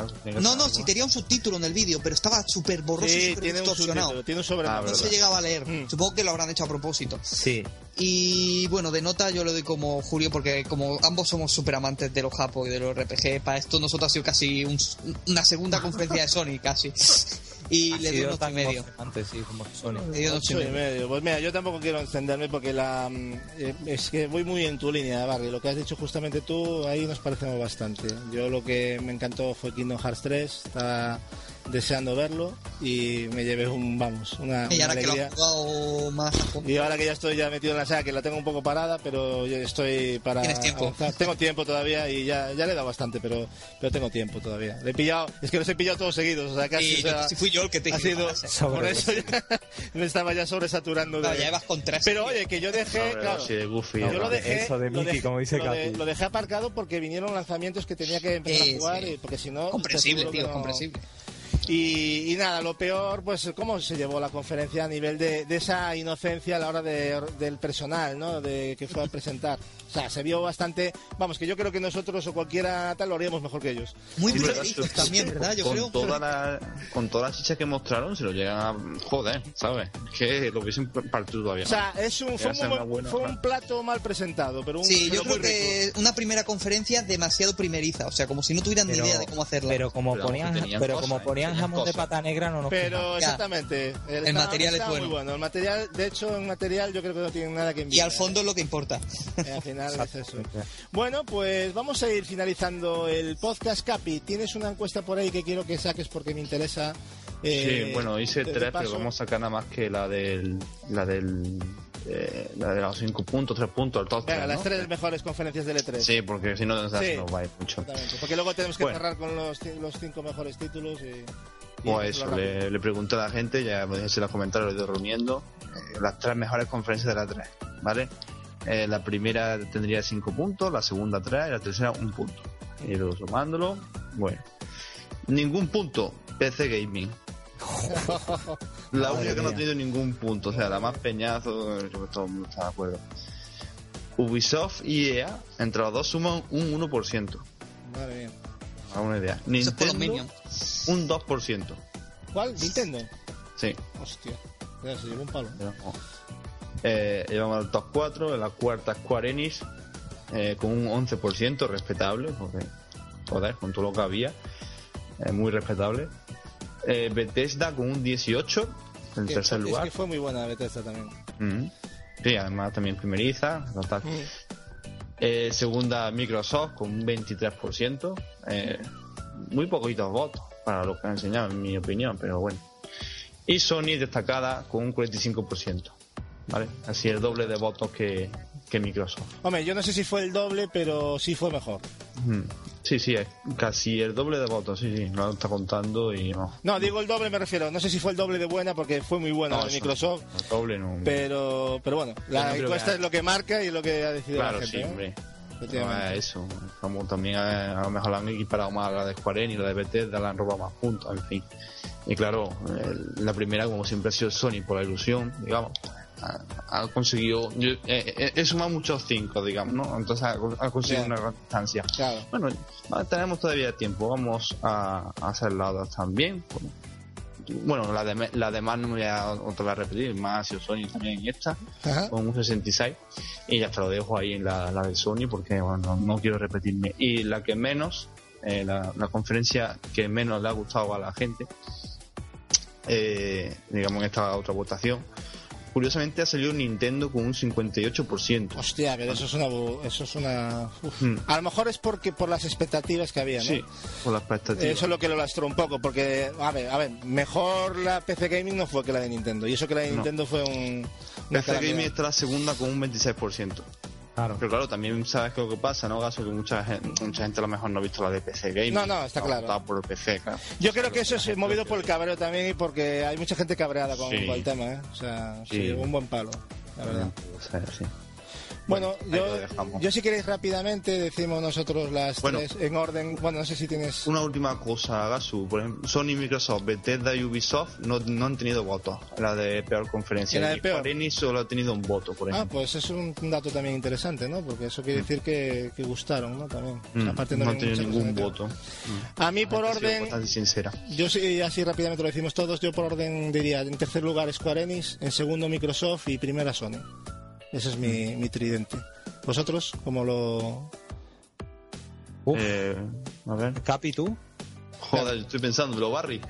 No, no, si tenía un subtítulo en el vídeo, pero estaba súper borroso y Sí, súper tiene distorsionado. tiene un Ah. No se llegaba a leer. Mm. Supongo que lo habrán hecho a propósito. Sí. Y bueno, de nota yo le doy como Julio, porque como ambos somos súper amantes de los Japo y de los RPG, para esto nosotros ha sido casi un- una segunda conferencia de Sony, casi. (laughs) Y Ha le un ocho y medio. emocionante, sí, como Sony. Le un ocho y medio. Pues mira, yo tampoco quiero encenderme porque la mm, eh, es que voy muy en tu línea, Barry. Lo que has dicho justamente tú, ahí nos parecemos bastante. Yo lo que me encantó fue Kingdom Hearts 3, estaba deseando verlo y me llevé un, vamos, una, Y una ahora que lo alegría. han jugado más. Y ahora que ya estoy ya metido en la saga, que la tengo un poco parada, pero yo estoy para Tienes tiempo. avanzar. Tengo tiempo todavía y ya, ya le he dado bastante, pero, pero tengo tiempo todavía. Le he pillado, es que los he pillado todos seguidos, o sea, casi. Y o sea, si fui yo el que te ha dije, sido, "No, ese". (laughs) Sobre por eso ya (laughs) me estaba ya sobresaturando Claro, de... ya con tres. Pero oye, que yo dejé, claro, así de goofy, yo ¿no? lo dejé, Eso de lo Mickey, dejé- como dice lo, de- lo dejé aparcado porque vinieron lanzamientos que tenía que empezar Eh, a jugar, sí. y- porque si no... Comprensible, aseguro que tío, no- comprensible. Y, y nada, lo peor, pues cómo se llevó la conferencia a nivel de, esa inocencia a la hora de- del personal, ¿no? De que fue a presentar. O sea, se vio bastante. Vamos, que yo creo que nosotros o cualquiera tal lo haríamos mejor que ellos. Muy Sí, ¿verdad? primerizos también, ¿verdad? Yo con creo. Toda la, con todas las chichas que mostraron, se lo llegan a. Joder, ¿sabes? Es que lo hubiesen partido todavía. O sea, es un, fue, un, buena fue un plato mal presentado, pero un Sí, yo creo muy rico. que una primera conferencia demasiado primeriza, o sea, como si no tuvieran ni Pero- idea de cómo hacerla. Pero como Pero ponían, pero cosas, como ponían tenían jamón de cosas. pata negra, no nos Pero. Ya. exactamente. El material es está muy bueno. bueno. El material, de hecho, en material yo creo que no tienen nada que y envidiar. al fondo es lo que importa. Eh, al final es eso. Bueno, pues vamos a ir finalizando el podcast. Capi, tienes una encuesta por ahí que quiero que saques porque me interesa. eh, sí, bueno, hice tres, pero vamos a sacar nada más que la del. La del. eh, la de los cinco puntos, tres puntos, el top Venga, tres, las ¿no? tres mejores conferencias del E3. Sí, porque si no, se Sí. nos va a ir mucho. Porque luego tenemos que Bueno. cerrar con los, los cinco mejores títulos. Y, y Pues eso, le, le pregunté a la gente, ya en los comentarios, lo he ido reuniendo, eh, las tres mejores conferencias de la 3, ¿vale? Eh, la primera tendría 5 puntos, la segunda 3 y la tercera un punto. Y luego sumándolo, bueno. Ningún punto, PC Gaming. La Madre única que no ha tenido ningún punto, o sea, la más peñazo, yo creo que todo el mundo está de acuerdo. Ubisoft y EA, entre los dos suman un 1%. Madre mía. A una idea. Nintendo, un 2%. ¿Cuál? Nintendo. Sí. Hostia. Ya se llevó un palo. Eh, llevamos al top 4, en la cuarta Square Enix, eh, con un 11%, respetable, porque, joder, con todo lo que había, eh, muy respetable. Eh, Bethesda con un 18, en Que- tercer es lugar. que fue muy buena Bethesda también. Mm. Sí, además también primeriza, total. Eh, segunda Microsoft con un 23%, eh, muy poquitos votos para lo que ha enseñado, en mi opinión, pero bueno. Y Sony destacada con un 45%, ¿vale? Así el doble de votos que, que Microsoft. Hombre, yo no sé si fue el doble, pero sí fue mejor. Mm. Sí, sí, es casi el doble de votos, sí, sí, lo está contando y no. No, digo el doble, me refiero. No sé si fue el doble de buena porque fue muy buena No, de Microsoft. no, el doble no. Pero, pero bueno, la no encuesta que- es lo que marca y lo que ha decidido Claro, la sí. ¿no? hombre. No es eso. Como también a, a lo mejor la han equiparado más a la de Square y la de Bethesda, la han robado más puntos, en fin. Y claro, la primera, como siempre ha sido Sony por la ilusión, digamos, ha, ha conseguido. Yo, eh, eh, he sumado muchos 5, digamos, ¿no? Entonces ha, ha conseguido una gran distancia. Claro. Bueno, tenemos todavía tiempo. Vamos a, a hacer las otras también. Bueno, la, de, la demás no me voy a otra vez a repetir. Más y Sony también esta, Ajá. con un 66. Y ya te lo dejo ahí en la, la de Sony porque bueno, no, no quiero repetirme. Y la que menos, eh, la, la conferencia que menos le ha gustado a la gente, eh, digamos en esta otra votación, curiosamente ha salido Nintendo con un 58%. Hostia, pero eso es una. Eso es una. Hmm. A lo mejor es porque por las expectativas que había, ¿no? Sí, por las expectativas. Eso es lo que lo lastró un poco, porque, a ver, a ver, mejor la PC Gaming no fue que la de Nintendo. Y eso que la de No. Nintendo fue un. PC. Gaming está la segunda con un 26%. Claro. Pero claro, también sabes que lo que pasa, ¿no, Gaso? Que mucha gente, mucha gente a lo mejor no ha visto la de PC Gaming. No, no, está claro. votado por el PC, claro. Yo creo que eso es movido por el cabreo también y porque hay mucha gente cabreada con, Sí. con el tema, ¿eh? O sea, sí, Sí. un buen palo, la verdad. Sí. Bueno, yo, yo si queréis rápidamente decimos nosotros las Bueno. tres en orden. Bueno, no sé si tienes... Una última cosa, Gasu. Por ejemplo, Sony, Microsoft, Bethesda y Ubisoft no, no han tenido votos. La de peor conferencia. ¿En la de peor? Enix solo ha tenido un voto, por Ah, ejemplo. pues es un dato también interesante, ¿no? Porque eso quiere decir que, que gustaron, ¿no? También. Mm, Aparte no no han tenido ningún voto. Mm. A mí por orden, Bastante sincera. yo sí, así rápidamente lo decimos todos, yo por orden diría, en tercer lugar Square Enix, en segundo Microsoft y primera Sony. Ese es mi, mi tridente. ¿Vosotros cómo lo...? Uf. Eh, a ver. Capi, ¿tú? Joder, estoy pensando, lo Barry.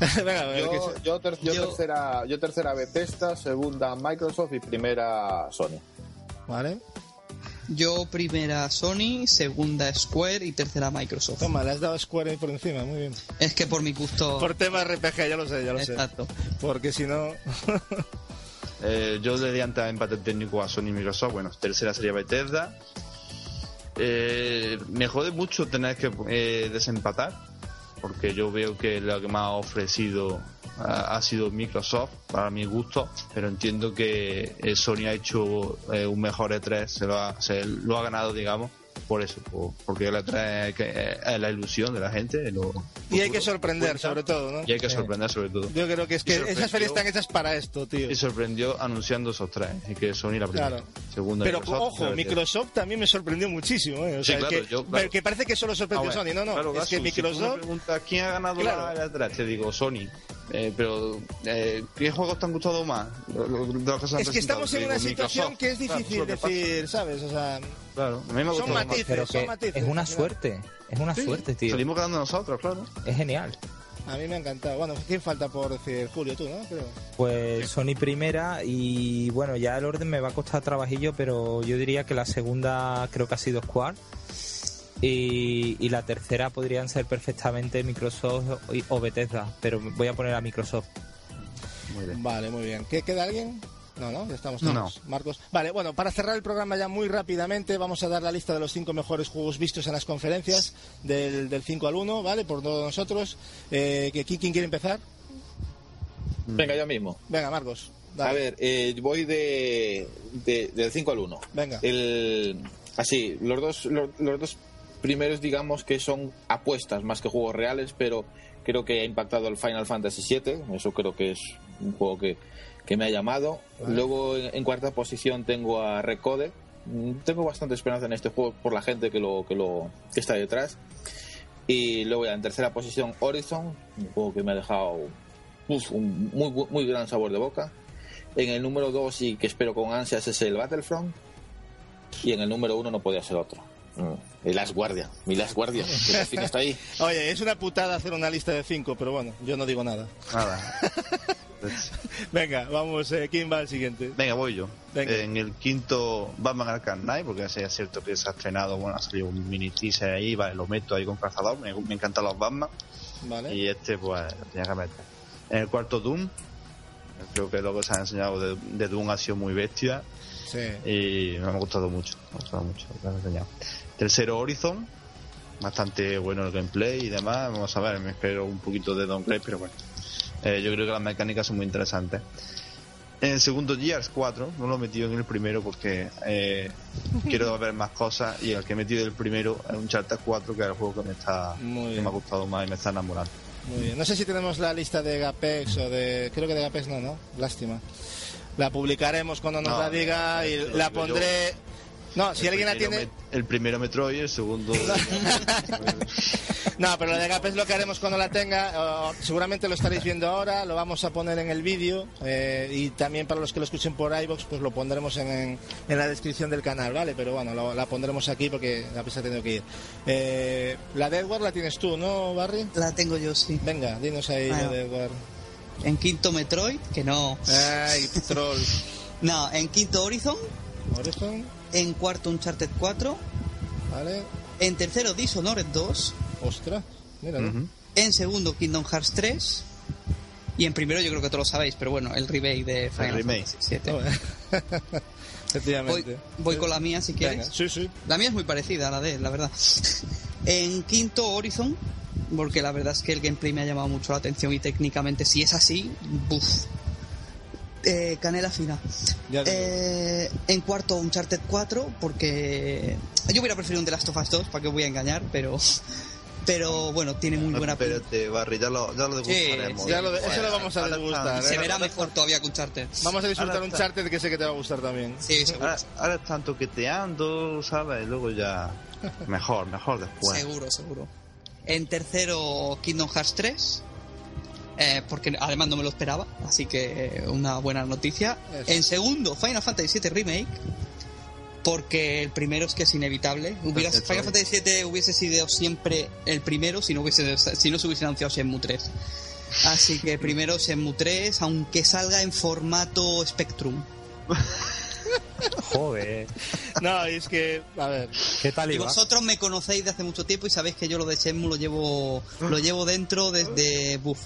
(laughs) Venga, a ver, Yo, que- yo, ter- yo Yo- tercera, yo tercera Bethesda, segunda Microsoft y primera Sony. Vale. Yo primera Sony, segunda Square y tercera Microsoft. Toma, le has dado Square ahí por encima, muy bien. Es que por mi gusto... Por tema RPG, ya lo sé, ya lo sé. Exacto. Porque si no... (laughs) Eh, yo le di antes empate técnico a Sony y Microsoft. Bueno, tercera sería Bethesda. Eh, me jode mucho tener que eh, desempatar, porque yo veo que lo que más ha ofrecido ha, ha sido Microsoft, para mi gusto, pero entiendo que eh, Sony ha hecho un mejor E3, se lo ha, se lo ha ganado, digamos, por eso, por- porque E3 es, que es la ilusión de la gente. lo- Y hay que sorprender, cuenta, sobre todo, ¿no? Y hay que sorprender sobre todo. Yo creo que es que esas ferias están hechas para esto, tío. Y sorprendió anunciando esos tres. Y que Sony la primera. Claro. Segunda Pero Microsoft, ojo, Microsoft también me sorprendió muchísimo, ¿eh? O Sí, sea, claro, que, yo, claro. que parece que solo sorprendió Ah, bueno, Sony. No, no, es Gasu, que si tú me Microsoft... preguntas quién ha ganado Claro. la E3, te digo Sony. Eh, pero, eh, ¿qué juegos te han gustado más? Los que Es que estamos en una digo, situación Microsoft. que es difícil decir, ¿sabes? O sea. Claro, a mí me ha Son matices. Pero son matices, es una suerte. Es una Sí. suerte, tío. Salimos ganando nosotros, claro. Es genial. a mí me ha encantado. Bueno, ¿quién falta por decir? Julio, tú, ¿no? Creo. Pues Sony primera y bueno, ya el orden me va a costar trabajillo, pero yo diría que la segunda creo que ha sido Square y, y la tercera podrían ser perfectamente Microsoft o Bethesda, pero voy a poner a Microsoft. Muy bien. Vale, muy bien. ¿Qué queda alguien? No, no, ya estamos No. todos. Marcos. Vale, bueno, para cerrar el programa ya muy rápidamente, vamos a dar la lista de los cinco mejores juegos vistos en las conferencias del, del 5 al 1, ¿vale? Por todos nosotros. Eh, ¿que- ¿quién, quién quiere empezar? Venga, yo mismo. Venga, Marcos. A dale. ver, eh, voy de, de- del 5 al 1. Venga. El, así, los dos, los, los dos primeros, digamos que son apuestas más que juegos reales, pero creo que ha impactado el Final Fantasy VII. Eso creo que es un juego que, que me ha llamado. Luego, en, en cuarta posición, tengo a Recode. Mm, Tengo bastante esperanza en este juego por la gente que lo que lo que está detrás. Y luego ya en tercera posición Horizon, un juego que me ha dejado uf, un muy, muy gran sabor de boca. En el número 2 y que espero con ansias es el Battlefront. Y en el número 1 no podía ser otro. Mm, El Last Guardian, mi Last Guardian, que está ahí. (laughs) Oye, es una putada hacer una lista de cinco, pero bueno, yo no digo nada. Nada. (laughs) (laughs) Venga, vamos, eh, ¿quién va al siguiente? Venga, voy yo. Venga. En el quinto Batman Arkham Knight, porque ya es cierto que se ha estrenado, bueno, ha salido un mini teaser ahí, vale, lo meto ahí con cazador, me, me encantan los Batman. Vale. Y este, pues, lo tenía que meter. En el cuarto Doom, creo que lo que se ha enseñado de, de Doom ha sido muy bestia Sí. y me ha gustado mucho, me ha gustado mucho lo que han enseñado. Tercero Horizon, bastante bueno el gameplay y demás, vamos a ver, me espero un poquito de downgrade, pero bueno. Eh, yo creo que las mecánicas son muy interesantes. En el segundo Gears 4, no lo he metido en el primero porque eh, quiero (laughs) ver más cosas y el que he metido el primero es un Charter 4 que es el juego que me está Muy que me ha gustado más y me está enamorando. Muy bien. No sé si tenemos la lista de Gapex o de. Creo que de Gapex no, ¿no? Lástima. La publicaremos cuando nos No, la diga y la yo. No, si El alguien la tiene. El primero Metroid, el segundo. (laughs) No, pero lo de Gap es lo que haremos cuando la tenga. eh, seguramente lo estaréis viendo ahora, lo vamos a poner en el vídeo eh, y también para los que lo escuchen por iBox, pues lo pondremos en, en- en la descripción del canal, ¿vale? Pero bueno, lo- la pondremos aquí porque la pista ha tenido que ir. Eh, la de Edward la tienes tú, ¿no, Barry? La tengo yo, sí. Venga, dinos ahí Bueno. la de Edward. En quinto Metroid, que no. Ay, troll. (laughs) No, en quinto Horizon. Horizon, En cuarto Uncharted 4. ¿vale? En tercero Dishonored 2. Ostras, mira. En segundo Kingdom Hearts 3. Y en primero yo creo que todos lo sabéis, pero bueno, el remake de Final remake. Fantasy VII. Oh, (laughs) Voy, Efectivamente. voy con la mía si Venga, quieres. sí, sí. La mía es muy parecida a la de él, la verdad. (laughs) En quinto Horizon, porque la verdad es que el gameplay me ha llamado mucho la atención y técnicamente si es así, buf. Eh, canela fina. Eh, en cuarto Uncharted 4, porque yo hubiera preferido un The Last of Us 2, para que os voy a engañar, pero pero bueno, tiene muy buena pinta. Espérate, Barry, ya lo, ya lo degustaremos. ya lo eso lo vamos a degustar, está- Se ¿eh? verá mejor todavía que Uncharted. Vamos a disfrutar un está. charter que sé que te va a gustar también. Sí, seguro, Ahora, ahora están toqueteando, ¿sabes? Y luego ya. (laughs) Mejor, mejor después. seguro, seguro. En tercero Kingdom Hearts 3. Eh, porque además no me lo esperaba, así que eh, una buena noticia. En segundo, Final Fantasy VII Remake, porque el primero es que es inevitable. Hubiera. Final Fantasy VII hubiese sido siempre el primero si no, hubiese, si no se hubiese anunciado Shenmue 3. Así que primero Shenmue 3, aunque salga en formato Spectrum. (laughs) Joder. No, y es que, a ver, ¿Qué tal Y iba? vosotros me conocéis de hace mucho tiempo y sabéis que yo lo de Shenmue lo llevo, lo llevo dentro desde... Buf.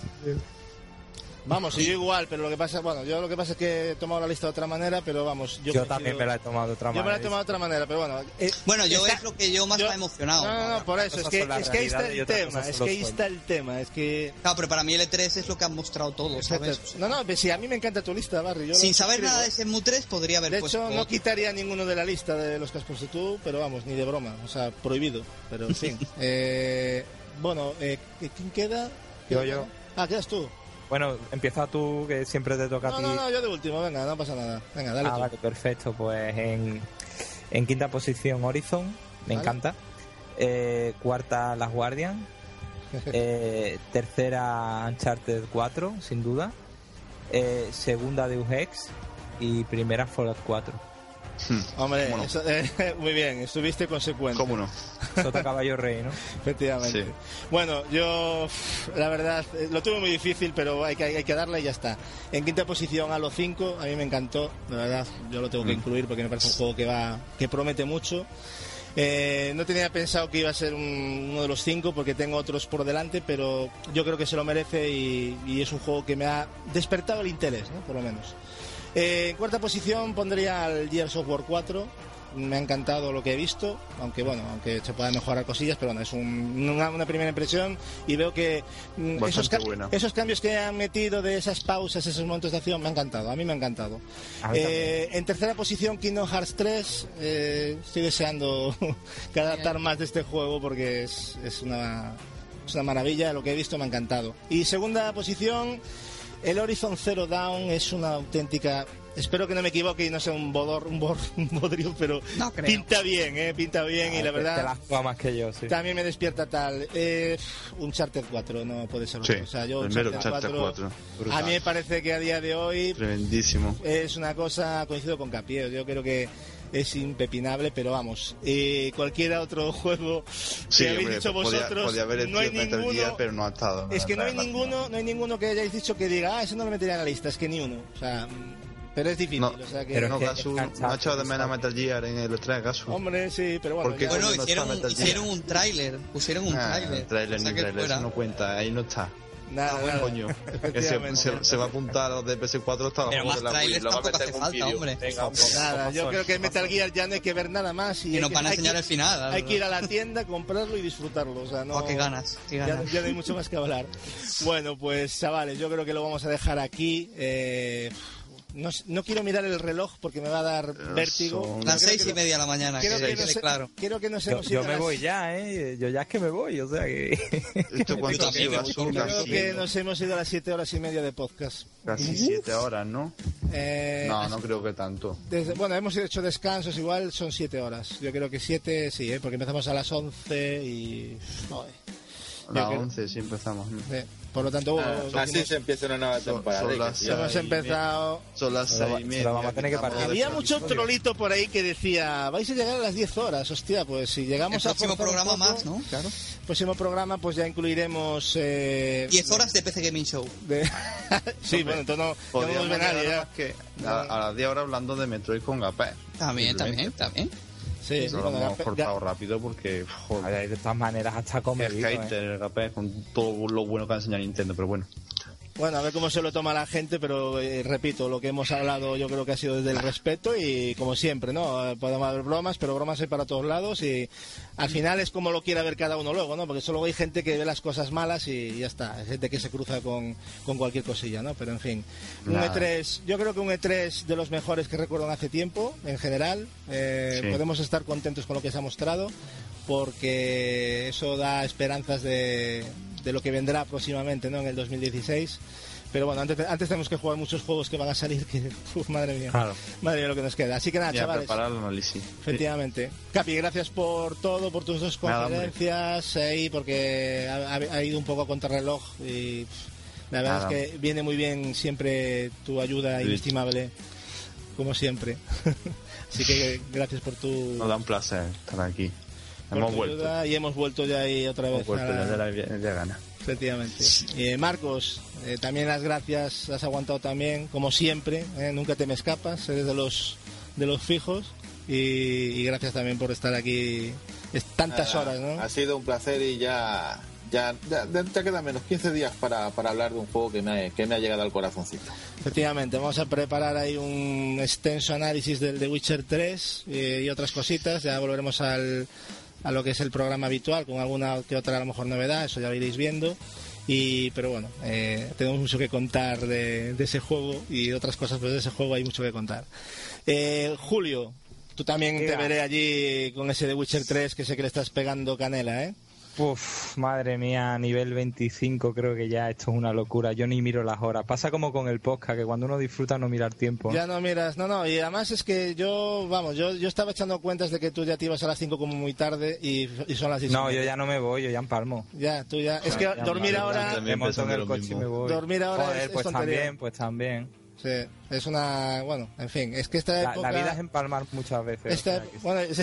Vamos, y yo igual, pero lo que pasa, bueno, yo lo que pasa es que he tomado la lista de otra manera, pero vamos, yo, también me la he tomado de otra Yo me la he manera. tomado de otra manera, pero bueno. eh, Bueno, yo está- es lo que yo más yo- me ha emocionado. No, no, no, por eso, es que, es que ahí está el tema, es que ahí está el tema, es que... Claro, pero para mí el E3 es lo que han mostrado todos, ¿sabes? No, no, pues sí, a mí me encanta tu lista, Barry. yo Sin saber nada de Shenmue 3 podría haber De puesto hecho, no otro. quitaría ninguno de la lista de los que has puesto tú, pero vamos, ni de broma, o sea, prohibido, pero en fin. (laughs) Eh, bueno, eh, ¿quién queda? Yo, ¿Quién yo. Ah, quedas tú. Bueno, empieza tú, que siempre te toca No, a ti. no, no, yo de último, venga, no pasa nada. Venga, dale Ah, tú. vale, perfecto. Pues en, en quinta posición Horizon, me Vale. encanta. Eh, cuarta Las Guardian. (laughs) Eh, tercera Uncharted 4, sin duda. Eh, segunda Deus Ex. Y primera Fallout 4. Hombre, eso- eh, (laughs) muy bien, estuviste consecuente. ¿Cómo no? (laughs) Sota Caballo Rey, ¿no? Efectivamente. Sí. Bueno, yo, la verdad, eh, lo tuve muy difícil, pero hay que, hay que darle y ya está. En quinta posición, Halo 5, a mí me encantó, la verdad, yo lo tengo que Mm. incluir porque me parece un juego que va que promete mucho. Eh, no tenía pensado que iba a ser un- uno de los cinco porque tengo otros por delante, pero yo creo que se lo merece y, y es un juego que me ha despertado el interés, ¿no? por lo menos. Eh, en cuarta posición pondría al Gears of War 4. Me ha encantado lo que he visto, aunque bueno, aunque se puedan mejorar cosillas, pero bueno, es un- una, una primera impresión y veo que mm, esos, cambios que han metido de esas pausas, esos momentos de acción, me ha encantado, a mí me ha encantado. Eh, en tercera posición, Kingdom Hearts 3, eh, estoy deseando (laughs) que adaptar más de este juego porque es, es una, es una maravilla, lo que he visto me ha encantado. Y segunda posición, el Horizon Zero Dawn es una auténtica. Espero que no me equivoque y no sea un bodor, un, bor, (laughs) un bodrio, pero No creo. pinta bien, eh, pinta bien y la Te- Te verdad la más que yo, sí. también me despierta tal. Eh, un Charter 4, no puede ser Sí, otro. O sea, yo primero Uncharted Uncharted 4. A mí me parece que a día de hoy Tremendísimo. es una cosa, coincido con Capiel, yo creo que es impepinable, pero vamos, eh, cualquier otro (laughs) juego Sí, que habéis hombre, dicho podía, vosotros, podía haber no hay ninguno, Gear, pero no ha estado. es que no hay ninguno, no hay ninguno que hayáis dicho que diga, ah, eso no lo metería en la lista, es que ni uno, o sea, mm, pero es difícil, No, o sea que, pero No, Gasu, no ha echado de menos. Metal Gear en el 3, Gasu. hombre, sí, pero bueno, ¿Por qué? ya- Bueno, hicieron, un tráiler, pusieron un Ah, tráiler. O sea fuera. eso no cuenta, ahí no está. Nada, nada. Coño, que se, Efectivamente. se- se va a apuntar a los de PS4 hasta más de la Wii, lo va a meter en falta, hombre. Venga, Nada, yo creo que como Metal. Gear ya no hay que ver nada más y Que nos van a enseñar que- el final. la Hay que ir a la tienda, comprarlo y disfrutarlo. O sea, no, Oh, qué ganas, qué Ya, ganas. ya no hay mucho más que hablar. Bueno, pues chavales, yo creo que lo vamos a dejar aquí. Eh, no, s- no quiero mirar el reloj porque me va a dar vértigo. son- Las seis y media de la mañana, que que, claro. creo que nos Yo, hemos yo me las- voy ya, ¿eh? Yo ya es que me voy, o sea que... (laughs) ¿Esto (laughs) cuánto lleva? Creo casi, que nos hemos ido a las siete horas y media de podcast. casi siete horas, ¿no? Eh, No, no creo que tanto. desde- bueno, hemos hecho descansos, igual son siete horas. Yo creo que siete, sí, ¿eh? porque empezamos a las once y... joder. A creo- 11 sí empezamos. ¿no? Sí. Por lo tanto, Ah, hemos- así se empieza una nueva temporada. son ¿eh? las hemos empezado... Son las seis y media. vamos a tener que partir. Había mucho trolito por ahí que decía, vais a llegar a las 10 horas, hostia, pues si El llegamos a próximo programa poco, más, ¿no? Claro. próximo programa pues ya incluiremos... Eh, 10 horas de PC Gaming Show. de- (laughs) sí, bueno, entonces no, no ve nadie ya. que a, a las 10 horas hablando de Metroid con Gapé. También, también, también. Sí, sí, Eso lo hemos cortado rápido porque joder, de todas maneras, hasta es comedido, ¿eh? hater Gapé con todo lo bueno que ha enseñado Nintendo, pero bueno. Bueno, a ver cómo se lo toma la gente, pero eh, repito, lo que hemos hablado yo creo que ha sido desde el respeto y como siempre, ¿no? Eh, Podemos haber bromas, pero bromas hay para todos lados y al final es como lo quiera ver cada uno luego, ¿no? Porque solo hay gente que ve las cosas malas y ya está, hay gente que se cruza con, con cualquier cosilla, ¿no? Pero en fin, un Nada. E3, yo creo que un E3 de los mejores que recuerdo en hace tiempo, en general, Eh, Sí. podemos estar contentos con lo que se ha mostrado porque eso da esperanzas de, de lo que vendrá próximamente, ¿no? En el 2016. Pero bueno, antes, antes tenemos que jugar muchos juegos que van a salir que, (laughs) uf, madre mía, Claro. madre mía lo que nos queda. Así que nada, Ya chavales, análisis. efectivamente. Capi, gracias por todo, por tus dos conferencias ahí, porque ha, ha- ha ido un poco a contrarreloj y pff, la verdad Nada. es que viene muy bien siempre tu ayuda Sí. inestimable, como siempre. (laughs) Así que (laughs) gracias por tu, Nos da un placer estar aquí. Hemos vuelto. y hemos vuelto ya ahí otra vez. Hemos vuelto, a la- ya de la, de la gana. Efectivamente. Eh, Marcos, eh, también las gracias, has aguantado también, como siempre, eh, nunca te me escapas, eres de los, de los fijos y, y gracias también por estar aquí es- tantas Nada, horas, ¿no? Ha sido un placer y ya ya, ya, ya quedan menos 15 días para, para hablar de un juego que me, ha- que me ha llegado al corazoncito. Efectivamente, vamos a preparar ahí un extenso análisis del The Witcher 3 eh, y otras cositas, ya volveremos al, a lo que es el programa habitual con alguna que otra a lo mejor novedad, eso ya lo iréis viendo. Y, pero bueno, eh, tenemos mucho que contar de, de ese juego y otras cosas, pues de ese juego hay mucho que contar. Eh, Julio, tú también te veré allí con ese The Witcher 3 que sé que le estás pegando canela, ¿eh? Uf, madre mía, nivel 25 creo que ya esto es una locura. Yo ni miro las horas. Pasa como con el podcast, que cuando uno disfruta no mira el tiempo. Ya no miras, no, no, y además es que yo, vamos, yo, yo estaba echando cuentas de que tú ya te ibas a las 5 como muy tarde y, y son las 6. No, yo ya no me voy, yo ya empalmo. Ya, tú ya. Es que Ya, dormir madre, ahora. Me monto en el coche y me voy. Dormir ahora Joder, es- es pues tontería. también, pues también. Sí, es una. Bueno, en fin, es que esta La, época. la vida es empalmar muchas veces. o esta- sea que sí. bueno, sí.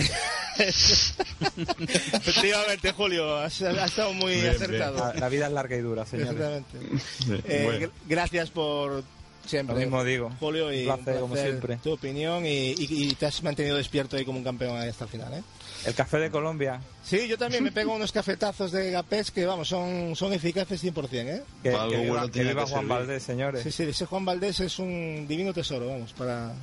(laughs) Efectivamente, Julio, has, has estado muy Bien, acertado. la, la vida es larga y dura. Exactamente. Eh, Bueno. gr- Gracias por siempre. Lo mismo digo. Julio, y Un placer, como siempre. tu opinión y, y- y te has mantenido despierto ahí como un campeón ahí hasta el final, ¿eh? El café de Colombia, Sí, yo también me pego unos cafetazos de Gapés que, vamos, son, son eficaces 100%, ¿eh? que, Algo que viva, bueno que viva que Juan servir. Valdés, señores. Sí, sí, ese Juan Valdés es un divino tesoro, vamos, para,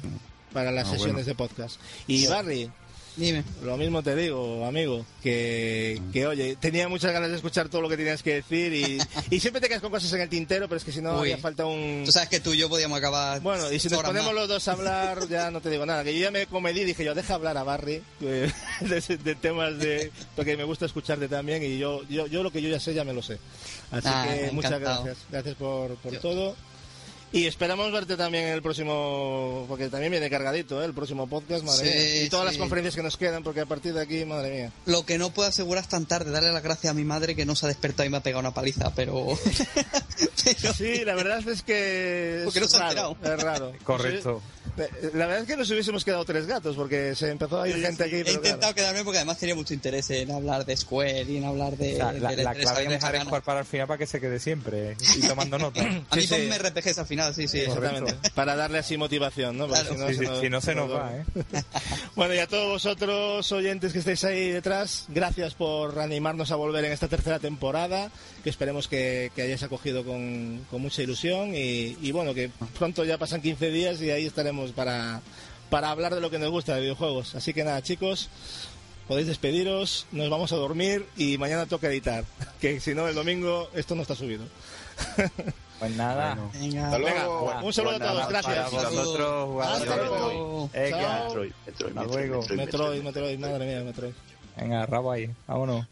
para las Ah, sesiones bueno. de podcast. Y Barry, Dime. lo mismo te digo, amigo, que, que oye, tenía muchas ganas de escuchar todo lo que tenías que decir y, (laughs) y siempre te quedas con cosas en el tintero, pero es que si no, Uy. haría falta un... Tú sabes que tú y yo podíamos acabar. Bueno, y si nos ponemos más. los dos a hablar, ya no te digo nada. Que yo ya me comedí dije yo, deja hablar a Barry eh, (laughs) de, de temas de... Porque me gusta escucharte también y yo, yo, yo lo que yo ya sé ya me lo sé. Así Ah, que muchas encantado. gracias. Gracias por, por Yo- todo. Y esperamos verte también en el próximo, porque también viene cargadito, ¿eh? el próximo podcast, madre Sí, mía. Y todas las conferencias que nos quedan, porque a partir de aquí, madre mía. Lo que no puedo asegurar es tan tarde. Darle las gracias a mi madre que no se ha despertado y me ha pegado una paliza, pero. (laughs) (laughs) pero- Sí, la verdad es que Porque no se ha enterado. es raro. Correcto. Sí, La verdad es que nos hubiésemos quedado tres gatos, porque se empezó a ir gente aquí. He intentado claro. quedarme porque además tenía mucho interés en hablar de Square y en hablar de. O sea, la, del la E3, clave es dejar de jugar para el final para que se quede siempre y tomando (laughs) nota. A mí Sí, sí. ponme RPGs al final, sí, sí. Exactamente. (laughs) Para darle así motivación, ¿no? Claro. Sí, sí, si no se nos va, ¿eh? (laughs) Bueno, y a todos vosotros oyentes que estáis ahí detrás, gracias por animarnos a volver en esta tercera temporada, que esperemos que, que hayáis acogido con, con mucha ilusión y, y bueno, que pronto ya pasan 15 días y ahí estaremos para, para hablar de lo que nos gusta de videojuegos. Así que nada, chicos, podéis despediros, nos vamos a dormir y mañana toca editar. que si no el domingo esto no está subido. (laughs) Pues nada. Venga, Hasta Venga, luego. un saludo a todos, gracias. Para vosotros, jugadores. Hasta luego. Eh. Metroid, Metroid. Metroid, Metroid, Metroid, madre mía, Metroid. Venga, rabo ahí. Vámonos.